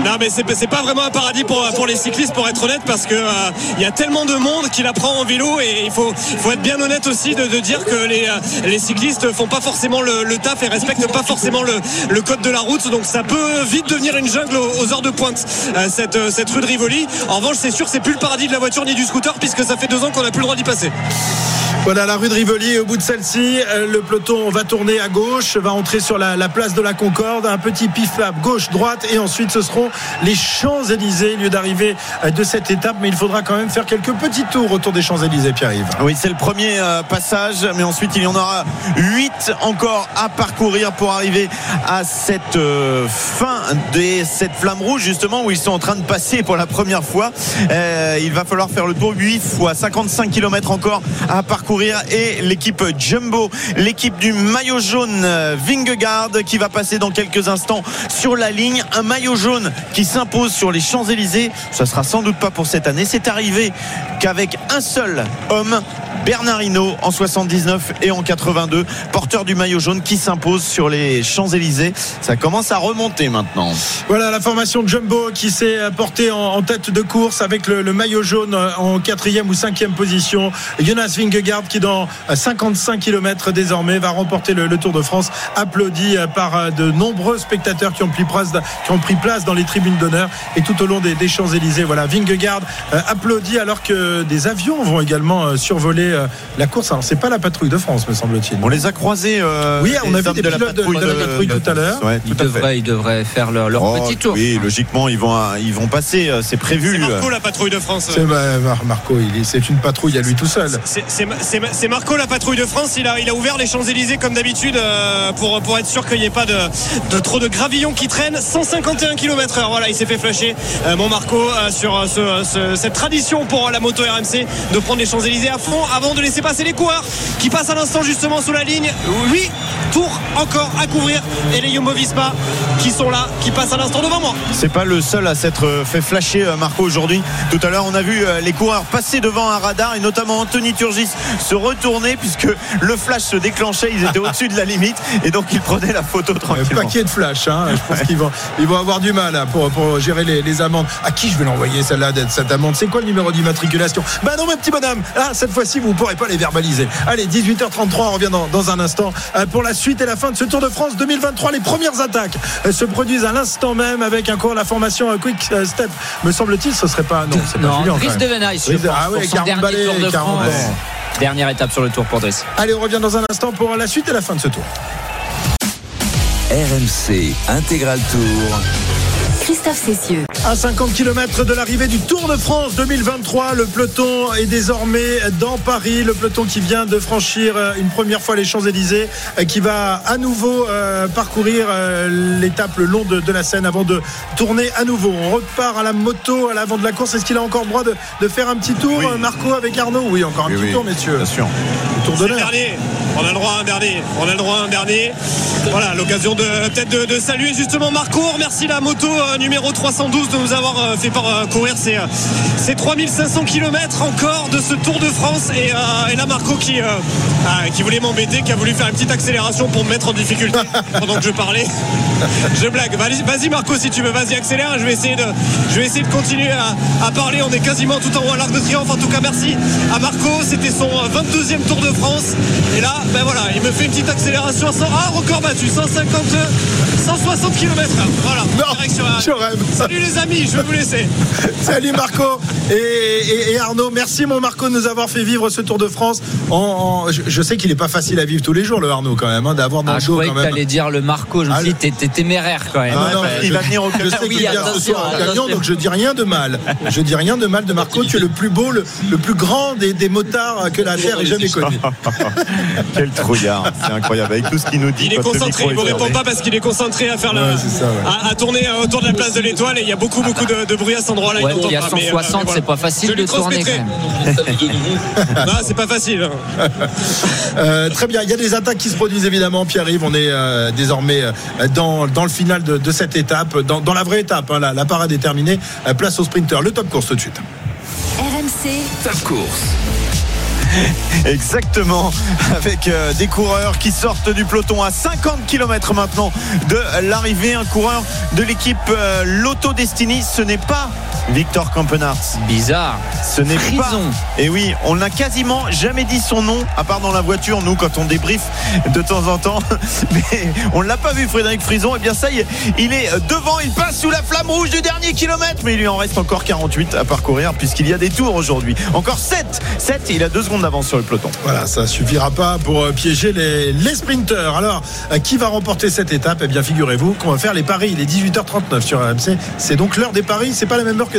Speaker 9: non, mais c'est pas vraiment un paradis pour, pour les cyclistes, pour être honnête, parce que euh, il y a tellement de monde qui la prend en vélo et il faut, être bien honnête aussi de, de dire que les, euh, les cyclistes font pas forcément le, le taf et respectent pas forcément le, le code de la route, donc ça peut vite devenir une jungle aux, aux heures de pointe euh, cette, euh, cette rue de Rivoli. En revanche, c'est sûr, c'est plus le paradis de la voiture ni du scooter puisque ça fait deux ans qu'on n'a plus le droit d'y passer. Jackson.
Speaker 3: Voilà la rue de Rivoli. Au bout de celle-ci, euh, le peloton va tourner à gauche, va entrer sur la, la place de la Concorde, un petit pif-paf gauche-droite, et ensuite ce seront les Champs-Élysées, lieu d'arrivée euh, de cette étape. Mais il faudra quand même faire quelques petits tours autour des Champs-Élysées, Pierre-Yves.
Speaker 5: Oui, c'est le premier euh, passage, mais ensuite il y en aura huit encore à parcourir pour arriver à cette fin de cette flamme rouge, justement, où ils sont en train de passer pour la première fois. Il va falloir faire le tour 8 fois 55 km encore à parcourir et l'équipe Jumbo, l'équipe du maillot jaune euh, Vingegaard qui va passer dans quelques instants sur la ligne. Un maillot jaune qui s'impose sur les Champs-Élysées. Ça sera sans doute pas pour cette année. C'est arrivé qu'avec un seul homme, Bernard Hinault en 79 et en 82, porteur du maillot jaune qui s'impose sur les Champs-Élysées. Ça commence à remonter maintenant.
Speaker 3: Voilà la formation Jumbo qui s'est portée en, en tête de course avec le, le maillot jaune en quatrième ou cinquième position. Jonas Vingegaard qui dans 55 km désormais va remporter le, le Tour de France, applaudi par de nombreux spectateurs qui ont pris place, qui ont pris place dans les tribunes d'honneur et tout au long des, des Champs-Élysées. Voilà, Vingegaard euh, applaudi alors que des avions vont également euh, survoler euh, la course. Alors c'est pas la patrouille de France, me semble-t-il.
Speaker 5: On les a croisés. euh,
Speaker 3: Oui, on a vu des
Speaker 5: de la
Speaker 3: pilotes de,
Speaker 5: patrouille
Speaker 3: de la patrouille tout à l'heure.
Speaker 5: Ouais,
Speaker 6: Ils
Speaker 5: tout à fait.
Speaker 6: devraient, ils devraient faire leur, leur
Speaker 5: Oh,
Speaker 6: petit tour.
Speaker 5: Oui, logiquement, ils vont, ils vont passer. euh, C'est prévu.
Speaker 9: Marco, la patrouille de France.
Speaker 3: C'est bah, Mar- Marco, c'est une patrouille à lui tout seul.
Speaker 9: C'est- C'est c'est- Marco, la patrouille de France. Il a, ouvert les Champs-Élysées comme d'habitude euh, pour, être sûr qu'il n'y ait pas de, trop de gravillons qui traînent. 151 km/h. Voilà, il s'est fait flasher. Euh, mon Marco euh, sur ce- ce- cette tradition pour la moto RMC de prendre les Champs-Élysées à fond avant de laisser passer les coureurs qui passent à l'instant justement sous la ligne. Oui, tour encore à couvrir. Et les Jumbo Visma qui sont là, qui passent à l'instant devant moi.
Speaker 5: C'est pas le seul à s'être fait flasher Marco aujourd'hui. Tout à l'heure, on a vu les coureurs passer devant un radar et notamment Anthony Turgis se retourner puisque le flash se déclenchait. Ils étaient [LAUGHS] au-dessus de la limite et donc ils prenaient la photo
Speaker 3: Un
Speaker 5: tranquillement.
Speaker 3: paquet de flash. hein. Je pense qu'ils vont, ils vont avoir du mal hein, pour, pour gérer les, les amendes. À qui je vais l'envoyer celle-là, d'être cette amende? C'est quoi le numéro d'immatriculation? Bah non, mes petits bonhommes. Ah, cette fois-ci, vous ne pourrez pas les verbaliser. Allez, 18h33, on revient dans, dans un instant euh, pour la suite et la fin de ce Tour de France 2023. Les premières attaques euh, se produisent à l'instant même avec un cours la formation euh, Quick Step. Me semble-t-il, ce serait pas. Non, c'est pas
Speaker 6: Non,
Speaker 3: Julien,
Speaker 6: de pense,
Speaker 3: Ah ouais,
Speaker 6: pour son
Speaker 3: 40
Speaker 6: dernier
Speaker 3: balais,
Speaker 6: Tour de
Speaker 3: 40
Speaker 6: France. Dernière étape sur le Tour pour Driss.
Speaker 3: Allez, on revient dans un instant pour la suite et la fin de ce tour.
Speaker 1: RMC Intégral Tour.
Speaker 2: Christophe Cessieux.
Speaker 3: À 50 km de l'arrivée du Tour de France 2023, le peloton est désormais dans Paris. Le peloton qui vient de franchir euh, une première fois les Champs-Élysées, euh, qui va à nouveau euh, parcourir l'étape le long de, de la Seine avant de tourner à nouveau. On repart à la moto à l'avant de la course. Est-ce qu'il a encore le droit de, de faire un petit tour, Marco, avec Arnaud? Oui, encore un
Speaker 5: Oui,
Speaker 3: petit
Speaker 5: oui,
Speaker 3: tour, messieurs.
Speaker 5: Bien sûr.
Speaker 3: Le tour
Speaker 9: dernier. On a le droit à un dernier. On a le droit à un dernier. Voilà, l'occasion de peut-être de, de saluer justement Marco. On remercie la moto numéro 312 de nous avoir euh, fait parcourir ces, euh, ces 3500 km encore de ce Tour de France. Et, euh, et là, Marco qui, euh, qui voulait m'embêter, qui a voulu faire une petite accélération pour me mettre en difficulté [LAUGHS] pendant que je parlais. Je blague. Vas-y, Marco, si tu veux, vas-y, accélère. Je vais essayer de, je vais essayer de continuer à, à parler. On est quasiment tout en haut à l'Arc de Triomphe. En tout cas, merci à Marco. C'était son euh, 22e Tour de France. Et là, ben voilà, il me fait une petite accélération à 100. Ah, record battu, 150, 160 km. Voilà. Direction à-
Speaker 3: je rêve.
Speaker 9: Salut les amis, je vais vous laisser. [LAUGHS]
Speaker 3: Salut Marco et, et- et Arnaud. Merci mon Marco de nous avoir fait vivre ce Tour de France. En, en- je, je sais qu'il n'est pas facile à vivre tous les jours le Arnaud quand même, hein, d'avoir dans
Speaker 6: Ah,
Speaker 3: le
Speaker 6: je croyais
Speaker 3: quand
Speaker 6: que
Speaker 3: même.
Speaker 6: t'allais dire le Marco. Je me
Speaker 3: Ah,
Speaker 6: suis dit, t'es- téméraire quand même.
Speaker 3: Ah, non, non,
Speaker 5: bah,
Speaker 3: mais
Speaker 5: il
Speaker 3: je-
Speaker 5: va venir au
Speaker 3: Je
Speaker 6: Oui, attention.
Speaker 3: donc je dis rien de mal. Je dis rien de mal de Marco. Tu es le plus beau, le, le plus grand des, des motards que la Terre ait jamais connu. [LAUGHS]
Speaker 5: Quel trouillard. C'est incroyable. Avec tout ce qu'il nous dit.
Speaker 9: Il est concentré, il ne répond pas parce qu'il est concentré à faire
Speaker 3: Ouais, c'est ça, ouais.
Speaker 9: à, à tourner euh, autour de la place de l'étoile et il y a beaucoup beaucoup de, de bruit à cet endroit-là.
Speaker 6: Ouais,
Speaker 9: il
Speaker 6: y a
Speaker 9: pas, mais, euh,
Speaker 6: 160,
Speaker 9: mais voilà.
Speaker 6: c'est pas facile
Speaker 9: Je
Speaker 6: de tourner [LAUGHS]
Speaker 9: non, c'est pas facile. hein. [LAUGHS]
Speaker 3: Euh, très bien, il y a des attaques qui se produisent évidemment. Pierre-Yves, on est euh, désormais euh, dans, dans le final de, de cette étape, dans, dans la vraie étape. hein, la, la parade est terminée. Euh, place au sprinter. Le top course tout de suite.
Speaker 2: RMC,
Speaker 1: Top course. [LAUGHS]
Speaker 5: Exactement, avec euh, des coureurs qui sortent du peloton à 50 km maintenant de l'arrivée. Un coureur de l'équipe euh, Lotto Destiny, ce n'est pas Victor Campenarts.
Speaker 6: Bizarre.
Speaker 5: Ce n'est pas.
Speaker 6: Frison.
Speaker 5: Et oui, on n'a quasiment jamais dit son nom, à part dans la voiture, nous, quand on débrief de temps en temps. [LAUGHS] Mais on ne l'a pas vu, Frédéric Frison. Et bien ça, y est, il est devant, il passe sous la flamme rouge du dernier kilomètre. Mais il lui en reste encore 48 à parcourir, puisqu'il y a des tours aujourd'hui. Encore 7. 7, il a deux secondes d'avance sur le peloton.
Speaker 3: Voilà, ça suffira pas pour euh, piéger les, les sprinteurs. Alors, euh, qui va remporter cette étape? Eh bien, figurez-vous qu'on va faire les paris. Il est 18h39 sur RMC. C'est donc l'heure des paris. C'est pas la même heure que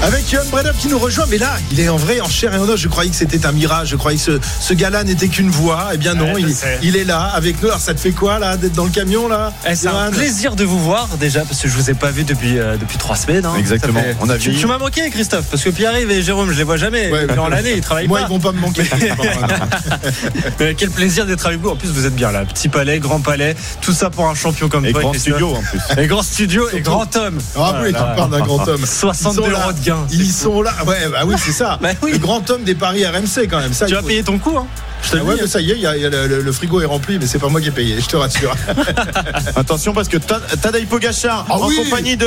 Speaker 3: Avec Johan Bredov qui nous rejoint, mais là, il est en vrai en chair et en os. Je croyais que c'était un mirage. Je croyais que ce, ce gars-là n'était qu'une voix. Eh bien non,
Speaker 16: Ouais,
Speaker 3: il, est là avec nous. Alors ça te fait quoi là d'être dans le camion là
Speaker 16: Eh, C'est un plaisir de vous voir déjà parce que je vous ai pas vu depuis euh, depuis trois semaines. hein.
Speaker 5: Exactement.
Speaker 16: Fait-
Speaker 5: On a
Speaker 16: tu,
Speaker 5: vieilli.
Speaker 16: tu m'as manqué Christophe parce que Pierre-Yves et Jérôme je les vois jamais.
Speaker 3: Ouais,
Speaker 16: Durant l'année ils travaillent
Speaker 3: Moi,
Speaker 16: pas.
Speaker 3: ils vont pas me manquer. [LAUGHS]
Speaker 16: Mais quel plaisir d'être avec vous. En plus vous êtes bien là, petit palais, grand palais, tout ça pour un champion comme
Speaker 5: Et
Speaker 16: toi.
Speaker 5: grand
Speaker 16: Christophe.
Speaker 5: studio en plus.
Speaker 16: Et grand studio et grand homme.
Speaker 3: Ah oui, tu parles d'un grand homme.
Speaker 16: 62
Speaker 3: Ils sont là.
Speaker 16: euros de
Speaker 3: Ils sont là. Ouais, bah oui, c'est ça.
Speaker 16: Bah oui.
Speaker 3: Le grand homme des paris RMC quand même. Ça,
Speaker 16: Tu vas
Speaker 3: faut-
Speaker 16: payer ton coup hein. Je
Speaker 3: Ah ouais, mais ça y est, il y a- il y a le, le- le frigo est rempli, mais c'est pas moi qui ai payé, je te rassure. [LAUGHS]
Speaker 5: Attention parce que Ta- Tadej Pogacar
Speaker 3: Ah
Speaker 5: en
Speaker 3: oui
Speaker 5: compagnie de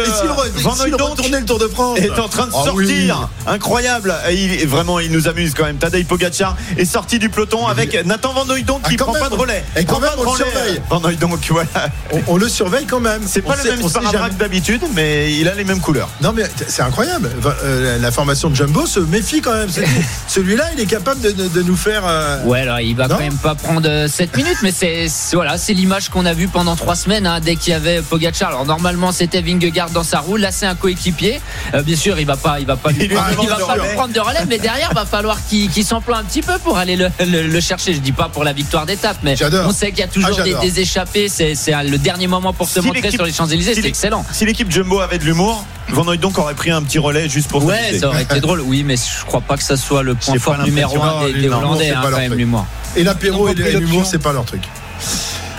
Speaker 5: Van
Speaker 3: retournait le Tour de France
Speaker 5: est en train de
Speaker 3: Ah
Speaker 5: sortir.
Speaker 3: oui.
Speaker 5: Incroyable. Et il, est- vraiment, il nous amuse quand même. Tadej Pogacar est sorti du peloton avec Nathan Van Hooydonk qui prend
Speaker 3: même.
Speaker 5: pas de relais.
Speaker 3: Et quand même, on le surveille.
Speaker 5: Van Hooydonk, [LAUGHS] voilà.
Speaker 3: On, on le surveille quand même.
Speaker 5: C'est pas
Speaker 3: On
Speaker 5: le
Speaker 3: sait-
Speaker 5: même sparadrap d'habitude, mais il a les mêmes couleurs.
Speaker 3: Non mais c'est incroyable. Euh, la formation de Jumbo se méfie quand même. [LAUGHS] Celui-là, il est capable de, de- de nous faire. euh,
Speaker 6: Ouais, alors il va
Speaker 3: Non
Speaker 6: quand même pas prendre 7 minutes, mais c'est voilà, c'est l'image qu'on a vue pendant 3 semaines hein, dès qu'il y avait Pogacar. Alors normalement c'était Vingegaard dans sa roue, là c'est un coéquipier. Euh, bien sûr, il va pas, il va pas,
Speaker 5: Il lui
Speaker 6: prendre,
Speaker 5: demande
Speaker 6: il va
Speaker 5: de
Speaker 6: pas lui
Speaker 5: relais.
Speaker 6: prendre de relais, mais derrière va falloir qu'il qu'il s'emploie un petit peu pour aller le, le- le chercher. Je dis pas pour la victoire d'étape, mais on sait qu'il y a toujours
Speaker 3: Ah,
Speaker 6: des,
Speaker 3: j'adore.
Speaker 6: des échappées. C'est le dernier moment pour se
Speaker 5: Si
Speaker 6: montrer sur les Champs Élysées.
Speaker 5: si
Speaker 6: C'est excellent.
Speaker 5: Si l'équipe Jumbo avait de l'humour, Van Hooydonk aurait pris un petit relais juste pour
Speaker 6: Ouais, ça aurait été [LAUGHS] drôle. Oui, mais je crois pas que ça soit le point fort numéro
Speaker 5: l'impression.
Speaker 6: un des,
Speaker 3: Non,
Speaker 6: des
Speaker 3: l'humour,
Speaker 6: Hollandais, hein, quand même
Speaker 3: Et l'apéro et l'humour, c'est pas leur truc.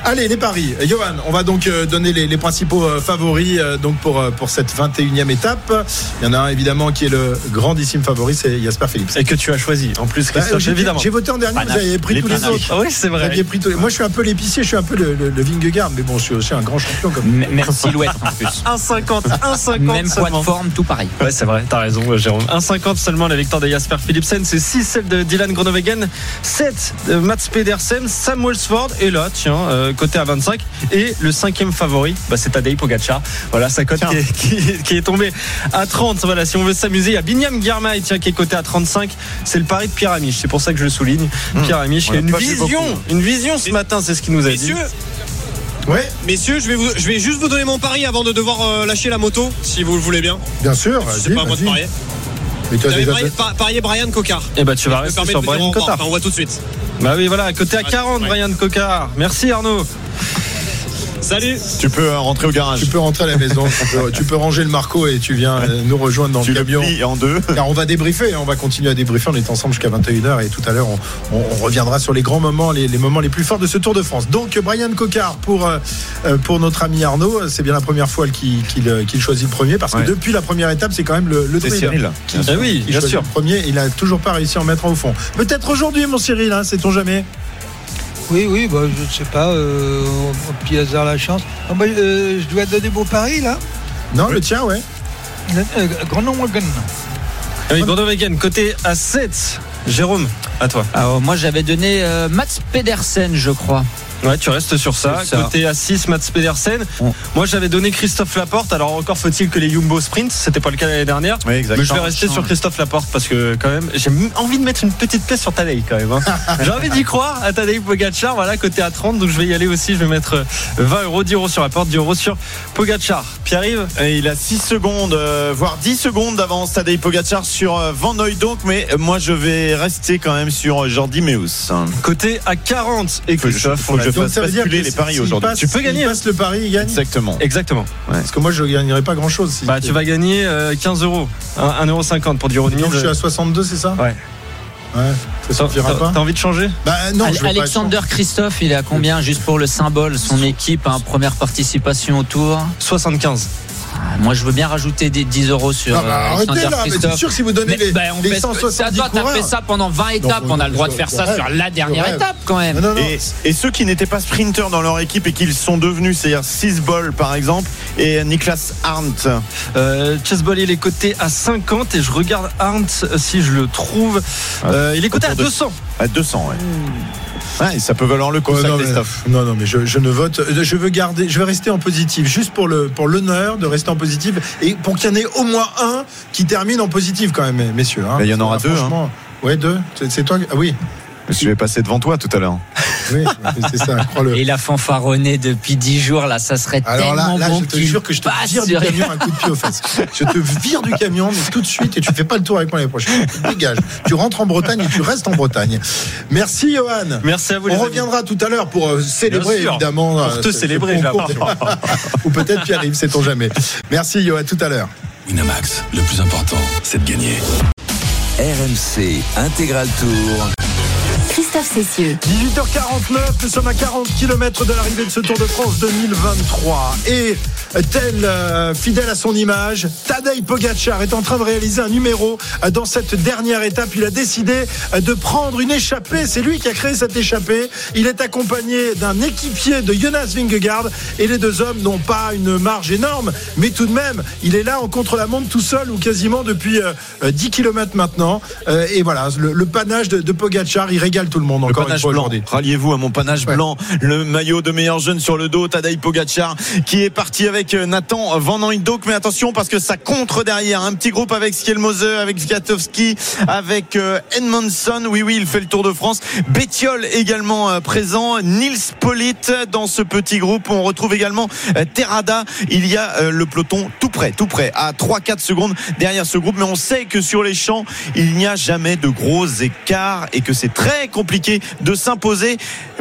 Speaker 3: Allez, les paris. Johan, on va donc euh, donner les, les principaux euh, favoris euh, donc pour, euh, pour cette 21e étape. Il y en a un évidemment qui est le grandissime favori, c'est Jasper Philippe.
Speaker 16: Et que tu as choisi. En plus
Speaker 3: Bah,
Speaker 16: Christophe
Speaker 3: j'ai-
Speaker 16: évidemment.
Speaker 3: J'ai voté en dernier, vous
Speaker 6: Panache.
Speaker 3: avez pris
Speaker 5: Les
Speaker 3: tous les autres.
Speaker 16: Ah oui c'est
Speaker 3: Vous
Speaker 16: vrai.
Speaker 3: aviez pris tous les- Moi, je suis un peu l'épicier, je suis un peu le, le, le Vingegaard, mais bon, je suis aussi un grand champion comme.
Speaker 6: M- Même silhouette en plus. [LAUGHS]
Speaker 16: 1,50 1,50
Speaker 6: Même poids de
Speaker 16: seulement.
Speaker 6: forme, tout pareil.
Speaker 16: Ouais, c'est vrai, t'as raison, Jérôme. 1,50 seulement la victoire de Jasper Philipsen, c'est 6 celle de Dylan Groenewegen, 7 de Mats Pedersen, Sam Welsford, et là, tiens, euh, côté à 25. Et le cinquième favori, bah, c'est Tadej Pogacar. Voilà, sa cote qui est, [LAUGHS] qui, qui est tombée à 30. Voilà, si on veut s'amuser, il y a Binyam Girmay, tiens, qui est coté à 35. C'est le pari de Pierre Amiche, c'est pour ça que je le souligne. Pierre Amiche, a une vision,
Speaker 5: beaucoup.
Speaker 16: une vision ce matin, c'est ce qu'il nous a dit.
Speaker 9: Messieurs,
Speaker 3: Ouais,
Speaker 9: messieurs, je vais, vous- je vais juste vous donner mon pari avant de devoir euh, lâcher la moto, si vous le voulez bien.
Speaker 3: bien sûr.
Speaker 9: C'est pas à moi de parier.
Speaker 3: Mais tu as
Speaker 9: J'avais
Speaker 3: déjà
Speaker 9: parié,
Speaker 3: fait-
Speaker 9: pa- parié Brian Cocard.
Speaker 16: Et bah, tu vas rester sur Brian.
Speaker 9: Enfin, on voit tout de suite.
Speaker 16: Bah oui, voilà, côté à
Speaker 9: Ouais,
Speaker 16: 40,
Speaker 9: ouais.
Speaker 16: Brian Cocard. Merci Arnaud.
Speaker 9: Salut
Speaker 5: Tu peux euh, rentrer au garage.
Speaker 3: Tu peux rentrer à la maison, tu peux, tu peux ranger le Marco et tu viens euh, nous rejoindre dans
Speaker 5: Tu
Speaker 3: le camion.
Speaker 5: en deux.
Speaker 3: Car on va débriefer, hein, on va continuer à débriefer. On est ensemble jusqu'à 21h et tout à l'heure, on, on- on reviendra sur les grands moments, les, les moments les plus forts de ce Tour de France. Donc, Brian Cocard pour, euh, pour notre ami Arnaud. C'est bien la première fois qu'il choisit le premier parce que
Speaker 5: Ouais.
Speaker 3: depuis la première étape, c'est quand même le, le
Speaker 5: C'est Cyril.
Speaker 3: qui,
Speaker 16: Ah oui, bien
Speaker 3: choisit
Speaker 16: sûr.
Speaker 3: le premier. Il a toujours pas réussi à en mettre un au fond. Peut-être aujourd'hui, mon Cyril, hein, sait-on jamais?
Speaker 4: Oui, oui, bah, je ne sais pas, euh, au petit hasard la chance. Ah, bah, euh, je dois donner beau pari là.
Speaker 3: Non, le tien, ouais.
Speaker 4: Euh, Groenewegen.
Speaker 16: Ah Oui, Groenewegen, côté à 7. Jérôme, à toi.
Speaker 6: Alors, moi, j'avais donné euh, Mats Pedersen, je crois.
Speaker 16: Ouais, tu restes sur ça. Côté à 6, Mats Pedersen.
Speaker 6: Bon.
Speaker 16: Moi, j'avais donné Christophe Laporte. Alors, encore faut-il que les Jumbo sprint. C'était pas le cas l'année dernière.
Speaker 5: Oui, exactement.
Speaker 16: Mais je vais rester sur Christophe Laporte parce que, quand même, j'ai envie de mettre une petite pièce sur Tadej, quand même. hein. [LAUGHS] j'ai envie d'y croire à Tadej Pogacar. Voilà, côté à 30. Donc, je vais y aller aussi. Je vais mettre euh, 20 euros, 10 euros sur Laporte, 10 euros sur Pogacar. Pierre-Yves?
Speaker 5: Il a 6 secondes, euh, voire 10 secondes d'avance Tadej Pogacar sur euh, Van Hooydonk, mais euh, moi je vais rester quand même sur euh, Jordi Meus.
Speaker 16: Côté à 40. Et Christophe,
Speaker 5: faut que je.
Speaker 3: Donc,
Speaker 5: fasse
Speaker 3: ça veut dire
Speaker 5: basculer
Speaker 3: que
Speaker 5: les paris aujourd'hui.
Speaker 16: Tu peux gagner.
Speaker 3: passe le pari, il gagne.
Speaker 5: Exactement.
Speaker 16: Exactement.
Speaker 3: Parce que moi, je gagnerais pas grand-chose. Si
Speaker 16: Bah, tu vas gagner euh, 15 euros. 1,50€ pour du euro
Speaker 3: je suis à 62, c'est ça?
Speaker 16: Ouais.
Speaker 3: Ouais, ça
Speaker 16: T'as
Speaker 3: suffira pas
Speaker 16: t'as envie de changer?
Speaker 3: Bah non,
Speaker 6: Alexander Christophe, il est à combien juste pour le symbole Son équipe, hein, première participation au tour?
Speaker 16: 75.
Speaker 6: Moi, je veux bien rajouter des 10 euros sur
Speaker 3: Ah bah,
Speaker 6: euh,
Speaker 3: arrêtez
Speaker 6: Alexander
Speaker 3: là, c'est sûr que si vous donnez
Speaker 6: Mais,
Speaker 3: les,
Speaker 6: bah, on
Speaker 3: les
Speaker 6: fait-
Speaker 3: 170
Speaker 6: c'est à toi, t'as
Speaker 3: coureurs.
Speaker 6: fait ça pendant 20 étapes.
Speaker 3: Non,
Speaker 6: on a le droit de faire ça
Speaker 3: rêve,
Speaker 6: sur la dernière étape quand même.
Speaker 3: Non, non, non.
Speaker 5: Et, et ceux qui n'étaient pas sprinteurs dans leur équipe et qu'ils sont devenus, c'est-à-dire 6 Ball par exemple, et Niklas Arndt.
Speaker 16: Euh, Chessball, il est coté à 50 et je regarde Arndt euh, si je le trouve. Euh, il est coté à
Speaker 5: Autour de-
Speaker 16: 200.
Speaker 5: À 200, ouais. Ouais, ça peut valoir le coup,
Speaker 3: Ouais,
Speaker 5: ça,
Speaker 3: non, mais, non, non, mais je, je ne vote. Je veux garder, je veux rester en positif, juste pour le pour l'honneur de rester en positif et pour qu'il y en ait au moins un qui termine en positif quand même, messieurs. hein.
Speaker 5: Il y en aura deux,
Speaker 3: Franchement, ouais, deux. C'est toi. Ah oui.
Speaker 5: Je vais passer devant toi tout à l'heure.
Speaker 3: Oui, c'est ça, crois-le.
Speaker 6: Et il a fanfaronné depuis 10 jours, là, ça serait
Speaker 3: Alors là,
Speaker 6: tellement
Speaker 3: là
Speaker 6: bon
Speaker 3: je te jure que je te vire du camion un coup de pied aux fesses. Je te vire du camion, mais tout de suite, et tu fais pas le tour avec moi l'année prochaine. Tu te dégages. Tu rentres en Bretagne et tu restes en Bretagne. Merci, Johan.
Speaker 16: Merci à vous. les
Speaker 3: On
Speaker 16: amis.
Speaker 3: reviendra tout à l'heure pour euh, célébrer, évidemment.
Speaker 16: Pour
Speaker 3: euh,
Speaker 16: te
Speaker 3: ce-
Speaker 16: célébrer.
Speaker 3: Ou peut-être Pierre-Yves, sait-on jamais. Merci, Johan, tout à l'heure.
Speaker 17: Winamax, le plus important, c'est de gagner.
Speaker 1: RMC Intégral Tour.
Speaker 2: Christophe Cessieux.
Speaker 3: 18h49, nous sommes à 40 km de l'arrivée de ce Tour de France 2023. Et tel euh, fidèle à son image, Tadej Pogacar est en train de réaliser un numéro euh, dans cette dernière étape. Il a décidé euh, de prendre une échappée. C'est lui qui a créé cette échappée. Il est accompagné d'un équipier de Jonas Vingegaard et les deux hommes n'ont pas une marge énorme, mais tout de même, il est là en contre-la-montre tout seul ou quasiment depuis euh, euh, 10 km maintenant. Et voilà, le, le panache de, de Pogacar, il régale tout le monde
Speaker 5: Le
Speaker 3: encore une
Speaker 5: panache
Speaker 3: fois
Speaker 5: blanc.
Speaker 3: aujourd'hui.
Speaker 5: Ralliez-vous à mon panache blanc, le maillot de meilleur jeune sur le dos, Tadej Pogacar, qui est parti avec Nathan Van Hooydonk. Mais attention parce que ça contre derrière. Un petit groupe avec Skelmose, avec Zgatowski, avec euh, Edmondson. Oui, oui, il fait le Tour de France. Bétiol également euh, présent. Nils Polit dans ce petit groupe. On retrouve également euh, Terrada. Il y a le peloton tout près, tout près, à 3-4 secondes derrière ce groupe. Mais on sait que sur les champs, il n'y a jamais de gros écarts et que c'est très compliqué de s'imposer.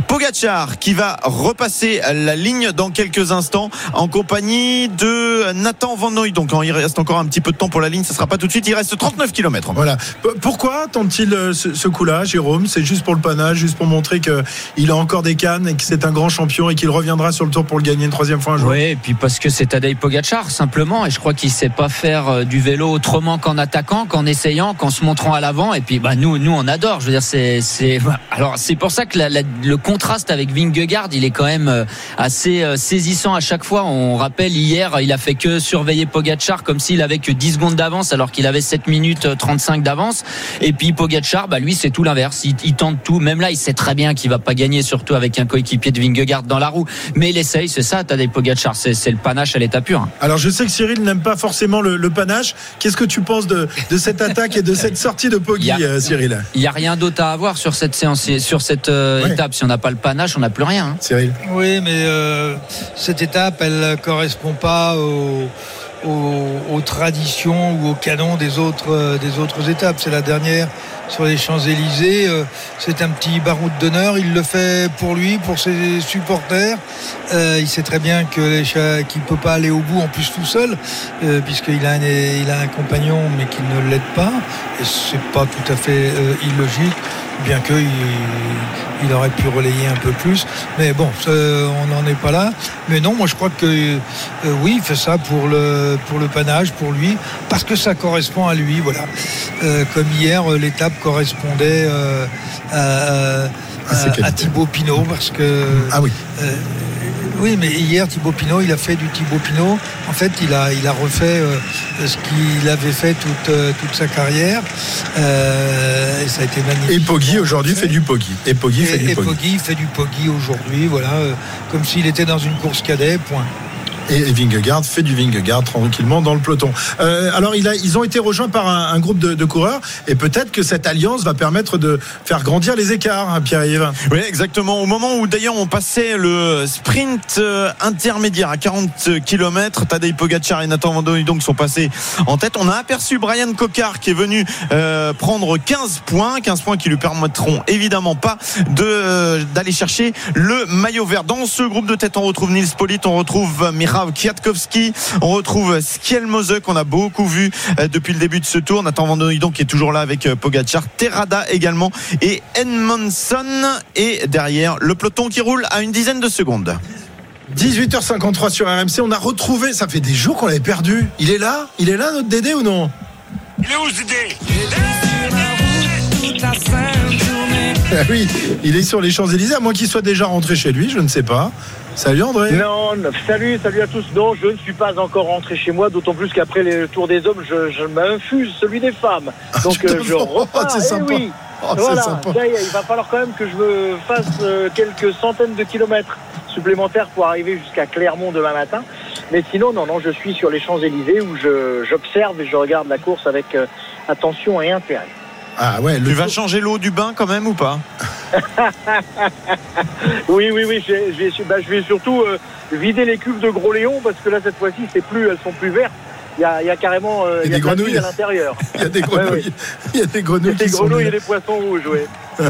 Speaker 5: Pogachar qui va repasser la ligne dans quelques instants en compagnie de Nathan Van Noy. Donc il reste encore un petit peu de temps pour la ligne, ce sera pas tout de suite, il reste 39 km.
Speaker 3: Voilà. P- Pourquoi tente-t-il euh, ce, ce coup-là, Jérôme? C'est juste pour le panache, juste pour montrer qu'il a encore des cannes et que c'est un grand champion et qu'il reviendra sur le tour pour le gagner une troisième fois un jour.
Speaker 6: Oui, et puis parce que c'est Tadej Pogacar simplement, et je crois qu'il sait pas faire euh, du vélo autrement qu'en attaquant, qu'en essayant, qu'en se montrant à l'avant. Et puis bah nous, nous on adore. Je veux dire, c'est, c'est [LAUGHS] alors c'est pour ça que la- la- le contraste avec Vingegaard, il est quand même euh, assez saisissant à chaque fois. On rappelle hier, il a fait que surveiller Pogacar comme s'il avait que 10 secondes d'avance alors qu'il avait 7 minutes euh, 35 d'avance. Et puis Pogacar, bah lui c'est tout l'inverse. Il, il tente tout. Même là, il sait très bien qu'il va pas gagner, surtout avec un coéquipier de Vingegaard dans la roue. Mais il essaye, c'est ça, Tadej Pogacar. C'est, c'est le panache à l'état pur.
Speaker 3: Alors je sais que Cyril n'aime pas forcément le, le panache. Qu'est-ce que tu penses de, de cette attaque et de cette sortie de Poggi, euh, Cyril
Speaker 6: Il n'y a rien d'autre à avoir sur cette séance, sur cette euh,
Speaker 3: Ouais.
Speaker 6: étape. Si on n'a pas le panache, on n'a plus rien. hein.
Speaker 3: Cyril
Speaker 4: Oui, mais euh, cette étape, elle ne correspond pas aux, traditions ou aux canons des autres, euh, des autres étapes? C'est la dernière sur les Champs-Élysées. Euh, c'est un petit baroud d'honneur. Il le fait pour lui, pour ses supporters. Euh, il sait très bien qu'il ne peut pas aller au bout en plus tout seul, puisqu'il a un, a un compagnon, mais qu'il ne l'aide pas. Et c'est pas tout à fait illogique, bien qu'il il aurait pu relayer un peu plus. Mais bon, on n'en est pas là. Mais non, moi je crois que euh, oui, il fait ça pour le, pour le panache, pour lui, parce que ça correspond à lui. Voilà. Euh, comme hier, euh, l'étape correspondait à,
Speaker 3: À
Speaker 4: à Thibaut Pinot, parce que.
Speaker 3: Ah oui.
Speaker 4: Oui, mais hier, Thibaut Pinot, il a fait du Thibaut Pinot. En fait, il a, il a refait euh, ce qu'il avait fait toute, euh, toute sa carrière. Euh, et ça a été magnifique.
Speaker 3: Et Poggi aujourd'hui fait du Poggi. Et Poggi fait du
Speaker 4: et
Speaker 3: Poggi.
Speaker 4: Fait du Poggi aujourd'hui, voilà, comme s'il était dans une course cadet, point.
Speaker 3: Et Vingegaard fait du Vingegaard tranquillement dans le peloton. Euh, alors ils ont été rejoints par un, groupe de, coureurs et peut-être que cette alliance va permettre de faire grandir les écarts, hein, Pierre-Yves.
Speaker 5: Oui, exactement. Au moment où d'ailleurs on passait le sprint euh, intermédiaire à 40 km, Tadej Pogacar et Nathan Van donc sont passés en tête. On a aperçu Brian Cocard qui est venu euh, prendre 15 points, 15 points qui lui permettront évidemment pas de d'aller chercher le maillot vert. Dans ce groupe de tête, on retrouve Nils Polit, on retrouve Kwiatkowski, on retrouve Skielmose qu'on a beaucoup vu euh, depuis le début de ce tour. Nathan Van donc qui est toujours là avec euh, Pogacar, Terrada également et Edmondson. Et derrière le peloton qui roule à une dizaine de secondes.
Speaker 3: 18h53 sur RMC, on a retrouvé, ça fait des jours qu'on l'avait perdu. Il est là? Il est là notre Dédé ou non?
Speaker 18: Il est où ce Dédé!
Speaker 3: Ah Oui, il est sur les Champs-Élysées, à moins qu'il soit déjà rentré chez lui, je ne sais pas. Salut André.
Speaker 19: Non, non, salut, salut à tous. Non, je ne suis pas encore rentré chez moi, d'autant plus qu'après le tour des hommes, je, je m'infuse celui des femmes. Donc
Speaker 3: tu te
Speaker 19: euh, je repars.
Speaker 3: C'est
Speaker 19: Eh
Speaker 3: sympa.
Speaker 19: oui.
Speaker 3: Oh,
Speaker 19: voilà,
Speaker 3: sympa.
Speaker 19: il va falloir quand même que je me fasse euh, quelques centaines de kilomètres supplémentaires pour arriver jusqu'à Clermont demain matin. Mais sinon, non, non, je suis sur les Champs-Élysées où je- j'observe et je regarde la course avec euh, attention et intérêt.
Speaker 3: Ah ouais,
Speaker 5: Tu vas changer l'eau du bain quand même ou pas [LAUGHS]
Speaker 19: oui, oui, oui. bah, je vais surtout euh, vider les cuves de Gros Léon parce que là, cette fois-ci, c'est plus, elles sont plus vertes. Il y a, il y a carrément euh, il y a
Speaker 3: des grenouilles.
Speaker 19: vie à l'intérieur. [LAUGHS]
Speaker 3: Il y a des grenouilles. Il y a des grenouilles.
Speaker 19: Des et des poissons rouges, oui. [LAUGHS]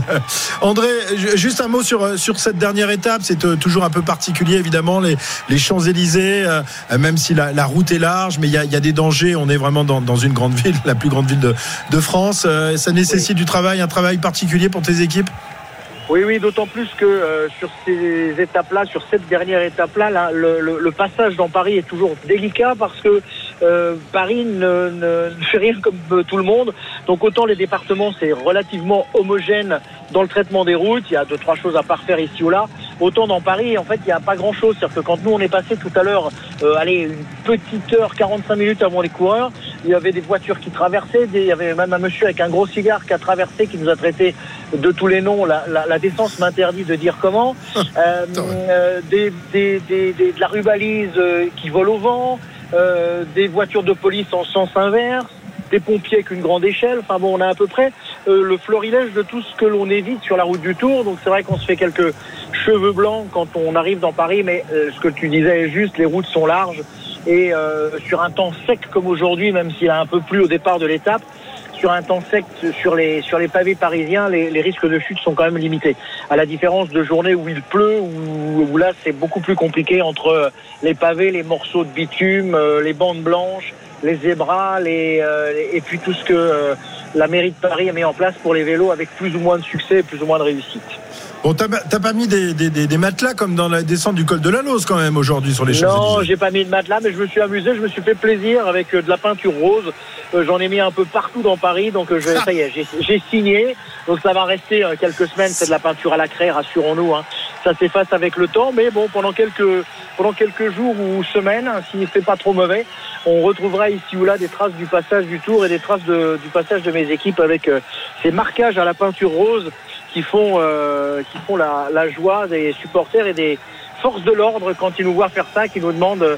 Speaker 3: André, ju- juste un mot sur, euh, sur cette dernière étape. C'est euh, toujours un peu particulier, évidemment, les, les Champs-Élysées, euh, même si la, la route est large, mais il y a, y a des dangers. On est vraiment dans, dans une grande [LAUGHS] ville, la plus grande ville de, de France. Euh, ça nécessite du travail, un travail particulier pour tes équipes?
Speaker 19: Oui, oui, d'autant plus que euh, sur ces étapes-là, sur cette dernière étape-là, là, le, le- le passage dans Paris est toujours délicat parce que euh, Paris ne, ne- ne fait rien comme euh, tout le monde. Donc autant les départements, c'est relativement homogène dans le traitement des routes. Il y a deux, trois choses à parfaire ici ou là. Autant dans Paris, en fait, il n'y a pas grand-chose. C'est-à-dire que quand nous, on est passé tout à l'heure, euh, allez, une petite heure, 45 minutes avant les coureurs, il y avait des voitures qui traversaient. des- il y avait même un monsieur avec un gros cigare qui a traversé, qui nous a traité de tous les noms. La, la, la décence m'interdit de dire comment. [LAUGHS] Euh, euh, des, des, de la rubalise qui vole au vent, euh, des voitures de police en sens inverse, des pompiers avec une grande échelle. Enfin bon, on a à peu près euh, le florilège de tout ce que l'on évite sur la route du Tour. Donc c'est vrai qu'on se fait quelques cheveux blancs quand on arrive dans Paris, mais euh, ce que tu disais est juste, les routes sont larges. Et sur un temps sec comme aujourd'hui, même s'il a un peu plu au départ de l'étape, sur un temps sec sur les pavés parisiens, les, risques de chute sont quand même limités. À la différence de journées où il pleut, où, là c'est beaucoup plus compliqué entre les pavés, les morceaux de bitume, euh, les bandes blanches, les zébras, euh, et puis tout ce que euh, la mairie de Paris a mis en place pour les vélos avec plus ou moins de succès, et plus ou moins de réussite.
Speaker 3: Bon, t'as pas mis des, des, des- des matelas comme dans la descente du col de la Lose quand même aujourd'hui sur les
Speaker 19: Non,
Speaker 3: Champs-Élysées.
Speaker 19: j'ai pas mis de matelas, mais je me suis amusé, je me suis fait plaisir avec euh, de la peinture rose. Euh, J'en ai mis un peu partout dans Paris, donc euh, je, [LAUGHS] ça y est, j'ai- signé. Donc ça va rester quelques semaines, c'est de la peinture à la craie, rassurons-nous. hein. Ça s'efface avec le temps, mais bon, pendant quelques pendant quelques jours ou semaines, hein, s'il fait pas trop mauvais, on retrouvera ici ou là des traces du passage du Tour et des traces de- du passage de mes équipes avec ces marquages à la peinture rose qui font euh, qui font la, joie des supporters et des forces de l'ordre quand ils nous voient faire ça, qui nous demandent euh,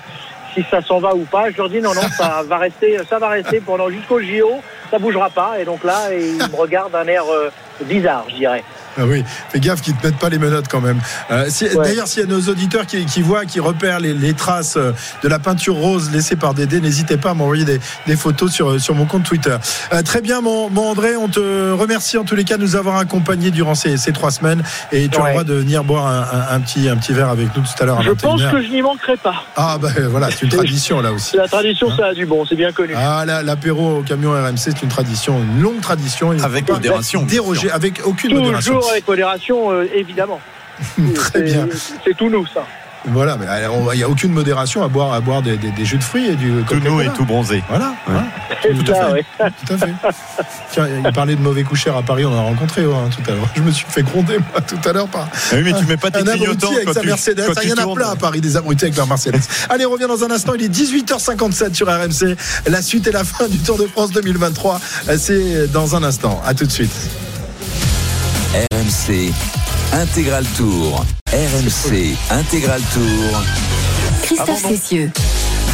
Speaker 19: si ça s'en va ou pas. Je leur dis non non, ça va rester, ça va rester pendant jusqu'au JO, ça bougera pas. Et donc là, ils me [LAUGHS] regardent d'un air euh, bizarre, je dirais.
Speaker 3: Ah oui, fais gaffe qu'ils te mettent pas les menottes quand même. Euh, si- D'ailleurs, s'il y a nos auditeurs qui, qui voient, qui repèrent les, les traces euh, de la peinture rose laissée par Dédé, n'hésitez pas à m'envoyer des, des photos sur, sur mon compte Twitter. Euh, très bien, mon, mon André, on te remercie en tous les cas de nous avoir accompagnés durant ces, ces trois semaines et tu as le
Speaker 19: Ouais.
Speaker 3: droit de venir boire un, un- un petit, un petit verre avec nous tout à l'heure
Speaker 19: Je pense
Speaker 3: 21h.
Speaker 19: que je n'y manquerai pas.
Speaker 3: Ah ben voilà, c'est une [LAUGHS] tradition là aussi.
Speaker 19: La tradition, ça a du bon, c'est bien connu.
Speaker 3: Ah, la- l'apéro au camion RMC, c'est une tradition, une longue tradition. Il
Speaker 5: Avec modération,
Speaker 3: Déroger, avec aucune modération.
Speaker 19: Toujours avec modération, euh, évidemment. [LAUGHS]
Speaker 3: Très
Speaker 19: C'est-
Speaker 3: bien.
Speaker 19: C'est tout nous, ça.
Speaker 3: Voilà, mais il n'y a aucune modération à boire, à boire des, des- des jus de fruits et du
Speaker 5: Tout nous et tout bronzé.
Speaker 3: Voilà. Tout à fait.
Speaker 19: ouais.
Speaker 3: Tout à fait. Tiens, il parlait de mauvais coucheurs à Paris, on en a rencontré hein, tout à l'heure. Je me suis fait gronder moi tout à l'heure par.
Speaker 5: Ah oui, mais tu mets pas tes
Speaker 3: un
Speaker 5: clignotants
Speaker 3: avec
Speaker 5: quand
Speaker 3: sa
Speaker 5: tu-
Speaker 3: Mercedes.
Speaker 5: quand
Speaker 3: Ah, Il y en a plein à Paris, des abrutis avec leur Mercedes. Allez, on revient dans un instant. Il est 18h57 sur RMC. La suite et la fin du Tour de France 2023. Euh, C'est dans un instant. À tout de suite.
Speaker 1: RMC Intégral Tour. RMC Intégral Tour.
Speaker 2: Christophe Cessieux.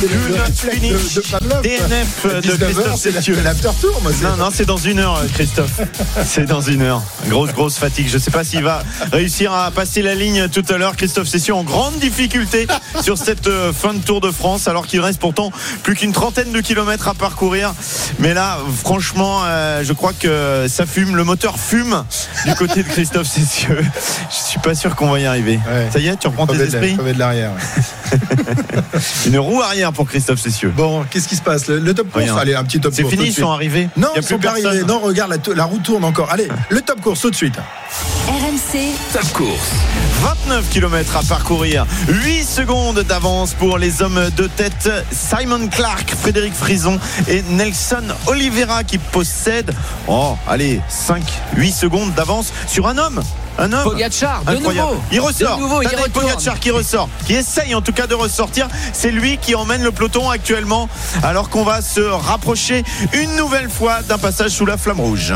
Speaker 5: Finish. DNF de
Speaker 3: 19 heures,
Speaker 5: Christophe Cessieux.
Speaker 3: tour, moi,
Speaker 5: Non, non, c'est dans une heure, Christophe. c'est dans une heure. Grosse, grosse fatigue. Je ne sais pas s'il va réussir à passer la ligne tout à l'heure. Christophe Cessieux en grande difficulté sur cette euh, fin de Tour de France, alors qu'il reste pourtant plus qu'une trentaine de kilomètres à parcourir. Mais là, franchement, euh, je crois que ça fume. Le moteur fume du côté de Christophe Cessieux. Je suis pas sûr qu'on va y arriver. Ça y est, tu reprends tes esprits
Speaker 3: de l'arrière. ouais. [LAUGHS]
Speaker 5: Une roue arrière pour Christophe Cessieux.
Speaker 3: Bon, qu'est-ce qui se passe le, le top course
Speaker 5: Rien.
Speaker 3: Allez, un petit top
Speaker 5: C'est
Speaker 3: course.
Speaker 5: fini,
Speaker 3: tout de
Speaker 5: ils sont arrivés
Speaker 3: Non,
Speaker 5: Il y a
Speaker 3: ils sont
Speaker 5: plus
Speaker 3: pas
Speaker 5: personne.
Speaker 3: arrivés. Non, regarde, la, la roue tourne encore. Allez, le top course tout de suite.
Speaker 2: RMC.
Speaker 1: Top course.
Speaker 5: 29 km à parcourir, 8 secondes d'avance pour les hommes de tête Simon Clark, Frédéric Frison et Nelson Oliveira qui possèdent, oh, allez, 5, 8 secondes d'avance sur un homme. Un homme.
Speaker 6: Pogacar, de
Speaker 5: Incroyable.
Speaker 6: nouveau.
Speaker 5: Il ressort.
Speaker 6: De nouveau, il.
Speaker 5: Pogacar qui ressort, qui essaye en tout cas de ressortir. C'est lui qui emmène le peloton actuellement, alors qu'on va se rapprocher une nouvelle fois d'un passage sous la flamme rouge.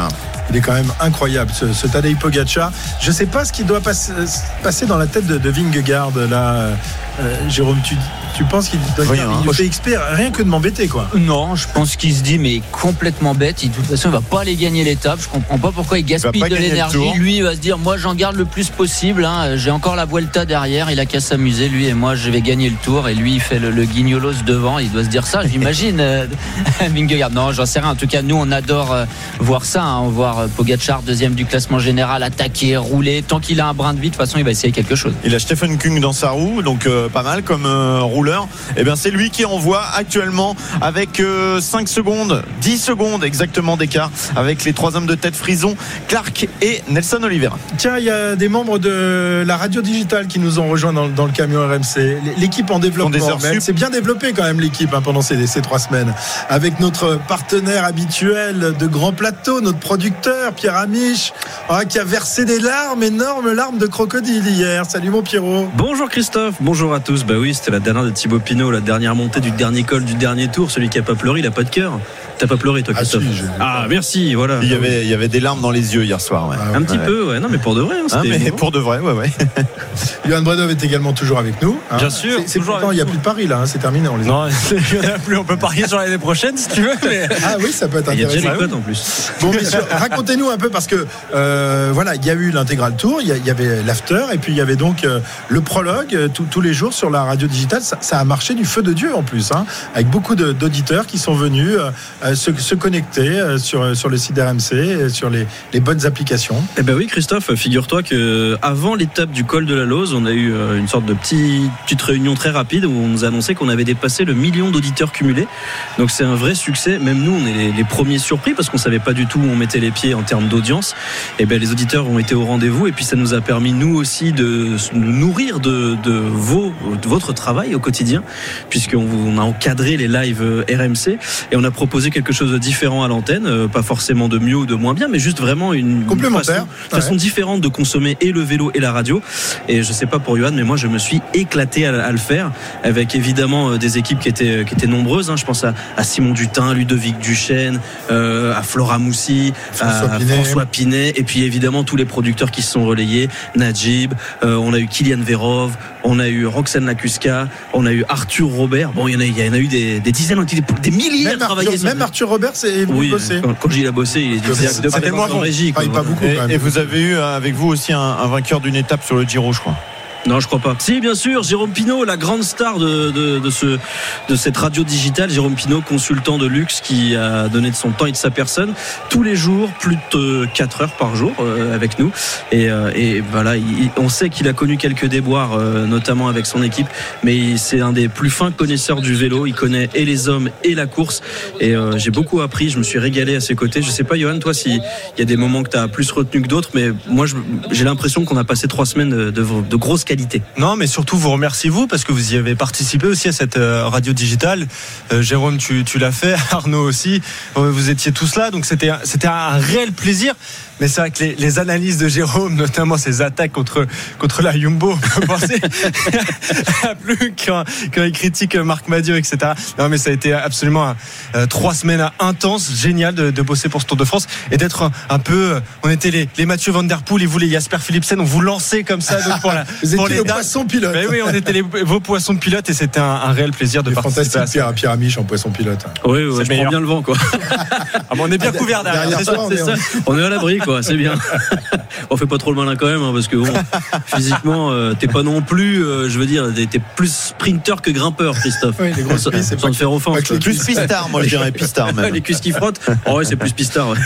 Speaker 3: Il est quand même incroyable, ce, ce Tadej Pogacar. Je sais pas ce qui doit passer, passer dans la tête de, de Vingegaard, là. Euh, Jérôme, tu, Tu penses qu'il doit
Speaker 5: Rien,
Speaker 3: dire, il
Speaker 5: hein.
Speaker 3: fait exprès rien que de m'embêter quoi.
Speaker 6: Non, je pense qu'il se dit mais complètement bête. Il- De toute façon, il va pas aller gagner l'étape. Je comprends pas pourquoi il gaspille de l'énergie. Lui, il va se dire moi j'en garde le plus possible. hein. J'ai encore la Vuelta derrière. Il a qu'à s'amuser lui et moi je vais gagner le tour. Et lui il fait le, le guignolos devant. Il doit se dire ça. J'imagine. euh, [LAUGHS] Vingegaard. Non, j'en sais rien. En tout cas, nous on adore euh, voir ça. hein. Voir euh, Pogacar deuxième du classement général attaquer, rouler. Tant qu'il a un brin de vie, de toute façon il va essayer quelque chose.
Speaker 5: Il a Stephen Kung dans sa roue, donc euh, pas mal comme euh, rouleur. Et bien c'est lui qui envoie actuellement avec euh, 5 secondes, 10 secondes exactement d'écart avec les trois hommes de tête Frison, Clark et Nelson Oliveira.
Speaker 3: Tiens, il y a des membres de la radio digitale qui nous ont rejoints dans, dans le camion RMC. L'équipe en développement. s'est bien développée quand même l'équipe hein, pendant ces, ces trois semaines. Avec notre partenaire habituel de Grand Plateau, notre producteur Pierre Amiche, hein, qui a versé des larmes, énormes larmes de crocodile hier. Salut mon Pierrot.
Speaker 18: Bonjour Christophe, bonjour à tous. Bah oui, c'était la dernière de Thibaut Pinot, la dernière montée du dernier col du dernier tour. Celui qui a pas pleuré, il a pas de cœur. T'as pas pleuré toi, Christophe Ah, merci, voilà.
Speaker 5: Il y avait, il y avait des larmes dans les yeux hier soir. ouais.
Speaker 18: Un petit
Speaker 5: Ouais.
Speaker 18: peu, ouais. Non, mais pour de vrai. hein,
Speaker 5: Hein, mais
Speaker 18: émouvant.
Speaker 5: pour de vrai, ouais, ouais. [LAUGHS]
Speaker 3: Johan Bredov est également toujours avec nous. hein.
Speaker 16: Bien sûr,
Speaker 3: C'est- pourtant, il n'y a plus de Paris là, hein, c'est terminé. On les
Speaker 16: Non, [LAUGHS] il y en a plus. On peut parier sur l'année prochaine si tu veux. Mais...
Speaker 3: Ah oui, ça peut être
Speaker 18: Il y a déjà
Speaker 3: intéressant.
Speaker 18: les cotes en plus.
Speaker 3: Bon, messieurs, racontez-nous un peu parce que euh, voilà, il y a eu l'intégral tour, il y, avait l'after et puis il y avait donc euh, le prologue euh, tous- les jours sur la radio digitale. Ça, ça a marché du feu de Dieu en plus, hein, avec beaucoup de- d'auditeurs qui sont venus euh, se, se connecter euh, sur, sur le site RMC, euh, sur les, les bonnes applications.
Speaker 18: Eh ben oui, Christophe, figure-toi que avant l'étape du col de la Lose, on a eu euh, une sorte de petit- petite réunion très rapide où on nous a annoncé qu'on avait dépassé le million d'auditeurs cumulés. Donc c'est un vrai succès. Même nous, on est les, les premiers surpris parce qu'on savait pas du tout où on mettait les pieds en termes d'audience. Et ben les auditeurs ont été au rendez-vous et puis ça nous a permis nous aussi de nous nourrir de, de vos, de votre travail au quotidien, puisqu'on on a encadré les lives euh, RMC et on a proposé quelque chose de différent à l'antenne, euh, pas forcément de mieux ou de moins bien, mais juste vraiment une façon, différente de consommer et le vélo et la radio. Et je sais pas pour Johan, mais moi je me suis éclaté à, à le faire avec évidemment euh, des équipes qui étaient qui étaient nombreuses. hein. Je pense à, à Simon Dutin, Ludovic Duchesne, euh, à Flora Moussi,
Speaker 3: François
Speaker 18: à
Speaker 3: Pinet.
Speaker 18: François Pinet, et puis évidemment tous les producteurs qui se sont relayés, Najib, euh, on a eu Kylian Verov, on a eu Roxane Lacuska, on a eu Arthur Robert. Bon, il y en a, il y en a eu des, des dizaines, été des, des milliers à
Speaker 3: Même
Speaker 18: travailler.
Speaker 3: Arthur,
Speaker 18: sur-
Speaker 3: même Arthur Robert c'est
Speaker 18: oui,
Speaker 3: bosser.
Speaker 18: quand, quand il a bossé, il est
Speaker 3: C'était
Speaker 18: directement
Speaker 3: moins
Speaker 18: en
Speaker 3: bon.
Speaker 18: régie. quoi.
Speaker 3: Enfin, pas beaucoup
Speaker 5: Et, et vous avez eu euh, avec vous aussi un, un vainqueur d'une étape sur le Giro, je crois.
Speaker 18: Non, je crois pas. Si, bien sûr, Jérôme Pinault, la grande star de, de, de ce, de cette radio digitale. Jérôme Pinault, consultant de luxe qui a donné de son temps et de sa personne tous les jours, plus de 4 heures par jour euh, avec nous. Et, euh, et voilà, il- on sait qu'il a connu quelques déboires, euh, notamment avec son équipe, mais c'est un des plus fins connaisseurs du vélo. Il connaît et les hommes et la course. Et euh, j'ai beaucoup appris, je me suis régalé à ses côtés. Je sais pas, Johan, toi, s'il y a des moments que tu as plus retenu que d'autres, mais moi, j'ai l'impression qu'on a passé trois semaines de, de, de grosse
Speaker 16: Non, mais surtout vous remerciez vous parce que vous y avez participé aussi à cette euh, radio digitale. Euh, Jérôme, tu, tu l'as fait, [LAUGHS] Arnaud aussi. Euh, Vous étiez tous là, donc c'était un réel plaisir. Mais c'est vrai que les, les analyses de Jérôme, notamment ses attaques contre contre la Jumbo, on peut penser [LAUGHS] à plus quand, quand il critique Marc Madieu, etc. Non, mais ça a été absolument euh, trois semaines intenses, génial de, de bosser pour ce Tour de France et d'être un, un peu. euh, On était les, les Mathieu Van Der Poel et vous les Jasper Philipsen, on vous lançait comme ça donc pour, la, [LAUGHS]
Speaker 3: Vous
Speaker 16: pour
Speaker 3: étiez
Speaker 16: les
Speaker 3: nos
Speaker 16: dates.
Speaker 3: poissons pilotes.
Speaker 16: Mais oui, on était les, vos poissons pilotes et c'était un, un réel plaisir de participer à
Speaker 3: fantastique,
Speaker 16: ça.
Speaker 3: Pierre, Pierre Amiche en poisson pilote.
Speaker 18: Oui,
Speaker 16: C'est
Speaker 18: je prends
Speaker 16: meilleur.
Speaker 18: bien le vent, quoi.
Speaker 16: Ah, bon, on est bien couverts derrière.
Speaker 3: Derrière [LAUGHS]
Speaker 16: c'est
Speaker 3: toi,
Speaker 16: ça.
Speaker 3: on
Speaker 18: C'est
Speaker 3: est
Speaker 18: ça. On est à l'abri, quoi. C'est bien. [LAUGHS] On fait pas trop le malin quand même, hein, parce que bon, physiquement, euh, t'es pas non plus, euh, je veux dire, t'es- plus sprinter que grimpeur, Christophe.
Speaker 3: Oui, les
Speaker 18: sans, sans
Speaker 3: pas
Speaker 18: te faire offense.
Speaker 3: pas
Speaker 5: Plus [LAUGHS] pistard, moi je dirais pistard même. [LAUGHS]
Speaker 18: les cuisses qui frottent. Oh ouais, c'est plus pistard. ouais.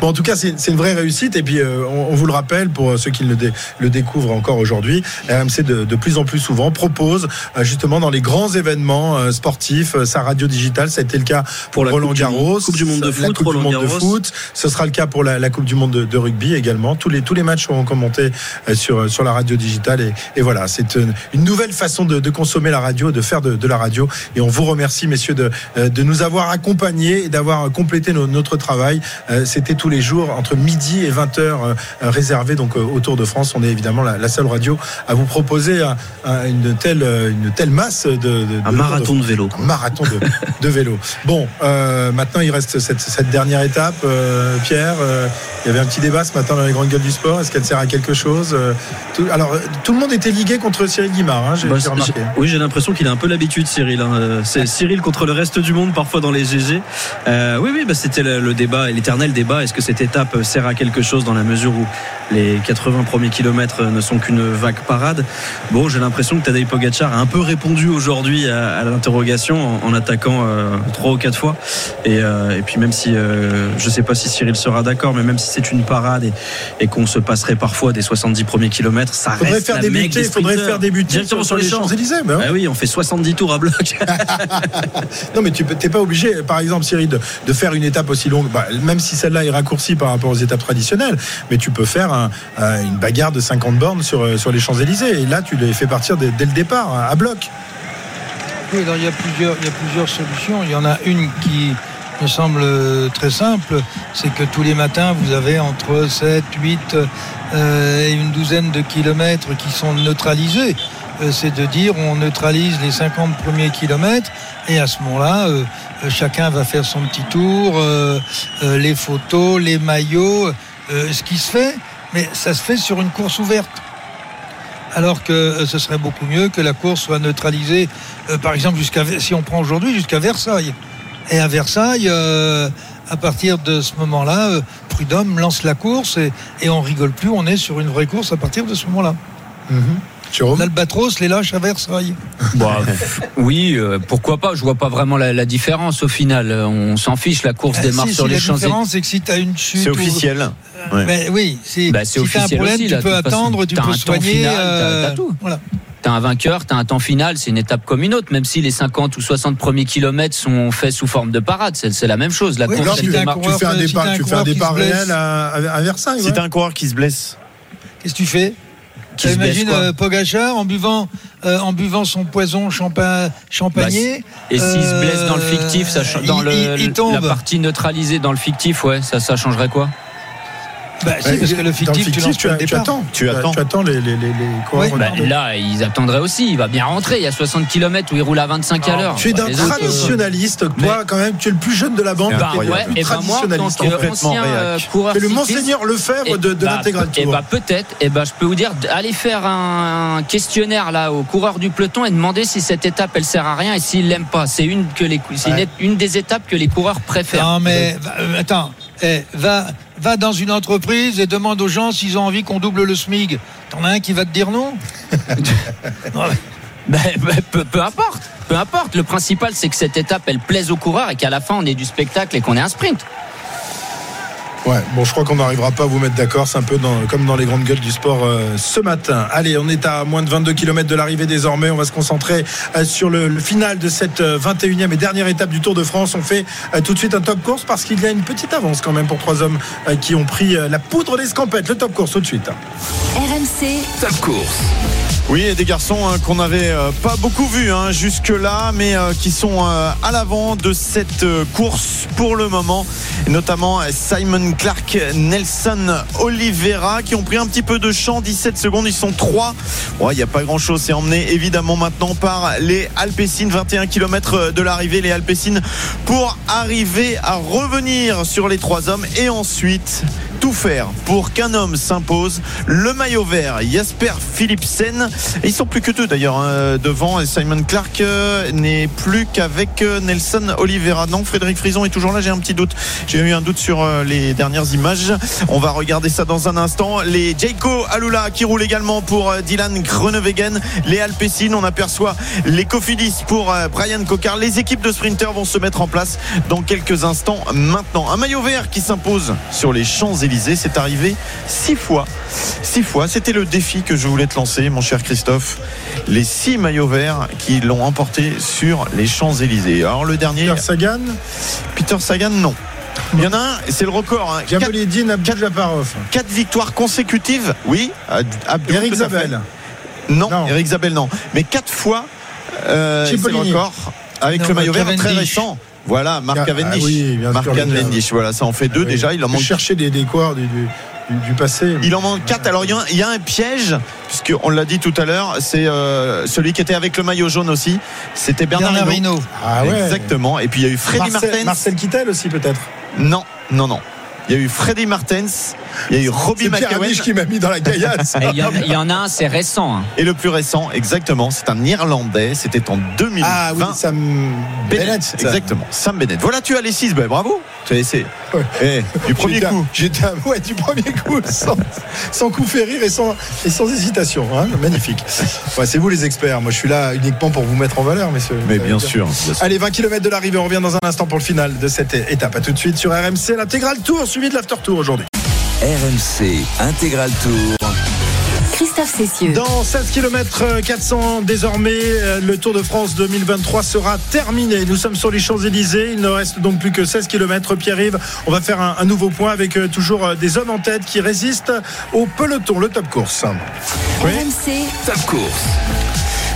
Speaker 3: Bon, en tout cas, c'est une vraie réussite. Et puis, euh, on, on vous le rappelle, pour ceux qui le, dé- le découvrent encore aujourd'hui, RMC de, de plus en plus souvent propose euh, justement dans les grands événements euh, sportifs euh, sa radio digitale. Ça a été le cas pour,
Speaker 18: Pour la
Speaker 3: Roland
Speaker 18: Coupe du
Speaker 3: Garros,
Speaker 18: Monde- Coupe du Monde de
Speaker 3: la
Speaker 18: foot,
Speaker 3: Coupe
Speaker 18: Roland
Speaker 3: du Monde de
Speaker 18: Garros.
Speaker 3: foot. Ce sera le cas pour la, la Coupe du Monde de, de rugby également. Tous les tous les matchs seront commentés euh, sur sur la radio digitale. Et, et voilà, c'est une, une nouvelle façon de, de consommer la radio, de faire de, de la radio. Et on vous remercie, messieurs, de euh, de nous avoir accompagnés et d'avoir complété no- notre travail. Euh, C'était tous les jours entre midi et 20 heures euh, euh, réservé donc euh, au Tour de France. On est évidemment la, la seule radio à vous proposer un- un- une telle euh, une telle masse de,
Speaker 18: Un marathon de vélo.
Speaker 3: un marathon de, de vélo. [LAUGHS] Bon, euh, maintenant il reste cette, cette dernière étape, euh, Pierre. euh, euh, il y avait un petit débat ce matin dans les grandes gueules du sport. Est-ce qu'elle sert à quelque chose Euh, tout, Alors, euh, tout le monde était ligué contre Cyril Guimard, hein, j'ai
Speaker 18: Bah,
Speaker 3: remarqué.
Speaker 18: oui, j'ai l'impression qu'il a un peu l'habitude, Cyril. hein. Euh, C'est Cyril contre le reste du monde, parfois dans les GG. Euh, oui, oui, bah, c'était le, le débat, l'éternel débat. Est-ce que cette étape sert à quelque chose dans la mesure où les 80 premiers kilomètres ne sont qu'une vague parade? Bon, j'ai l'impression que Tadej Pogacar a un peu répondu aujourd'hui à, à l'interrogation en, en attaquant euh, trois ou quatre fois. Et, euh, et puis même si euh, je sais pas si Cyril sera d'accord, mais même si c'est une parade et, et qu'on se passerait parfois des 70 premiers kilomètres, ça
Speaker 3: Faudrait
Speaker 18: reste
Speaker 3: faire
Speaker 18: la
Speaker 3: débuter-
Speaker 18: mecque des
Speaker 3: faudrait faire débuter
Speaker 18: directement
Speaker 3: sur-
Speaker 18: sur,
Speaker 3: sur les Champs-Élysées, bah ouais.
Speaker 18: Ah oui, on fait 70 tours à bloc. [LAUGHS]
Speaker 3: Non, mais tu n'es pas obligé, par exemple, Cyril, de, de faire une étape aussi longue, bah, même si celle-là est raccourcie par rapport aux étapes traditionnelles, mais tu peux faire un- un- une bagarre de 50 bornes sur, euh, sur les Champs-Élysées. Et là, tu les fais partir dès, dès le départ, à bloc.
Speaker 4: Oui, alors il y a plusieurs, il y a plusieurs solutions. Il y en a une qui me semble euh, très simple, c'est que tous les matins, vous avez entre 7, 8 euh, et une douzaine de kilomètres qui sont neutralisés. Euh, c'est de dire on neutralise les 50 premiers kilomètres et à ce moment-là, euh, euh, chacun va faire son petit tour, euh, les photos, les maillots, ce qui se fait, mais ça se fait sur une course ouverte alors que ce serait beaucoup mieux que la course soit neutralisée, euh, par exemple, jusqu'à si on prend aujourd'hui jusqu'à Versailles. Et à Versailles, euh, à partir de ce moment-là, euh, Prud'homme lance la course et, et on rigole plus, on est sur une vraie course à partir de ce moment-là. L'Albatros les lâche à Versailles. [LAUGHS]
Speaker 6: Bah, oui, euh, pourquoi pas Je vois pas vraiment la, la différence au final. Euh, On s'en fiche, la course
Speaker 4: Ah,
Speaker 6: démarre
Speaker 4: si,
Speaker 6: sur
Speaker 4: si,
Speaker 6: les
Speaker 4: la
Speaker 6: Champs-Élysées.
Speaker 4: différence, c'est que si tu as une chute.
Speaker 5: C'est
Speaker 4: ou-
Speaker 5: officiel. Ouais.
Speaker 4: Mais oui, si,
Speaker 6: Bah, c'est
Speaker 4: si t'as un problème,
Speaker 6: aussi,
Speaker 4: tu
Speaker 6: là,
Speaker 4: peux
Speaker 6: façon.
Speaker 4: attendre, tu peux soigner.
Speaker 6: final,
Speaker 4: euh,
Speaker 6: t'as tout.
Speaker 4: Voilà.
Speaker 6: T'as un vainqueur, t'as un temps final, c'est une étape comme une autre, même si les 50 ou 60 premiers kilomètres sont faits sous forme de parade, c'est la même chose. La
Speaker 3: Oui,
Speaker 6: course
Speaker 3: tu,
Speaker 6: démarre-
Speaker 3: tu fais un départ, tu fais un départ réel à, Versailles.
Speaker 5: Si
Speaker 3: ouais.
Speaker 5: t'as un coureur qui se blesse.
Speaker 4: Qu'est-ce que tu fais
Speaker 6: Qui
Speaker 4: Imagine euh, Pogacar en buvant, euh, en buvant son poison champa- champagné.
Speaker 6: Bah, Et s'il se blesse dans le fictif, ça change- dans
Speaker 4: Euh, il-
Speaker 6: le,
Speaker 4: il- il tombe.
Speaker 6: la partie neutralisée dans le fictif, ouais, ça, ça changerait quoi?
Speaker 4: Bah, si, parce que le fictif, tu lances
Speaker 3: tu,
Speaker 4: le
Speaker 3: tu
Speaker 4: départ.
Speaker 3: attends.
Speaker 5: Tu attends.
Speaker 3: Tu attends les, les, les, les coureurs.
Speaker 6: Bah, Là, ils attendraient aussi. Il va bien rentrer. Il y a 60 km où il roule à 25 à l'heure.
Speaker 3: Tu es d'un
Speaker 6: Les autres, euh,
Speaker 3: traditionnaliste, toi, quand même, tu es le plus jeune de la bande.
Speaker 6: Bah, ouais, et ben moi, en tant qu'ancien euh, coureur
Speaker 3: C'est le Monseigneur Lefebvre de, de
Speaker 6: bah,
Speaker 3: l'intégral
Speaker 6: Et bah peut-être. Et ben je peux vous dire, allez faire un, questionnaire là aux coureurs du peloton et demander si cette étape elle sert à rien et s'ils l'aiment pas. C'est une que les, c'est une-
Speaker 4: Ouais.
Speaker 6: une, des étapes que les coureurs préfèrent.
Speaker 4: Non, mais euh, attends, eh, va, va dans une entreprise et demande aux gens s'ils ont envie qu'on double le SMIG. T'en as un qui va te dire non? [LAUGHS]
Speaker 6: Ben, ben, peu, peu importe, peu importe. Le principal, c'est que cette étape, elle plaise aux coureurs et qu'à la fin, on ait du spectacle et qu'on ait un sprint.
Speaker 3: Ouais, bon, je crois qu'on n'arrivera pas à vous mettre d'accord. C'est un peu dans- comme dans les grandes gueules du sport euh, ce matin. Allez, on est à moins de 22 km de l'arrivée désormais. On va se concentrer euh, sur le, le final de cette euh, 21e et dernière étape du Tour de France. On fait euh, tout de suite un top course parce qu'il y a une petite avance quand même pour trois hommes euh, qui ont pris euh, la poudre d'escampette. Le top course tout de suite.
Speaker 2: RMC,
Speaker 1: Top course.
Speaker 5: Oui, des garçons hein, qu'on n'avait euh, pas beaucoup vus hein, jusque-là, mais euh, qui sont euh, à l'avant de cette course pour le moment, notamment Simon Clark, Nelson Oliveira, qui ont pris un petit peu de champ, 17 secondes, ils sont trois. Ouais, Il n'y a pas grand-chose, c'est emmené évidemment maintenant par les Alpecin, 21 km de l'arrivée, les Alpecin, pour arriver à revenir sur les trois hommes. Et ensuite tout faire pour qu'un homme s'impose. Le maillot vert, Jasper Philipsen. Et ils sont plus que deux d'ailleurs hein, devant. Et Simon Clark euh, n'est plus qu'avec euh, Nelson Oliveira. Non, Frédéric Frison est toujours là. J'ai un petit doute. J'ai eu un doute sur euh, les dernières images. On va regarder ça dans un instant. Les Jayco Alula qui roulent également pour Dylan Groenewegen. Les Alpecin, on aperçoit les Cofidis pour Brian Cocard. Les équipes de sprinters vont se mettre en place dans quelques instants maintenant. Un maillot vert qui s'impose sur les Champs-Élysées. C'est arrivé six fois. Six fois. C'était le défi que je voulais te lancer, mon cher Christophe. Les six maillots verts qui l'ont emporté sur les Champs-Élysées. Alors le dernier.
Speaker 3: Peter Sagan
Speaker 5: Peter Sagan, non. Il y en a un, c'est le record. Hein.
Speaker 3: Abdul-Japarov.
Speaker 5: Quatre victoires consécutives, oui.
Speaker 3: Eric. Zabel.
Speaker 5: Non, Eric Zabel, non. Mais quatre fois, euh, c'est le record avec
Speaker 3: Non,
Speaker 5: le maillot vert très récent. Voilà, Marc
Speaker 3: Ah,
Speaker 5: Cavendish.
Speaker 3: oui, bien
Speaker 5: Marc. Cavendish, voilà, ça en fait deux
Speaker 3: Oui.
Speaker 5: déjà. Il en manque
Speaker 3: cherchais des, des du, du, du- du passé.
Speaker 5: il en manque 4. Alors il y, a il y a un piège, puisqu'on l'a dit tout à l'heure, c'est euh, celui qui était avec le maillot jaune aussi. C'était Bernard,
Speaker 4: Bernard.
Speaker 5: Hinault.
Speaker 3: Ah ouais.
Speaker 5: Exactement. Et puis il y a eu Freddy
Speaker 3: Marcel,
Speaker 5: Martens.
Speaker 3: Marcel Kittel aussi peut-être.
Speaker 5: Non, non, non. il y a eu Freddy Martens, il y a eu Robbie McEwen.
Speaker 3: Qui m'a mis dans la gaillasse.
Speaker 6: Et Il y, en- il y en a un, c'est récent. hein.
Speaker 5: Et le plus récent, exactement, c'est un Irlandais. C'était en 2020.
Speaker 3: Ah oui, Sam
Speaker 5: Bennett,
Speaker 3: Bennett, ça.
Speaker 5: exactement. Sam Bennett. Voilà, tu as les 6. bravo. Tu as essayé. Eh, du premier coup.
Speaker 3: J'étais à- ouais, du premier coup, sans, sans coup fait rire et sans, et sans hésitation. hein. Magnifique. Ouais, c'est vous les experts. Moi, je suis là uniquement pour vous mettre en valeur, messieurs.
Speaker 5: Mais bien sûr, bien sûr.
Speaker 3: Allez, 20 km de l'arrivée. On revient dans un instant pour le final de cette étape. À tout de suite sur RMC, l'intégral tour suivi de l'after tour aujourd'hui.
Speaker 1: RMC Intégral Tour.
Speaker 2: Christophe Cessieux.
Speaker 3: Dans 16 km 400 désormais, euh, le Tour de France 2023 sera terminé. Nous sommes sur les Champs-Élysées. Il ne reste donc plus que 16 km. Pierre-Yves, on va faire un, un nouveau point avec euh, toujours euh, des hommes en tête qui résistent au peloton, le top course.
Speaker 2: RMC,
Speaker 1: Top course.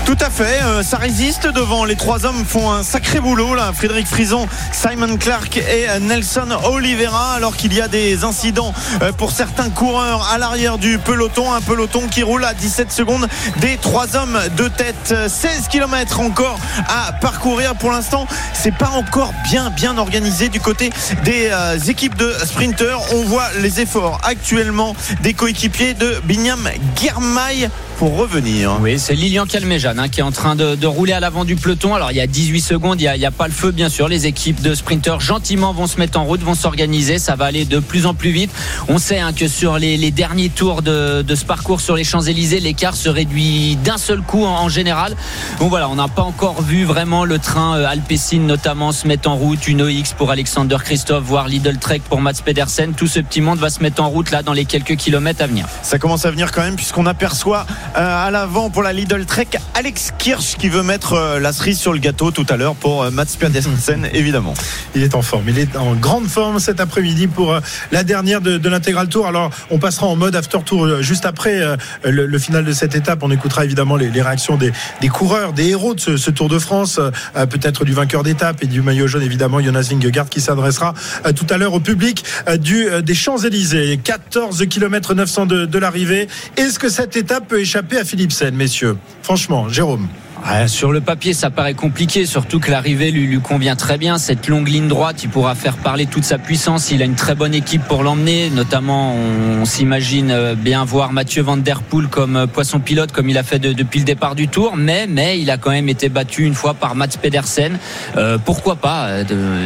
Speaker 5: Tout à fait, euh, ça résiste devant. Les trois hommes font un sacré boulot là. Frédéric Frison, Simon Clark et euh, Nelson Oliveira. Alors qu'il y a des incidents euh, pour certains coureurs à l'arrière du peloton. Un peloton qui roule à 17 secondes des trois hommes de tête. Euh, 16 km encore à parcourir. Pour l'instant, c'est pas encore bien bien organisé du côté des équipes de sprinters. On voit les efforts actuellement des coéquipiers de Binyam Girmay pour revenir.
Speaker 6: Oui, c'est Lilian Calmejane hein, qui est en train de, de rouler à l'avant du peloton. Alors il y a 18 secondes, il n'y a, il y a pas le feu bien sûr. Les équipes de sprinteurs gentiment vont se mettre en route, vont s'organiser. Ça va aller de plus en plus vite. On sait hein, que sur les, les derniers tours de, de ce parcours sur les Champs-Élysées, l'écart se réduit d'un seul coup en, en général. Bon voilà, on n'a pas encore vu vraiment le train euh, Alpecin notamment se mettre en route. Une OX pour Alexander Christophe, voire Lidl Trek pour Mats Pedersen. Tout ce petit monde va se mettre en route là dans les quelques kilomètres à venir.
Speaker 5: Ça commence à venir quand même puisqu'on aperçoit à l'avant pour la Lidl Trek Alex Kirsch qui veut mettre euh, la cerise sur le gâteau tout à l'heure pour euh, Mats Pedersen évidemment.
Speaker 3: Il est en forme, il est en grande forme cet après-midi pour euh, la dernière de, de l'intégral tour. Alors on passera en mode after tour euh, juste après euh, le, le final de cette étape. On écoutera évidemment les, les réactions des, des coureurs, des héros de ce, ce Tour de France, euh, peut-être du vainqueur d'étape et du maillot jaune évidemment Jonas Vingegaard qui s'adressera euh, tout à l'heure au public euh, du, euh, des Champs-Élysées. 14 km 900 de, de l'arrivée. Est-ce que cette étape peut échapper à Philipsen, messieurs Franchement, Jérôme.
Speaker 6: Ouais, sur le papier, ça paraît compliqué, surtout que l'arrivée lui, convient très bien. Cette longue ligne droite, il pourra faire parler toute sa puissance. Il a une très bonne équipe pour l'emmener. Notamment, on, s'imagine euh, bien voir Mathieu Van Der Poel comme euh, poisson pilote, comme il a fait de- depuis le départ du Tour. Mais, mais il a quand même été battu une fois par Mats Pedersen. Euh, pourquoi pas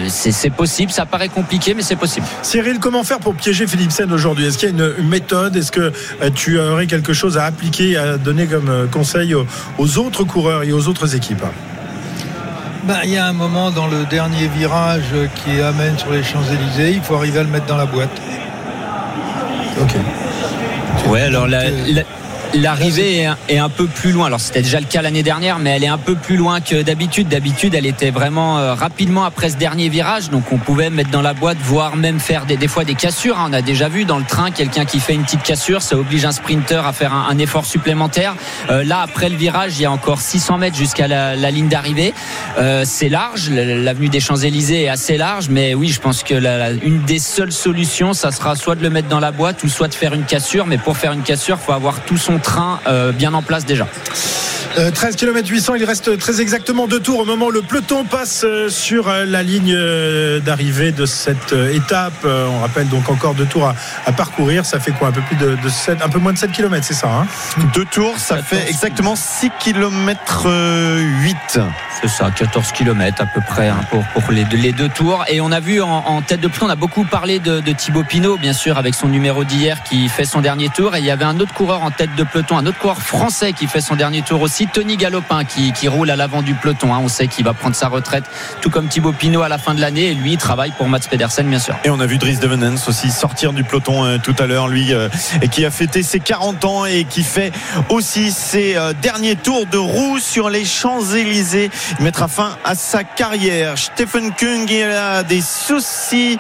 Speaker 6: C'est possible. Ça paraît compliqué, mais c'est possible.
Speaker 3: Cyril, comment faire pour piéger Philipsen aujourd'hui? Est-ce qu'il y a une, méthode? Est-ce que tu aurais quelque chose à appliquer, à donner comme conseil aux autres coureurs? Et aux autres équipes
Speaker 4: Ben, il y a un moment dans le dernier virage qui amène sur les Champs-Élysées, il faut arriver à le mettre dans la boîte.
Speaker 3: Ok.
Speaker 6: Ouais, alors la- la- L'arrivée est un- peu plus loin. Alors c'était déjà le cas l'année dernière, mais elle est un peu plus loin que d'habitude. D'habitude, elle était vraiment euh, rapidement après ce dernier virage, donc on pouvait mettre dans la boîte, voire même faire des, des fois des cassures. hein. On a déjà vu dans le train quelqu'un qui fait une petite cassure, ça oblige un sprinter à faire un, effort supplémentaire. Euh, là, après le virage, il y a encore 600 mètres jusqu'à la, ligne d'arrivée. Euh, c'est large, l'avenue des Champs Élysées est assez large, mais oui, je pense que la- la- une des seules solutions, ça sera soit de le mettre dans la boîte ou soit de faire une cassure. Mais pour faire une cassure, faut avoir tout son train euh, bien en place déjà.
Speaker 3: Euh, 13 km 800, il reste très exactement deux tours au moment où le peloton passe euh, sur euh, la ligne euh, d'arrivée de cette étape. On rappelle donc encore deux tours à, à parcourir. Ça fait quoi? Un peu plus de, de 7, un peu moins de 7 km, c'est ça hein?
Speaker 5: Deux tours, ça fait exactement 6 km 8.
Speaker 6: C'est ça, 14 km à peu près hein, pour, pour les, deux, les deux tours. Et on a vu en, en tête de peloton, on a beaucoup parlé de, de Thibaut Pinot, bien sûr, avec son numéro d'hier qui fait son dernier tour. Et il y avait un autre coureur en tête de peloton, un autre coureur français qui fait son dernier tour aussi, Tony Galopin, qui, qui roule à l'avant du peloton. hein. On sait qu'il va prendre sa retraite, tout comme Thibaut Pinot à la fin de l'année. Et lui, il travaille pour Mats Pedersen, bien sûr.
Speaker 5: Et on a vu Dries Devenens aussi sortir du peloton euh, tout à l'heure, lui, euh, et qui a fêté ses 40 ans et qui fait aussi ses euh, derniers tours de roue sur les Champs-Élysées. Il mettra fin à sa carrière. Stephen Kung, il a des soucis.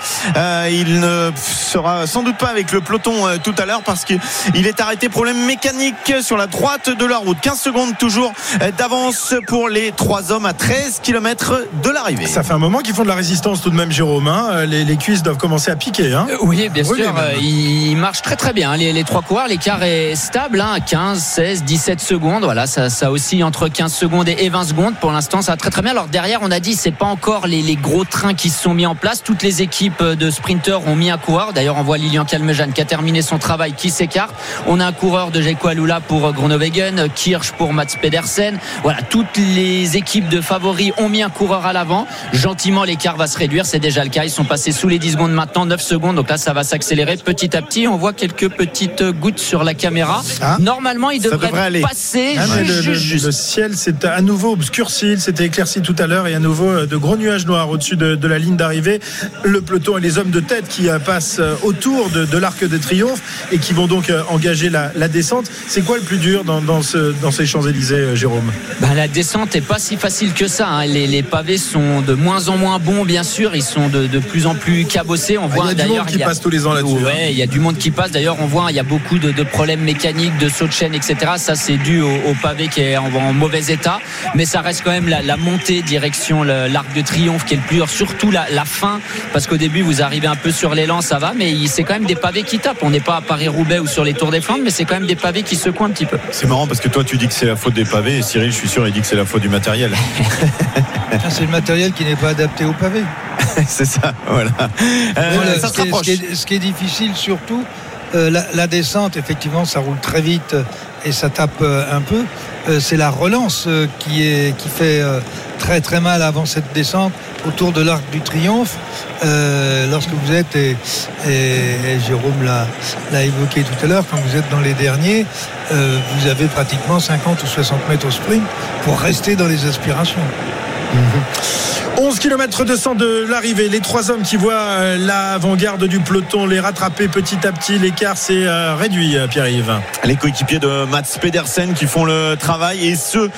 Speaker 5: Il ne sera sans doute pas avec le peloton tout à l'heure parce qu'il est arrêté problème mécanique sur la droite de la route. 15 secondes toujours toujours d'avance pour les trois hommes à 13 km de l'arrivée.
Speaker 3: Ça fait un moment qu'ils font de la résistance tout de même, Jérôme. hein. Les, les cuisses doivent commencer à piquer. Hein.
Speaker 6: Euh, Oui, bien sûr. euh, Il marche très très bien. hein, Les, les trois coureurs, l'écart est stable, hein, 15, 16, 17 secondes. Voilà, ça, ça aussi entre 15 secondes et et 20 secondes. Pour l'instant, ça va très très bien. Alors derrière, on a dit, c'est pas encore les, les gros trains qui se sont mis en place. Toutes les équipes de sprinteurs ont mis un coureur. D'ailleurs, on voit Lilian Calmejane qui a terminé son travail, qui s'écarte. On a un coureur de Jeko Alula pour Groenewegen, Kirsch pour Mats Pedersen. Voilà, toutes les équipes de favoris ont mis un coureur à l'avant. Gentiment, l'écart va se réduire. C'est déjà le cas. Ils sont passés sous les 10 secondes maintenant, 9 secondes. Donc là, ça va s'accélérer petit à petit. On voit quelques petites gouttes sur la caméra. Normalement, il devrait, passer
Speaker 3: Ah,
Speaker 6: juste,
Speaker 3: le,
Speaker 6: juste,
Speaker 3: le-
Speaker 6: juste.
Speaker 3: le ciel s'est à nouveau obscurci, il s'était éclairci tout à l'heure et à nouveau euh, de gros nuages noirs au-dessus de, de la ligne d'arrivée. Le peloton et les hommes de tête qui euh, passent euh, autour de, de l'arc de triomphe et qui vont donc engager la, la descente. C'est quoi le plus dur dans, dans, ce- dans ces Champs-Élysées, euh, Jérôme
Speaker 6: Ben, la descente est pas si facile que ça. hein. Les, les pavés sont de moins en moins bons, bien sûr. Ils sont de, de plus en plus cabossés. On
Speaker 3: Ah,
Speaker 6: voit
Speaker 3: il y a du
Speaker 6: d'ailleurs
Speaker 3: monde qui passe tous les ans là-dessus,
Speaker 6: Ouais,
Speaker 3: hein.
Speaker 6: il y a du monde qui passe. D'ailleurs, on voit il y a beaucoup de, de problèmes mécaniques, de sauts de chaîne, etc. Ça, c'est dû au, au pavé qui est en, en mauvais état. Mais ça reste quand même la, la montée direction l'arc de triomphe qui est le plus dur. Surtout la, la fin, parce qu'au début, vous arrivez un peu sur l'élan, ça va, mais c'est quand même des pavés qui tapent. On n'est pas à Paris-Roubaix ou sur les Tours des Flandres, mais c'est quand même des pavés qui secouent un petit peu.
Speaker 5: C'est marrant parce que toi tu dis que c'est la faute des pavés et Cyril je suis sûr il dit que c'est la faute du matériel. [LAUGHS]
Speaker 4: Ah, C'est le matériel qui n'est pas adapté au pavé. [LAUGHS]
Speaker 5: c'est ça, voilà. Euh,
Speaker 4: Voilà,
Speaker 5: ça
Speaker 4: ce,
Speaker 5: se
Speaker 4: qui est, ce
Speaker 5: rapproche.
Speaker 4: qui est- ce qui est difficile surtout, euh, la, descente, effectivement, ça roule très vite euh, et ça tape euh, un peu. C'est la relance qui, fait très très mal avant cette descente autour de l'arc du triomphe. Lorsque vous êtes, et, Jérôme l'a évoqué tout à l'heure, quand vous êtes dans les derniers, vous avez pratiquement 50 ou 60 mètres au sprint pour rester dans les aspirations.
Speaker 3: 11 km 200 de l'arrivée. Les trois hommes qui voient euh, l'avant-garde du peloton les rattraper petit à petit. L'écart s'est euh, réduit, euh, Pierre-Yves.
Speaker 5: Les coéquipiers de Mats Pedersen qui font le travail et ceux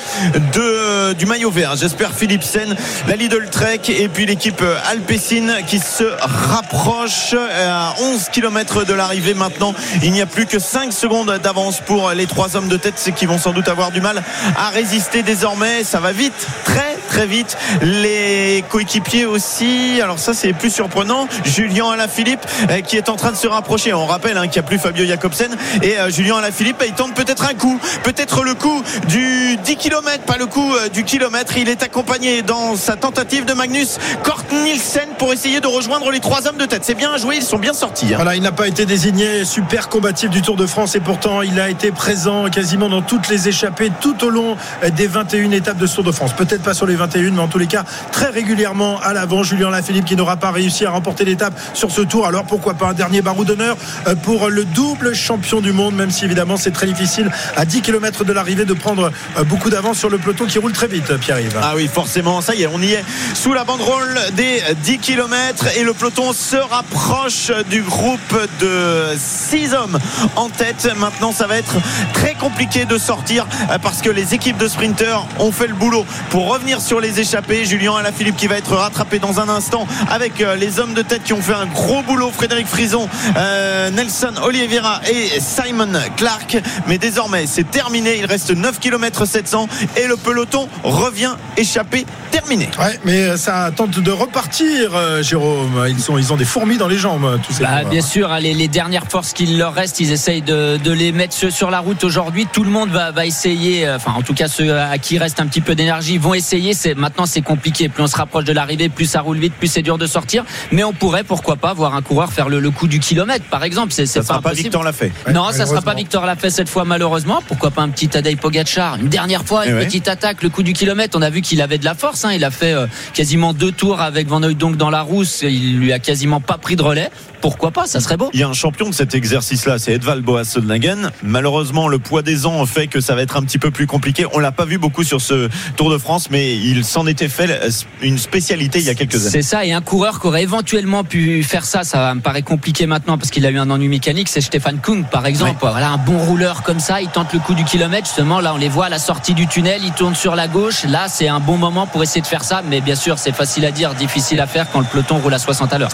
Speaker 5: de, du maillot vert. J'espère Philipsen, la Lidl Trek et puis l'équipe Alpecin qui se rapproche à 11 km de l'arrivée maintenant. Il n'y a plus que 5 secondes d'avance pour les trois hommes de tête qui vont sans doute avoir du mal à résister désormais. Ça va vite, très très vite. Les coéquipiers aussi. Alors ça c'est plus surprenant. Julien Alaphilippe euh, qui est en train de se rapprocher. On rappelle hein, qu'il n'y a plus Fabio Jacobsen et euh, Julien Alaphilippe il tente peut-être un coup, peut-être le coup du 10 km, pas le coup euh, du kilomètre. Il est accompagné dans sa tentative de Magnus Kort Nielsen pour essayer de rejoindre les trois hommes de tête. C'est bien joué, ils sont bien sortis. hein.
Speaker 3: Voilà, il n'a pas été désigné super combatif du Tour de France et pourtant il a été présent quasiment dans toutes les échappées tout au long des 21 étapes de Tour de France. Peut-être pas sur les 21, mais en tous les cas très régulièrement à l'avant. Julien Lafilippe qui n'aura pas réussi à remporter l'étape sur ce Tour. Alors pourquoi pas un dernier barreau d'honneur euh, pour le double champion du monde, même si évidemment c'est très difficile à 10 km de l'arrivée de prendre euh, beaucoup d'avance sur le peloton qui roule très vite, Pierre-Yves.
Speaker 5: Ah oui, forcément, ça y est, on y est sous la banderole des 10 km et le peloton se rapproche du groupe de 6 hommes en tête. Maintenant, ça va être très compliqué de sortir euh, parce que les équipes de sprinteurs ont fait le boulot pour revenir sur les échappées. Julien Alaphilippe qui va être rattrapé dans un instant avec euh, les hommes de tête qui ont fait un gros boulot. Frédéric Frison, euh, Nelson Oliveira et Simon Clark. Mais désormais, c'est terminé. Il reste 9 km 700 et le peloton revient échappé terminé.
Speaker 3: Ouais, mais euh, ça tente de repartir, euh, Jérôme. Ils, sont, ils ont des fourmis dans les jambes, tous ces
Speaker 6: Bah, bien sûr, hein, les, les dernières forces qu'il leur reste, ils essayent de, de les mettre sur, la route aujourd'hui. Tout le monde va, va essayer, enfin en tout cas ceux à qui reste un petit peu d'énergie vont essayer. C'est maintenant c'est compliqué. Plus on se rapproche de l'arrivée, plus ça roule vite, plus c'est dur de sortir. Mais on pourrait pourquoi pas voir un coureur faire le, le coup du kilomètre, par exemple. C'est
Speaker 5: Ça sera pas. Victor Lafay.
Speaker 6: non,
Speaker 5: Ouais,
Speaker 6: ça sera pas. Victor Lafay cette fois malheureusement. Pourquoi pas un petit Tadej Pogacar Une dernière fois, une
Speaker 5: Eh ouais.
Speaker 6: petite attaque, le coup du kilomètre. On a vu qu'il avait de la force. hein. Il a fait euh, quasiment deux tours avec Van donc dans la rousse. Il lui a quasiment pas pris de relais. Pourquoi pas? Ça serait beau.
Speaker 5: Il y a un champion de cet exercice-là, c'est Edvald Boas Solnagen. Malheureusement, le poids des ans fait que ça va être un petit peu plus compliqué. On l'a pas vu beaucoup sur ce Tour de France, mais il s'en était fait une spécialité il y a quelques années.
Speaker 6: C'est ça, et un coureur qui aurait éventuellement pu faire ça, ça me paraît compliqué maintenant parce qu'il a eu un ennui mécanique, c'est Stéphane Kung par exemple. Voilà, un bon rouleur comme ça, il tente le coup du kilomètre, justement, là on les voit à la sortie du tunnel, il tourne sur la gauche, là c'est un bon moment pour essayer de faire ça, mais bien sûr c'est facile à dire, difficile à faire quand le peloton roule à 60 à l'heure.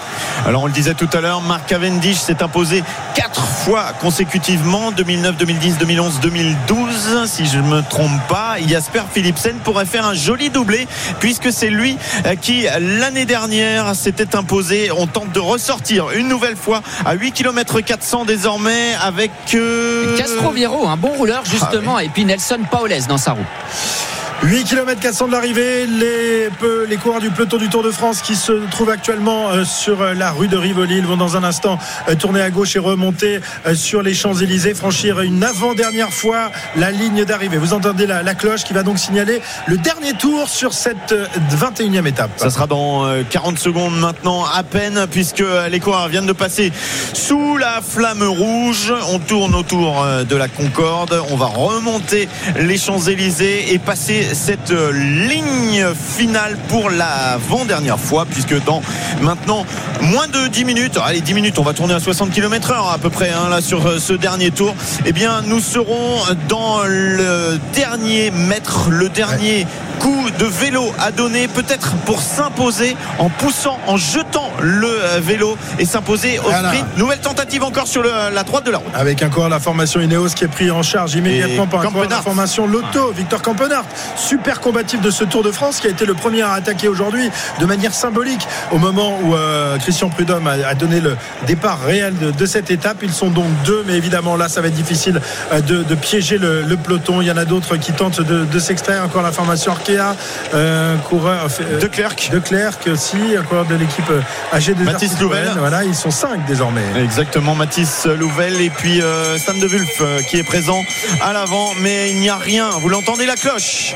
Speaker 5: Alors on le disait tout à l'heure, l'heure. Marc Cavendish s'est imposé quatre fois consécutivement 2009, 2010, 2011, 2012. Si je ne me trompe pas, Jasper Philipsen pourrait faire un joli doublé puisque c'est lui euh, qui l'année dernière s'était imposé. On tente de ressortir une nouvelle fois à 8 km 400 désormais avec euh...
Speaker 6: Castroviero, un bon rouleur justement, et puis Nelson Paoles dans sa roue.
Speaker 3: 8 km 400 de l'arrivée, les, coureurs du peloton du Tour de France qui se trouvent actuellement euh, sur euh, la rue de Rivoli ils vont dans un instant euh, tourner à gauche et remonter sur les Champs-Élysées, franchir une avant-dernière fois la ligne d'arrivée. Vous entendez la, cloche qui va donc signaler le dernier tour sur cette euh, 21e étape.
Speaker 5: Ça sera dans euh, 40 secondes maintenant à peine puisque les coureurs viennent de passer sous la flamme rouge. On tourne autour de la Concorde. On va remonter les Champs-Élysées et passer cette euh, ligne finale pour l'avant-dernière fois puisque dans maintenant moins de 10 minutes, allez 10 minutes, on va tourner à 60 km heure à peu près hein, là sur euh, ce dernier tour. Eh bien nous serons dans le dernier mètre, le dernier coup de vélo à donner peut-être pour s'imposer en poussant, en jetant le euh, vélo et s'imposer au
Speaker 3: Voilà.
Speaker 5: sprint. Nouvelle tentative encore sur le- la droite de la route.
Speaker 3: Avec de la formation Ineos qui est pris en charge immédiatement
Speaker 5: Et
Speaker 3: par la formation Lotto, Victor Campenart, super combatif de ce Tour de France qui a été le premier à attaquer aujourd'hui de manière symbolique au moment où euh, Christian Prudhomme a, a donné le départ réel de, de cette étape. Ils sont donc deux, mais évidemment là ça va être difficile euh, de, de piéger le, le peloton. Il y en a d'autres qui tentent de, de s'extraire. Encore la formation Arkea, euh, coureur euh,
Speaker 5: De Klerk.
Speaker 3: de Clerc aussi, un coureur de l'équipe euh, AG des
Speaker 5: Mathis Louvel.
Speaker 3: Voilà, ils sont cinq désormais.
Speaker 5: Exactement, Mathis Louvel et puis euh, Stan de Wulf euh, qui est présent à l'avant, mais il n'y a rien. Vous l'entendez la cloche?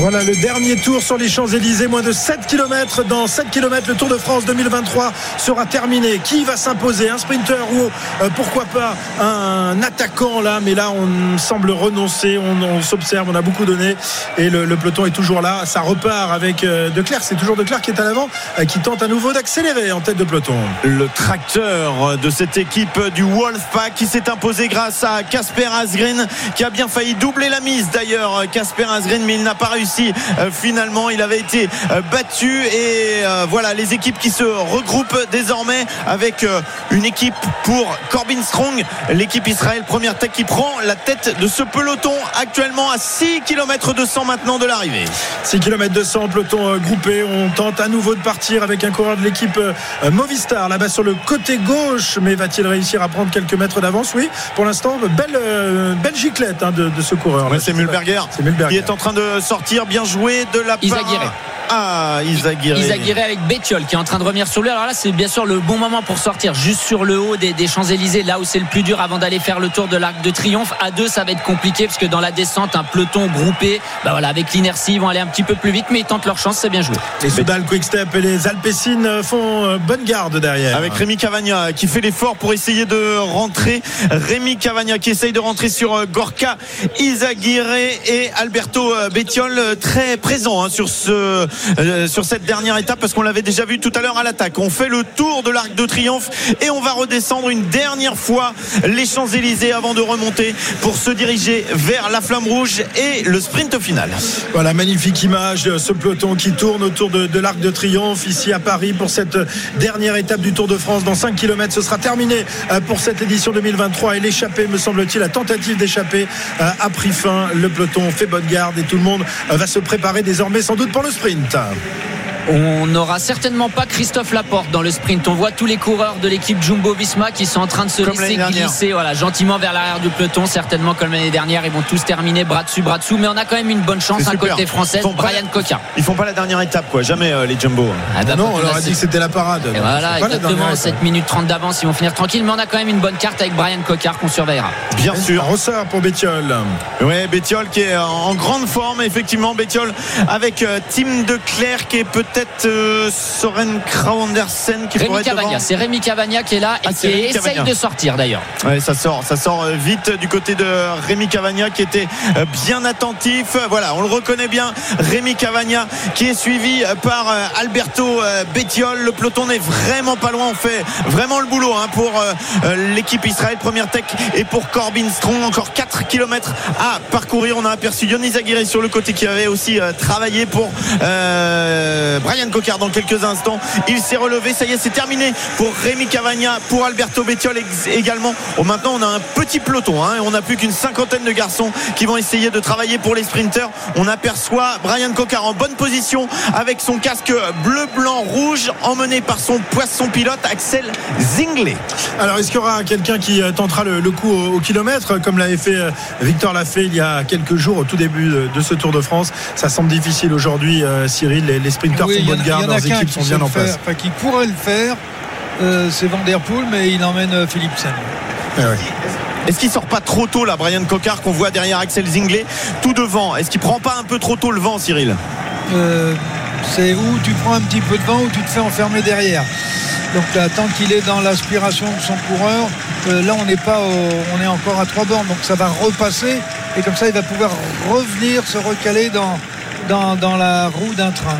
Speaker 3: Voilà le dernier tour sur les Champs-Élysées, moins de 7 km. Dans 7 km, le Tour de France 2023 sera terminé. Qui va s'imposer Un sprinter ou euh, pourquoi pas un attaquant là? Mais là, on semble renoncer, on, s'observe, on a beaucoup donné et le, peloton est toujours là. Ça repart avec euh, De c'est toujours De qui est à l'avant, euh, qui tente à nouveau d'accélérer en tête de peloton.
Speaker 5: Le tracteur de cette équipe du Wolfpack qui s'est imposé grâce à Casper Asgreen qui a bien failli doubler la mise d'ailleurs Casper Asgreen mais il n'a pas réussi Euh, finalement il avait été euh, battu et euh, voilà les équipes qui se regroupent désormais avec une équipe pour Corbin Strong l'équipe Israël première tech qui prend la tête de ce peloton actuellement à 6 km 200 maintenant de l'arrivée
Speaker 3: 6 km 200, peloton groupé. On tente à nouveau de partir avec un coureur de l'équipe Movistar là-bas sur le côté gauche. Mais va-t-il réussir à prendre quelques mètres d'avance? Oui, pour l'instant, belle, belle giclette hein, de, de ce coureur.
Speaker 5: Ouais, c'est Mulberger
Speaker 3: C'est Mulberger.
Speaker 5: qui est en train de sortir bien joué de la part. Ah Izaguirre
Speaker 6: Izaguirre avec Bétiol qui est en train de revenir sur lui. Alors là, c'est bien sûr le bon moment pour sortir juste sur le haut des, des Champs-Élysées, là où c'est le plus dur avant d'aller faire le tour de l'Arc de Triomphe. À deux, ça va être compliqué parce que dans la descente, un peloton groupé, bah voilà, avec l'inertie, ils vont aller un petit peu plus vite, mais ils tentent leur chance, c'est bien joué.
Speaker 3: Les Soudal Quickstep et les Alpecin euh, font euh, bonne garde derrière.
Speaker 5: avec Rémi Cavagna qui fait l'effort pour essayer de rentrer Rémi Cavagna qui essaye de rentrer sur euh, Gorka Izaguirre et Alberto euh, Bettiol euh, très présent hein, sur ce euh, sur cette dernière étape parce qu'on l'avait déjà vu tout à l'heure à l'attaque on fait le tour de l'Arc de Triomphe et on va redescendre une dernière fois les Champs-Élysées avant de remonter pour se diriger vers la flamme rouge et le sprint final
Speaker 3: Voilà, magnifique image, euh, ce peloton qui tourne autour de, l'Arc de Triomphe ici à Paris pour cette dernière étape du Tour de France. Dans 5 km, ce sera terminé euh, pour cette édition 2023 et l'échappée, me semble-t-il, la tentative d'échapper euh, a pris fin. Le peloton fait bonne garde et tout le monde euh, va se préparer désormais sans doute pour le sprint. time.
Speaker 6: On n'aura certainement pas Christophe Laporte dans le sprint. On voit tous les coureurs de l'équipe Jumbo Visma qui sont en train de se
Speaker 5: Comme
Speaker 6: laisser glisser voilà, gentiment vers l'arrière du peloton. Certainement comme l'année dernière, ils vont tous terminer bras dessus, bras dessous. Mais on a quand même une bonne chance,
Speaker 5: super.
Speaker 6: côté français, Brian
Speaker 5: la-
Speaker 6: Coquin.
Speaker 5: ils font pas la dernière étape quoi jamais euh, les Jumbo
Speaker 6: Ah bah,
Speaker 3: non, on leur
Speaker 6: a
Speaker 3: dit que c'était la parade.
Speaker 6: Et voilà, exactement,
Speaker 3: dernière
Speaker 6: 7 minutes 30 d'avance, ils vont finir tranquille, mais on a quand même une bonne carte avec Brian Cocard qu'on surveillera.
Speaker 5: bien sûr
Speaker 3: ressort pour Bétiol.
Speaker 5: Ouais, Bétiol qui est en grande forme, effectivement. Bétiol avec euh, Tim de Clerc et peut-être peut-être euh, Soren Krauh Andersen qui pourrait
Speaker 6: Rémi. Cavagna, c'est Rémi Cavagna qui est là et
Speaker 5: Ah,
Speaker 6: qui essaye
Speaker 5: Cavagna.
Speaker 6: de sortir d'ailleurs.
Speaker 5: Ouais, ça sort, ça sort euh, vite du côté de Rémi Cavagna qui était euh, bien attentif. Voilà, on le reconnaît bien. Rémi Cavagna qui est suivi par Alberto Bettiol. Le peloton n'est vraiment pas loin. On fait vraiment le boulot hein, pour l'équipe Israël Première Tech et pour Corbin Strong. Encore 4 km à parcourir. On a aperçu Dionis Aguirre sur le côté qui avait aussi travaillé pour euh, Brian Cocard dans quelques instants. Il s'est relevé. Ça y est, c'est terminé pour Rémi Cavagna, pour Alberto Bettiol également. Bon, maintenant, on a un petit peloton. hein, on n'a plus qu'une cinquantaine de garçons qui vont essayer de travailler pour les sprinters. On aperçoit Brian Cocard en bonne position avec son casque bleu, blanc, rouge, emmené par son poisson pilote Axel Zingley.
Speaker 3: Alors, est-ce qu'il y aura quelqu'un qui euh, tentera le, coup au, kilomètre, comme l'avait fait euh, Victor l'a fait il y a quelques jours, au tout début de, ce Tour de France? Ça semble difficile aujourd'hui, euh, Cyril. Les, les sprinters
Speaker 4: Oui,
Speaker 3: font
Speaker 4: il y en
Speaker 3: bonne garde, leurs équipes sont bien place.
Speaker 4: enfin, qui pourrait le faire, euh, c'est Van Der Poel, mais il emmène euh, Philipsen.
Speaker 5: Est-ce qu'il sort pas trop tôt là, Brian Cocard, qu'on voit derrière Axel Zingley, tout devant? Est-ce qu'il prend pas un peu trop tôt le vent, Cyril?
Speaker 4: Euh, c'est où tu prends un petit peu de vent ou tu te fais enfermer derrière? Donc là, tant qu'il est dans l'aspiration de son coureur, euh, là on n'est pas au- on est encore à trois bornes, donc ça va repasser et comme ça il va pouvoir revenir se recaler dans, dans, dans la roue d'un train.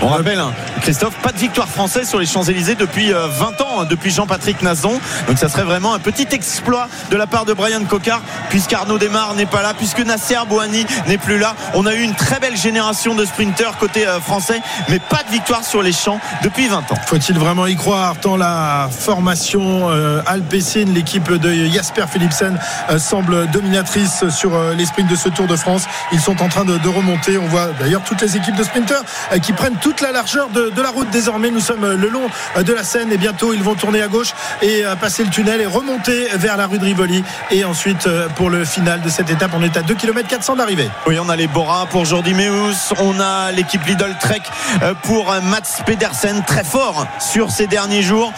Speaker 5: On rappelle, hein, Christophe, pas de victoire française sur les Champs-Élysées depuis euh, 20 ans, hein, depuis Jean-Patrick Nazon. Donc ça serait vraiment un petit exploit de la part de Brian Cocard, puisqu'Arnaud Desmar n'est pas là, puisque Nasser Boani n'est plus là. On a eu une très belle génération de sprinteurs côté euh, français, mais pas de victoire sur les champs depuis 20 ans.
Speaker 3: Faut-il vraiment y croire Tant la formation euh, Alpecin, l'équipe de Jasper Philipsen euh, semble dominatrice sur euh, les sprints de ce Tour de France? Ils sont en train de, remonter. On voit d'ailleurs toutes les équipes de sprinteurs euh, qui prennent toute la largeur de, de la route désormais. Nous sommes le long de la Seine et bientôt ils vont tourner à gauche et euh, passer le tunnel et remonter vers la rue de Rivoli. Et ensuite, euh, pour le final de cette étape, on est à 2 km 400 de l'arrivée.
Speaker 5: Oui, on a les Bora pour Jordi Meus, on a l'équipe Lidl Trek euh, pour Mats Pedersen, très fort sur ces derniers jours,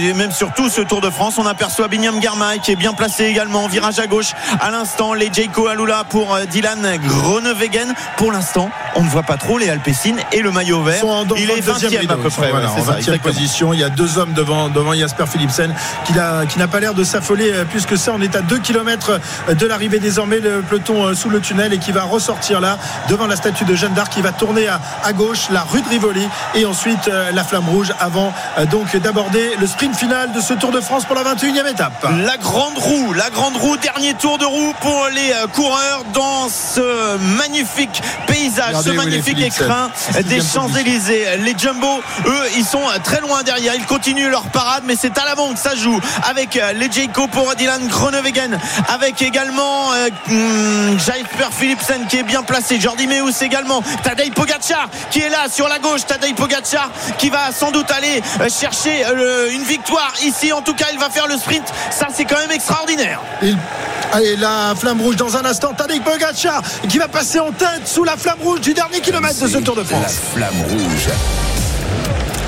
Speaker 5: et même sur tout ce Tour de France. On aperçoit Binyam Garmay qui est bien placé également, virage à gauche à l'instant, les Jayco Alula pour Dylan Groenewegen. Pour l'instant, on ne voit pas trop les Alpecin et le maillot vert.
Speaker 3: sont en- dans
Speaker 5: Il
Speaker 3: le
Speaker 5: est
Speaker 3: 22e
Speaker 5: 20e à peu près.
Speaker 3: voilà,
Speaker 5: ouais, c'est
Speaker 3: en
Speaker 5: ça,
Speaker 3: 20e
Speaker 5: exactement.
Speaker 3: position. Il y a deux hommes devant, devant Jasper Philipsen qui n'a qui n'a pas l'air de s'affoler euh, plus que ça. On est à 2 km de l'arrivée désormais, le peloton euh, sous le tunnel et qui va ressortir là devant la statue de Jeanne d'Arc qui va tourner à, à gauche, la rue de Rivoli et ensuite euh, la flamme rouge avant euh, donc d'aborder le sprint final de ce Tour de France pour la 21e étape.
Speaker 5: La grande roue, la grande roue, dernier tour de roue pour les euh, coureurs dans ce magnifique paysage,
Speaker 3: Regardez
Speaker 5: ce magnifique écrin des. Champs-Élysées. Les Jumbo, eux, ils sont très loin derrière. Ils continuent leur parade, mais c'est à l'avant que ça joue avec euh, les Jayco pour Dylan Groenewegen, avec également euh, hum, Jasper Philipsen qui est bien placé, Jordi Meus également, Tadej Pogacar qui est là sur la gauche, Tadej Pogacar qui va sans doute aller euh, chercher euh, le- une victoire ici. En tout cas, il va faire le sprint. Ça, c'est quand même extraordinaire.
Speaker 3: Il- Allez, la flamme rouge dans un instant. Tadej Pogacar qui va passer en tête sous la flamme rouge du dernier kilomètre de ce Tour de France.
Speaker 1: Flamme rouge.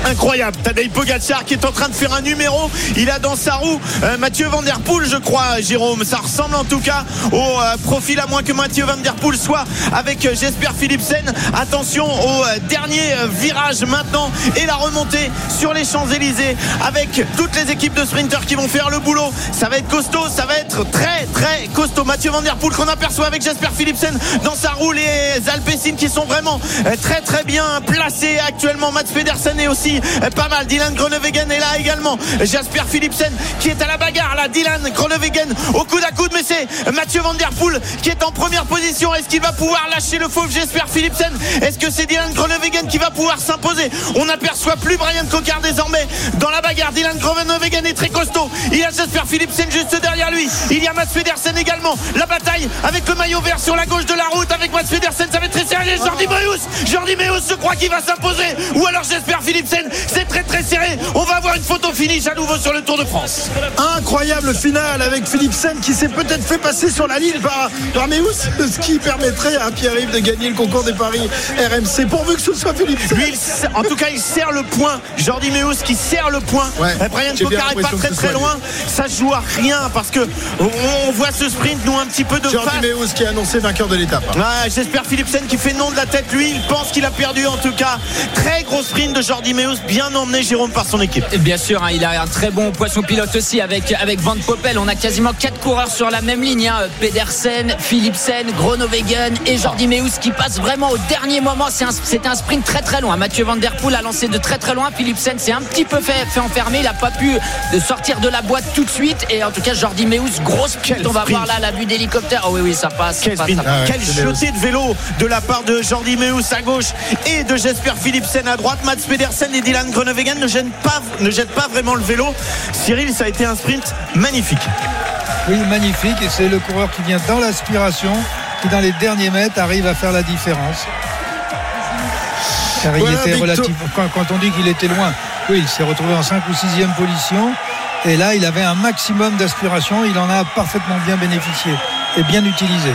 Speaker 5: Incroyable, Tadej Pogacar qui est en train de faire un numéro. Il a dans sa roue euh, Mathieu Van Der Poel, je crois, Jérôme. Ça ressemble en tout cas au euh, profil, à moins que Mathieu Van Der Poel soit avec euh, Philipsen. Attention au euh, dernier virage maintenant et la remontée sur les Champs-Élysées avec toutes les équipes de sprinters qui vont faire le boulot. Ça va être costaud, ça va être très très costaud. Mathieu Van Der Poel qu'on aperçoit avec Jesper Philipsen dans sa roue. Les Alpecin qui sont vraiment très très bien placés actuellement. Mats Pedersen est aussi euh, pas mal. Dylan Groenewegen est là également. Jasper Philipsen qui est à la bagarre là. Dylan Groenewegen au coude à coude, mais c'est Mathieu Van Der Poel qui est en première position. Est-ce qu'il va pouvoir lâcher le fauve Jasper Philipsen? Est-ce que c'est Dylan Groenewegen qui va pouvoir s'imposer? On n'aperçoit plus Brian Cocard désormais dans la bagarre. Dylan Groenewegen est très costaud. Il a Jasper Philipsen juste derrière lui. Il y a Mats Pedersen également. La bataille avec le maillot vert sur la gauche de la route avec Mats Pedersen. Ça va être très serré. Jordi Meus, Jordi Meus, je crois qu'il va s'imposer. Ou alors Jasper Philipsen. C'est très très serré. On va avoir une photo finish à nouveau sur le Tour de France.
Speaker 3: Incroyable finale avec Philipsen qui s'est peut-être fait passer sur la ligne par, par Meus, ce qui permettrait à Pierre-Yves de gagner le concours des paris RMC pourvu que ce soit Philipsen.
Speaker 5: Lui, il s- en tout cas, il serre le point. Jordi Meus qui serre le point.
Speaker 3: Ouais,
Speaker 5: Euh, Brian Cocard est pas très très loin. Ça joue à rien parce que on, voit ce sprint nous un petit peu de
Speaker 3: Jordi
Speaker 5: face.
Speaker 3: Meus qui est annoncé vainqueur de l'étape.
Speaker 5: Ouais, J'espère Philipsen qui fait non de la tête. Lui, il pense qu'il a perdu en tout cas. Très gros sprint de Jordi Meus, bien emmené Jérôme par son équipe.
Speaker 6: Et bien sûr, hein, il a un très bon poisson pilote aussi avec, avec Van Poppel. On a quasiment quatre coureurs sur la même ligne. Hein. Pedersen, Philipsen, Groenewegen et Jordi Meus qui passent vraiment au dernier moment. C'est un- C'était un, sprint très très loin. Mathieu Van Der Poel a lancé de très très loin. Philipsen s'est un petit peu fait, fait enfermer. Il n'a pas pu de sortir de la boîte tout de suite. Et en tout cas, Jordi Meus, grosse sprint. On va voir là la vue d'hélicoptère. Oh oui, oui, ça passe. ça
Speaker 5: Quel
Speaker 6: passe, ça passe.
Speaker 5: Quelle jetée de vélo de la part de Jordi Meus à gauche et de Jesper Philipsen à droite. Mats Pedersen et Dylan Groenewegen ne, gênent pas, ne jettent pas vraiment le vélo. Cyril, ça a été un sprint magnifique.
Speaker 4: Oui, magnifique. Et c'est le coureur qui vient dans l'aspiration, qui dans les derniers mètres arrive à faire la différence. Car il
Speaker 3: Voilà,
Speaker 4: était. Quand, quand on dit qu'il était loin, oui, il s'est retrouvé en 5 ou 6e position. Et là, il avait un maximum d'aspiration. Il en a parfaitement bien bénéficié et bien utilisé.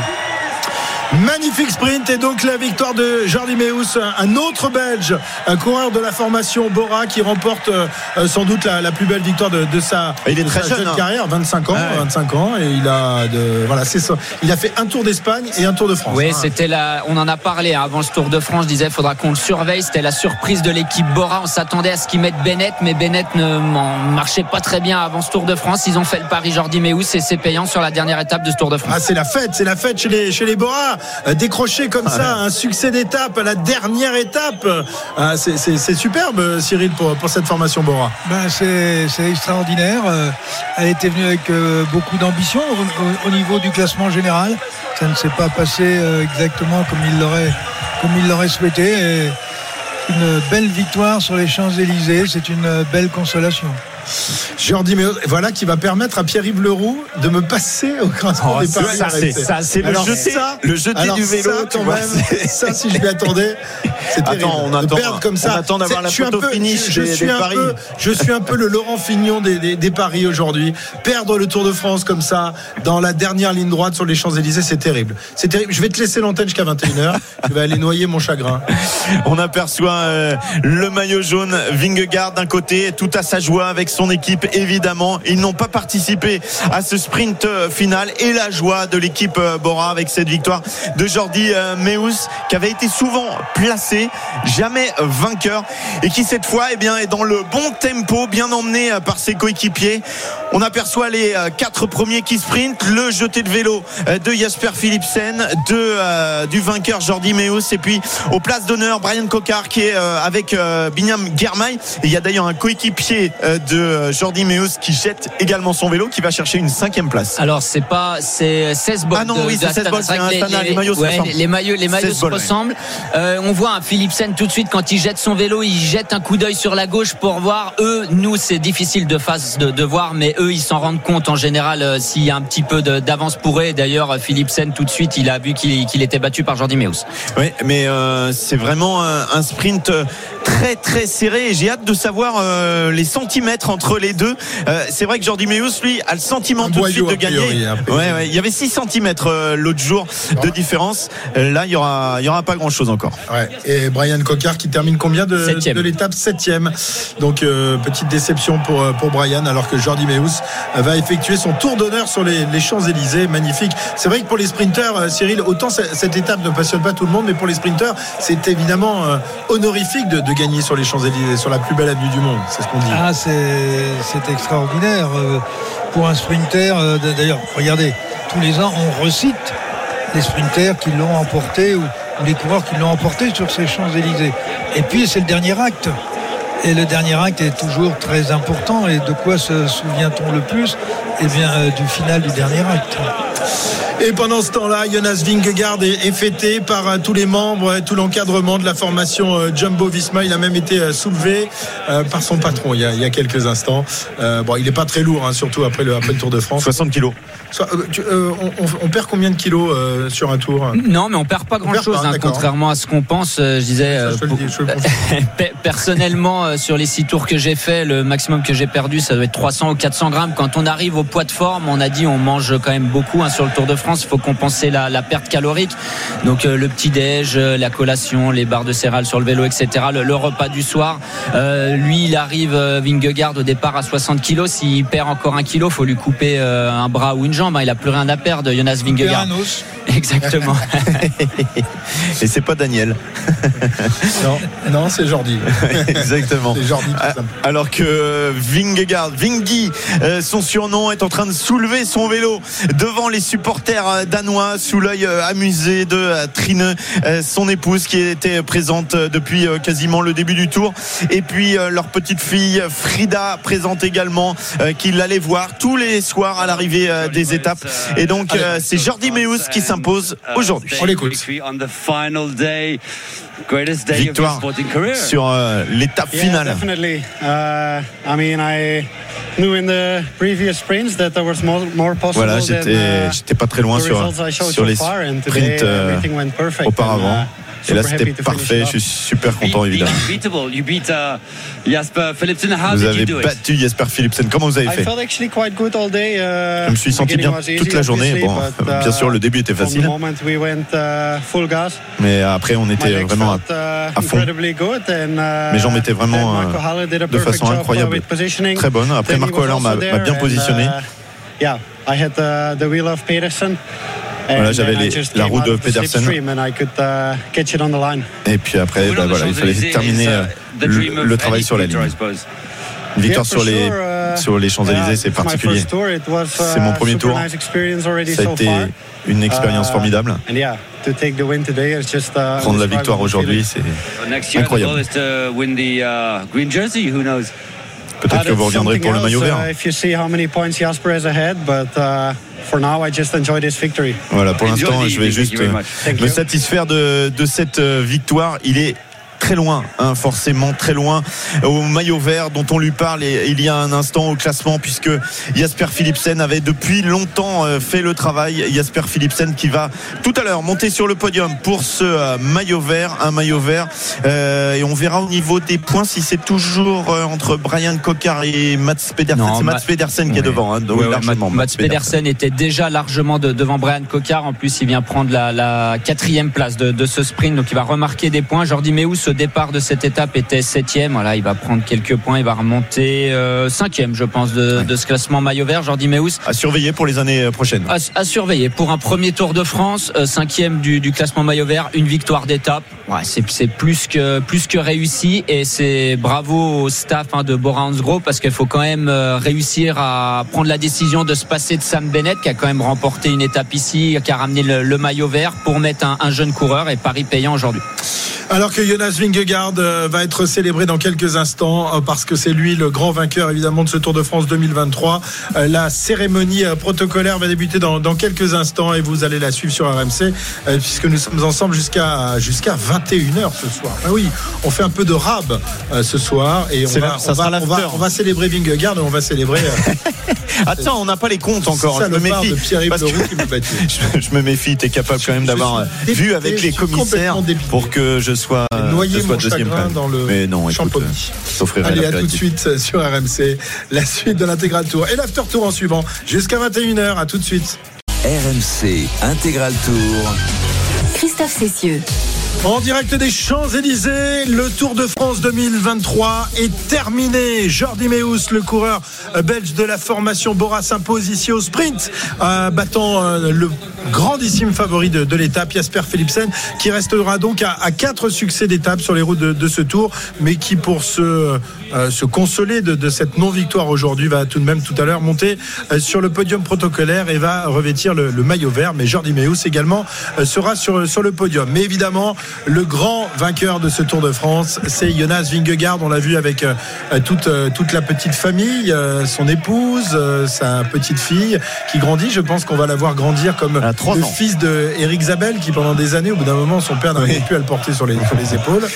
Speaker 3: Magnifique sprint et donc la victoire de Jordi Meus, un autre Belge, un coureur de la formation Bora qui remporte euh, sans doute la, la plus belle victoire de, de sa,
Speaker 5: Il est
Speaker 3: de
Speaker 5: très
Speaker 3: sa
Speaker 5: jeune, hein.
Speaker 3: carrière, 25 ans,
Speaker 5: Ouais.
Speaker 3: 25 ans et il a de, voilà c'est ça. Il a fait un Tour d'Espagne et un Tour de France.
Speaker 6: Oui,
Speaker 3: hein.
Speaker 6: c'était la. On en a parlé hein, avant ce Tour de France. Je disais, il faudra qu'on le surveille. C'était la surprise de l'équipe Bora. On s'attendait à ce qu'ils mettent Bennett, mais Bennett ne marchait pas très bien avant ce Tour de France. Ils ont fait le pari Jordi Meus et c'est payant sur la dernière étape de ce Tour de France.
Speaker 3: Ah, c'est la fête, c'est la fête chez les, chez les Bora. Euh, décrocher comme ça un succès d'étape à la dernière étape. Ah, c'est- superbe, Cyril, pour, pour cette formation Bora.
Speaker 4: Ben, c'est extraordinaire. Euh, Elle était venue avec euh, beaucoup d'ambition au, au- au niveau du classement général. Ça ne s'est pas passé exactement comme il l'aurait comme il l'aurait souhaité. Et une belle victoire sur les Champs-Élysées. C'est une belle consolation.
Speaker 3: Jordi Meus, voilà qui va permettre à Pierre-Yves Leroux de me passer au classement
Speaker 5: Oh,
Speaker 3: des
Speaker 5: ça,
Speaker 3: paris.
Speaker 5: ça, c'est- ça, c'est le jeté- le jeté du vélo,
Speaker 3: ça, quand
Speaker 5: vois,
Speaker 3: même, ça, si je m'y attendais, c'est
Speaker 5: Attends,
Speaker 3: terrible.
Speaker 5: on
Speaker 3: De
Speaker 5: attend-
Speaker 3: perdre comme ça.
Speaker 5: on attend d'avoir la
Speaker 3: je suis un
Speaker 5: photo
Speaker 3: peu-
Speaker 5: finish
Speaker 3: je
Speaker 5: des-
Speaker 3: suis
Speaker 5: des
Speaker 3: un
Speaker 5: paris.
Speaker 3: peu- Je suis un peu le Laurent Fignon des, des- des paris aujourd'hui. Perdre le Tour de France comme ça, dans la dernière ligne droite sur les Champs-Élysées, c'est terrible. C'est terrible. Je vais te laisser l'antenne jusqu'à 21h. je vais aller noyer mon chagrin. [LAUGHS]
Speaker 5: On aperçoit euh, le maillot jaune Vingegaard d'un côté, tout à sa joie avec son équipe évidemment. Ils n'ont pas participé à ce sprint euh, final et la joie de l'équipe euh, Bora avec cette victoire de Jordi euh, Meus qui avait été souvent placé, jamais vainqueur et qui cette fois eh bien, est dans le bon tempo, bien emmené par ses coéquipiers. On aperçoit les euh, quatre premiers qui sprintent, le jeté de vélo euh, de Jasper Philipsen, de, euh, du vainqueur Jordi Meus et puis aux places d'honneur Brian Cocard qui est euh, avec euh, Binyam Germay. Et il y a d'ailleurs un coéquipier euh, de Jordi Meus qui jette également son vélo qui va chercher une cinquième place.
Speaker 6: Alors c'est pas c'est 16 bols
Speaker 5: Ah non,
Speaker 6: de-
Speaker 5: oui, c'est
Speaker 6: de
Speaker 5: 16
Speaker 6: Astana.
Speaker 5: bols,
Speaker 6: C'est vrai
Speaker 5: c'est
Speaker 6: que
Speaker 5: un Astana, les maillots se
Speaker 6: ouais,
Speaker 5: ressemblent.
Speaker 6: les maillots les maillots
Speaker 5: 16
Speaker 6: se ressemblent. Euh, on voit un Philipsen tout de suite quand il jette son vélo, il jette un coup d'œil sur la gauche pour voir eux nous c'est difficile de face de, de voir mais eux ils s'en rendent compte en général euh, s'il y a un petit peu d'avance pour eux d'ailleurs euh, Philipsen tout de suite il a vu qu'il était battu par Jordi Meus.
Speaker 5: Oui, mais euh, c'est vraiment un, un sprint très très serré et j'ai hâte de savoir euh, les centimètres entre les deux. Euh, c'est vrai que Jordi Meus, lui, a le sentiment
Speaker 3: Un
Speaker 5: tout de suite de
Speaker 3: a priori,
Speaker 5: gagner.
Speaker 3: un peu.
Speaker 5: Ouais, ouais, il y avait 6 centimètres euh, l'autre jour de différence. Là, il y aura, il y aura pas grand chose encore.
Speaker 3: Ouais. Et Brian Cocard qui termine combien de, de l'étape? Septième. Donc euh, petite déception pour, pour Brian alors que Jordi Meus euh, va effectuer son tour d'honneur sur les, Champs-Élysées. Magnifique. C'est vrai que pour les sprinteurs, euh, Cyril, autant ce- cette étape ne passionne pas tout le monde, mais pour les sprinteurs, c'est évidemment euh, honorifique de, gagner sur les Champs-Élysées, sur la plus belle avenue du monde. C'est ce qu'on dit.
Speaker 4: Ah, c'est extraordinaire pour un sprinter. D'ailleurs, regardez, tous les ans, on recite les sprinters qui l'ont emporté ou les coureurs qui l'ont emporté sur ces Champs-Élysées. Et puis, c'est le dernier acte. Et le dernier acte est toujours très important. Et de quoi se souvient-on le plus? Eh bien, euh, du final du dernier acte.
Speaker 3: Et pendant ce temps-là, Jonas Vingegaard est, est fêté par euh, tous les membres, tout l'encadrement de la formation euh, Jumbo Visma. Il a même été euh, soulevé euh, par son patron il y a, il y a quelques instants. Euh, bon, il n'est pas très lourd, hein, surtout après le, après le Tour de France.
Speaker 5: 60 kilos.
Speaker 3: Euh, tu- euh, on, on- on perd combien de kilos euh, sur un tour?
Speaker 6: Non, mais on perd pas
Speaker 3: On perd
Speaker 6: grand chose,
Speaker 3: pas, d'accord.
Speaker 6: contrairement à ce qu'on pense. euh, Je disais, pour- personnellement, sur les six tours que j'ai fait, le maximum que j'ai perdu, ça doit être 300 ou 400 grammes. Quand on arrive au poids de forme, on a dit, on mange quand même beaucoup hein, sur le Tour de France. Il faut compenser la, la perte calorique. Donc euh, le petit déj, euh, la collation, les barres de céréales sur le vélo, etc. Le, le repas du soir. Euh, lui, il arrive euh, Vingegaard au départ à 60 kilos. S'il perd encore un kilo, faut lui couper euh, un bras ou une jambe. hein. Il a plus rien à perdre, Jonas Vingegaard.
Speaker 4: un os. [LAUGHS]
Speaker 6: Exactement. [LAUGHS]
Speaker 5: Et c'est pas Daniel. [LAUGHS]
Speaker 3: Non, non c'est Jordi.
Speaker 5: Exactement.
Speaker 3: C'est Jordi tout
Speaker 5: Ah. Alors que Vingegaard, Vingy, euh, son surnom, est en train de soulever son vélo devant les supporters euh, danois sous l'œil euh, amusé de euh, Trine, son épouse qui était présente depuis quasiment le début du tour. Et puis leur petite fille Frida présente également, qui l'allait voir tous les soirs à l'arrivée des étapes. Et donc c'est Jordi Meus qui s'impose aujourd'hui.
Speaker 3: On l'écoute.
Speaker 5: Victoire sur euh, l'étape
Speaker 20: Yeah,
Speaker 5: finale.
Speaker 20: definitely. Uh, I mean, I knew in the previous sprints that there was more, more possible
Speaker 5: Voilà, j'étais
Speaker 20: uh,
Speaker 5: j'étais pas très loin
Speaker 20: the
Speaker 5: sur
Speaker 20: results I showed
Speaker 5: sur
Speaker 20: so
Speaker 5: les
Speaker 20: far, and today
Speaker 5: sprints euh,
Speaker 20: everything went perfect,
Speaker 5: auparavant.
Speaker 20: and, uh,
Speaker 5: Et là, c'était parfait.
Speaker 20: it
Speaker 5: Je suis super content, évidemment. Vous avez battu Jasper Philipsen. Comment vous avez
Speaker 20: I
Speaker 5: fait?
Speaker 20: felt actually quite good all day. Uh,
Speaker 5: Je me suis senti bien toute la journée. Bon,
Speaker 20: uh, [LAUGHS]
Speaker 5: bien sûr, le début était facile,
Speaker 20: uh, gas,
Speaker 5: mais après, on était vraiment à,
Speaker 20: uh,
Speaker 5: fond.
Speaker 20: uh,
Speaker 5: Mes jambes étaient vraiment euh,
Speaker 20: Marco Haller did a
Speaker 5: de façon
Speaker 20: uh,
Speaker 5: incroyable, très bonne. Après, Marco Haller m'a bien positionné.
Speaker 20: uh, yeah, I had uh, the wheel of Pedersen.
Speaker 5: Voilà, j'avais la roue de Pedersen.
Speaker 20: uh, catch it on the line.
Speaker 5: Et puis après, bah, voilà, il fallait terminer euh, le, le travail sur la ligne. Une victoire sur les,
Speaker 20: uh,
Speaker 5: sur les Champs-Élysées, c'est particulier.
Speaker 20: uh,
Speaker 5: C'est mon premier tour. Ça a été une expérience
Speaker 20: Uh,
Speaker 5: formidable.
Speaker 20: and yeah, to take the win today, it's just, uh,
Speaker 5: Prendre la victoire aujourd'hui, c'est incroyable. Peut-être que
Speaker 20: Uh,
Speaker 5: vous reviendrez pour le maillot vert.
Speaker 20: For now, I just enjoy this victory.
Speaker 5: Voilà, pour l'instant, je vais juste euh, me
Speaker 20: you.
Speaker 5: satisfaire de, de cette euh, victoire. Il est très loin, hein, forcément très loin au maillot vert dont on lui parle et- il y a un instant au classement puisque Jasper Philipsen avait depuis longtemps euh, fait le travail. Jasper Philipsen qui va tout à l'heure monter sur le podium pour ce euh, maillot vert, un maillot vert euh, et on verra au niveau des points si c'est toujours euh, entre Brian Cocard et Mats Pedersen. C'est Mats
Speaker 6: Ma-
Speaker 5: Pedersen qui est devant, hein, donc
Speaker 6: Ouais, ouais,
Speaker 5: largement,
Speaker 6: Mats Mats Pedersen était déjà largement de- devant Brian Cocard. En plus, il vient prendre la, la quatrième place de, de ce sprint, donc il va remarquer des points. Jordi Meus, au départ de cette étape, était septième. Voilà, il va prendre quelques points, il va remonter euh, cinquième, je pense, de, de ce classement maillot vert. Jordi Meus.
Speaker 5: À surveiller pour les années prochaines.
Speaker 6: À, à surveiller pour un premier Tour de France, euh, cinquième du, du classement maillot vert, une victoire d'étape. Ouais, c'est c'est plus que plus que réussi et c'est bravo au staff hein, de Bora Hansgrohe parce qu'il faut quand même euh, réussir à prendre la décision de se passer de Sam Bennett qui a quand même remporté une étape ici, qui a ramené le, le maillot vert pour mettre un, un jeune coureur et Paris payant aujourd'hui.
Speaker 3: Alors que Jonas Vingegaard euh, va être célébré dans quelques instants euh, parce que c'est lui le grand vainqueur évidemment de ce Tour de France 2023. Euh, La cérémonie protocolaire va débuter dans, dans quelques instants et vous allez la suivre sur RMC puisque nous sommes ensemble jusqu'à jusqu'à 21h ce soir. Ah oui, on fait un peu de rab ce soir et on va,
Speaker 5: là,
Speaker 3: on, va, on, va,
Speaker 5: l'after.
Speaker 3: on va célébrer Vingegaard et on va célébrer [LAUGHS]
Speaker 5: Attends, on n'a pas les comptes encore. Je me méfie.
Speaker 3: de Pierre-Yves
Speaker 5: Parce que-
Speaker 3: qui battu. [LAUGHS]
Speaker 5: je, je me méfie. T'es capable quand même d'avoir vu avec les commissaires pour que je sois,
Speaker 3: noyer
Speaker 5: je sois
Speaker 3: mon
Speaker 5: deuxième
Speaker 3: chagrin
Speaker 5: fan.
Speaker 3: dans le
Speaker 5: Mais non, écoute, euh,
Speaker 3: Allez, à tout de suite euh, sur RMC. La suite de l'intégral tour et l'after tour en suivant jusqu'à 21h. À tout de suite.
Speaker 1: RMC Intégral Tour.
Speaker 2: Christophe Cessieux.
Speaker 3: En direct des Champs-Élysées, le Tour de France 2023 est terminé. Jordi Meus, le coureur euh, belge de la formation Bora, s'impose ici au sprint, euh, battant euh, le grandissime favori de, de l'étape, Jasper Philipsen, qui restera donc à, à quatre succès d'étape sur les routes de, de ce Tour, mais qui pour se, euh, se consoler de, de cette non-victoire aujourd'hui va tout de même tout à l'heure monter euh, sur le podium protocolaire et va revêtir le, le maillot vert. Mais Jordi Meus également euh, sera sur, sur le podium. Mais évidemment, le grand vainqueur de ce Tour de France, c'est Jonas Vingegaard. On l'a vu avec euh, toute, toute la petite famille, son épouse, sa petite fille qui grandit. Je pense qu'on va la voir grandir comme le fils de Eric Zabel qui pendant des années, au bout d'un moment, son père n'arrivait plus à le porter sur les, sur les épaules.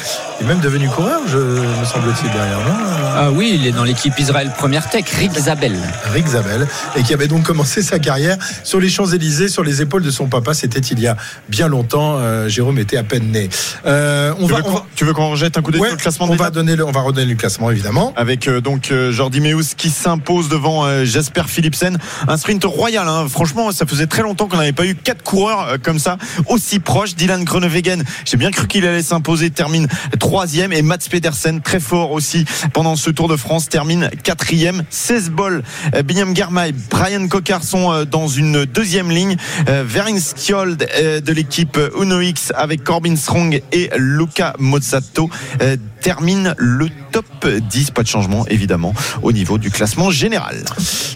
Speaker 3: Il est même devenu coureur, je, me semble-t-il derrière. Non
Speaker 6: ah oui, il est dans l'équipe Israël Première Tech, Rick Zabel.
Speaker 3: Rick Zabel, et qui avait donc commencé sa carrière sur les Champs-Élysées, sur les épaules de son papa. C'était il y a bien longtemps. Euh, Jérôme était à peine né.
Speaker 5: Euh, on tu, va, veux tu veux qu'on jette un coup d'œil sur le classement
Speaker 3: on va donner le, On va redonner le classement, évidemment.
Speaker 5: Avec euh, donc Jordi Meus qui s'impose devant Jasper Philipsen. Un sprint royal. Hein. Franchement, ça faisait très longtemps qu'on n'avait pas eu quatre coureurs comme ça, aussi proches. Dylan Groenewegen, j'ai bien cru qu'il allait s'imposer, termine troisième. Et Mats Pedersen, très fort aussi pendant ce Tour de France, termine quatrième. 16 bols. Binyam Germay, Brian Cocard sont dans une deuxième ligne. Verin Skjold de l'équipe Uno X avec Corbin Strong et Luca Mozzato termine le top 10. Pas de changement, évidemment, au niveau du classement général.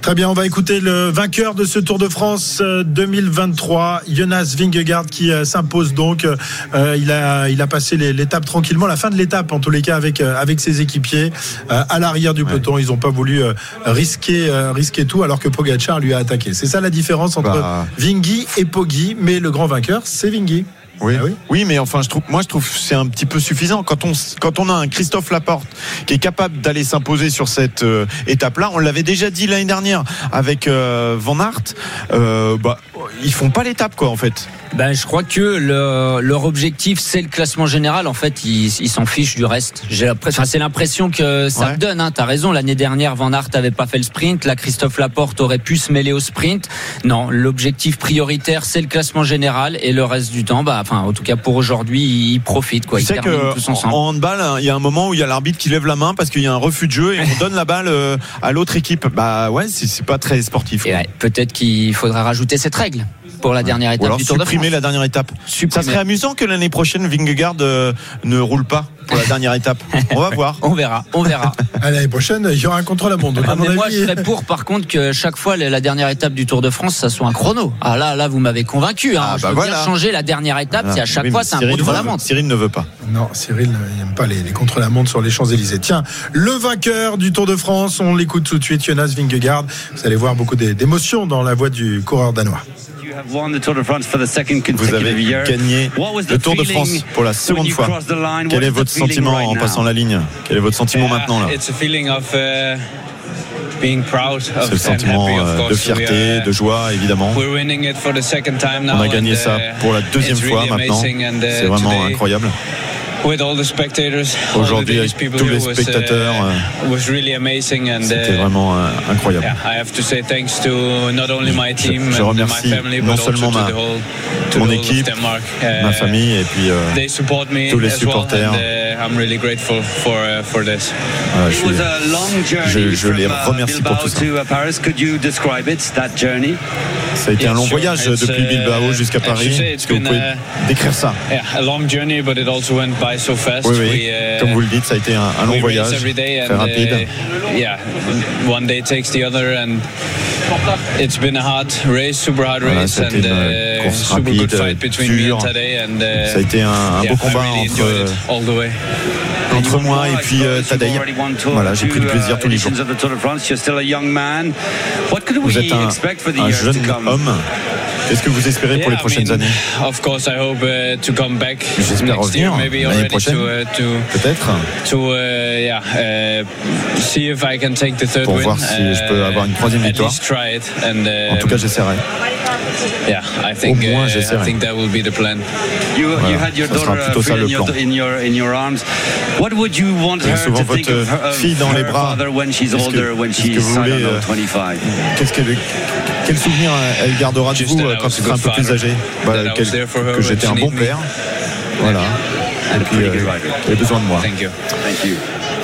Speaker 3: Très bien, on va écouter le vainqueur de ce Tour de France 2023, euh, Jonas Vingegaard, qui euh, s'impose donc. Euh, il, a, il a passé l'étape tranquillement, la fin de l'étape, en tous les cas, avec, avec ses équipiers à l'arrière du peloton. Ils n'ont pas voulu risquer, risquer tout, alors que Pogacar lui a attaqué. C'est ça la différence entre bah... Vingy et Poggi, mais le grand vainqueur, c'est Vingy.
Speaker 5: Oui. Ah oui. oui. mais enfin, je trouve, moi, je trouve c'est un petit peu suffisant quand on quand on a un Christophe Laporte qui est capable d'aller s'imposer sur cette euh, étape-là. On l'avait déjà dit l'année dernière avec euh, Van Aert. Euh, bah, ils font pas l'étape, quoi, en fait.
Speaker 6: Ben, je crois que leur objectif, c'est le classement général. En fait, ils s'en fichent du reste. J'ai enfin, c'est l'impression que ça me donne. Hein. T'as raison. L'année dernière, Van Aert avait pas fait le sprint. Là, Christophe Laporte aurait pu se mêler au sprint. Non, l'objectif prioritaire, c'est le classement général et le reste du temps, bah, enfin, en tout cas pour aujourd'hui, ils profitent. Quoi.
Speaker 5: Tu sais que en, handball, hein, il y a un moment où il y a l'arbitre qui lève la main parce qu'il y a un refus de jeu et on donne la balle euh, à l'autre équipe. Bah ouais, c'est pas très sportif.
Speaker 6: Peut-être qu'il faudra rajouter cette règle pour la dernière étape du Tour
Speaker 5: de France. la dernière étape. Ça serait amusant que l'année prochaine Vingegaard euh, ne roule pas pour la dernière étape. On va voir. [LAUGHS]
Speaker 6: on verra. On verra. [LAUGHS]
Speaker 3: L'année prochaine, il y aura un contre la montre.
Speaker 6: Ah, moi, je serais pour, par contre, que chaque fois la dernière étape du Tour de France, ça soit un chrono. Ah là, là, vous m'avez convaincu. Hein. Ah, je bah veux bien changer la dernière étape. Si à chaque fois c'est un contre la montre.
Speaker 5: Cyril ne veut pas.
Speaker 3: Non, Cyril n'aime pas les, les contre la montre sur les Champs Élysées. Tiens, le vainqueur du Tour de France, on l'écoute tout de suite, Jonas Vingegaard. Vous allez voir beaucoup d'émotions dans la voix du coureur danois.
Speaker 5: Vous avez gagné le Tour de France pour la seconde fois? Quel est votre sentiment en passant la ligne? Quel est votre sentiment maintenant là? uh, c'est le sentiment euh, de fierté, de joie, évidemment. On a gagné ça uh, pour la deuxième fois maintenant. Uh, c'est vraiment incroyable. Aujourd'hui, avec tous les spectateurs, uh, uh, c'était
Speaker 6: uh,
Speaker 5: vraiment incroyable. Je, remercie non seulement ma, mon équipe, ma famille et puis euh, tous les supporters. je, je, les remercie pour tout ça. Ça a été un long voyage depuis Bilbao jusqu'à Paris. Est-ce que vous pouvez décrire ça oui, oui. Uh, Comme vous le dites, ça a été un, un long voyage, très rapide. Uh, it's been a hard race, super hard race voilà, and uh, super rapide, good fight between me and Tadej and uh, ça a été un, un yeah, beau combat really entre all the way. entre moi et puis euh, Tadej. Voilà, j'ai pris du plaisir tous les jours. Vous êtes un, un jeune homme Qu'est-ce que vous espérez pour les prochaines années uh, J'espère revenir l'année prochaine. Uh, Peut-être. Uh, pour voir si je peux avoir une troisième victoire. En tout cas, j'essaierai.
Speaker 6: Yeah, I think, Au moins, j'essaierai. I think that will be the plan.
Speaker 5: You, voilà, you had your daughter plutôt ça le plan. In your, in your arms. What would you want her souvent to votre think of, fille dans les bras. When she's older, when she's, que vous voulez, euh, Qu'est-ce qu'elle quel souvenir elle gardera de vous euh, quand tu seras un peu plus âgé quel, Que j'étais un bon père. Voilà. Et puis, euh, elle a besoin de moi. Thank you. Thank you.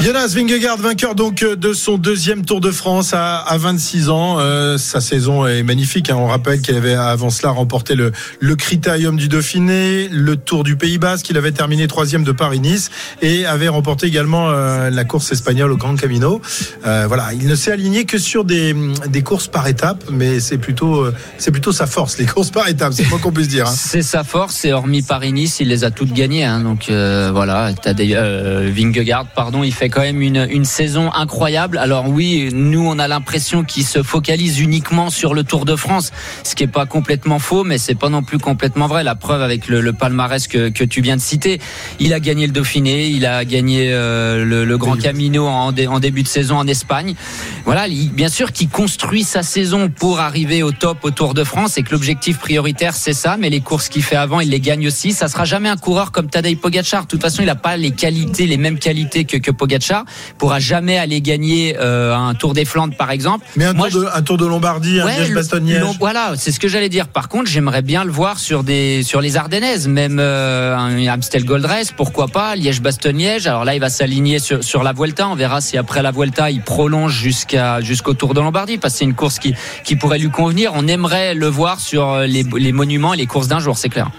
Speaker 3: Jonas Vingegaard, vainqueur donc euh, de son deuxième Tour de France à, à 26 ans. Euh, sa saison est magnifique. Hein. On rappelle qu'il avait avant cela remporté le, Critérium du Dauphiné, le Tour du Pays Basque. qu'il avait terminé troisième de Paris-Nice et avait remporté également euh, la course espagnole au Grand Camino. Voilà, il ne s'est aligné que sur des, des courses par étapes, mais c'est plutôt c'est plutôt sa force, les courses par étapes. C'est quoi qu'on puisse dire. Hein.
Speaker 6: C'est sa force. Et hormis Paris-Nice, il les a toutes gagnées. Hein. Donc voilà, as des, Vingegaard, pardon, il fait quand même une, une saison incroyable. Alors oui, nous on a l'impression qu'il se focalise uniquement sur le Tour de France, ce qui est pas complètement faux, mais c'est pas non plus complètement vrai. La preuve avec le, le palmarès que, que tu viens de citer, il a gagné le Dauphiné, il a gagné euh, le, le Grand Camino en, dé- en début de saison en Espagne. Voilà, il- bien sûr qu'il construit sa saison pour arriver au top au Tour de France et que l'objectif prioritaire c'est ça, mais les courses qu'il fait avant, il les gagne aussi. Ça sera jamais un coureur comme Tadej Pogacar. De toute façon, il n'a pas les qualités, les mêmes qualités que, que Pogacar. Pourra jamais aller gagner euh, un Tour des Flandres par exemple.
Speaker 3: Mais un,
Speaker 6: Moi,
Speaker 3: tour, de, un tour de Lombardie, un
Speaker 6: Ouais,
Speaker 3: liège bastogne
Speaker 6: Voilà, c'est ce que j'allais dire. Par contre, j'aimerais bien le voir sur des sur les Ardennaises, même euh, un Amstel Gold Race, pourquoi pas, Liège-Bastogne-Liège. Alors là, il va s'aligner sur, sur la Vuelta. On verra si après la Vuelta, il prolonge jusqu'à jusqu'au Tour de Lombardie, parce que c'est une course qui qui pourrait lui convenir. On aimerait le voir sur les, les monuments et les courses d'un jour, c'est clair.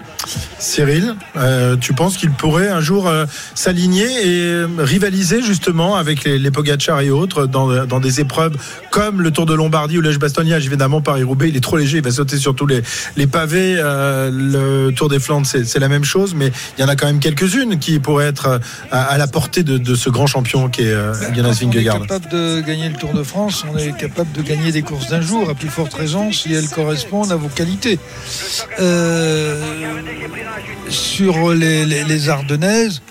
Speaker 3: Cyril, euh, tu penses qu'il pourrait un jour euh, s'aligner et euh, rivaliser justement avec les, les Pogacar et autres dans, dans des épreuves comme le Tour de Lombardie ou l'Ège Bastognage Évidemment, Paris-Roubaix, il est trop léger, il va sauter sur tous les, les pavés. Euh, le Tour des Flandres, c'est la même chose, mais il y en a quand même quelques-unes qui pourraient être à, à la portée de, de ce grand champion qui est euh, Jonas
Speaker 4: On est
Speaker 3: Vingegaard.
Speaker 4: capable de gagner le Tour de France, on est capable de gagner des courses d'un jour, à plus forte raison si elles correspondent à vos qualités. Euh, sur les, les- Ardennaises,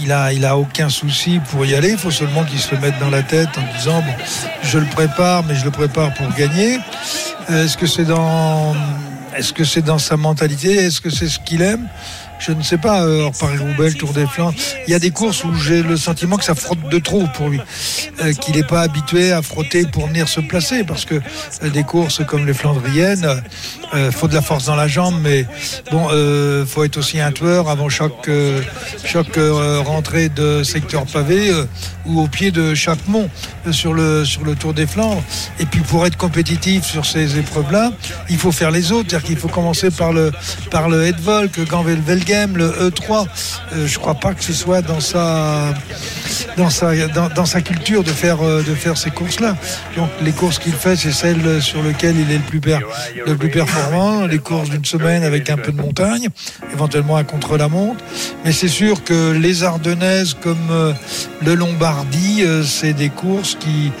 Speaker 4: il a, il a aucun souci pour y aller. Il faut seulement qu'il se mette dans la tête en disant bon, je le prépare, mais je le prépare pour gagner. Euh, est-ce que c'est dans sa mentalité? Est-ce que c'est ce qu'il aime? Je ne sais pas, euh, Paris-Roubaix, Tour des Flandres. Il y a des courses où j'ai le sentiment que ça frotte de trop pour lui. Euh, qu'il n'est pas habitué à frotter pour venir se placer. Parce que euh, des courses comme les Flandriennes, euh, faut de la force dans la jambe, mais bon, faut être aussi un tueur avant chaque, chaque rentrée de secteur pavé ou au pied de chaque mont sur, le, sur le Tour des Flandres. Et puis pour être compétitif sur ces épreuves-là, il faut faire les autres. C'est-à-dire qu'il faut commencer par le, par le Headvolk, Velgem, le E3. Euh, je crois pas que ce soit dans sa, dans sa, dans, sa culture de faire, euh, de faire ces courses-là. Donc les courses qu'il fait, c'est celles sur lesquelles il est le plus, per- le plus performant. Les courses d'une semaine avec un peu de montagne, éventuellement un contre-la-montre. Mais c'est sûr que les Ardennaises comme euh, le Lombardie, euh, c'est des courses qui,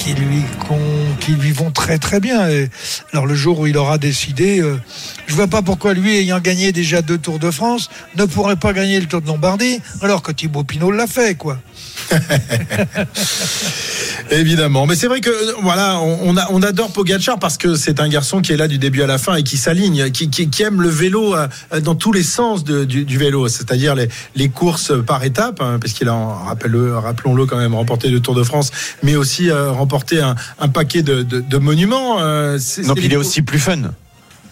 Speaker 4: qui, lui, qui lui vont très très bien. Et alors le jour où il aura décidé, euh, je vois pas pourquoi lui, ayant gagné déjà deux Tours de France, ne pourrait pas gagner le Tour de Lombardie, alors que Thibaut Pinot l'a fait, quoi. [LAUGHS]
Speaker 3: Évidemment, mais c'est vrai que voilà, on, on a- on adore Pogacar parce que c'est un garçon qui est là du début à la fin et qui s'aligne, qui, qui- qui aime le vélo euh, dans tous les sens de- du, du vélo, c'est-à-dire les, les courses par étapes, hein, parce qu'il a, rappelons-le quand même, remporté le Tour de France, mais aussi euh, remporté un, un paquet de, de- de monuments. euh,
Speaker 5: Non, puis il est aussi plus fun.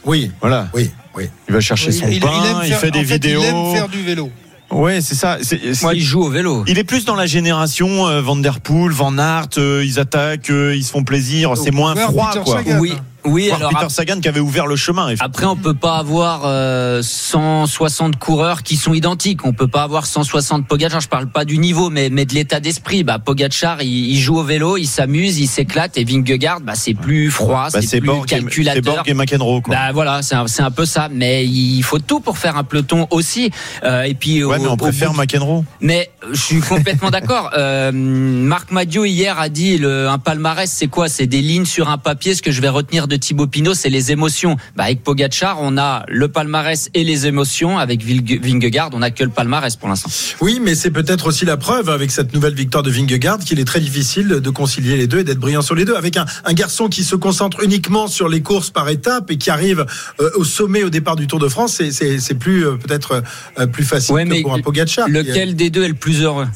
Speaker 3: Oui,
Speaker 5: Voilà.
Speaker 3: oui, oui.
Speaker 5: Il va chercher son
Speaker 4: il,
Speaker 5: pain,
Speaker 4: il aime
Speaker 5: il,
Speaker 4: faire-
Speaker 5: fait des
Speaker 4: en fait,
Speaker 5: vidéos.
Speaker 4: Il aime faire du vélo.
Speaker 5: Ouais, c'est ça. C'est- c'est-
Speaker 6: Moi, il joue au vélo.
Speaker 5: Il est plus dans la génération euh, Van Der Poel, Van Aert, euh, ils attaquent, euh, ils se font plaisir, c'est moins froid quoi.
Speaker 6: Oui, oui. Alors
Speaker 5: Peter Sagan qui avait ouvert le chemin.
Speaker 6: Après, on peut pas avoir euh, 160 coureurs qui sont identiques. On peut pas avoir 160 Pogacar. Je parle pas du niveau, mais, mais de l'état d'esprit. Bah, Pogacar, il, il joue au vélo, il s'amuse, il s'éclate. Et Vingegaard, bah, c'est plus froid,
Speaker 5: Bah,
Speaker 6: c'est plus
Speaker 5: Borg, et- c'est
Speaker 6: calculateur.
Speaker 5: Borg et McEnroe quoi.
Speaker 6: Bah voilà, c'est un, c'est un peu ça. Mais il faut tout pour faire un peloton aussi. Euh, et puis
Speaker 5: ouais,
Speaker 6: au-
Speaker 5: mais on préfère
Speaker 6: bout
Speaker 5: McEnroe.
Speaker 6: mais je suis complètement [LAUGHS] d'accord. Euh, Marc Madio hier a dit le, un palmarès, c'est quoi? C'est des lignes sur un papier. Ce que je vais retenir de Thibaut Pinot, c'est les émotions. Bah, avec Pogacar, on a le palmarès et les émotions. Avec Vingegaard, on a que le palmarès pour l'instant.
Speaker 3: Oui, mais c'est peut-être aussi la preuve avec cette nouvelle victoire de Vingegaard qu'il est très difficile de concilier les deux et d'être brillant sur les deux. Avec un, un garçon qui se concentre uniquement sur les courses par étapes et qui arrive euh, au sommet au départ du Tour de France, c'est- plus euh, peut-être euh, plus facile
Speaker 6: Ouais,
Speaker 3: que
Speaker 6: mais
Speaker 3: pour un Pogacar. qui
Speaker 6: Lequel des deux est le plus heureux?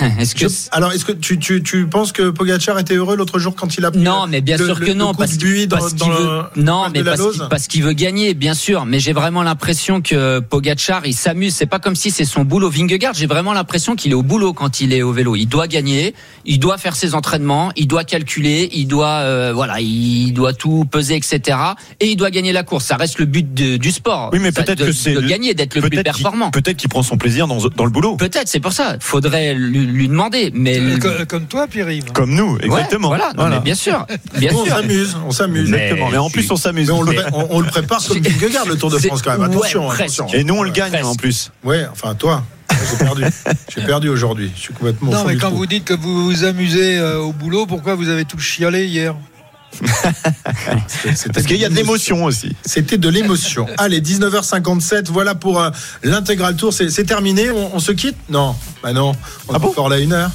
Speaker 6: [LAUGHS] Est-ce que
Speaker 3: Je- alors, est-ce que tu, tu, tu penses que Pogacar était heureux l'autre jour quand il a pris
Speaker 6: Non, mais bien
Speaker 3: le-
Speaker 6: sûr que
Speaker 3: le
Speaker 6: non, parce qu'il
Speaker 3: dans, dans
Speaker 6: veut, non, mais parce qu'il parce qu'il veut gagner, bien sûr. Mais j'ai vraiment l'impression que Pogachar, il s'amuse. C'est pas comme si c'est son boulot. Vingegaard, j'ai vraiment l'impression qu'il est au boulot quand il est au vélo. Il doit gagner, il doit faire ses entraînements, il doit calculer, il doit, euh, voilà, il doit tout peser, etc. Et il doit gagner la course. Ça reste le but de- du sport.
Speaker 5: Oui, mais peut-être
Speaker 6: de-
Speaker 5: que c'est
Speaker 6: de
Speaker 5: le-
Speaker 6: gagner, d'être le plus
Speaker 5: peut-être qu'il-
Speaker 6: performant.
Speaker 5: Peut-être qu'il prend son plaisir dans, dans le boulot.
Speaker 6: Peut-être, c'est pour ça. Faudrait lui, lui demander. Mais
Speaker 4: Euh, co- Comme toi, Pierre-Yves.
Speaker 5: Comme nous,
Speaker 6: Ouais,
Speaker 5: exactement.
Speaker 6: voilà, non, mais bien sûr, bien
Speaker 3: on s'amuse, on s'amuse.
Speaker 5: Exactement. Mais en plus, on s'amuse.
Speaker 3: On, le, on- on le prépare comme [LAUGHS] Vingegaard le Tour de France quand même. Attention,
Speaker 6: presque.
Speaker 3: attention.
Speaker 5: Et nous, on le gagne en plus.
Speaker 3: Ouais, enfin toi. J'ai perdu. J'ai perdu aujourd'hui. Je suis complètement.
Speaker 4: Non, mais quand
Speaker 3: trou.
Speaker 4: vous dites que vous vous amusez euh, au boulot, pourquoi vous avez tout chialé hier? [LAUGHS]
Speaker 21: Parce qu'il y a de l'émotion aussi.
Speaker 3: C'était de l'émotion. [LAUGHS] Allez, 19h57, voilà pour euh, l'intégral tour. C'est terminé. On, on se quitte? Non, bah non. On est encore là une heure.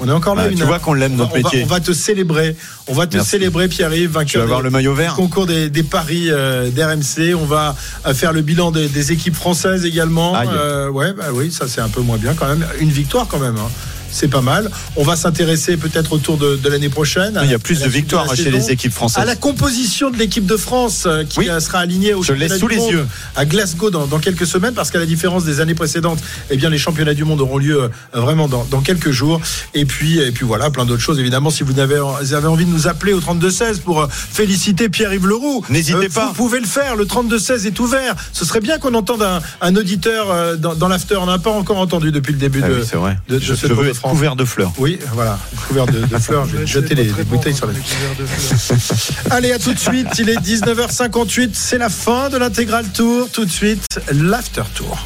Speaker 3: On est encore là
Speaker 21: Ah,
Speaker 3: une
Speaker 21: tu
Speaker 3: heure.
Speaker 21: vois qu'on l'aime,
Speaker 3: On va-
Speaker 21: notre
Speaker 3: on va-
Speaker 21: métier.
Speaker 3: On va te célébrer. On va te
Speaker 21: Merci.
Speaker 3: célébrer, Pierre-Yves, vainqueur.
Speaker 21: Tu vas avoir
Speaker 3: des-
Speaker 21: le maillot vert.
Speaker 3: du concours des, des paris euh, d'RMC. On va euh, faire le bilan des, des équipes françaises également. Euh, ouais, bah oui, ça c'est un peu moins bien quand même. Une victoire quand même. hein. C'est pas mal. On va s'intéresser peut-être au tour de, de l'année prochaine.
Speaker 21: Il y a plus de victoires chez les équipes françaises.
Speaker 3: À la composition de l'équipe de France euh, qui
Speaker 21: Oui.
Speaker 3: euh, sera alignée au championnat
Speaker 21: sous
Speaker 3: du
Speaker 21: les
Speaker 3: monde
Speaker 21: yeux.
Speaker 3: à Glasgow dans, dans quelques semaines parce qu'à la différence des années précédentes, eh bien les championnats du monde auront lieu euh, vraiment dans, dans quelques jours. Et puis et puis voilà, plein d'autres choses évidemment. Si vous avez, vous avez envie de nous appeler au 32 16 pour féliciter Pierre-Yves Leroux,
Speaker 21: N'hésitez
Speaker 3: euh,
Speaker 21: pas.
Speaker 3: Vous pouvez le faire. Le 32 16 est ouvert. Ce serait bien qu'on entende un, un auditeur dans, dans l'after. On n'a pas encore entendu depuis le début
Speaker 21: Ah
Speaker 3: de,
Speaker 21: oui, c'est vrai.
Speaker 3: de, de
Speaker 21: Je,
Speaker 3: ce France.
Speaker 21: couvert de fleurs.
Speaker 3: Oui, voilà, couvert de, de fleurs. Je vais [LAUGHS] jeter les, les bouteilles sur la. [LAUGHS] Allez, à tout de suite. Il est 19h58. C'est la fin de l'intégral tour. Tout de suite, l'after tour.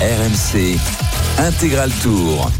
Speaker 1: RMC Intégral Tour.